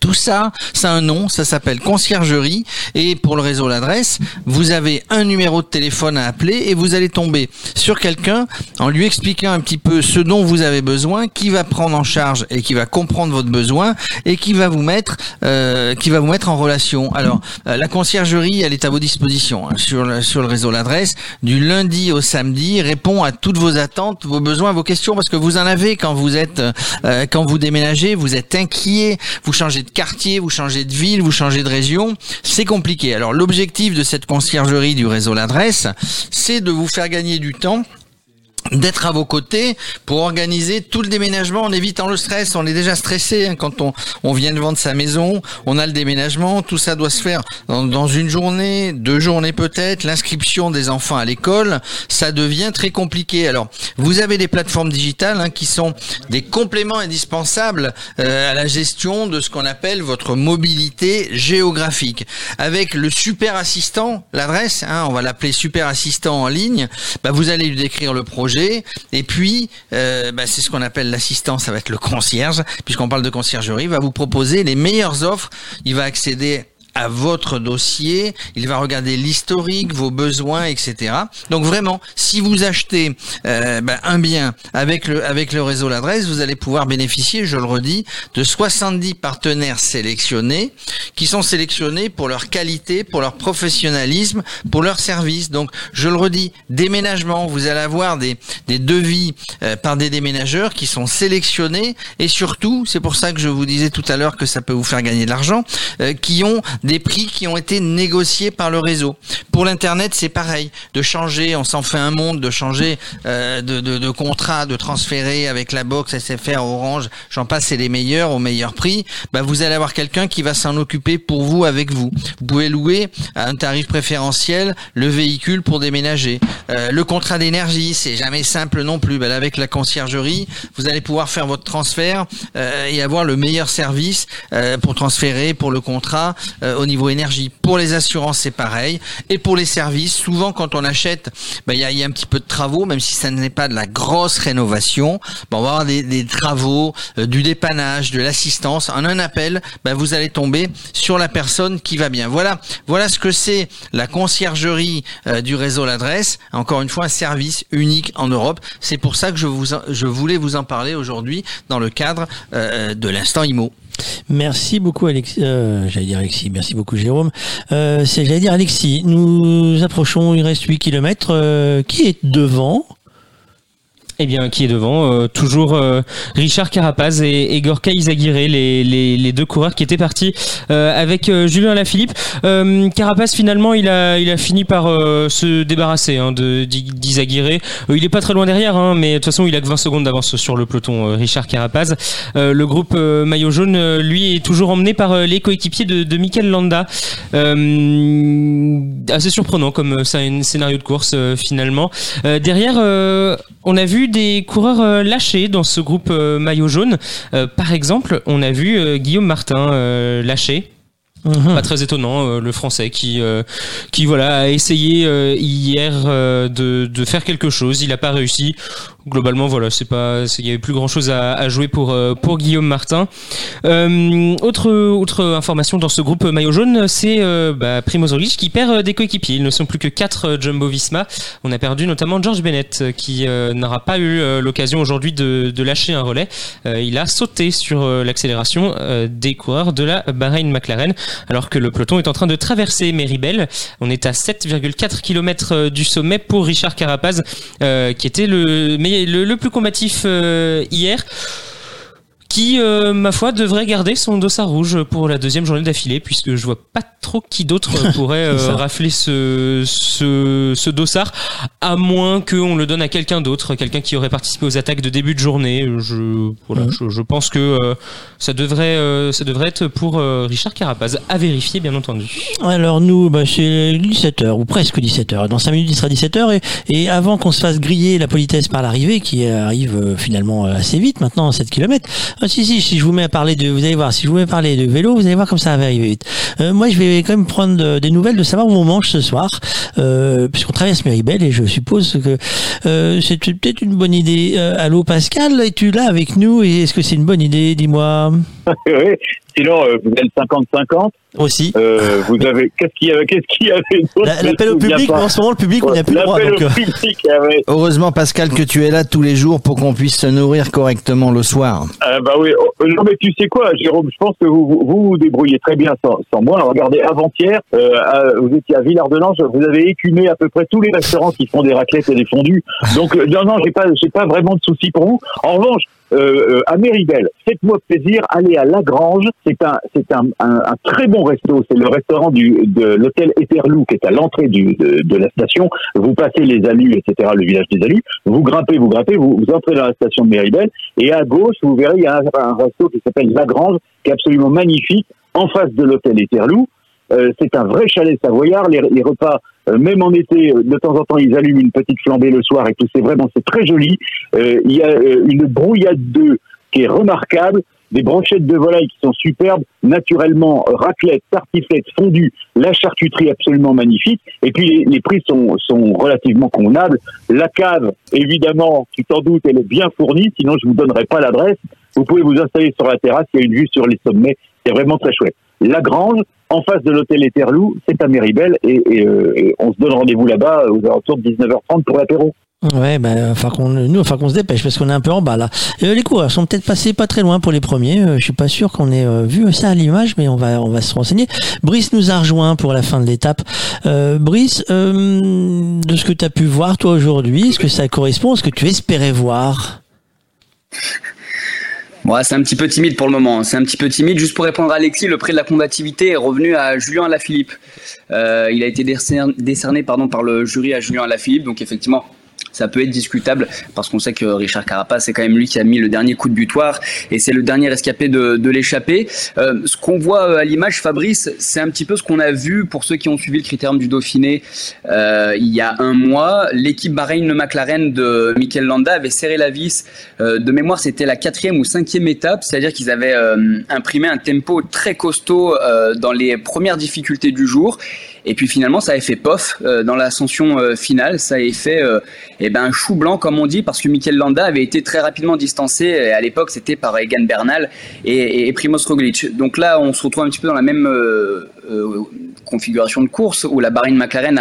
Tout ça, c'est un nom, ça s'appelle conciergerie. Et pour le réseau l'adresse, vous avez un numéro de téléphone à appeler et vous allez tomber sur quelqu'un en lui expliquant un petit peu ce dont vous avez besoin, qui va prendre en charge et qui va comprendre votre besoin et qui va vous mettre, euh, qui va vous mettre en relation. Alors, euh, la conciergerie, elle est à vos dispositions hein, sur le, sur le réseau l'adresse du lundi au samedi, répond à toutes vos attentes, vos besoins, vos questions parce que vous en avez quand vous êtes, euh, quand vous déménagez, vous êtes inquiet, vous changez de quartier, vous changez de ville, vous changez de région, c'est compliqué. Alors l'objectif de cette conciergerie du réseau L'Adresse, c'est de vous faire gagner du temps d'être à vos côtés pour organiser tout le déménagement en évitant le stress. On est déjà stressé hein, quand on, on vient de vendre sa maison, on a le déménagement, tout ça doit se faire dans, dans une journée, deux journées peut-être, l'inscription des enfants à l'école, ça devient très compliqué. Alors, vous avez des plateformes digitales hein, qui sont des compléments indispensables euh, à la gestion de ce qu'on appelle votre mobilité géographique. Avec le super assistant, l'adresse, hein, on va l'appeler super assistant en ligne, bah, vous allez lui décrire le projet et puis, euh, bah, c'est ce qu'on appelle l'assistance, ça va être le concierge, puisqu'on parle de conciergerie, va vous proposer les meilleures offres. Il va accéder à votre dossier, il va regarder l'historique, vos besoins, etc. Donc vraiment, si vous achetez euh, ben, un bien avec le avec le réseau l'adresse, vous allez pouvoir bénéficier, je le redis, de 70 partenaires sélectionnés qui sont sélectionnés pour leur qualité, pour leur professionnalisme, pour leur service. Donc je le redis, déménagement, vous allez avoir des des devis euh, par des déménageurs qui sont sélectionnés et surtout, c'est pour ça que je vous disais tout à l'heure que ça peut vous faire gagner de l'argent, euh, qui ont des prix qui ont été négociés par le réseau. Pour l'internet, c'est pareil, de changer, on s'en fait un monde, de changer euh, de, de, de contrat, de transférer avec la box SFR, Orange, j'en passe, c'est les meilleurs au meilleur prix. Bah, vous allez avoir quelqu'un qui va s'en occuper pour vous, avec vous. Vous pouvez louer à un tarif préférentiel le véhicule pour déménager. Euh, le contrat d'énergie, c'est jamais simple non plus. Bah, là, avec la conciergerie, vous allez pouvoir faire votre transfert euh, et avoir le meilleur service euh, pour transférer, pour le contrat. Euh, au niveau énergie. Pour les assurances, c'est pareil. Et pour les services, souvent quand on achète, bah, il y, a, un petit peu de travaux, même si ça n'est pas de la grosse rénovation. Bah, on va avoir des, travaux, euh, du dépannage, de l'assistance. En un appel, bah, vous allez tomber sur la personne qui va bien. Voilà, voilà ce que c'est la conciergerie euh, du réseau l'adresse. Encore une fois, un service unique en Europe. C'est pour ça que je, vous, je voulais vous en parler aujourd'hui dans le cadre euh, de l'instant IMO. Merci beaucoup Alexis. Euh, j'allais dire Alexis. Merci beaucoup Jérôme. Euh, j'allais dire Alexis. Nous approchons. Il reste 8 km. Euh, qui est devant eh bien, qui est devant euh, Toujours euh, Richard Carapaz et, et Gorka Izaguirre, les, deux coureurs qui étaient partis euh, avec Julien Lafilippe. Carapaz, finalement, il a, il fini par se débarrasser hein, d'Izaguirre. il est pas très loin derrière, hein, mais de toute façon, il a que 20 secondes d'avance sur le peloton, Richard Carapaz. le groupe Maillot Jaune, lui, est toujours emmené par les coéquipiers de, de Landa. assez surprenant comme scénario de course, finalement. derrière, on a vu des coureurs euh, lâchés dans ce groupe euh, maillot jaune. Euh, par exemple, on a vu Guillaume Martin lâché. Pas très étonnant, le français qui, qui voilà, a essayé hier de, de, faire quelque chose. Il n'a pas réussi globalement voilà c'est pas il y avait plus grand chose à, jouer pour euh, pour Guillaume Martin. Euh, autre autre information dans ce groupe maillot jaune c'est euh, bah, Primoz qui perd euh, des coéquipiers. Ils ne sont plus que quatre Jumbo Visma. On a perdu notamment George Bennett qui n'aura pas eu l'occasion aujourd'hui de, de, lâcher un relais. Il a sauté sur l'accélération des coureurs de la Bahrain McLaren alors que le peloton est en train de traverser Meribel. On est à 7,4 km du sommet pour Richard Carapaz qui était le meilleur le, plus combatif euh, hier qui, euh, ma foi, devrait garder son dossard rouge pour la deuxième journée d'affilée, puisque je vois pas trop qui d'autre (laughs) pourrait euh, rafler ce, ce, ce dossard, à moins qu'on le donne à quelqu'un d'autre, quelqu'un qui aurait participé aux attaques de début de journée. Je, voilà, je, je pense que euh, ça, devrait, euh, ça devrait être pour euh, Richard Carapaz, à vérifier, bien entendu. Alors nous, bah, c'est 17h ou presque 17h. Dans 5 minutes, il sera 17h et, et avant qu'on se fasse griller la politesse par l'arrivée, qui arrive finalement assez vite maintenant, 7 km. Ah, si si, si je vous mets à parler de, vous allez voir, si je vous mets à parler de vélo, vous allez voir comme ça va arriver vite. Euh, moi, je vais quand même prendre euh, des nouvelles de savoir où on mange ce soir, euh, puisqu'on traverse Méribel et je suppose que euh, c'est peut-être une bonne idée. Euh, allô Pascal, es-tu là avec nous et est-ce que c'est une bonne idée Dis-moi? (laughs) oui. Sinon, euh, vous êtes 50-50. Aussi. Euh, vous avez. Qu'est-ce qu'il y avait Qu'est-ce qu'il y avait L'appel au public, en ce moment, le public, on n'y a plus le droit. Donc, au ouais. Heureusement, Pascal, que tu es là tous les jours pour qu'on puisse se nourrir correctement le soir. Ah bah oui. Oh, non mais tu sais quoi, Jérôme, je pense que vous vous débrouillez très bien sans, sans moi. Regardez, avant-hier, euh, vous étiez à Villard-de-Lans, vous avez écumé à peu près tous les restaurants qui font des raclettes et des fondus. Donc euh, non non, j'ai pas j'ai pas vraiment de soucis pour vous. En revanche, euh, euh, à Méribel, faites-moi plaisir, allez à Lagrange. C'est un c'est un, un, très bon resto. C'est le restaurant du de l'hôtel Eterloo qui est à l'entrée de, la station. Vous passez les Alus, etc. Le village des Alus. Vous grimpez, vous grimpez, vous, vous entrez dans la station de Méribel et à gauche, vous verrez, il y a un, un resto qui s'appelle Lagrange, qui est absolument magnifique, en face de l'hôtel Eterloo. Euh, c'est un vrai chalet savoyard. Les, les repas, euh, même en été, euh, de temps en temps, ils allument une petite flambée le soir et tout. C'est vraiment, c'est très joli. Il y a une brouillade d'œufs qui est remarquable, des brochettes de volaille qui sont superbes, naturellement raclette, tartiflette, fondue, la charcuterie absolument magnifique. Et puis les, les prix sont, sont relativement convenables. La cave, évidemment, tu t'en doutes, elle est bien fournie. Sinon, je vous donnerai pas l'adresse. Vous pouvez vous installer sur la terrasse. Il y a une vue sur les sommets. C'est vraiment très chouette. La Grange, en face de l'hôtel Eterloo, c'est à Méribel euh, et on se donne rendez-vous là-bas aux alentours de 19h30 pour l'apéro. Ouais, qu'on nous, enfin qu'on se dépêche parce qu'on est un peu en bas là. Euh, les coureurs sont peut-être passés pas très loin pour les premiers. Euh, je suis pas sûr qu'on ait euh, vu ça à l'image, mais on va, on va se renseigner. Brice nous a rejoint pour la fin de l'étape. Euh, Brice, euh, de ce que tu as pu voir toi aujourd'hui, est-ce que ça correspond à ce que tu espérais voir? Ouais, c'est un petit peu timide pour le moment. C'est un petit peu timide. Juste pour répondre à Alexis, le prix de la combativité est revenu à Julien Alaphilippe. Euh, il a été décerné, pardon, par le jury à Julien Alaphilippe. Donc effectivement, ça peut être discutable parce qu'on sait que Richard Carapace, c'est quand même lui qui a mis le dernier coup de butoir et c'est le dernier escapé de, de l'échappée. Euh, ce qu'on voit euh, à l'image, Fabrice, c'est un petit peu ce qu'on a vu pour ceux qui ont suivi le critérium du Dauphiné euh, il y a un mois. L'équipe Bahreïn Le McLaren de Mikel Landa avait serré la vis. Euh, de mémoire, c'était la quatrième ou cinquième étape, c'est-à-dire qu'ils avaient euh, imprimé un tempo très costaud euh, dans les premières difficultés du jour. Et puis finalement, ça avait fait pof euh, dans l'ascension euh, finale. Ça avait fait euh, eh ben, un chou blanc, comme on dit, parce que Mikel Landa avait été très rapidement distancé. Et à l'époque, c'était par Egan Bernal et, et Primoz Roglic. Donc là, on se retrouve un petit peu dans la même configuration de course où la Bahreïn McLaren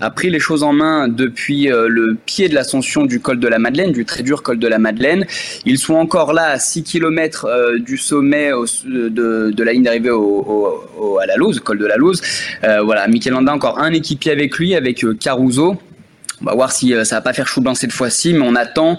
a, pris les choses en main depuis euh, le pied de l'ascension du col de la Madeleine, du très dur col de la Madeleine. Ils sont encore là à 6 km du sommet de, la ligne d'arrivée au, au- à la Louse, col de la Louse. Euh, voilà, Mikel Landa encore un équipier avec lui, avec euh, Caruso. On va voir si euh, ça va pas faire chou blanc cette fois-ci, mais on attend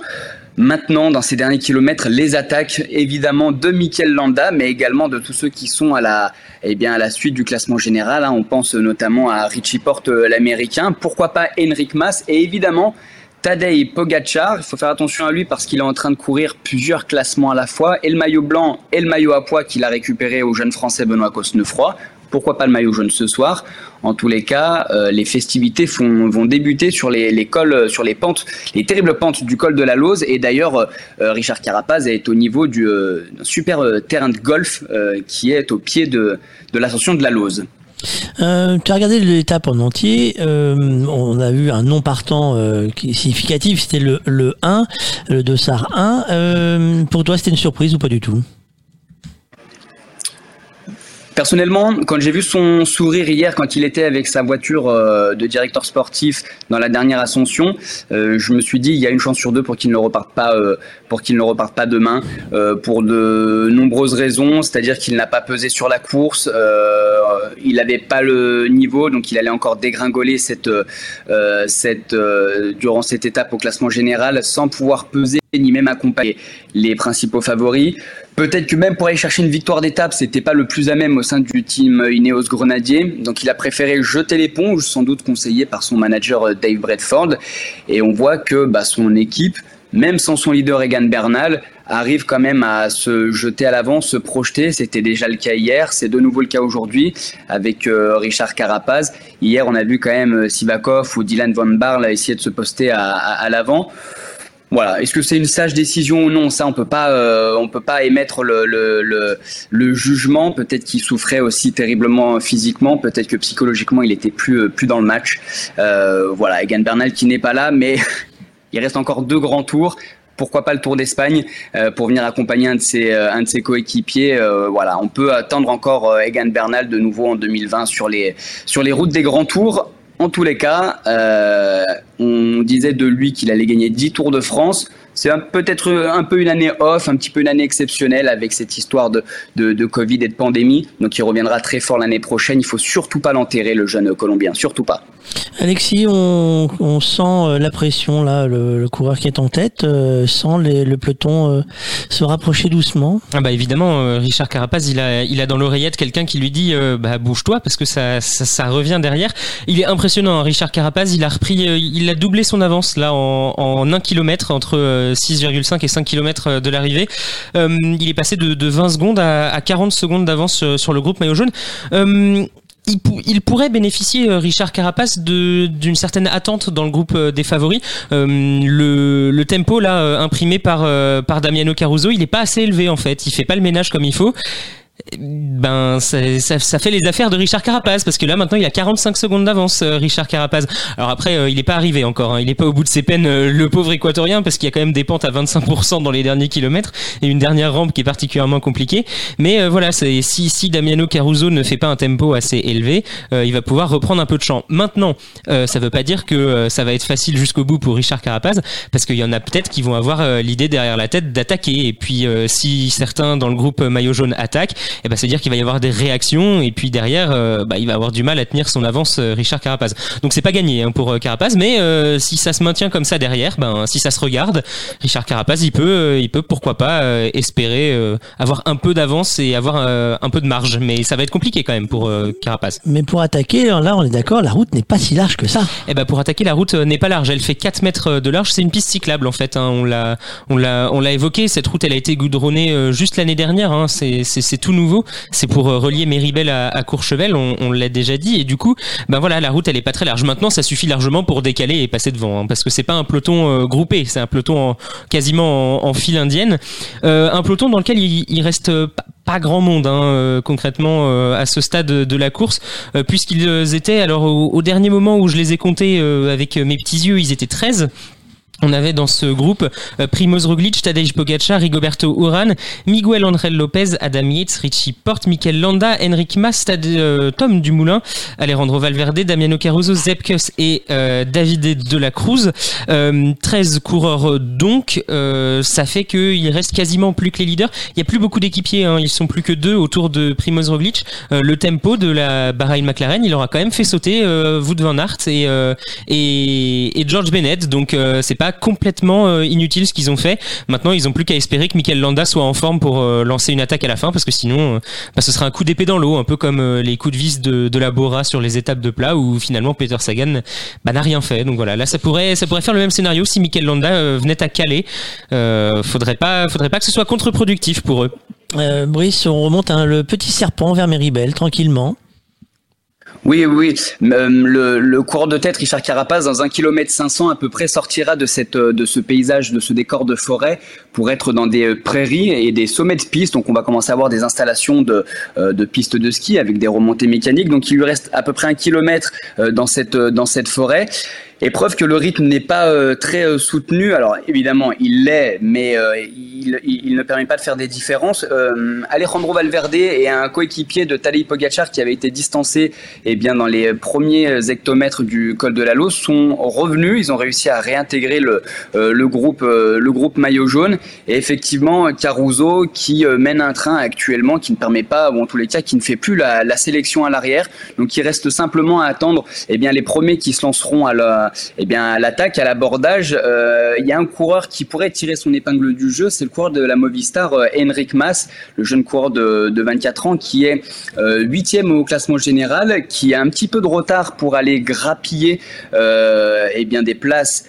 maintenant dans ces derniers kilomètres les attaques évidemment de Mikel Landa, mais également de tous ceux qui sont à la, eh suite du classement général. hein. On pense notamment à Richie Porte, euh, l'américain. Pourquoi pas Henrik Mas et évidemment Tadej Pogacar, il faut faire attention à lui parce qu'il est en train de courir plusieurs classements à la fois, et le maillot blanc et le maillot à poids qu'il a récupéré au jeune français Benoît Cosnefroy. Pourquoi pas le maillot jaune ce soir En tous les cas, euh, les festivités vont débuter sur les, cols, euh, sur les pentes, les terribles pentes du col de la Lose. Et d'ailleurs, euh, Richard Carapaz est au niveau du super terrain de golf qui est au pied de, l'ascension de la Lose. Tu as regardé l'étape en entier. on a vu un non partant significatif. C'était le, le 1, le dossard 1. Euh, pour toi, c'était une surprise ou pas du tout? Personnellement, quand j'ai vu son sourire hier, quand il était avec sa voiture euh, de directeur sportif dans la dernière ascension, euh, je me suis dit il y a une chance sur deux pour qu'il ne reparte pas, euh, pour qu'il ne reparte pas demain, pour de nombreuses raisons. C'est-à-dire qu'il n'a pas pesé sur la course, il n'avait pas le niveau, donc il allait encore dégringoler cette, durant cette étape au classement général sans pouvoir peser ni même accompagner les principaux favoris. Peut-être que même pour aller chercher une victoire d'étape, c'était pas le plus à même au sein du team Ineos Grenadier. Donc il a préféré jeter l'éponge, sans doute conseillé par son manager euh, Dave Bradford. Et on voit que bah, son équipe, même sans son leader Egan Bernal, arrive quand même à se jeter à l'avant, se projeter. C'était déjà le cas hier, c'est de nouveau le cas aujourd'hui avec euh, Richard Carapaz. Hier, on a vu quand même euh, Sivakov ou Dylan Van Barle essayer de se poster à, l'avant. Voilà. Est-ce que c'est une sage décision ou non? Ça, on peut pas, euh, on peut pas émettre le, le, le, le jugement. Peut-être qu'il souffrait aussi terriblement physiquement. Peut-être que psychologiquement, il était plus, euh, plus dans le match. Euh, voilà. Egan Bernal qui n'est pas là, mais (laughs) il reste encore deux grands tours. Pourquoi pas le Tour d'Espagne euh, pour venir accompagner un de ses, euh, un de ses coéquipiers. Euh, voilà, on peut attendre encore Egan Bernal de nouveau en 2020 sur les, sur les routes des grands tours. En tous les cas, euh, on disait de lui qu'il allait gagner 10 Tours de France. C'est peut-être un peu une année off, un petit peu une année exceptionnelle avec cette histoire de, de, de Covid et de pandémie. Donc il reviendra très fort l'année prochaine. Il faut surtout pas l'enterrer, le jeune Colombien. Surtout pas. Alexis, on, on sent euh, la pression là, le, le coureur qui est en tête euh, sent les- le peloton euh, se rapprocher doucement. Ah bah évidemment, euh, Richard Carapaz, il a, il a dans l'oreillette quelqu'un qui lui dit euh, bah bouge-toi parce que ça, ça, ça revient derrière. Il est impressionnant, hein, Richard Carapaz, il a repris, euh, il a doublé son avance là en, en 1 km entre euh, 6,5 et 5 km de l'arrivée. Euh, il est passé de, de 20 secondes à, à 40 secondes d'avance euh, sur le groupe maillot jaune. Euh, il, pou- il pourrait bénéficier, euh, Richard Carapaz, de- d'une certaine attente dans le groupe euh, des favoris. Euh, le, tempo là euh, imprimé par, euh, par Damiano Caruso, il est pas assez élevé en fait. Il fait pas le ménage comme il faut. Ben ça, ça, ça fait les affaires de Richard Carapaz parce que là maintenant il a 45 secondes d'avance euh, Richard Carapaz. Alors après euh, il est pas arrivé encore, hein. il est pas au bout de ses peines euh, le pauvre équatorien parce qu'il y a quand même des pentes à 25% dans les derniers kilomètres et une dernière rampe qui est particulièrement compliquée. Mais voilà, si si Damiano Caruso ne fait pas un tempo assez élevé, il va pouvoir reprendre un peu de champ. Maintenant, ça veut pas dire que ça va être facile jusqu'au bout pour Richard Carapaz parce qu'il y en a peut-être qui vont avoir l'idée derrière la tête d'attaquer et puis si certains dans le groupe maillot jaune attaquent, eh ben c'est dire qu'il va y avoir des réactions et puis derrière euh, bah, il va avoir du mal à tenir son avance euh, Richard Carapaz. Donc c'est pas gagné hein, pour euh, Carapaz mais euh, si ça se maintient comme ça derrière, ben si ça se regarde, Richard Carapaz il peut il peut pourquoi pas euh, espérer euh, avoir un peu d'avance et avoir euh, un peu de marge mais ça va être compliqué quand même pour euh, Carapaz. Mais pour attaquer, là on est d'accord, la route n'est pas si large que ça. Eh ben pour attaquer la route n'est pas large, elle fait 4 mètres de large, c'est une piste cyclable en fait. hein. On l'a, on l'a, on l'a évoqué. Cette route, elle a été goudronnée euh, juste l'année dernière. hein. C'est, c'est, c'est tout C'est pour euh, relier Méribel à, Courchevel. On, l'a déjà dit. Et du coup, ben voilà, la route, elle est pas très large. Maintenant, ça suffit largement pour décaler et passer devant, hein, parce que c'est pas un peloton euh, groupé, c'est un peloton en- quasiment en, en file indienne, Euh, un peloton dans lequel il, il reste pas grand monde hein, concrètement à ce stade de la course puisqu'ils étaient alors au, dernier moment où je les ai comptés avec mes petits yeux ils étaient 13 on avait dans ce groupe euh, Primoz Roglic, Tadej Pogacar, Rigoberto Urán, Miguel Angel Lopez, Adam Yates, Richie Porte, Mikel Landa, Enric Mas, euh, Tom Dumoulin, Alejandro Valverde, Damiano Caruso, Zepkus et euh, David de la Cruz. Euh, 13 coureurs euh, donc, euh, ça fait qu'il reste quasiment plus que les leaders. Il n'y a plus beaucoup d'équipiers, hein, ils sont plus que deux autour de Primoz Roglic. Le tempo de la Bahrain McLaren, il aura quand même fait sauter Wout van Aert et, et, George Bennett, donc c'est pas complètement euh, inutile ce qu'ils ont fait. Maintenant, ils ont plus qu'à espérer que Mikel Landa soit en forme pour euh, lancer une attaque à la fin, parce que sinon, euh, bah, ce sera un coup d'épée dans l'eau, un peu comme les coups de vis de, de la Bora sur les étapes de plat, où finalement Peter Sagan bah, n'a rien fait. Donc voilà, là, ça pourrait, ça pourrait faire le même scénario si Mikel Landa venait à caler. Euh, faudrait pas, faudrait pas que ce soit contre-productif pour eux. Euh, Brice, on remonte hein, le petit serpent vers Méribel tranquillement. Oui, oui, le, le coureur de tête, Richard Carapaz, dans un kilomètre 500 à peu près, sortira de, cette, euh, de ce paysage, de ce décor de forêt, pour être dans des euh, prairies et des sommets de pistes. Donc on va commencer à avoir des installations de, euh, de pistes de ski avec des remontées mécaniques. Donc il lui reste à peu près un kilomètre dans cette, dans cette forêt. Et preuve que le rythme n'est pas euh, très euh, soutenu. Alors évidemment, il l'est, mais euh, il, il, ne permet pas de faire des différences. Euh, Alejandro Valverde et un coéquipier de Tadej Pogacar qui avait été distancé eh bien, dans les premiers hectomètres du col de la Lose sont revenus. Ils ont réussi à réintégrer le, euh, le, groupe, euh, le groupe maillot jaune. Et effectivement, Caruso qui mène un train actuellement qui ne permet pas, ou en tous les cas, qui ne fait plus la, la sélection à l'arrière. Donc il reste simplement à attendre eh bien, les premiers qui se lanceront à la, eh bien, l'attaque, à l'abordage. Euh, il y a un coureur qui pourrait tirer son épingle du jeu, c'est le coureur de la Movistar, euh, Henrik Mas, le jeune coureur de, de 24 ans, qui est euh, huitième au classement général, qui a un petit peu de retard pour aller grappiller eh bien des places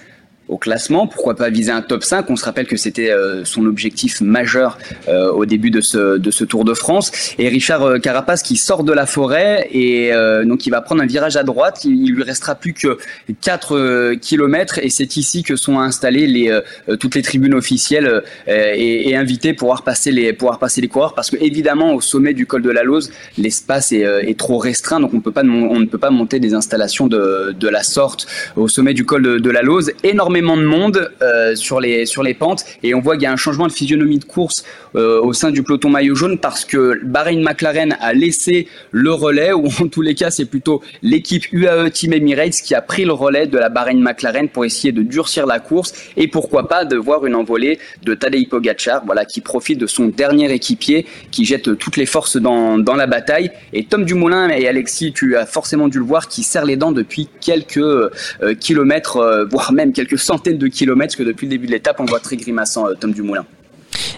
au classement, pourquoi pas viser un top 5 On se rappelle que c'était euh, son objectif majeur euh, au début de ce, de ce Tour de France. Et Richard euh, Carapace qui sort de la forêt et euh, donc il va prendre un virage à droite. Il, lui restera plus que 4 kilomètres et c'est ici que sont installées les, euh, toutes les tribunes officielles euh, et, et invitées pour pouvoir passer les, pouvoir passer les coureurs parce que évidemment au sommet du col de la Lose, l'espace est, euh, est trop restreint donc on, peut pas, on ne peut pas monter des installations de, de la sorte au sommet du col de, de la Lose. Énormément de monde euh, sur, les, sur les pentes. Et on voit qu'il y a un changement de physionomie de course euh, au sein du peloton maillot jaune parce que Bahreïn McLaren a laissé le relais ou en tous les cas c'est plutôt l'équipe UAE Team Emirates qui a pris le relais de la Bahreïn McLaren pour essayer de durcir la course et pourquoi pas de voir une envolée de Tadej Pogacar voilà qui profite de son dernier équipier qui jette toutes les forces dans, dans la bataille. Et Tom Dumoulin et Alexis tu as forcément dû le voir qui serre les dents depuis quelques euh, kilomètres voire même quelques centaines de kilomètres que depuis le début de l'étape on voit très grimaçant euh, Tom Dumoulin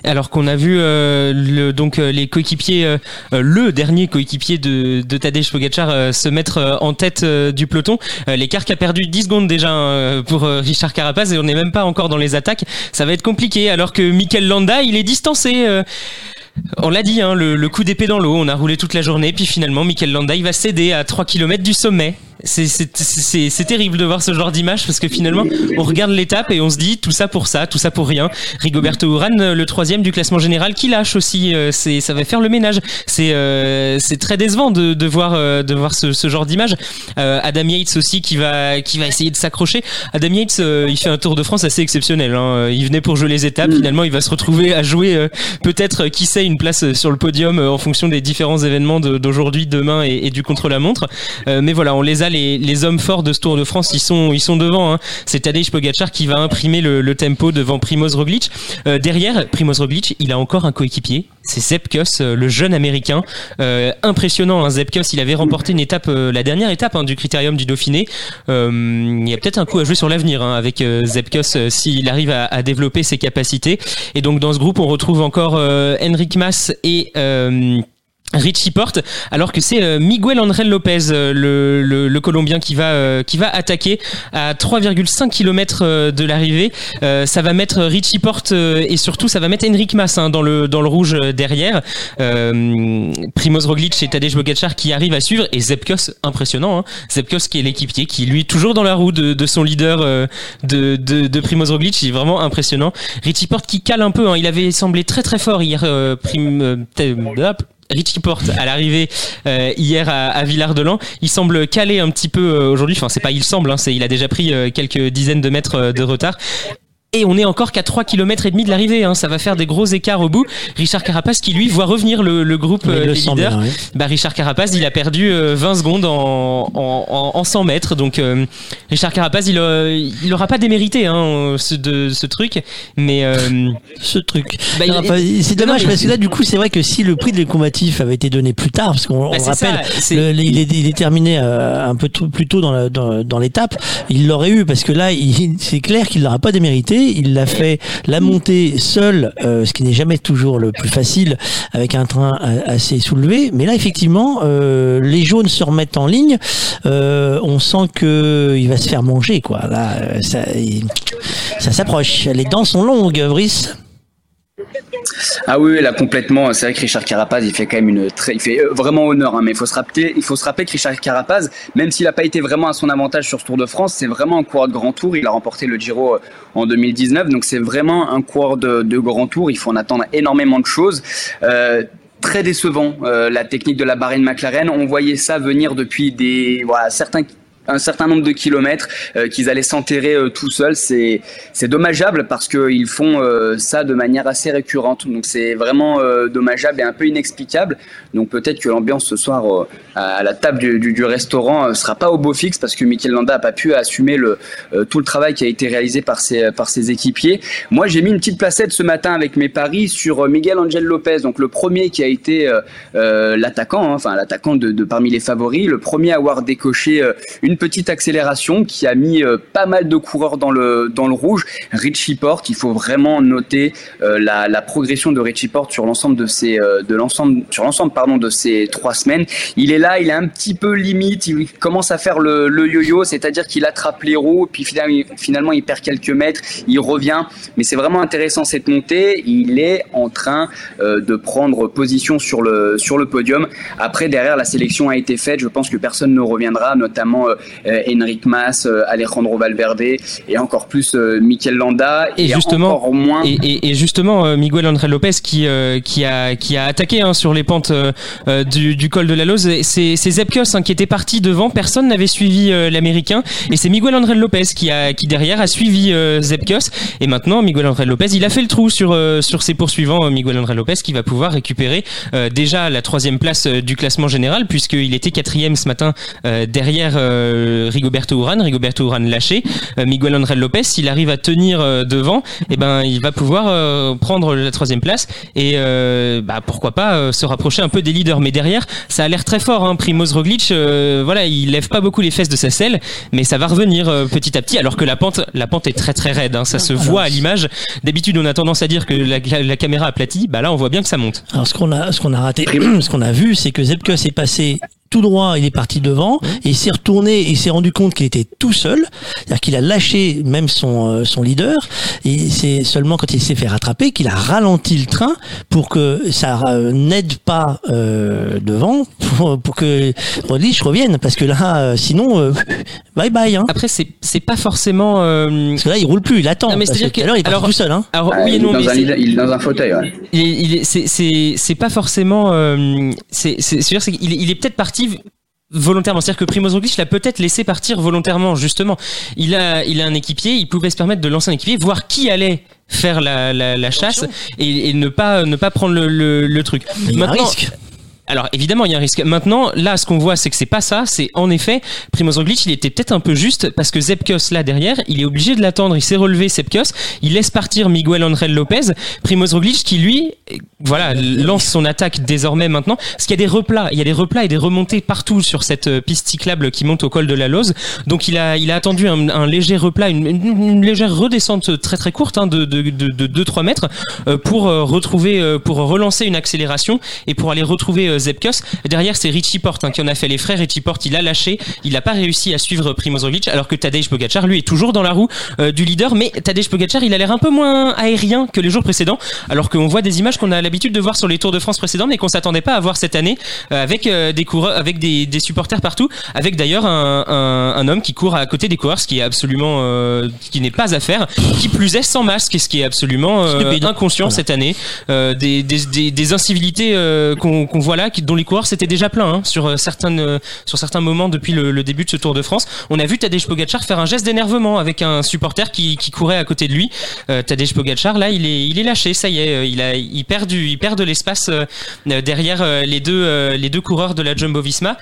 Alors qu'on a vu euh, donc euh, les coéquipiers, le dernier coéquipier de, de Tadej Pogacar se mettre en tête du peloton. L'écart qui a perdu 10 secondes déjà euh, pour Richard Carapaz et on n'est même pas encore dans les attaques. Ça va être compliqué alors que Mikel Landa il est distancé. on l'a dit, hein, le, le coup d'épée dans l'eau, on a roulé toute la journée, puis finalement Mikel Landa il va céder à 3 km du sommet. C'est- terrible de voir ce genre d'image parce que finalement on regarde l'étape et on se dit tout ça pour ça, tout ça pour rien. Rigoberto Urán, le troisième du classement général, qui lâche aussi, euh, c'est ça va faire le ménage. C'est euh, c'est très décevant de, de voir euh, de voir ce, ce genre d'image. Euh, Adam Yates aussi qui va qui va essayer de s'accrocher. Adam Yates, euh, il fait un Tour de France assez exceptionnel. hein. Il venait pour jouer les étapes, finalement il va se retrouver à jouer euh, peut-être qui sait une place sur le podium euh, en fonction des différents événements de- d'aujourd'hui, demain et, et du contre-la-montre. Euh, mais voilà, on les a les, hommes forts de ce Tour de France, ils sont ils sont devant. Hein. C'est Tadej Pogacar qui va imprimer le, tempo devant Primoz Roglic. Euh, derrière, Primoz Roglic, il a encore un coéquipier, c'est Zepkus, euh, le jeune américain. Euh, impressionnant, hein, il avait remporté une étape, la dernière étape hein, du Critérium du Dauphiné. Il y a peut-être un coup à jouer sur l'avenir hein, avec Zepkus s'il arrive à, à développer ses capacités. Et donc dans ce groupe, on retrouve encore Henrik Mas et Richie Porte, alors que c'est euh, Miguel Angel Lopez, euh, le, Colombien, qui va euh, qui va attaquer à 3,5 km de l'arrivée. Ça va mettre Richie Porte et surtout ça va mettre Henrik Mas hein, dans le dans le rouge derrière. Euh, Primoz Roglic et Tadej Pogacar qui arrivent à suivre et Zepkos impressionnant. Hein. Zepkos qui est l'équipier qui lui toujours dans la roue de, son leader de, de de Primoz Roglic, est vraiment impressionnant. Richie Porte qui cale un peu. Hein. Il avait semblé très très fort hier. Euh, Prim, Richie Porte à l'arrivée euh, hier à, à Villard-de-Lans. Il semble caler un petit peu euh, aujourd'hui. Enfin, c'est pas il semble, hein, c'est il a déjà pris euh, quelques dizaines de mètres de retard. Et on est encore qu'à 3 km et demi de l'arrivée. Hein. Ça va faire des gros écarts au bout. Richard Carapace qui lui voit revenir le, le groupe euh, le des sent leaders. bien, oui. Bah, Richard Carapace, il a perdu euh, 20 secondes en, en, en, en 100 mètres. Donc euh, Richard Carapace, il, euh, il aura pas démérité hein, ce, de, ce truc. Mais euh, (laughs) ce truc. Bah, c'est Non, dommage mais- parce que là, du coup, c'est vrai que si le prix de l'écombatif avait été donné plus tard, parce qu'on Bah, ça, rappelle, le- il, est, il est terminé euh, un peu plus tôt dans la- dans, dans l'étape, il l'aurait eu parce que là, c'est clair qu'il l'aura pas démérité. Il l'a fait la montée seul, euh, ce qui n'est jamais toujours le plus facile avec un train a- assez soulevé. Mais là, effectivement, euh, les jaunes se remettent en ligne. Euh, on sent que il va se faire manger, quoi. Là, euh, ça, ça s'approche. Les dents sont longues, Brice. Ah oui, là complètement. C'est vrai que Richard Carapaz, il fait quand même une très, il fait euh, vraiment honneur. Hein, mais il faut se rappeler, il faut se rappeler que Richard Carapaz, même s'il n'a pas été vraiment à son avantage sur ce Tour de France, c'est vraiment un coureur de grand tour. Il a remporté le Giro euh, en 2019, donc c'est vraiment un coureur de, de grand tour. Il faut en attendre énormément de choses. Euh, Très décevant la technique de la Bahreïn McLaren. On voyait ça venir depuis des voilà certains un certain nombre de kilomètres euh, qu'ils allaient s'enterrer euh, tout seuls. C'est c'est dommageable parce qu'ils font euh, ça de manière assez récurrente. Donc c'est vraiment dommageable et un peu inexplicable. Donc peut-être que l'ambiance ce soir à la table du, du, du restaurant sera pas au beau fixe parce que Mikel Landa a pas pu assumer le tout le travail qui a été réalisé par ses par ses équipiers. Moi j'ai mis une petite placette ce matin avec mes paris sur Miguel Angel Lopez, donc le premier qui a été l'attaquant, hein, enfin l'attaquant de, de parmi les favoris, le premier à avoir décoché une petite accélération qui a mis euh, pas mal de coureurs dans le, dans le rouge. Richie Porte, il faut vraiment noter euh, la, progression de Richie Porte sur l'ensemble de ces, euh, de l'ensemble, sur l'ensemble, pardon, de ces trois semaines. Il est là, il est un petit peu limite, il commence à faire le, le yo-yo, c'est-à-dire qu'il attrape les roues, puis finalement, finalement il perd quelques mètres, il revient. Mais c'est vraiment intéressant cette montée. Il est en train de prendre position sur le, sur le podium. Après, derrière, la sélection a été faite. Je pense que personne ne reviendra, notamment Enric Mas, Alejandro Valverde et encore plus Mikel Landa. Et, justement encore moins. et, et, justement Miguel André Lopez qui qui a qui a attaqué hein, sur les pentes du, du, col de la Lose. C'est c'est Zepkos hein, qui était parti devant. Personne n'avait suivi l'américain. Et c'est Miguel André Lopez qui a qui derrière a suivi Zepkos et maintenant Miguel André Lopez il a fait le trou sur sur ses poursuivants Miguel André Lopez qui va pouvoir récupérer déjà la troisième place du classement général puisqu'il était quatrième ce matin derrière Rigoberto Urán Rigoberto Urán lâché euh, Miguel André Lopez, s'il arrive à tenir euh, devant, eh ben il va pouvoir euh, prendre la troisième place et bah, pourquoi pas se rapprocher un peu des leaders. Mais derrière, ça a l'air très fort. Hein. Primoz Roglic, voilà, il lève pas beaucoup les fesses de sa selle, mais ça va revenir petit à petit. Alors que la pente, la pente est très très raide. Hein. Ça se voit à l'image. D'habitude, on a tendance à dire que la, la, caméra aplatit. Bah là, on voit bien que ça monte. Alors ce qu'on a, ce qu'on a raté, (clears throat) ce qu'on a vu, c'est que Zepkos est passé tout droit, il est parti devant et il s'est retourné et il s'est rendu compte qu'il était tout seul, c'est-à-dire qu'il a lâché même son euh, son leader et c'est seulement quand il s'est fait rattraper qu'il a ralenti le train pour que ça euh, n'aide pas euh, devant pour, pour que Roglic revienne parce que là sinon (laughs) bye bye hein. Après c'est c'est pas forcément parce que là il roule plus, il attend. mais c'est-à-dire qu'il est tout seul hein. Alors, oui il, est dans un, il, est dans un fauteuil. Ouais. Il, il c'est c'est c'est pas forcément c'est c'est c'est qu'il il est peut-être parti volontairement. C'est-à-dire que Primoz Roglic l'a peut-être laissé partir volontairement, justement. Il a, il a un équipier, il pouvait se permettre de lancer un équipier, voir qui allait faire la, la, chasse et, ne pas ne pas prendre le, le, truc. Maintenant, alors évidemment, il y a un risque. Maintenant, là, ce qu'on voit, c'est que c'est pas ça. C'est en effet, Primoz Roglic, il était peut-être un peu juste parce que Zepkos là derrière, il est obligé de l'attendre. Il s'est relevé Zepkos, il laisse partir Miguel Angel Lopez. Primoz Roglic qui lui, voilà, lance son attaque désormais maintenant. Parce qu'il y a des replats, il y a des replats et des remontées partout sur cette euh, piste cyclable qui monte au col de la Lose. Donc il a, il a attendu un, léger replat, une, légère redescente très très courte hein, de, de, de, 2-3 mètres euh, pour euh, retrouver, pour relancer une accélération et pour aller retrouver Zepkos. Derrière, c'est Richie Porte hein, qui en a fait les frais. Richie Porte, il a lâché. Il n'a pas réussi à suivre Primoz Roglic, alors que Tadej Pogacar, lui, est toujours dans la roue euh, du leader. Mais Tadej Pogacar, il a l'air un peu moins aérien que les jours précédents, alors qu'on voit des images qu'on a l'habitude de voir sur les Tours de France précédents, mais qu'on s'attendait pas à voir cette année, euh, avec euh, des coureurs, avec des, supporters partout, avec d'ailleurs un, homme qui court à côté des coureurs, ce qui est absolument, qui n'est pas à faire, qui plus est sans masque, ce qui est absolument inconscient cette année, des, des, incivilités qu'on voit là dont les coureurs s'étaient déjà pleins sur euh, euh, sur certains moments depuis le, début de ce Tour de France. On a vu Tadej Pogacar faire un geste d'énervement avec un supporter qui, courait à côté de lui. Euh, Tadej Pogacar là, il est il est lâché, ça y est, il a il perd du il perd de l'espace derrière les deux les deux coureurs de la Jumbo-Visma.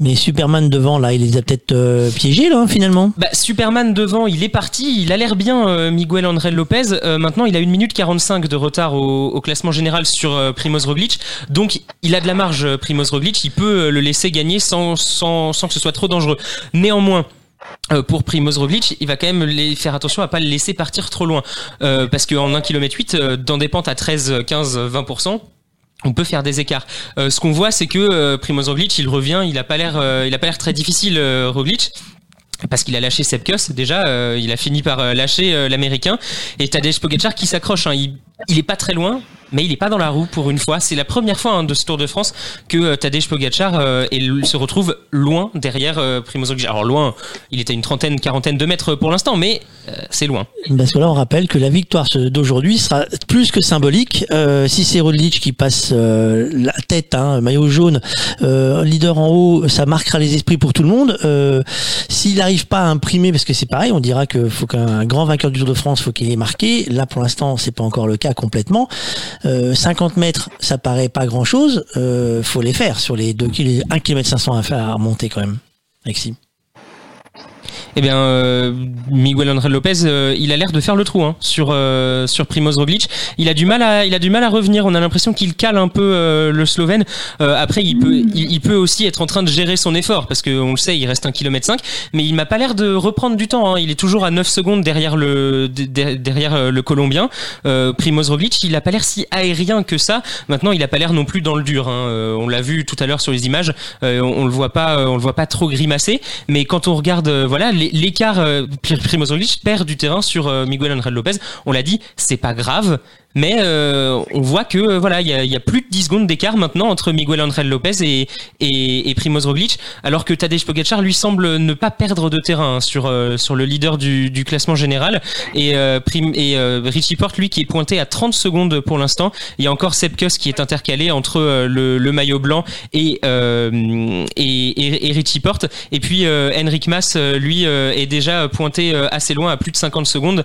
Mais Superman devant, là, il les a peut-être euh, piégés, là, finalement bah, Superman devant, il est parti, il a l'air bien, euh, Miguel André Lopez. Euh, maintenant, il a 1 minute 45 de retard au, classement général sur Primoz Roglic. Donc, il a de la marge, Primoz Roglic. Il peut le laisser gagner sans, sans, sans que ce soit trop dangereux. Néanmoins, pour Primoz Roglic, il va quand même faire attention à pas le laisser partir trop loin. parce qu'en 1 km 8, dans des pentes à 13, 15, 20%, on peut faire des écarts. Euh, ce qu'on voit, c'est que euh, Primoz Roglic, il revient, il a pas l'air, euh, il a pas l'air très difficile, euh, Roglic. Parce qu'il a lâché Sepkus déjà, il a fini par lâcher l'américain et Tadej Pogacar qui s'accroche. Hein, il est pas très loin, mais il est pas dans la roue pour une fois. C'est la première fois hein, de ce Tour de France que euh, Tadej Pogacar euh, se retrouve loin derrière euh, Primoz Roglic. Alors loin, il était une trentaine, quarantaine de mètres pour l'instant, mais euh, c'est loin. Parce que là, on rappelle que la victoire d'aujourd'hui sera plus que symbolique. si c'est Roglic qui passe la tête, hein, maillot jaune, leader en haut, ça marquera les esprits pour tout le monde. S'il n'arrive pas à imprimer, parce que c'est pareil, on dira que faut qu'un grand vainqueur du Tour de France, faut qu'il ait marqué. Là, pour l'instant, c'est pas encore le cas complètement. 50 euh, mètres, ça paraît pas grand chose. Euh, faut les faire sur les 2 km, 1 km 500 à faire à remonter quand même. Alexis. Eh bien, euh, Miguel Angel Lopez, euh, il a l'air de faire le trou hein, sur euh, sur Primoz Roglic. Il a du mal à il a du mal à revenir. On a l'impression qu'il cale un peu euh, le Slovène. Euh, après, il peut il, peut aussi être en train de gérer son effort parce que on le sait, il reste un kilomètre 5 mais il m'a pas l'air de reprendre du temps. hein. Il est toujours à 9 secondes derrière le de- de- derrière euh, le Colombien. Primoz Roglic, il a pas l'air si aérien que ça. Maintenant, il a pas l'air non plus dans le dur. hein. On l'a vu tout à l'heure sur les images. On, on le voit pas, on le voit pas trop grimacer. Mais quand on regarde, voilà, l'é- l'écart, euh, Pri- Primoz Roglic perd du terrain sur euh, Miguel Angel Lopez. On l'a dit, c'est pas grave. Mais euh, on voit que euh, voilà, il y y a plus de 10 secondes d'écart maintenant entre Miguel Angel Lopez et, et, et Primoz Roglic, alors que Tadej Pogacar lui semble ne pas perdre de terrain hein, sur euh, sur le leader du, du classement général et euh, Prim- et euh, Richie Porte lui qui est pointé à 30 secondes pour l'instant. Il y a encore Sepkus qui est intercalé entre euh, le, le maillot blanc et et, et, et Richie Porte et puis Henrik Mas lui est déjà pointé assez loin à plus de 50 secondes.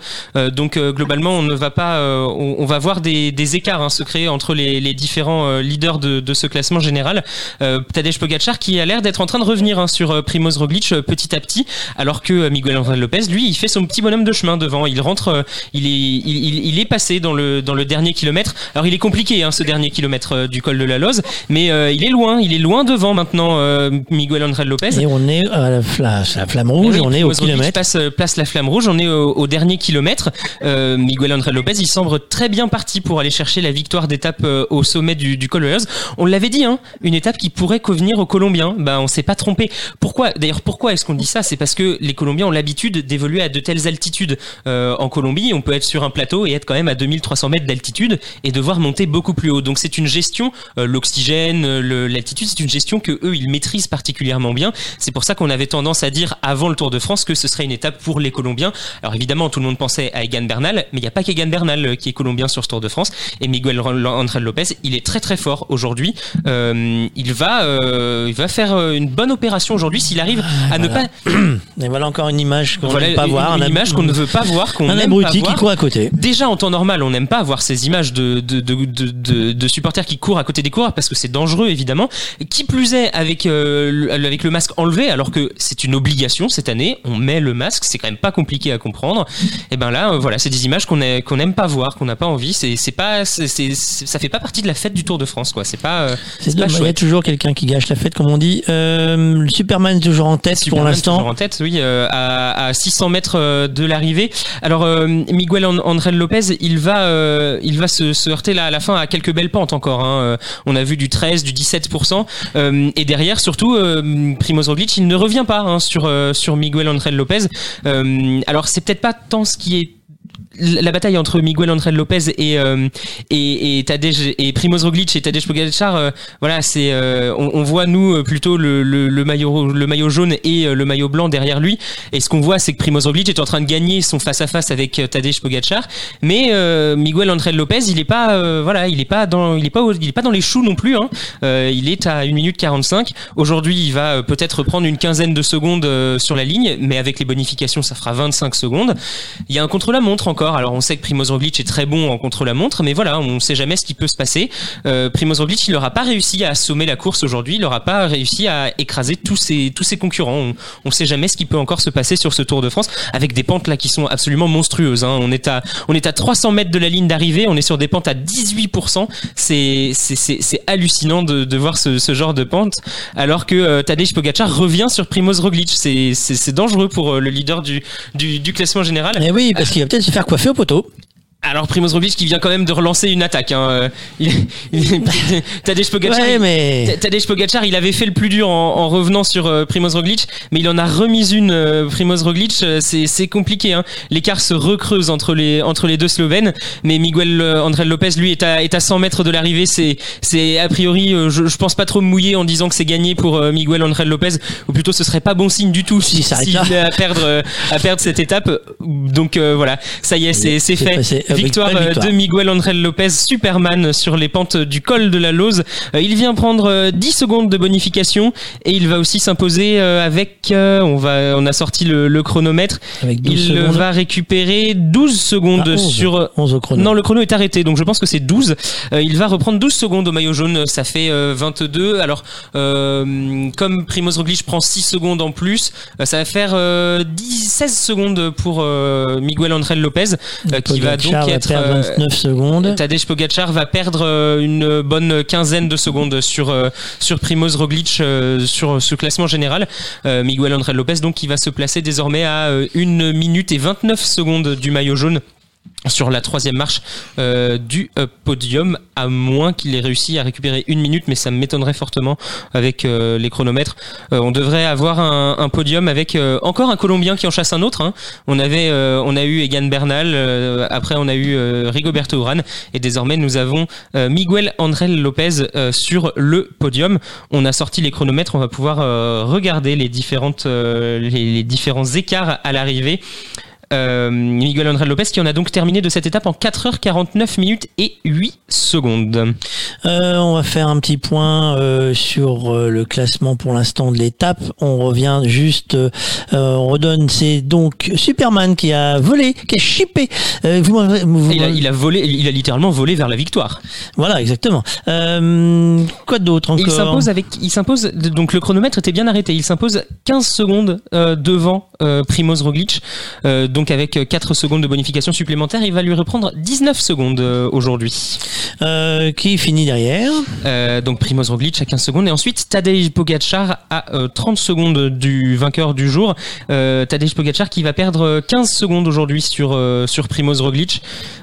Donc globalement on ne va pas on, on va voir des, des écarts hein, se créer entre les, les différents euh, leaders de, de ce classement général. Euh, Tadej Pogacar qui a l'air d'être en train de revenir hein, sur euh, Primoz Roglic petit à petit, alors que Miguel Angel Lopez lui il fait son petit bonhomme de chemin devant. Il rentre, il est il, il- il est passé dans le dans le dernier kilomètre. Alors il est compliqué hein, ce dernier kilomètre du col de la Loze, mais il est loin, il est loin devant maintenant Miguel Angel Lopez. Et on est à la, fla- la flamme rouge, oui, on est au kilomètre. Passe, place la flamme rouge, on est au, au dernier kilomètre. Miguel Angel Lopez, il semble très bien parti pour aller chercher la victoire d'étape euh, au sommet du, du col. On l'avait dit, hein, une étape qui pourrait convenir aux Colombiens. Ben, on s'est pas trompé. Pourquoi D'ailleurs, pourquoi est-ce qu'on dit ça? C'est parce que les Colombiens ont l'habitude d'évoluer à de telles altitudes. Euh, en Colombie, on peut être sur un plateau et être quand même à 2300 mètres d'altitude et devoir monter beaucoup plus haut. Donc c'est une gestion, euh, l'oxygène, l'altitude, c'est une gestion que eux ils maîtrisent particulièrement bien. C'est pour ça qu'on avait tendance à dire avant le Tour de France que ce serait une étape pour les Colombiens. Alors évidemment, tout le monde pensait à Egan Bernal, mais il n'y a pas qu'Egan Bernal euh, qui est colombien sur ce Tour de France. Et Miguel Angel Lopez, il est très très fort aujourd'hui. Euh, il va, euh, il va faire euh, une bonne opération aujourd'hui s'il arrive à ne pas (clears throat) Et voilà encore une image qu'on voilà n'aime pas voir. une image qu'on ne veut pas voir, qu'on (laughs) Un abruti qui court à côté. Déjà en temps normal, on n'aime pas voir ces images de, de, de, de, supporters qui courent à côté des coureurs parce que c'est dangereux évidemment. Qui plus est avec, euh, le, avec le masque enlevé alors que c'est une obligation cette année, on met le masque, c'est quand même pas compliqué à comprendre. Et ben là, voilà, c'est des images qu'on qu'on n'aime pas voir, qu'on n'a pas envie. C'est c'est pas, c'est c'est- ça fait pas partie de la fête du Tour de France quoi. C'est pas, euh, C'est dommage, il y a chouette. toujours quelqu'un qui gâche la fête, comme on dit. Euh, le Superman est toujours en tête pour l'instant. toujours en tête, oui, euh, à, à 600 mètres euh, de l'arrivée. Alors euh, Miguel An- Angel Lopez, il va, euh, il va se, se heurter là à la fin à quelques belles pentes encore. hein. On a vu du 13, du 17%, euh, et derrière surtout Primoz Roglic, il ne revient pas hein, sur euh, sur Miguel Angel Lopez. Euh, alors c'est peut-être pas tant ce qui est la bataille entre Miguel Angel Lopez et euh, et, et Tadej et Primoz Roglic et Tadej Pogacar euh, voilà c'est euh, on, voit nous plutôt le, le, maillot le maillot jaune et le maillot blanc derrière lui et ce qu'on voit c'est que Primoz Roglic est en train de gagner son face à face avec Tadej Pogacar mais Miguel Angel Lopez il est pas voilà il est pas dans il est pas il est pas dans les choux non plus hein. Il est à 1 minute 45 aujourd'hui il va peut-être prendre une quinzaine de secondes sur la ligne mais avec les bonifications ça fera 25 secondes il y a un contre-la-montre encore. Alors on sait que Primoz Roglic est très bon en contre-la-montre, mais voilà, on ne sait jamais ce qui peut se passer. Euh, Primoz Roglic, il n'aura pas réussi à assommer la course aujourd'hui. Il n'aura pas réussi à écraser tous ses tous ses concurrents. On ne sait jamais ce qui peut encore se passer sur ce Tour de France avec des pentes là qui sont absolument monstrueuses. hein. On est à on est à 300 mètres de la ligne d'arrivée. On est sur des pentes à 18%. C'est c'est hallucinant de, de voir ce, ce genre de pente. Alors que euh, Tadej Pogacar revient sur Primoz Roglic. C'est dangereux pour euh, le leader du du, du classement général. Eh oui, parce qu'il va peut-être se faire coiffer au poteau. Alors Primoz Roglic qui vient quand même de relancer une attaque. Hein. Euh, Il, il- (laughs) Tadej Pogacar, Ouais, il- mais- Tadej Pogacar, il avait fait le plus dur en, en revenant sur euh, Primoz Roglic, mais il en a remis une. euh, Primoz Roglic, euh, c'est c'est compliqué. Hein. L'écart se recreuse entre les entre les deux Slovènes, mais Miguel André Lopez, lui, est à est à 100 mètres de l'arrivée. C'est c'est a priori, je, je pense pas trop me mouiller en disant que c'est gagné pour Miguel André Lopez, ou plutôt ce serait pas bon signe du tout si là. est à perdre à perdre cette étape. Donc euh, voilà, ça y est, c'est c'est fait. Victoire, euh, victoire. de Miguel Angel Lopez, Superman, sur les pentes du col de la Lose. Euh, il vient prendre euh, 10 secondes de bonification et il va aussi s'imposer euh, avec. euh, on, va, on a sorti le, le chronomètre. Avec 12 il euh, secondes. va récupérer 12 secondes Ah, 11. sur. 11 au chrono. Non, le chrono est arrêté, donc je pense que c'est 12. Euh, il va reprendre 12 secondes au maillot jaune, ça fait euh, 22. Alors, euh, comme Primoz Roglic prend 6 secondes en plus, euh, ça va faire euh, 10, 16 secondes pour euh, Miguel Angel Lopez, euh, qui va donc Pogacar va être. perdre euh, 29 secondes. Tadej Pogacar va perdre euh, une bonne quinzaine de secondes sur euh, sur Primoz Roglic sur ce classement général. Miguel Angel Lopez donc qui va se placer désormais à euh, 1 minute et 29 secondes du maillot jaune sur la troisième marche euh, du euh, podium, à moins qu'il ait réussi à récupérer une minute, mais ça m'étonnerait fortement avec euh, les chronomètres. Euh, on devrait avoir un, un podium avec euh, encore un Colombien qui en chasse un autre. hein. On avait, euh, on a eu Egan Bernal, après on a eu Rigoberto Urán, et désormais nous avons Miguel Angel Lopez sur le podium. On a sorti les chronomètres, on va pouvoir regarder les différentes, les, les différents écarts à l'arrivée. Euh, Miguel Angel Lopez qui en a donc terminé de cette étape en 4h49 minutes et 8 secondes. Euh, on va faire un petit point euh, sur euh, le classement pour l'instant de l'étape. On revient juste, euh, euh, on redonne. C'est donc Superman qui a volé, qui a chippé. Euh, vous vous- Il a, il a volé, il a littéralement volé vers la victoire. Voilà, exactement. Euh, quoi d'autre encore il s'impose avec, il s'impose, donc le chronomètre était bien arrêté. Il s'impose 15 secondes euh, devant euh, Primoz Roglic. Euh, donc avec 4 secondes de bonification supplémentaire, il va lui reprendre 19 secondes euh, aujourd'hui. Euh, qui finit derrière Euh, Donc Primoz Roglic à 15 secondes et ensuite Tadej Pogacar à euh, 30 secondes du vainqueur du jour. Euh, Tadej Pogacar qui va perdre euh, 15 secondes aujourd'hui sur euh, sur Primoz Roglic,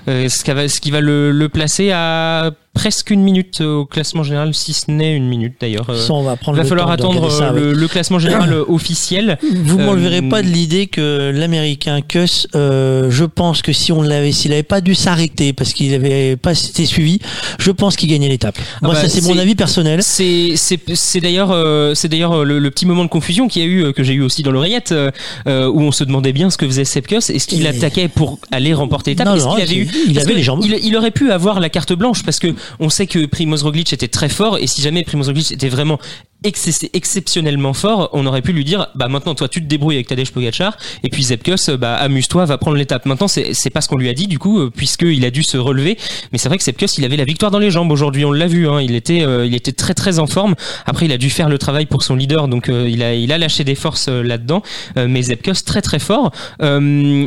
euh, ce, qui va, ce qui va le, le placer à presque une minute au classement général, si ce n'est une minute d'ailleurs. Euh, Ça, on va prendre il va le falloir attendre euh, le, classement général officiel. (laughs) Vous Euh, m'enleverez pas de l'idée que l'américain Kuss, euh, je pense que si on l'avait, s'il avait pas dû s'arrêter parce qu'il avait pas été suivi, je pense qu'il gagnait l'étape. Moi, Ah bah, ça c'est mon avis personnel. C'est c'est c'est d'ailleurs euh, c'est d'ailleurs euh, le, le petit moment de confusion qu'il y a eu euh, que j'ai eu aussi dans l'oreillette euh, euh, où on se demandait bien ce que faisait. Est-ce qu'il Et- attaquait pour aller remporter l'étape? Non, Est-ce non, qu'il avait il- eu il parce avait les jambes. Il, il aurait pu avoir la carte blanche parce que on sait que Primoz Roglic était très fort et si jamais Primoz Roglic était vraiment excess- exceptionnellement fort, on aurait pu lui dire bah maintenant toi tu te débrouilles avec Tadej Pogacar et puis Zepkus bah amuse-toi, va prendre l'étape. Maintenant c'est pas ce qu'on lui a dit du coup euh, puisqu'il a dû se relever, mais c'est vrai que Zepkus il avait la victoire dans les jambes aujourd'hui, on l'a vu hein, il était euh, il était très très en forme. Après il a dû faire le travail pour son leader donc euh, il a il a lâché des forces euh, là-dedans, Euh, mais Zepkus très très fort. Euh,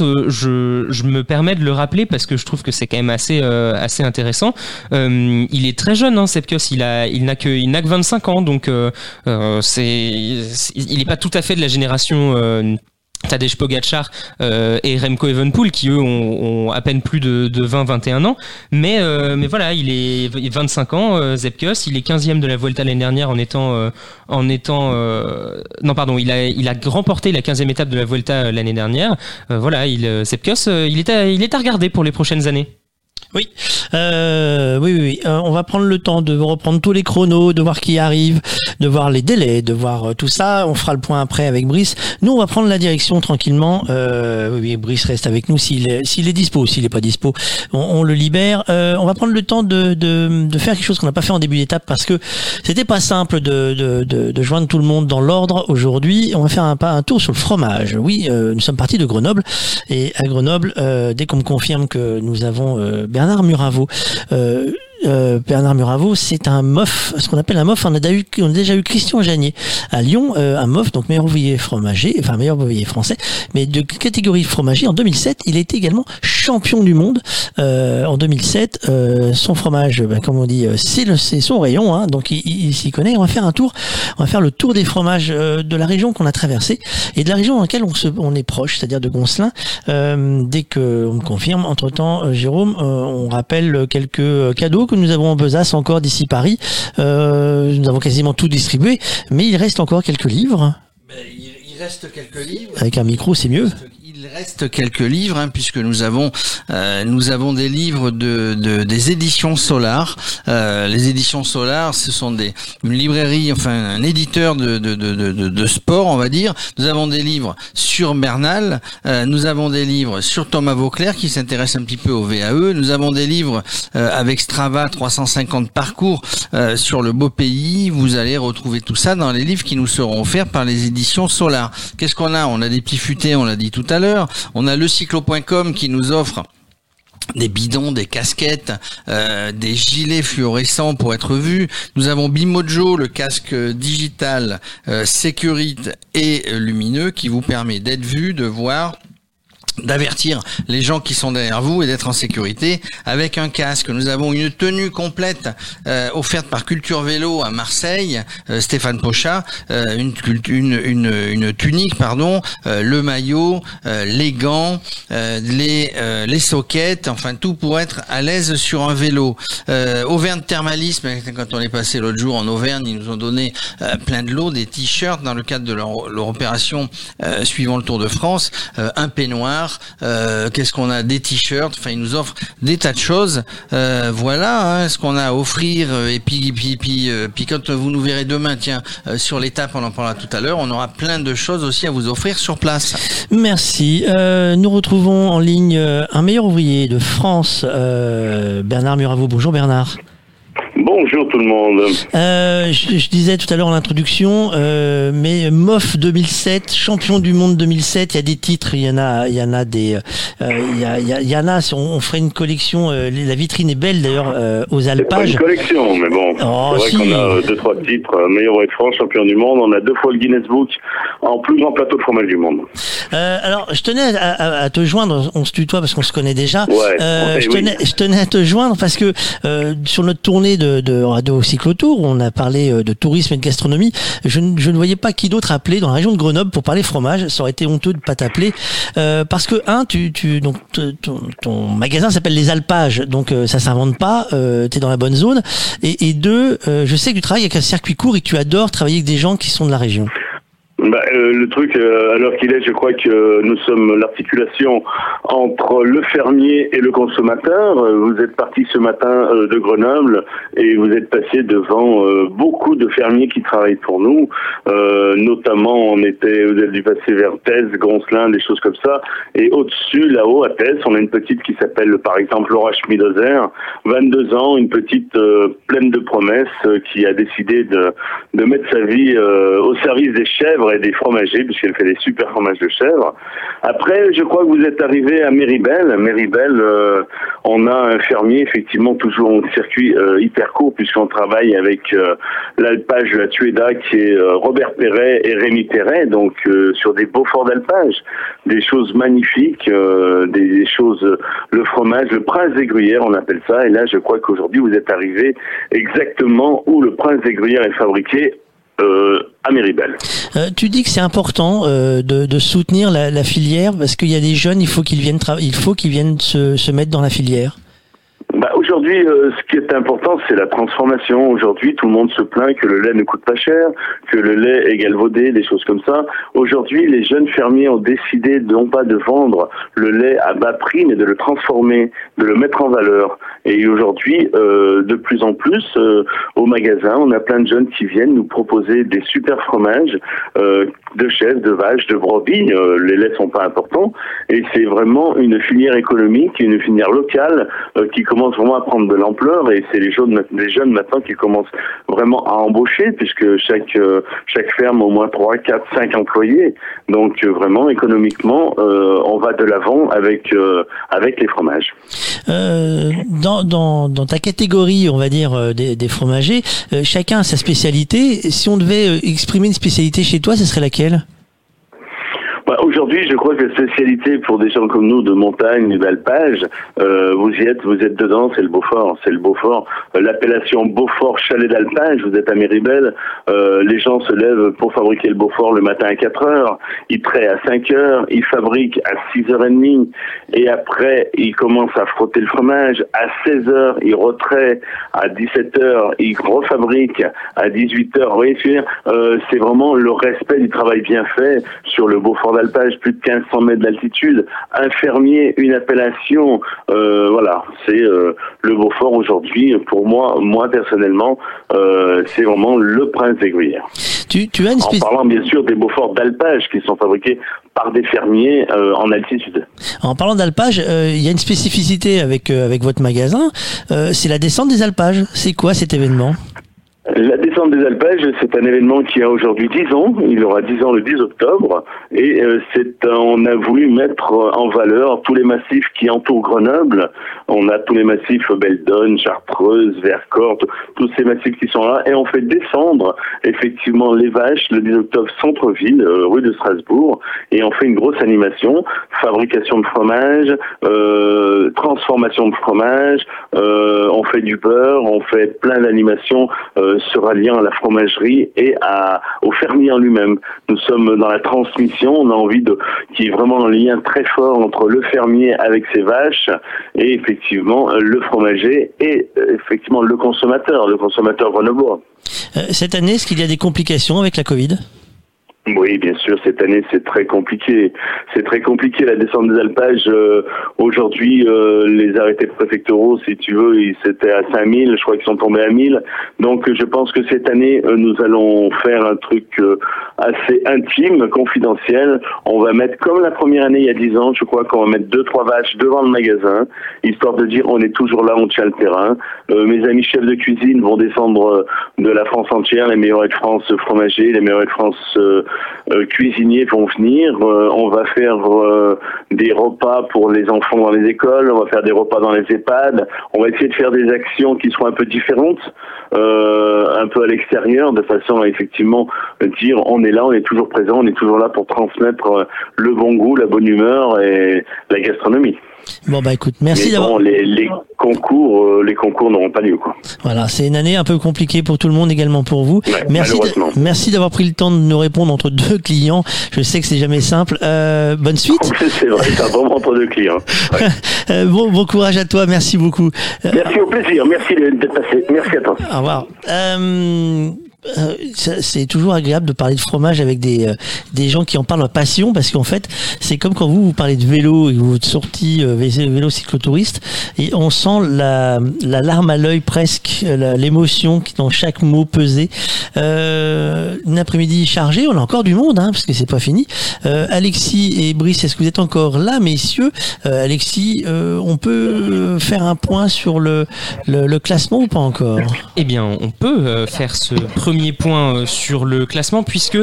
euh, je je me permets de le rappeler parce que je trouve que c'est quand même assez euh, assez intéressant. Euh, il est très jeune hein, Zepkus, il a il n'a que il n'a que 25 ans euh, euh, c'est il est pas tout à fait de la génération euh, Tadej Pogacar euh, et Remco Evenpool qui eux ont, ont à peine plus de, de 20-21 ans. Mais euh, mais voilà il est 25 ans euh, il est 15e de la Vuelta l'année dernière en étant en étant non pardon il a il a remporté la 15e étape de la Vuelta l'année dernière. Voilà il Zepkus il est à, il est à regarder pour les prochaines années Oui, euh, oui, oui. oui. Euh, on va prendre le temps de reprendre tous les chronos, de voir qui arrive, de voir les délais, de voir euh, tout ça. On fera le point après avec Brice. Nous, on va prendre la direction tranquillement. Euh, oui, oui, Brice reste avec nous s'il est, s'il est dispo. S'il est pas dispo, on, on le libère. Euh, on va prendre le temps de, de, de faire quelque chose qu'on n'a pas fait en début d'étape parce que c'était pas simple de, de, de, de joindre tout le monde dans l'ordre aujourd'hui. On va faire un, pas un tour sur le fromage. Oui, nous sommes partis de Grenoble et à Grenoble, dès qu'on me confirme que nous avons Bernard Muravo. Euh, euh, Bernard Muravo, c'est un MOF, ce qu'on appelle un MOF. On a, déjà eu, on a déjà eu Christian Janier à Lyon, euh, un MOF, donc meilleur ouvrier fromager, enfin meilleur ouvrier français, mais de catégorie fromager. En 2007, il était également champion du monde. Euh, en 2007, euh, son fromage, ben, comme on dit, euh, c'est le- c'est son rayon, hein, donc il, il- s'y connaît. On va faire un tour, on va faire le tour des fromages euh, de la région qu'on a traversée et de la région dans laquelle on, se, on est proche, c'est-à-dire de Goncelin. Euh, dès que on me confirme, entre temps, Jérôme, euh, on rappelle quelques cadeaux que nous avons en besace encore d'ici Paris. Euh, nous avons quasiment tout distribué, mais il reste encore quelques livres. Il reste quelques livres. Avec un micro, c'est mieux. Il reste quelques livres hein, puisque nous avons euh, nous avons des livres de, de- des éditions Solar. Euh, les éditions Solar, ce sont des une librairie, enfin un éditeur de de, de, de, de- de sport, on va dire. Nous avons des livres sur Bernal. euh, nous avons des livres sur Thomas Vauclair qui s'intéresse un petit peu au VAE. Nous avons des livres euh, avec Strava 350 parcours euh, sur le beau pays. Vous allez retrouver tout ça dans les livres qui nous seront offerts par les éditions Solar. Qu'est-ce qu'on a? On a des petits futés, on l'a dit tout à l'heure. On a le cyclo.com qui nous offre des bidons, des casquettes, euh, des gilets fluorescents pour être vus. Nous avons Bimojo, le casque digital euh, sécurite et lumineux qui vous permet d'être vu, de voir d'avertir les gens qui sont derrière vous et d'être en sécurité avec un casque. Nous avons une tenue complète euh, offerte par Culture Vélo à Marseille, euh, Stéphane Pochat, euh, une, une, une, une tunique, pardon, euh, le maillot, euh, les gants, euh, les, les soquettes, enfin tout pour être à l'aise sur un vélo. Auvergne Thermalisme, quand on est passé l'autre jour en Auvergne, ils nous ont donné plein de lots, des t-shirts dans le cadre de leur, leur opération suivant le Tour de France, un peignoir, euh, qu'est-ce qu'on a, des t-shirts, enfin ils nous offrent des tas de choses. Euh, voilà hein, ce qu'on a à offrir. euh, Et puis, puis, puis, quand vous nous verrez demain, tiens, sur l'étape, on en parlera tout à l'heure, on aura plein de choses aussi à vous offrir sur place. Merci. Nous retrouvons en ligne un meilleur ouvrier de France, Bernard Muravo. Bonjour Bernard. Bonjour tout le monde. Euh, je, je disais tout à l'heure en introduction, euh, mais MOF 2007, champion du monde 2007, il y a des titres, il y en a, il y en a des, euh, il y, a, il y, en a. On, on ferait une collection. euh, la vitrine est belle d'ailleurs euh, aux C'est pas alpages. une collection, mais bon, Oh, c'est vrai si. qu'on a euh, deux trois titres, meilleur de France, champion du monde. On a deux fois le Guinness Book en plus grand plateau de fromage du monde. Euh, alors, je tenais à, à- à te joindre. On se tutoie parce qu'on se connaît déjà. Ouais, Euh, je, oui. tenais, je tenais à te joindre parce que euh, sur notre tournée de, de Radio Cyclotour, on a parlé euh, de tourisme et de gastronomie. Je, ne- je ne voyais pas qui d'autre appeler dans la région de Grenoble pour parler fromage. Ça aurait été honteux de pas t'appeler Euh, parce que un, tu, tu donc ton, ton magasin s'appelle les Alpages, donc euh, ça s'invente pas. Euh, T'es dans la bonne zone. Et, et deux, euh, je sais que tu travailles avec un circuit court et que tu adores travailler avec des gens qui sont de la région. Bah, euh, le truc, euh, l'heure qu'il est, je crois que nous sommes l'articulation entre le fermier et le consommateur. Euh, Vous êtes parti ce matin euh, de Grenoble et vous êtes passé devant beaucoup de fermiers qui travaillent pour nous. Notamment, on était, vous êtes dû passer vers Thèse, Goncelin, des choses comme ça. Et au-dessus, là-haut, à Thèse, on a une petite qui s'appelle, par exemple, Laura Schmidozer, 22 ans, une petite pleine de promesses, qui a décidé de, de mettre sa vie au service des chèvres des fromagers, puisqu'elle fait des super fromages de chèvres. Après, je crois que vous êtes arrivé à Méribel. Méribel, euh, on a un fermier, effectivement, toujours en circuit euh, hyper court, puisqu'on travaille avec euh, l'alpage de la Tueda, qui est euh, Robert Perret et Rémi Perret, donc sur des beaux forts d'alpage, des choses magnifiques, des, des choses, le fromage, le prince des gruyères, on appelle ça, et là, je crois qu'aujourd'hui, vous êtes arrivé exactement où le prince des gruyères est fabriqué, euh. Euh, tu dis que c'est important euh, de, soutenir la, filière parce qu'il y a des jeunes, il faut qu'ils viennent, il faut qu'ils viennent se mettre dans la filière. Aujourd'hui, euh, ce qui est important, c'est la transformation. Aujourd'hui, tout le monde se plaint que le lait ne coûte pas cher, que le lait est galvaudé, des choses comme ça. Aujourd'hui, les jeunes fermiers ont décidé non pas de vendre le lait à bas prix, mais de le transformer, de le mettre en valeur. Et aujourd'hui, euh, de plus en plus, euh, au magasin, on a plein de jeunes qui viennent nous proposer des super fromages de chèvres, de vaches, de brebis. Les laits sont pas importants. Et c'est vraiment une filière économique, une filière locale qui commence vraiment à prendre de l'ampleur. Et c'est les jeunes, les jeunes maintenant qui commencent vraiment à embaucher, puisque chaque euh, chaque ferme au moins 3, 4, 5 employés. Donc euh, vraiment, économiquement, euh, on va de l'avant avec avec les fromages. Dans, dans, ta catégorie, on va dire, des, des fromagers, chacun a sa spécialité. Si on devait exprimer une spécialité chez toi, ce serait laquelle? Aujourd'hui, je crois que la spécialité pour des gens comme nous de montagne d'alpage, euh, vous y êtes, vous êtes dedans, c'est le Beaufort, c'est le Beaufort. Euh, L'appellation Beaufort chalet d'alpage, vous êtes à Méribel, euh, les gens se lèvent pour fabriquer le Beaufort le matin à 4 heures, ils traient à 5 heures, ils fabriquent à 6h30, et après, ils commencent à frotter le fromage, à 16 heures, ils retraient, à 17 heures, ils refabriquent, à 18 heures, vous voyez c'est vraiment le respect du travail bien fait sur le Beaufort d'alpage. Plus de 1500 mètres d'altitude, un fermier, une appellation, euh, voilà, c'est euh, le Beaufort aujourd'hui. Pour moi, moi personnellement, euh, c'est vraiment le prince des gruyères. Tu, tu as une En parlant bien sûr des Beauforts d'alpage qui sont fabriqués par des fermiers en altitude. En parlant d'alpage, il y a une spécificité avec avec votre magasin, c'est la descente des alpages. C'est quoi cet événement? La descente des alpages, c'est un événement qui a aujourd'hui 10 ans. Il aura 10 ans le 10 octobre. Et euh, c'est, on a voulu mettre en valeur tous les massifs qui entourent Grenoble. On a tous les massifs Beldon, Chartreuse, Vercors, tous ces massifs qui sont là. Et on fait descendre effectivement les vaches le 10 octobre centre-ville, euh, rue de Strasbourg. Et on fait une grosse animation, fabrication de fromage, euh, transformation de fromage. euh, on fait du beurre, on fait plein d'animations euh, se ralliant à la fromagerie et à, au fermier en lui-même. Nous sommes dans la transmission, on a envie de qu'il y ait vraiment un lien très fort entre le fermier avec ses vaches et effectivement euh, le fromager et euh, effectivement le consommateur, le consommateur grenoblois. Euh, Cette année, est-ce qu'il y a des complications avec la Covid? Oui, bien sûr, cette année c'est très compliqué. C'est très compliqué la descente des alpages. Euh, Aujourd'hui, euh, les arrêtés préfectoraux, si tu veux, ils- c'était à 5000, je crois qu'ils sont tombés à 1000. Donc je pense que cette année, euh, nous allons faire un truc euh, assez intime, confidentiel. On va mettre, comme la première année il y a 10 ans, je crois qu'on va mettre deux, trois vaches devant le magasin, histoire de dire on est toujours là, on tient le terrain. Euh, mes amis chefs de cuisine vont descendre de la France entière, les meilleurs de France fromagers, les meilleurs de France cuisiniers vont venir. Euh, on va faire euh, des repas pour les enfants dans les écoles, on va faire des repas dans les EHPAD. On va essayer de faire des actions qui soient un peu différentes, euh, un peu à l'extérieur, de façon à effectivement dire on est là, on est toujours présent, on est toujours là pour transmettre euh, le bon goût, la bonne humeur et la gastronomie. Bon bah écoute, merci d'avoir. bon, les, les concours, euh, les concours n'auront pas lieu quoi. Voilà, c'est une année un peu compliquée pour tout le monde, également pour vous. Ouais, merci, merci d'avoir pris le temps de nous répondre entre deux clients. Je sais que c'est jamais simple. Euh, bonne suite. (laughs) C'est vrai, c'est vraiment entre deux clients. (laughs) Euh, bon, bon courage à toi. Merci beaucoup. Euh, Merci au plaisir, merci de- d'être passé, merci à toi. Au revoir. Euh, c'est toujours agréable de parler de fromage avec des, euh, des gens qui en parlent en passion parce qu'en fait c'est comme quand vous vous parlez de vélo et vous êtes sorti euh, vé- vélo cyclotouriste et on sent la, la larme à l'œil presque euh, l'émotion qui dans chaque mot pesé euh, une après-midi chargée on a encore du monde hein, parce que c'est pas fini. Euh, Alexis et Brice est-ce que vous êtes encore là messieurs? Alexis on peut faire un point sur le, le, le classement ou pas encore? Eh bien, on peut faire ce premier point euh, sur le classement puisque,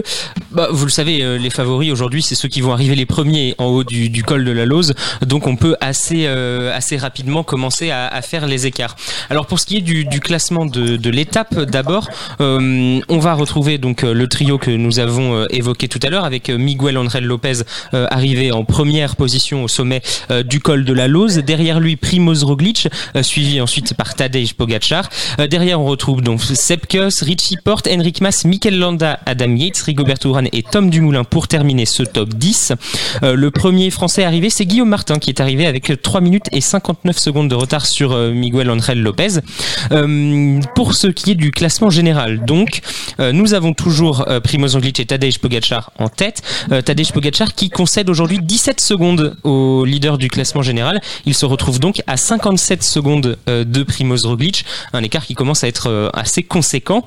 bah, vous le savez, euh, les favoris aujourd'hui, c'est ceux qui vont arriver les premiers en haut du, col de la Lose. Donc, on peut assez, euh, assez rapidement commencer à, faire les écarts. Alors, pour ce qui est du, classement de, l'étape, d'abord, on va retrouver donc le trio que nous avons évoqué tout à l'heure avec Miguel Angel Lopez arrivé en première position au sommet du col de la Lose. Derrière lui, Primoz Roglic, suivi ensuite par Tadej Pogacar. Derrière, on retrouve donc Sepkus, Richie Porte, Henrik Mas, Mikel Landa, Adam Yates, Rigoberto Urán et Tom Dumoulin pour terminer ce top 10. Euh, le premier français arrivé, c'est Guillaume Martin qui est arrivé avec 3 minutes et 59 secondes de retard sur euh, Miguel Angel Lopez. Euh, pour ce qui est du classement général, donc, nous avons toujours Primoz Roglic et Tadej Pogacar en tête. Tadej Pogacar qui concède aujourd'hui 17 secondes au leader du classement général. Il se retrouve donc à 57 secondes de Primoz Roglic, un écart qui commence à être assez conséquent.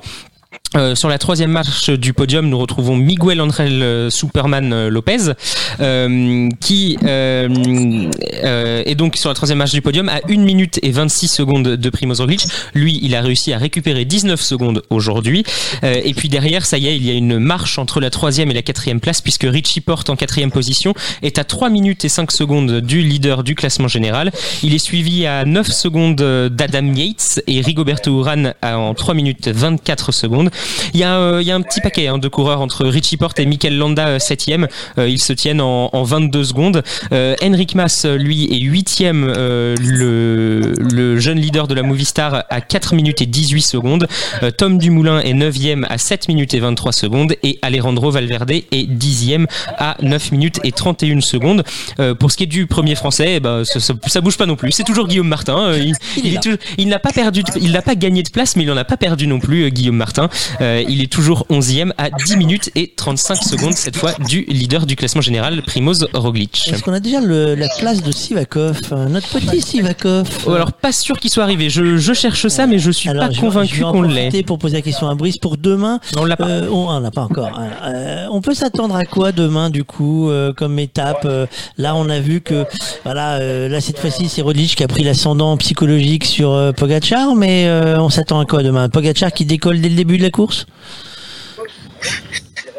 Euh, sur la troisième marche du podium, nous retrouvons Miguel Angel euh, Superman euh, Lopez, euh, qui euh, euh, est donc sur la troisième marche du podium à 1 minute et 26 secondes de Primoz Roglic. Lui, il a réussi à récupérer 19 secondes aujourd'hui. Et puis derrière, ça y est, il y a une marche entre la troisième et la quatrième place, puisque Richie Porte en quatrième position est à 3 minutes et 5 secondes du leader du classement général. Il est suivi à 9 secondes d'Adam Yates et Rigoberto Urán en 3 minutes 24 secondes. Il y a, euh, il y a un petit paquet hein, de coureurs entre Richie Porte et Mikel Landa 7ème. ils se tiennent en, en 22 secondes. Euh, Henrik Mas, euh, lui, est 8ème, euh, le, le jeune leader de la Movistar à 4 minutes et 18 secondes. Euh, Tom Dumoulin est 9ème à 7 minutes et 23 secondes. Et Alejandro Valverde est 10ème à 9 minutes et 31 secondes. Euh, pour ce qui est du premier français, eh ben, ça, ça- ça bouge pas non plus. C'est toujours Guillaume Martin. Euh, il il est toujours- il n'a pas perdu, de- il n'a pas gagné de place, mais il n'en a pas perdu non plus, euh, Guillaume Martin. Euh, il est toujours 11e à 10 minutes et 35 secondes cette fois du leader du classement général, Primoz Roglic. Est-ce qu'on a déjà le- la classe de Sivakov euh, Notre petit Sivakov Oh, alors pas sûr qu'il soit arrivé. Je, je cherche ça, mais je suis Alors, pas je convaincu qu'on l'ait. pour poser la question à Brice pour demain. on l'a pas. on on l'a pas encore. hein. Euh, on peut s'attendre à quoi demain du coup euh, comme étape Euh, Là, on a vu que voilà, euh, là cette fois-ci c'est Roglic qui a pris l'ascendant psychologique sur euh, Pogacar, mais euh, on s'attend à quoi demain? Pogacar qui décolle dès le début de la course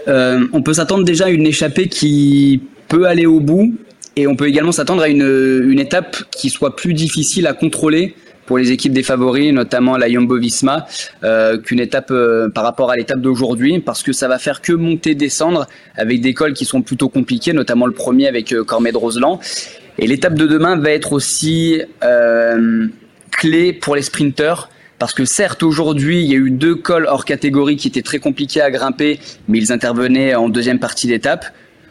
Euh, on peut s'attendre déjà à une échappée qui peut aller au bout et on peut également s'attendre à une, une étape qui soit plus difficile à contrôler pour les équipes des favoris, notamment la Jumbo-Visma, euh, qu'une étape euh, par rapport à l'étape d'aujourd'hui, parce que ça va faire que monter, descendre avec des cols qui sont plutôt compliqués, notamment le premier avec euh, de Roseland. Et l'étape de demain va être aussi clé pour les sprinteurs. Parce que certes, aujourd'hui, il y a eu deux cols hors catégorie qui étaient très compliqués à grimper, mais ils intervenaient en deuxième partie d'étape.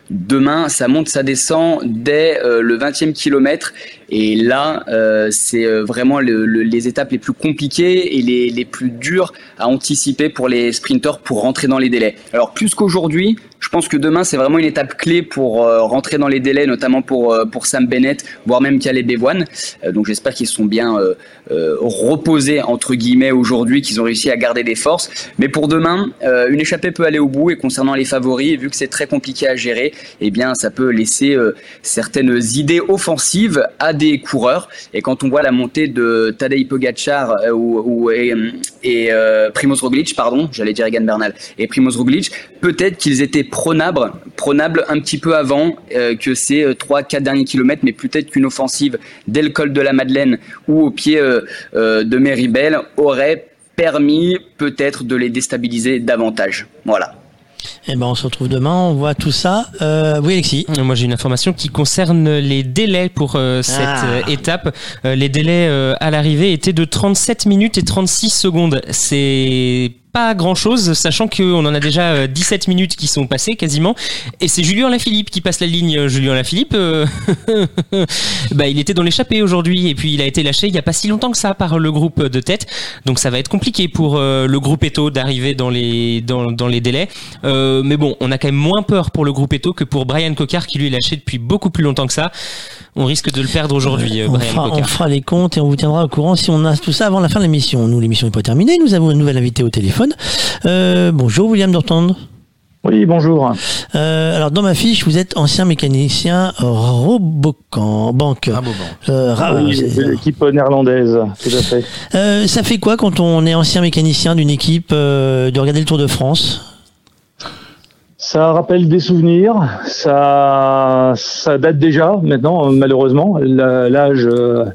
Demain, ça monte, ça descend dès euh, le 20e kilomètre. Et là, euh, c'est euh, vraiment le- le- les étapes les plus compliquées et les, les plus dures à anticiper pour les sprinteurs pour rentrer dans les délais. Alors plus qu'aujourd'hui, je pense que demain, c'est vraiment une étape clé pour euh, rentrer dans les délais, notamment pour, pour Sam Bennett, voire même Caleb Evoine. Euh, donc j'espère qu'ils sont bien reposés, entre guillemets, aujourd'hui, qu'ils ont réussi à garder des forces. Mais pour demain, une échappée peut aller au bout. Et concernant les favoris, vu que c'est très compliqué à gérer, eh bien, ça peut laisser certaines idées offensives à des coureurs. Et quand on voit la montée de Tadej Pogacar euh, ou, et, et euh, Primoz Roglic, pardon, j'allais dire Egan Bernal, et Primoz Roglic, peut-être qu'ils étaient pronables, pronables un petit peu avant euh, que ces 3-4 derniers kilomètres, mais peut-être qu'une offensive dès le col de la Madeleine ou au pied euh, euh, de Méribel aurait permis peut-être de les déstabiliser davantage. Voilà. Eh ben, on se retrouve demain. On voit tout ça. Euh, oui, Alexis. Moi, j'ai une information qui concerne les délais pour euh, cette Ah. euh, étape. Euh, les délais euh, à l'arrivée étaient de 37 minutes et 36 secondes. C'est pas grand chose, sachant qu'on en a déjà euh, 17 minutes qui sont passées quasiment. Et c'est Julien Lafilippe qui passe la ligne. Euh, Julien Lafilippe, euh, (laughs) bah, il était dans l'échappée aujourd'hui et puis il a été lâché il y a pas si longtemps que ça par le groupe de tête. Donc ça va être compliqué pour euh, le groupe Eto d'arriver dans les, dans, les délais. Euh, mais bon, on a quand même moins peur pour le groupe Eto que pour Brian Cocard qui lui est lâché depuis beaucoup plus longtemps que ça. On risque de le perdre aujourd'hui, euh, On Brian fera, on Cocard. fera les comptes et on vous tiendra au courant si on a tout ça avant la fin de l'émission. Nous, l'émission n'est pas terminée. Nous avons une nouvelle invitée au téléphone. Euh, bonjour, William Dortand. Oui, bonjour. Euh, alors, dans ma fiche, vous êtes ancien mécanicien Robocan, banque. Euh, Ra- Oui, c'est- de l'équipe néerlandaise, tout à fait. Euh, ça fait quoi quand on est ancien mécanicien d'une équipe euh, de regarder le Tour de France Ça rappelle des souvenirs, ça, ça date déjà maintenant, malheureusement. L'âge, euh,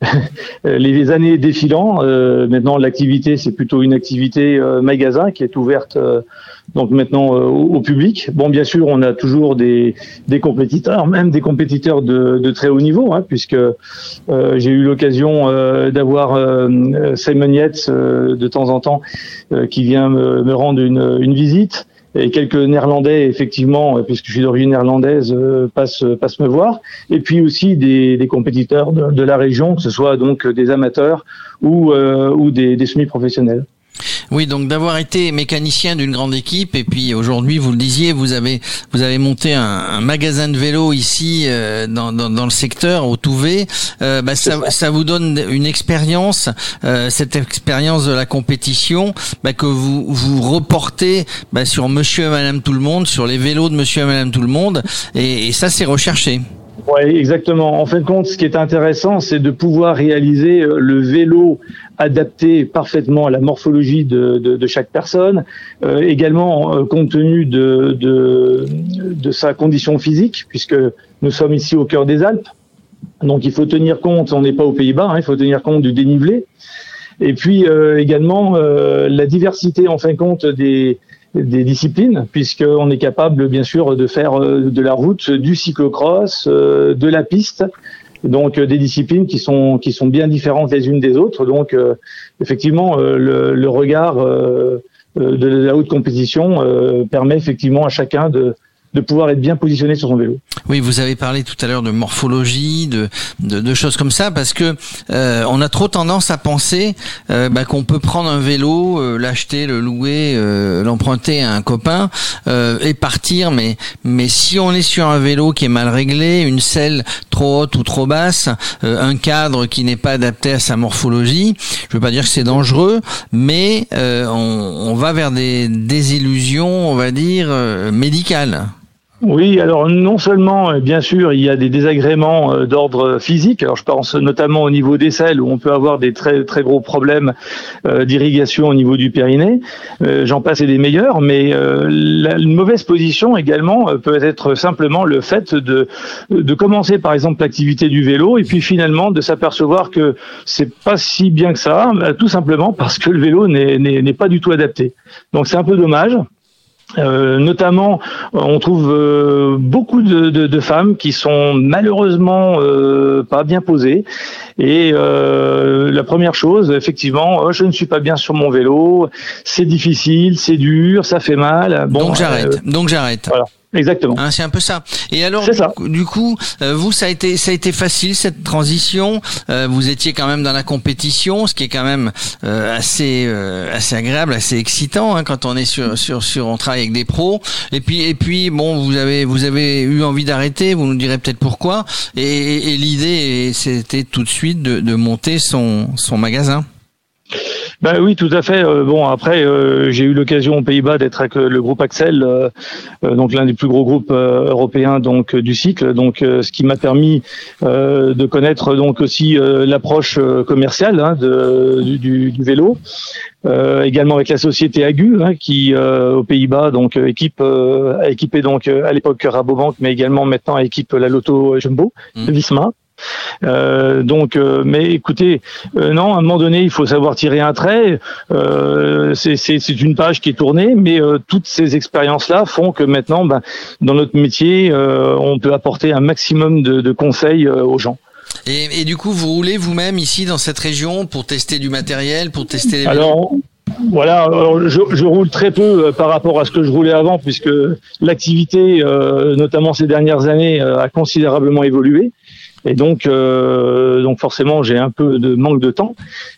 (laughs) les années défilant, euh, maintenant l'activité, c'est plutôt une activité euh, magasin qui est ouverte donc maintenant au, public. Bon, bien sûr, on a toujours des, des compétiteurs, même des compétiteurs de, très haut niveau, hein, puisque j'ai eu l'occasion d'avoir Simon Yates de temps en temps qui vient me, me rendre une, une visite et quelques Néerlandais, effectivement, euh, puisque je suis d'origine néerlandaise, euh, passent, passent me voir. Et puis aussi des, des compétiteurs de, la région, que ce soit donc des amateurs ou, euh, des semi-professionnels. Oui, donc d'avoir été mécanicien d'une grande équipe et puis aujourd'hui, vous le disiez, vous avez vous avez monté un, un magasin de vélo ici euh, dans, dans, dans le secteur au Touvet. Euh, bah, ça, ça vous donne une expérience, euh, cette expérience de la compétition bah, que vous vous reportez bah, sur Monsieur et Madame tout le monde, sur les vélos de Monsieur et Madame tout le monde, et, et ça c'est recherché. Oui, exactement. En fin de compte, ce qui est intéressant, c'est de pouvoir réaliser euh, le vélo adapté parfaitement à la morphologie de, de, de chaque personne, euh, également euh, compte tenu de, de, de sa condition physique, puisque nous sommes ici au cœur des Alpes. Donc il faut tenir compte, on n'est pas aux Pays-Bas, hein, il faut tenir compte du dénivelé. Et puis euh, également euh, la diversité en fin de compte des, des disciplines, puisqu'on est capable bien sûr de faire euh, de la route, du cyclocross, euh, de la piste, donc euh, des disciplines qui sont qui sont bien différentes les unes des autres. Donc euh, effectivement euh, le, le regard de la haute compétition permet effectivement à chacun de de pouvoir être bien positionné sur son vélo. Oui, vous avez parlé tout à l'heure de morphologie, de, choses comme ça, parce que euh, on a trop tendance à penser euh, bah, qu'on peut prendre un vélo, euh, l'acheter, le louer, l'emprunter à un copain et partir. Mais si on est sur un vélo qui est mal réglé, une selle trop haute ou trop basse, un cadre qui n'est pas adapté à sa morphologie, je veux pas dire que c'est dangereux, mais on, on, va vers des désillusions, on va dire médicales. Oui, alors non seulement, euh, bien sûr, il y a des désagréments euh, d'ordre physique. Alors je pense notamment au niveau des selles où on peut avoir des très très gros problèmes euh, d'irrigation au niveau du périnée. J'en passe et des meilleurs, mais la, une mauvaise position également peut être simplement le fait de de commencer par exemple l'activité du vélo et puis finalement de s'apercevoir que c'est pas si bien que ça, tout simplement parce que le vélo n'est pas du tout adapté. Donc c'est un peu dommage. Euh, notamment, on trouve euh, beaucoup de, de, de, femmes qui sont malheureusement euh, pas bien posées. Et euh, la première chose, effectivement, oh, je ne suis pas bien sur mon vélo, c'est difficile, c'est dur, ça fait mal. Bon, donc j'arrête. donc j'arrête. Voilà. Exactement. Hein, c'est un peu ça. Et alors, du coup, euh, vous, ça a été, ça a été facile cette transition. Euh, vous étiez quand même dans la compétition, ce qui est quand même euh, assez, assez agréable, assez excitant hein, quand on est sur, sur, sur, on travaille avec des pros. Et puis, et puis, bon, vous avez, vous avez eu envie d'arrêter. Vous nous direz peut-être pourquoi. Et, et l'idée, c'était tout de suite de, de monter son, son magasin. Ben oui, tout à fait. Euh, bon, après, euh, j'ai eu l'occasion aux Pays-Bas d'être avec le groupe Axel, euh, donc l'un des plus gros groupes européens donc du cycle. Donc, ce qui m'a permis de connaître donc aussi l'approche commerciale hein, de, du, du, vélo. également avec la société Agu, hein, qui aux Pays-Bas donc équipe a équipé donc à l'époque Rabobank, mais également maintenant équipe la Lotto Jumbo, mmh. Visma. Euh, donc, euh, mais écoutez, euh, non, à un moment donné, il faut savoir tirer un trait. c'est une page qui est tournée, mais toutes ces expériences-là font que maintenant, ben, dans notre métier, on peut apporter un maximum de, de conseils aux gens. Et, et, du coup, vous roulez vous-même ici dans cette région pour tester du matériel, pour tester les. Alors, voilà, je, je, roule très peu par rapport à ce que je roulais avant, puisque l'activité, notamment ces dernières années, a considérablement évolué. Et donc, euh, donc forcément, j'ai un peu de manque de temps.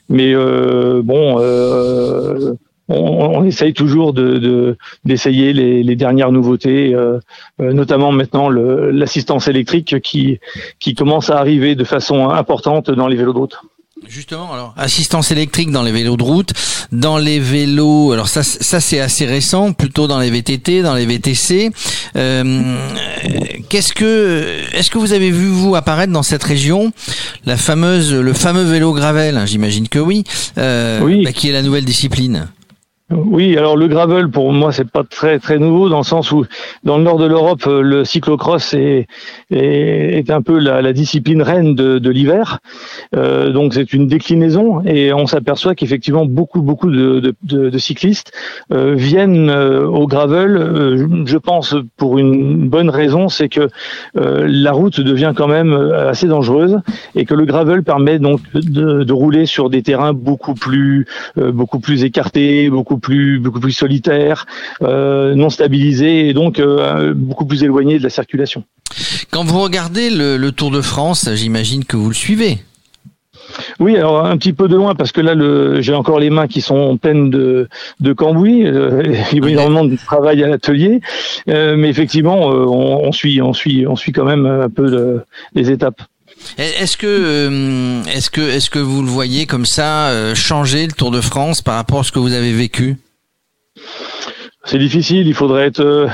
Mais euh, bon, euh, on, on, essaye toujours de d'essayer les, les, dernières nouveautés, euh, euh, notamment maintenant l'assistance électrique qui qui commence à arriver de façon importante dans les vélos de route. Justement, alors assistance électrique dans les vélos de route, dans les vélos, alors ça, ça c'est assez récent, plutôt dans les VTT, dans les VTC. Euh, qu'est-ce que, est-ce que vous avez vu vous apparaître dans cette région la fameuse, le fameux vélo gravel hein, J'imagine que oui. Euh, oui. Bah, qui est la nouvelle discipline? Oui, alors le gravel pour moi c'est pas très très nouveau dans le sens où dans le nord de l'Europe euh, le cyclocross est, est, est un peu la, la, discipline reine de, de l'hiver, euh, donc c'est une déclinaison et on s'aperçoit qu'effectivement beaucoup beaucoup de, de, de cyclistes euh, viennent euh, au gravel. Euh, je pense pour une bonne raison, c'est que la route devient quand même assez dangereuse et que le gravel permet donc de rouler sur des terrains beaucoup plus beaucoup plus écartés, beaucoup plus beaucoup plus solitaire, euh, non stabilisé et donc euh, beaucoup plus éloigné de la circulation. Quand vous regardez le, le Tour de France, j'imagine que vous le suivez. Oui, alors un petit peu de loin parce que là, j'ai encore les mains qui sont pleines de, de cambouis. Euh, (laughs) il y a énormément de travail à l'atelier, euh, mais effectivement, on, on, suit, on suit, on suit quand même un peu les étapes. Est-ce que, euh, est-ce que, est-ce que vous le voyez comme ça euh, changer le Tour de France par rapport à ce que vous avez vécu? C'est difficile, il faudrait être euh,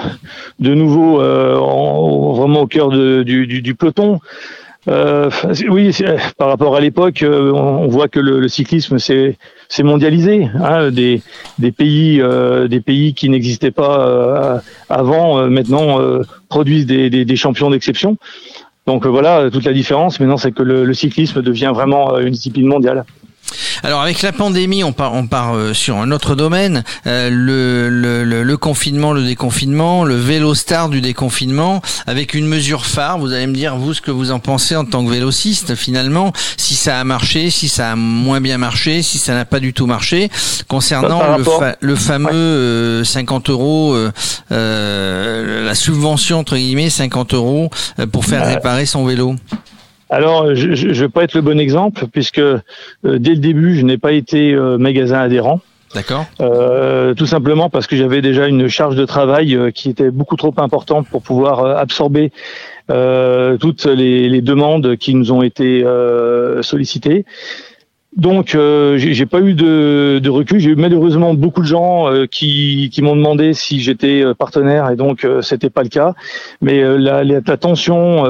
de nouveau vraiment au cœur du, peloton. Oui, par rapport à l'époque, on voit que le, cyclisme s'est mondialisé. Hein, des, pays, des pays qui n'existaient pas avant, maintenant produisent des champions d'exception. Donc euh, voilà, toute la différence maintenant, c'est que le, cyclisme devient vraiment euh, une discipline mondiale. Alors avec la pandémie, on part, on part euh, sur un autre domaine, euh, le, le, le, le confinement, le déconfinement, le vélo star du déconfinement, avec une mesure phare. Vous allez me dire vous ce que vous en pensez en tant que vélociste finalement, si ça a marché, si ça a moins bien marché, si ça n'a pas du tout marché. Concernant le, fa- le fameux euh, 50 euros, euh, euh, la subvention entre guillemets 50 euros euh, pour faire Ouais. réparer son vélo. Alors, je ne vais pas être le bon exemple, puisque euh, dès le début, je n'ai pas été euh, magasin adhérent. D'accord. Euh, tout simplement parce que j'avais déjà une charge de travail euh, qui était beaucoup trop importante pour pouvoir euh, absorber euh, toutes les, les demandes qui nous ont été euh, sollicitées. Donc, euh, j'ai pas eu de, recul. J'ai eu malheureusement beaucoup de gens euh, qui, m'ont demandé si j'étais euh, partenaire, et donc euh, c'était pas le cas. Mais euh, la, tension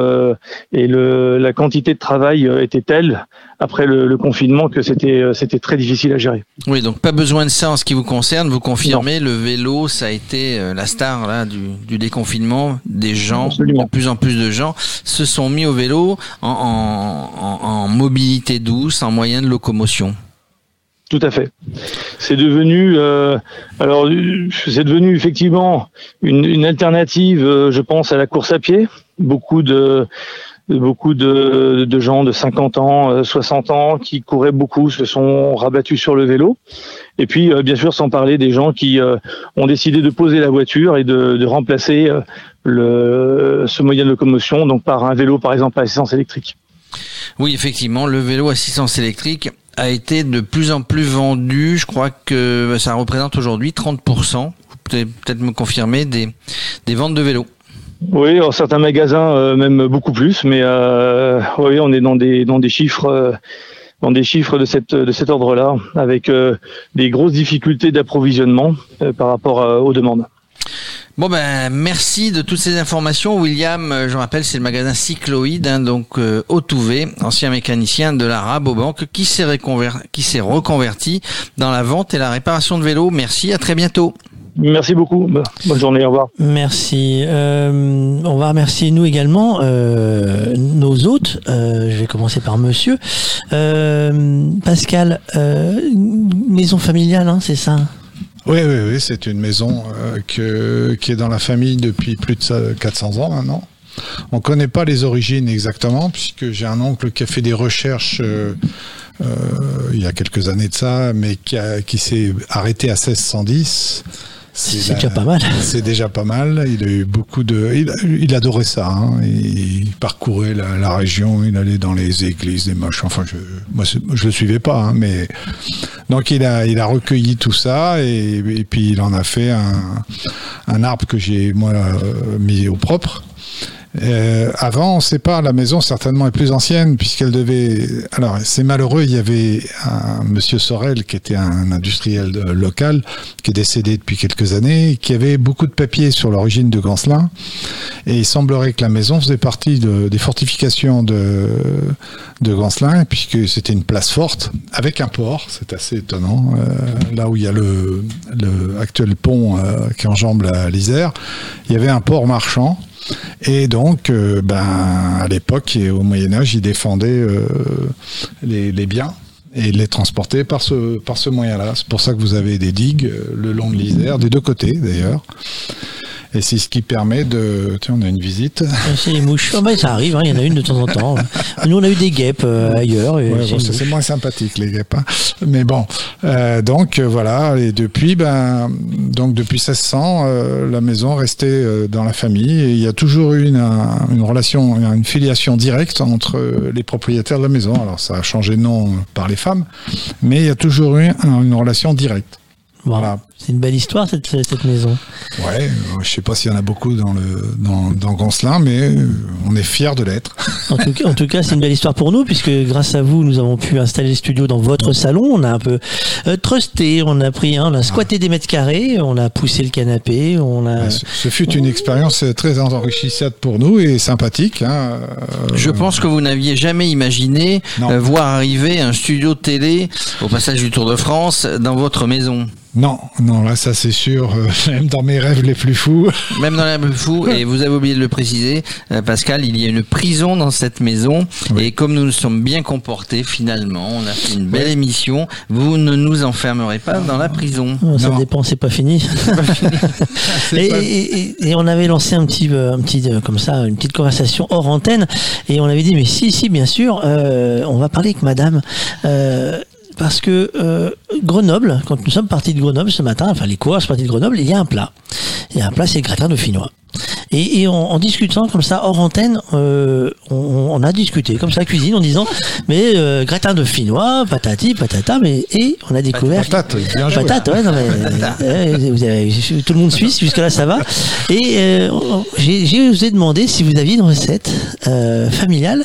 et le, la quantité de travail était telle après le, le confinement que c'était euh, c'était très difficile à gérer. Oui, donc pas besoin de ça en ce qui vous concerne. Vous confirmez, le vélo, ça a été euh, la star là du, du déconfinement. Des gens, de plus en plus de gens, se sont mis au vélo en, en, en- en mobilité douce, en moyen de locomotion. Tout à fait. C'est devenu, euh, alors, euh, c'est devenu effectivement une, une alternative, euh, je pense, à la course à pied. Beaucoup de beaucoup de, de gens de 50 ans, euh, 60 ans qui couraient beaucoup se sont rabattus sur le vélo. Et puis, euh, bien sûr, sans parler des gens qui euh, ont décidé de poser la voiture et de, de remplacer euh, le, ce moyen de locomotion donc par un vélo, par exemple, à essence électrique. Oui, effectivement, le vélo assistance électrique a été de plus en plus vendu. Je crois que ça représente aujourd'hui 30%. Vous pouvez peut-être me confirmer des, des ventes de vélos. Oui, dans certains magasins, euh, même beaucoup plus, mais euh, oui, on est dans des dans des chiffres euh, dans des chiffres de cette de cet ordre-là, avec euh, des grosses difficultés d'approvisionnement par rapport aux demandes. Bon ben merci de toutes ces informations, William. Je rappelle, c'est le magasin Cycloïde, hein, donc euh, Autouvé, ancien mécanicien de la Rabobank, qui s'est reconverti dans la vente et la réparation de vélos. Merci, à très bientôt. Merci beaucoup. Bonne journée, au revoir. Merci. Euh, on va remercier nous également euh, nos hôtes. Euh, je vais commencer par Monsieur Euh, Pascal. euh, maison familiale, hein, c'est ça? Oui, oui, oui, c'est une maison euh, que, qui est dans la famille depuis plus de ça- 400 ans maintenant. On ne connaît pas les origines exactement, puisque j'ai un oncle qui a fait des recherches euh, euh, il y a quelques années de ça, mais qui, a- qui s'est arrêté à 1610. C'est déjà pas mal. (laughs) C'est déjà pas mal. Il a eu beaucoup de. Il, il adorait ça. hein. Il parcourait la, la région. Il allait dans les églises, des machins. Enfin, je, moi, je le suivais pas, hein, mais donc il a, il a recueilli tout ça et, et puis il en a fait un, un arbre que j'ai moi euh, mis au propre. Euh, avant, on ne sait pas, la maison certainement est plus ancienne puisqu'elle devait. Alors, c'est malheureux, il y avait un monsieur Sorel qui était un industriel euh, local qui est décédé depuis quelques années, qui avait beaucoup de papiers sur l'origine de Ganselin. Et il semblerait que la maison faisait partie de- des fortifications de, de Ganselin puisque c'était une place forte avec un port. C'est assez étonnant. Euh, là où il y a le, actuel pont qui enjambe l'Isère, il y avait un port marchand. Et donc, euh, ben, à l'époque et au Moyen Âge, ils défendaient euh, les, biens et les transportaient par ce, par ce moyen-là. C'est pour ça que vous avez des digues euh, le long de l'Isère, des deux côtés d'ailleurs. Et c'est ce qui permet de... Tiens, on a une visite. C'est les mouches. Ah bah, ça arrive, hein, il y en a une de temps en temps. (laughs) Nous, on a eu des guêpes euh, ailleurs. Ouais, c'est bon, moins sympathique les guêpes. hein. Mais bon, euh, donc euh, voilà. Et depuis, ben, donc depuis 1600, euh, la maison restait euh, dans la famille. Et il y a toujours eu une, un- une relation, une filiation directe entre les propriétaires de la maison. Alors ça a changé de nom par les femmes, mais il y a toujours eu un- une relation directe. Voilà. C'est une belle histoire cette, cette maison. Ouais, euh, je sais pas s'il y en a beaucoup dans le dans, dans mais euh, on est fiers de l'être. En tout, cas- en tout cas, c'est une belle histoire pour nous, puisque grâce à vous, nous avons pu installer le studio dans votre salon. On a un peu euh, trusté, on a pris, hein, on a squatté des mètres carrés, on a poussé le canapé, on a. Ce, ce fut une expérience très enrichissante pour nous et sympathique. hein. Je pense que vous n'aviez jamais imaginé euh, voir arriver un studio de télé au passage du Tour de France dans votre maison. Non, non, là, ça c'est sûr, euh, (laughs) même dans mes rêves les plus fous. (laughs) Même dans les rêves fous, et vous avez oublié de le préciser, euh, Pascal, il y a une prison dans cette maison, et comme nous nous sommes bien comportés, finalement, on a fait une belle émission, vous ne nous enfermerez pas dans la prison. Oh, Ça dépend, c'est pas fini. (laughs) et, et- et- et on avait lancé un petit, euh, un petit comme ça, une petite conversation hors antenne, et on avait dit mais si, si, bien sûr, euh, on va parler avec Madame. Parce que euh, Grenoble, quand nous sommes partis de Grenoble ce matin, enfin les coureurs sont partis de Grenoble, il y a un plat. Il y a un plat, c'est le gratin dauphinois. Et, et en, en discutant comme ça hors antenne, euh, on, on a discuté comme ça cuisine en disant (laughs) mais euh, gratin dauphinois, patati, patata, mais et on a découvert Patate, oui, bien joué. patate, ouais, non, mais, (laughs) euh, vous avez- tout le monde suit jusque là ça va. Et j'ai j'ai osé demander si vous aviez une recette familiale.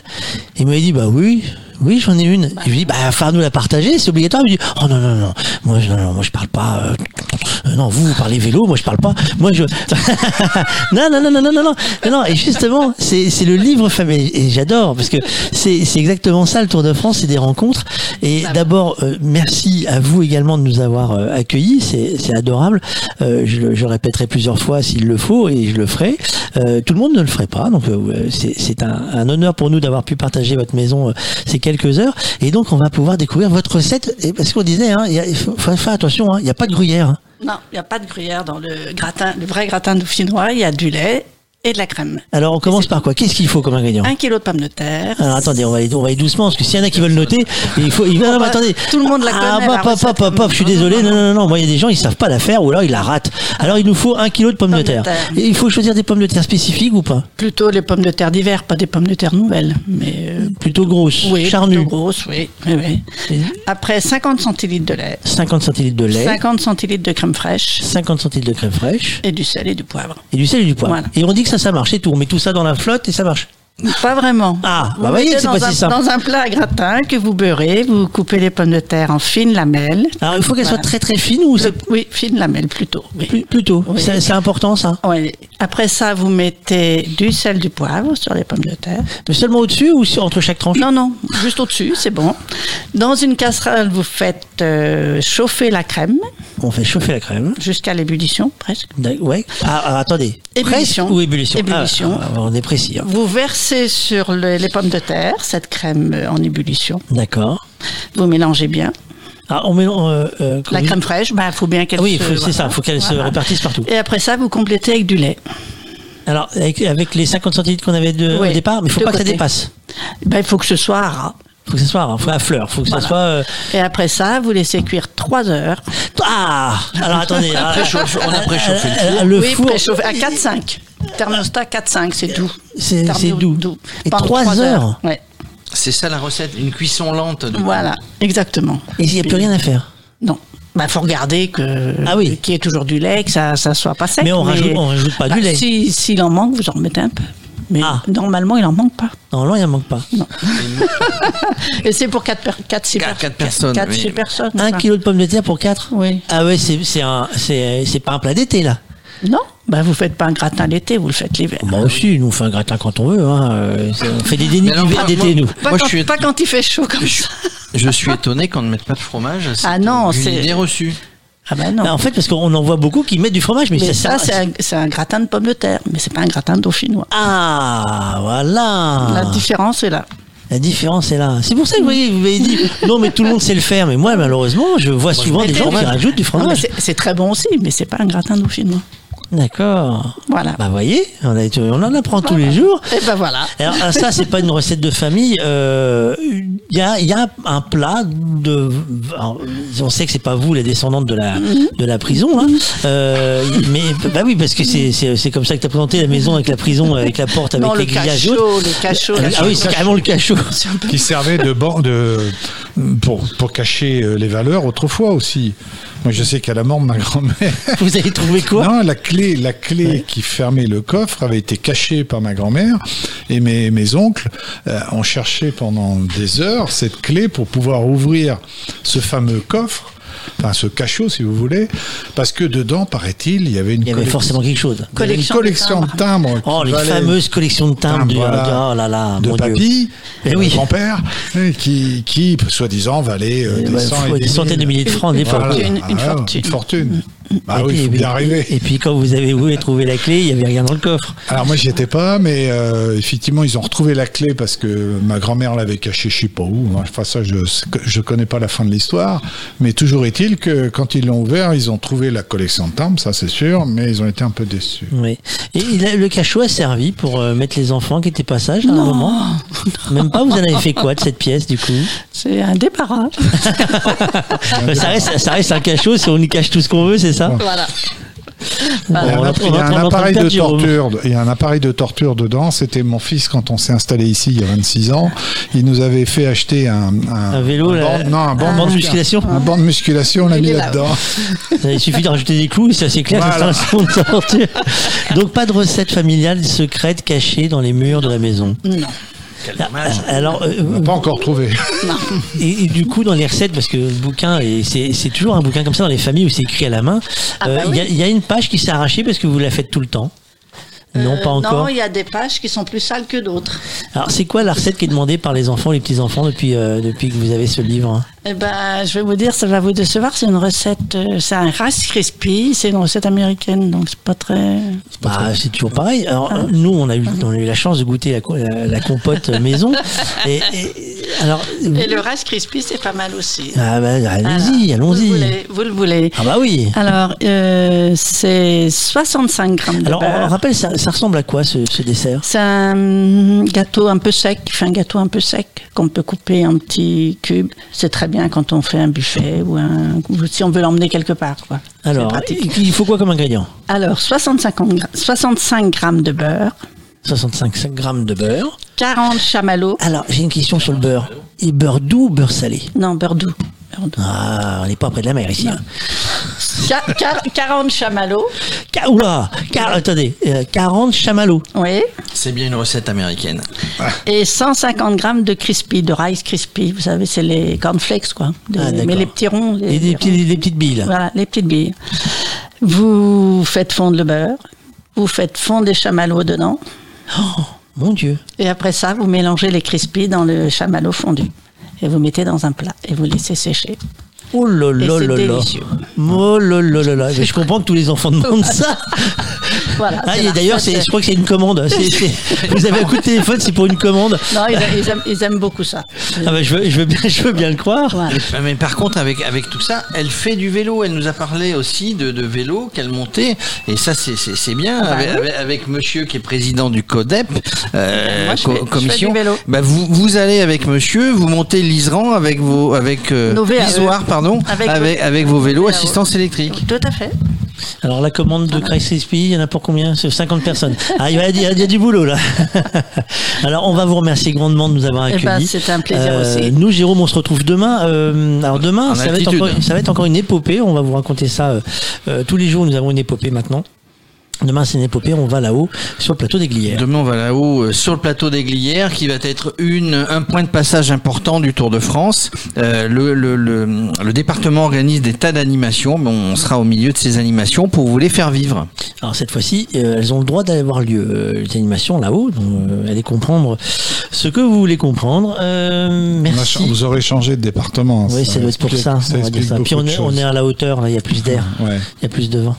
Et il m'avait dit bah oui. Oui, j'en ai une. Bah. Je lui dis, bah, falloir nous la partager, c'est obligatoire. Il me dit, oh non, non, non, moi, non, non, moi, je parle pas. Euh, non, vous, vous parlez vélo, moi, je parle pas. Moi, je. (laughs) non, non, non, non, non, non, non, non. Et justement, c'est le livre familial. Et j'adore, parce que c'est exactement ça, le Tour de France, c'est des rencontres. Et bah, d'abord, euh, merci à vous également de nous avoir euh, accueillis, c'est adorable. Euh, je, je répéterai plusieurs fois s'il le faut, et je le ferai. Euh, tout le monde ne le ferait pas, donc euh, c'est un, un, honneur pour nous d'avoir pu partager votre maison. ces quelques heures. Et donc, on va pouvoir découvrir votre recette. Et parce qu'on disait, hein, il faut faire attention, hein, il n'y a pas de gruyère. hein. Non, il n'y a pas de gruyère dans le gratin, le vrai gratin dauphinois. Il y a du lait et de la crème. Alors, on commence par quoi? Qu'est-ce qu'il faut comme ingrédient? Un kilo de pommes de terre. Alors attendez, on va aller, on va aller doucement parce que s'il y en a qui veulent noter, il faut. Il, mais attendez. Tout le monde la Ah, connaît, pop, la pop, recette. pop, pop, je suis désolé. Non, non, non, non. Moi, il y a des gens, ils savent pas la faire ou alors ils la ratent. Alors, il nous faut un kilo de pommes de terre. terre. Et il faut choisir des pommes de terre spécifiques ou pas? Plutôt les pommes de terre d'hiver, pas des pommes de terre nouvelles. Mais euh, Plutôt grosses, oui, charnues. plutôt grosses, oui. oui, oui. Après 50 centilitres de lait, 50 centilitres de lait, 50 centilitres de crème fraîche 50 centilitres de crème fraîche et du sel et du poivre. et du sel et du poivre. Voilà. Et on dit que ça, ça marche. Et tout. On met tout ça dans la flotte et ça marche. Pas vraiment. Ah, Vous bah voyez c'est dans pas un, si simple. Dans un plat à gratin que vous beurrez, vous coupez les pommes de terre en fines lamelles. Alors, il faut qu'elles Voilà. soient très très fines ou c'est Oui, fines lamelles plutôt. oui. plus- plutôt Oui. C'est important ça. Oui. Après ça, vous mettez du sel, du poivre sur les pommes de terre. Mais seulement au-dessus ou entre chaque tranche? Non, non, juste au-dessus, c'est bon. Dans une casserole, vous faites euh, chauffer la crème On fait chauffer la crème. jusqu'à l'ébullition, presque. Ouais. Ah, ah, attendez. Ébullition. Ou ébullition? Ébullition. Ah, ah, on est précis. hein. Vous versez sur le- les pommes de terre cette crème euh, en ébullition. D'accord. Vous mélangez bien. Ah, on mélange. euh, euh, La crème fraîche, il bah, faut bien qu'elle Oui, se... faut- c'est voilà. ça, faut qu'elle se Voilà. répartisse partout. Et après ça, vous complétez avec du lait. Alors, avec, avec les 50 centilitres qu'on avait de, Oui, au départ, mais il faut de pas que ça côté. dépasse. Ben, il faut que ce soit à ras. faut que ça soit, faut à fleur, faut que ça Voilà. soit. euh, Et après ça, vous laissez cuire 3 heures. Ah Alors attendez, (laughs) On a préchauffé- on a préchauffé le ah, four. Le oui, four, préchauffé à 4-5. Thermostat 4-5, c'est doux. c'est c'est doux. Et Pendant 3 trois heures. Ouais. C'est ça la recette, une cuisson lente. de- Voilà, exactement. Et il n'y a plus rien à faire. Non. Il faut regarder que Ah oui. qu'il y ait toujours du lait, que ça ne soit pas sec. Mais on rajoute- on rajoute pas du Bah, lait. si- S'il en manque, vous en remettez un peu. Mais Ah. normalement, il en manque pas. Normalement, il n'en manque pas. (laughs) Et c'est pour 4 4 6 Quatre personnes, 4 oui. 6 personnes. Un ça. kilo de pommes de terre pour 4 Oui. Ah ouais, c'est c'est un- c'est c'est pas un plat d'été là. Non, bah vous faites pas un gratin l'été, vous le faites l'hiver. Moi aussi, nous on fait un gratin quand on veut. Hein. euh, c'est- On fait des dénis d'hiver d'été, nous. Pas, Moi, quand, je suis- pas quand il fait chaud comme ça. Je suis étonné qu'on ne mette pas de fromage. C'est Ah non, une c'est- idée reçue. Ah ben non. Bah, en fait, parce qu'on en voit beaucoup qui mettent du fromage, mais, mais ça, ça, c'est un, c'est un gratin de pommes de terre, mais c'est pas un gratin dauphinois. Ah, voilà. La différence est là. La différence est là. C'est pour ça que vous voyez, vous m'avez dit, (laughs) non, mais tout le monde sait le faire. Mais moi, malheureusement, je vois souvent des gens qui rajoutent du fromage. c'est- C'est très bon aussi, mais c'est pas un gratin dauphinois. D'accord. Voilà. Bah, voyez, on, a, on en apprend tous les jours. Et ben voilà. (laughs) Alors, ah, ça, c'est pas une recette de famille. euh, Il y, a, il y a un plat de. alors, on sait que c'est pas vous, les descendantes de la, de la prison, hein. Euh, mais bah oui, parce que c'est- c'est c'est comme ça que tu as présenté la maison avec la prison, avec la porte, avec non, les le grillages. cachot, le cachot. Ah oui, c'est carrément le cachot. (laughs) qui servait de, de pour, pour cacher euh, les valeurs autrefois aussi. Moi, je sais qu'à la mort de ma grand-mère. (laughs) Vous avez trouvé quoi Non, la clé, la clé qui fermait le coffre avait été cachée par ma grand-mère et mes, mes oncles euh, ont cherché pendant des heures cette clé pour pouvoir ouvrir ce fameux coffre enfin ce cachot si vous voulez, parce que dedans, paraît-il, il y avait une Il y avait collection- forcément quelque chose. une collection de timbres. Oh, qui les valait- fameuses collections de timbres du voilà, oh là là, de mon papy, Eh de oui. grand-père, euh, qui, qui soi-disant valait euh, des, bah, cent faut et des des centaines de milliers de francs, des Voilà. fortunes. Ah, Une fortune. Une fortune. Bah Et oui, puis- faut et bien puis- arriver. Et puis quand vous avez voulu trouver la clé, il n'y avait rien dans le coffre. Alors moi j'y étais pas, mais euh, effectivement ils ont retrouvé la clé parce que ma grand-mère l'avait cachée je sais pas où. Enfin ça je je connais pas la fin de l'histoire, mais toujours est-il que quand ils l'ont ouvert ils ont trouvé la collection de timbres, ça c'est sûr, mais ils ont été un peu déçus. Oui. Et le cachot a servi pour euh, mettre les enfants qui étaient pas sages à un moment (laughs) Même pas, vous en avez fait quoi de cette pièce du coup? C'est un débarras. (laughs) Ça, reste, ça reste un cachot si on y cache tout ce qu'on veut, c'est ça? Voilà. (laughs) Il y a un, il y a appareil de torture. Il y a un appareil de torture dedans. C'était mon fils quand on s'est installé ici il y a 26 ans. Il nous avait fait acheter un, Un vélo, un banc- non, un banc, de musculation Un banc de musculation. On l'a Il mis là, là-dedans. (laughs) Il suffit de rajouter des clous et ça s'éclaire, Voilà. son de torture. Donc pas de recette familiale secrète cachée dans les murs de la maison? Non. Ah, Alors, euh, On n'a pas encore trouvé. (laughs) Et, et du coup, dans les recettes, parce que le bouquin, et c'est toujours un bouquin comme ça dans les familles où c'est écrit à la main, Ah euh, bah il y, a- oui. il y a une page qui s'est arrachée parce que vous la faites tout le temps. Non, Euh, pas encore. Non, il y a des pages qui sont plus sales que d'autres. Alors, c'est quoi la recette qui est demandée par les enfants, les petits-enfants, depuis, euh, depuis que vous avez ce livre hein? Eh ben, je vais vous dire, ça va vous décevoir. C'est une recette, euh, c'est un Rice Krispie. C'est une recette américaine, donc c'est pas très. Bah, c'est toujours pareil. Alors, euh, nous, on a, eu, on a eu la chance de goûter la, co- la- la compote (laughs) maison. Et, et- alors, Et le Rice Krispie, c'est pas mal aussi. ah bah, allez-y, Alors, Vous le allons-y. voulez, vous le voulez. Ah bah oui. Alors, euh, c'est 65 grammes de Alors, on beurre. rappelle, ça, ça ressemble à quoi ce, ce dessert? C'est un gâteau un peu sec, qui fait un gâteau un peu sec qu'on peut couper en petits cubes. C'est très bien quand on fait un buffet ou, un, si on veut l'emmener quelque part. Quoi. Alors, il faut quoi comme ingrédient? Alors, 65, gra- 65 grammes de beurre, 65 grammes de beurre. 40 chamallows. Alors, j'ai une question sur le beurre. Et beurre doux ou beurre salé? Non, beurre doux. Ah, on n'est pas près de la mer ici. hein. Qua- qua- 40 chamallows. Ca- Oula, car- attendez, euh, 40 chamallows. Oui. C'est bien une recette américaine. Et 150 grammes de crispy, de rice crispy. Vous savez, c'est les cornflakes, quoi. Des- Ah, d'accord. mais les petits ronds. les- Et des, les petits- ronds. des petites billes. là. Voilà, les petites billes. Vous faites fondre le beurre. Vous faites fondre les chamallows dedans. Oh, mon Dieu. Et après ça, vous mélangez les crispy dans le chamallow fondu. Et vous mettez dans un plat et vous laissez sécher. Oh là Et là là là. délicieux. Oh là là là là. Mais je comprends que tous les enfants demandent (laughs) ça. Voilà. Ah, et d'ailleurs, je crois que c'est une commande. (laughs) Vous avez un coup de téléphone, c'est pour une commande. Non, ils, ils aiment, ils aiment beaucoup ça. Ah bah, je, veux, je, veux bien, je veux bien le croire. Mais par contre, avec, avec tout ça, elle fait du vélo. Elle nous a parlé aussi de, de vélo qu'elle montait. Et ça, c'est- bien. Ah bah avec, oui. avec- avec monsieur qui est président du CODEP, euh, Moi, co- fais- commission. Bah, vous, vous allez avec monsieur, vous montez l'Iseran avec vos. Avec, euh, Nos VAE. l'Isoire, pardon. Avec Avec, vos- avec, vos vélos assistance électrique. Tout à fait. Alors, la commande de Christ Crispy, il y en a pour combien? C'est 50 personnes. Ah, il y, a, il y a- il y a du boulot, là. (laughs) Alors, on va vous remercier grandement de nous avoir Eh accueillis. ben, c'était un plaisir aussi. Nous, Jérôme, on se retrouve demain. Euh, alors, demain, En ça va, être encore, ça va être encore une épopée. On va vous raconter ça. euh, euh, tous les jours, nous avons une épopée maintenant. Demain, c'est une épopée. On va là-haut, sur le plateau des Glières. Demain, on va là-haut euh, sur le plateau des Glières, qui va être une, un point de passage important du Tour de France. Euh, le, le, le, le département organise des tas d'animations, mais on sera au milieu de ces animations pour vous les faire vivre. Alors cette fois-ci, euh, elles ont le droit d'avoir lieu, euh, les animations là-haut, donc euh, allez comprendre ce que vous voulez comprendre. Euh, merci. Vous aurez changé de département. Oui, ça doit être pour explique- ça. on va dire explique ça. Puis on est, on choses. est à la hauteur, il y a plus d'air, Ouais. il y a plus de vent.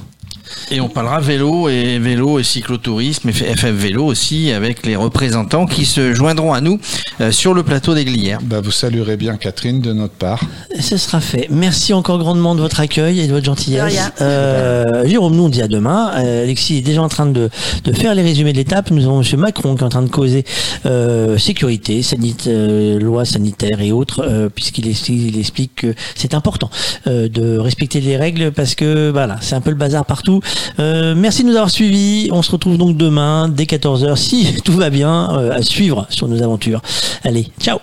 Et on parlera vélo et vélo et cyclotourisme et FF Vélo aussi avec les représentants qui se joindront à nous euh, sur le plateau des Glières. Bah, vous saluerez bien Catherine de notre part. Ce sera fait. Merci encore grandement de votre accueil et de votre gentillesse. Euh, Jérôme, nous on dit à demain. Euh, Alexis est déjà en train de, de faire les résumés de l'étape. Nous avons M. Macron qui est en train de causer euh, sécurité, sanit- euh, loi sanitaire et autres, euh, puisqu'il explique, il explique que c'est important euh, de respecter les règles parce que voilà, c'est un peu le bazar partout. Euh, merci de nous avoir suivis. On se retrouve donc demain dès 14h si (laughs) tout va bien euh, à suivre sur nos aventures. Allez, ciao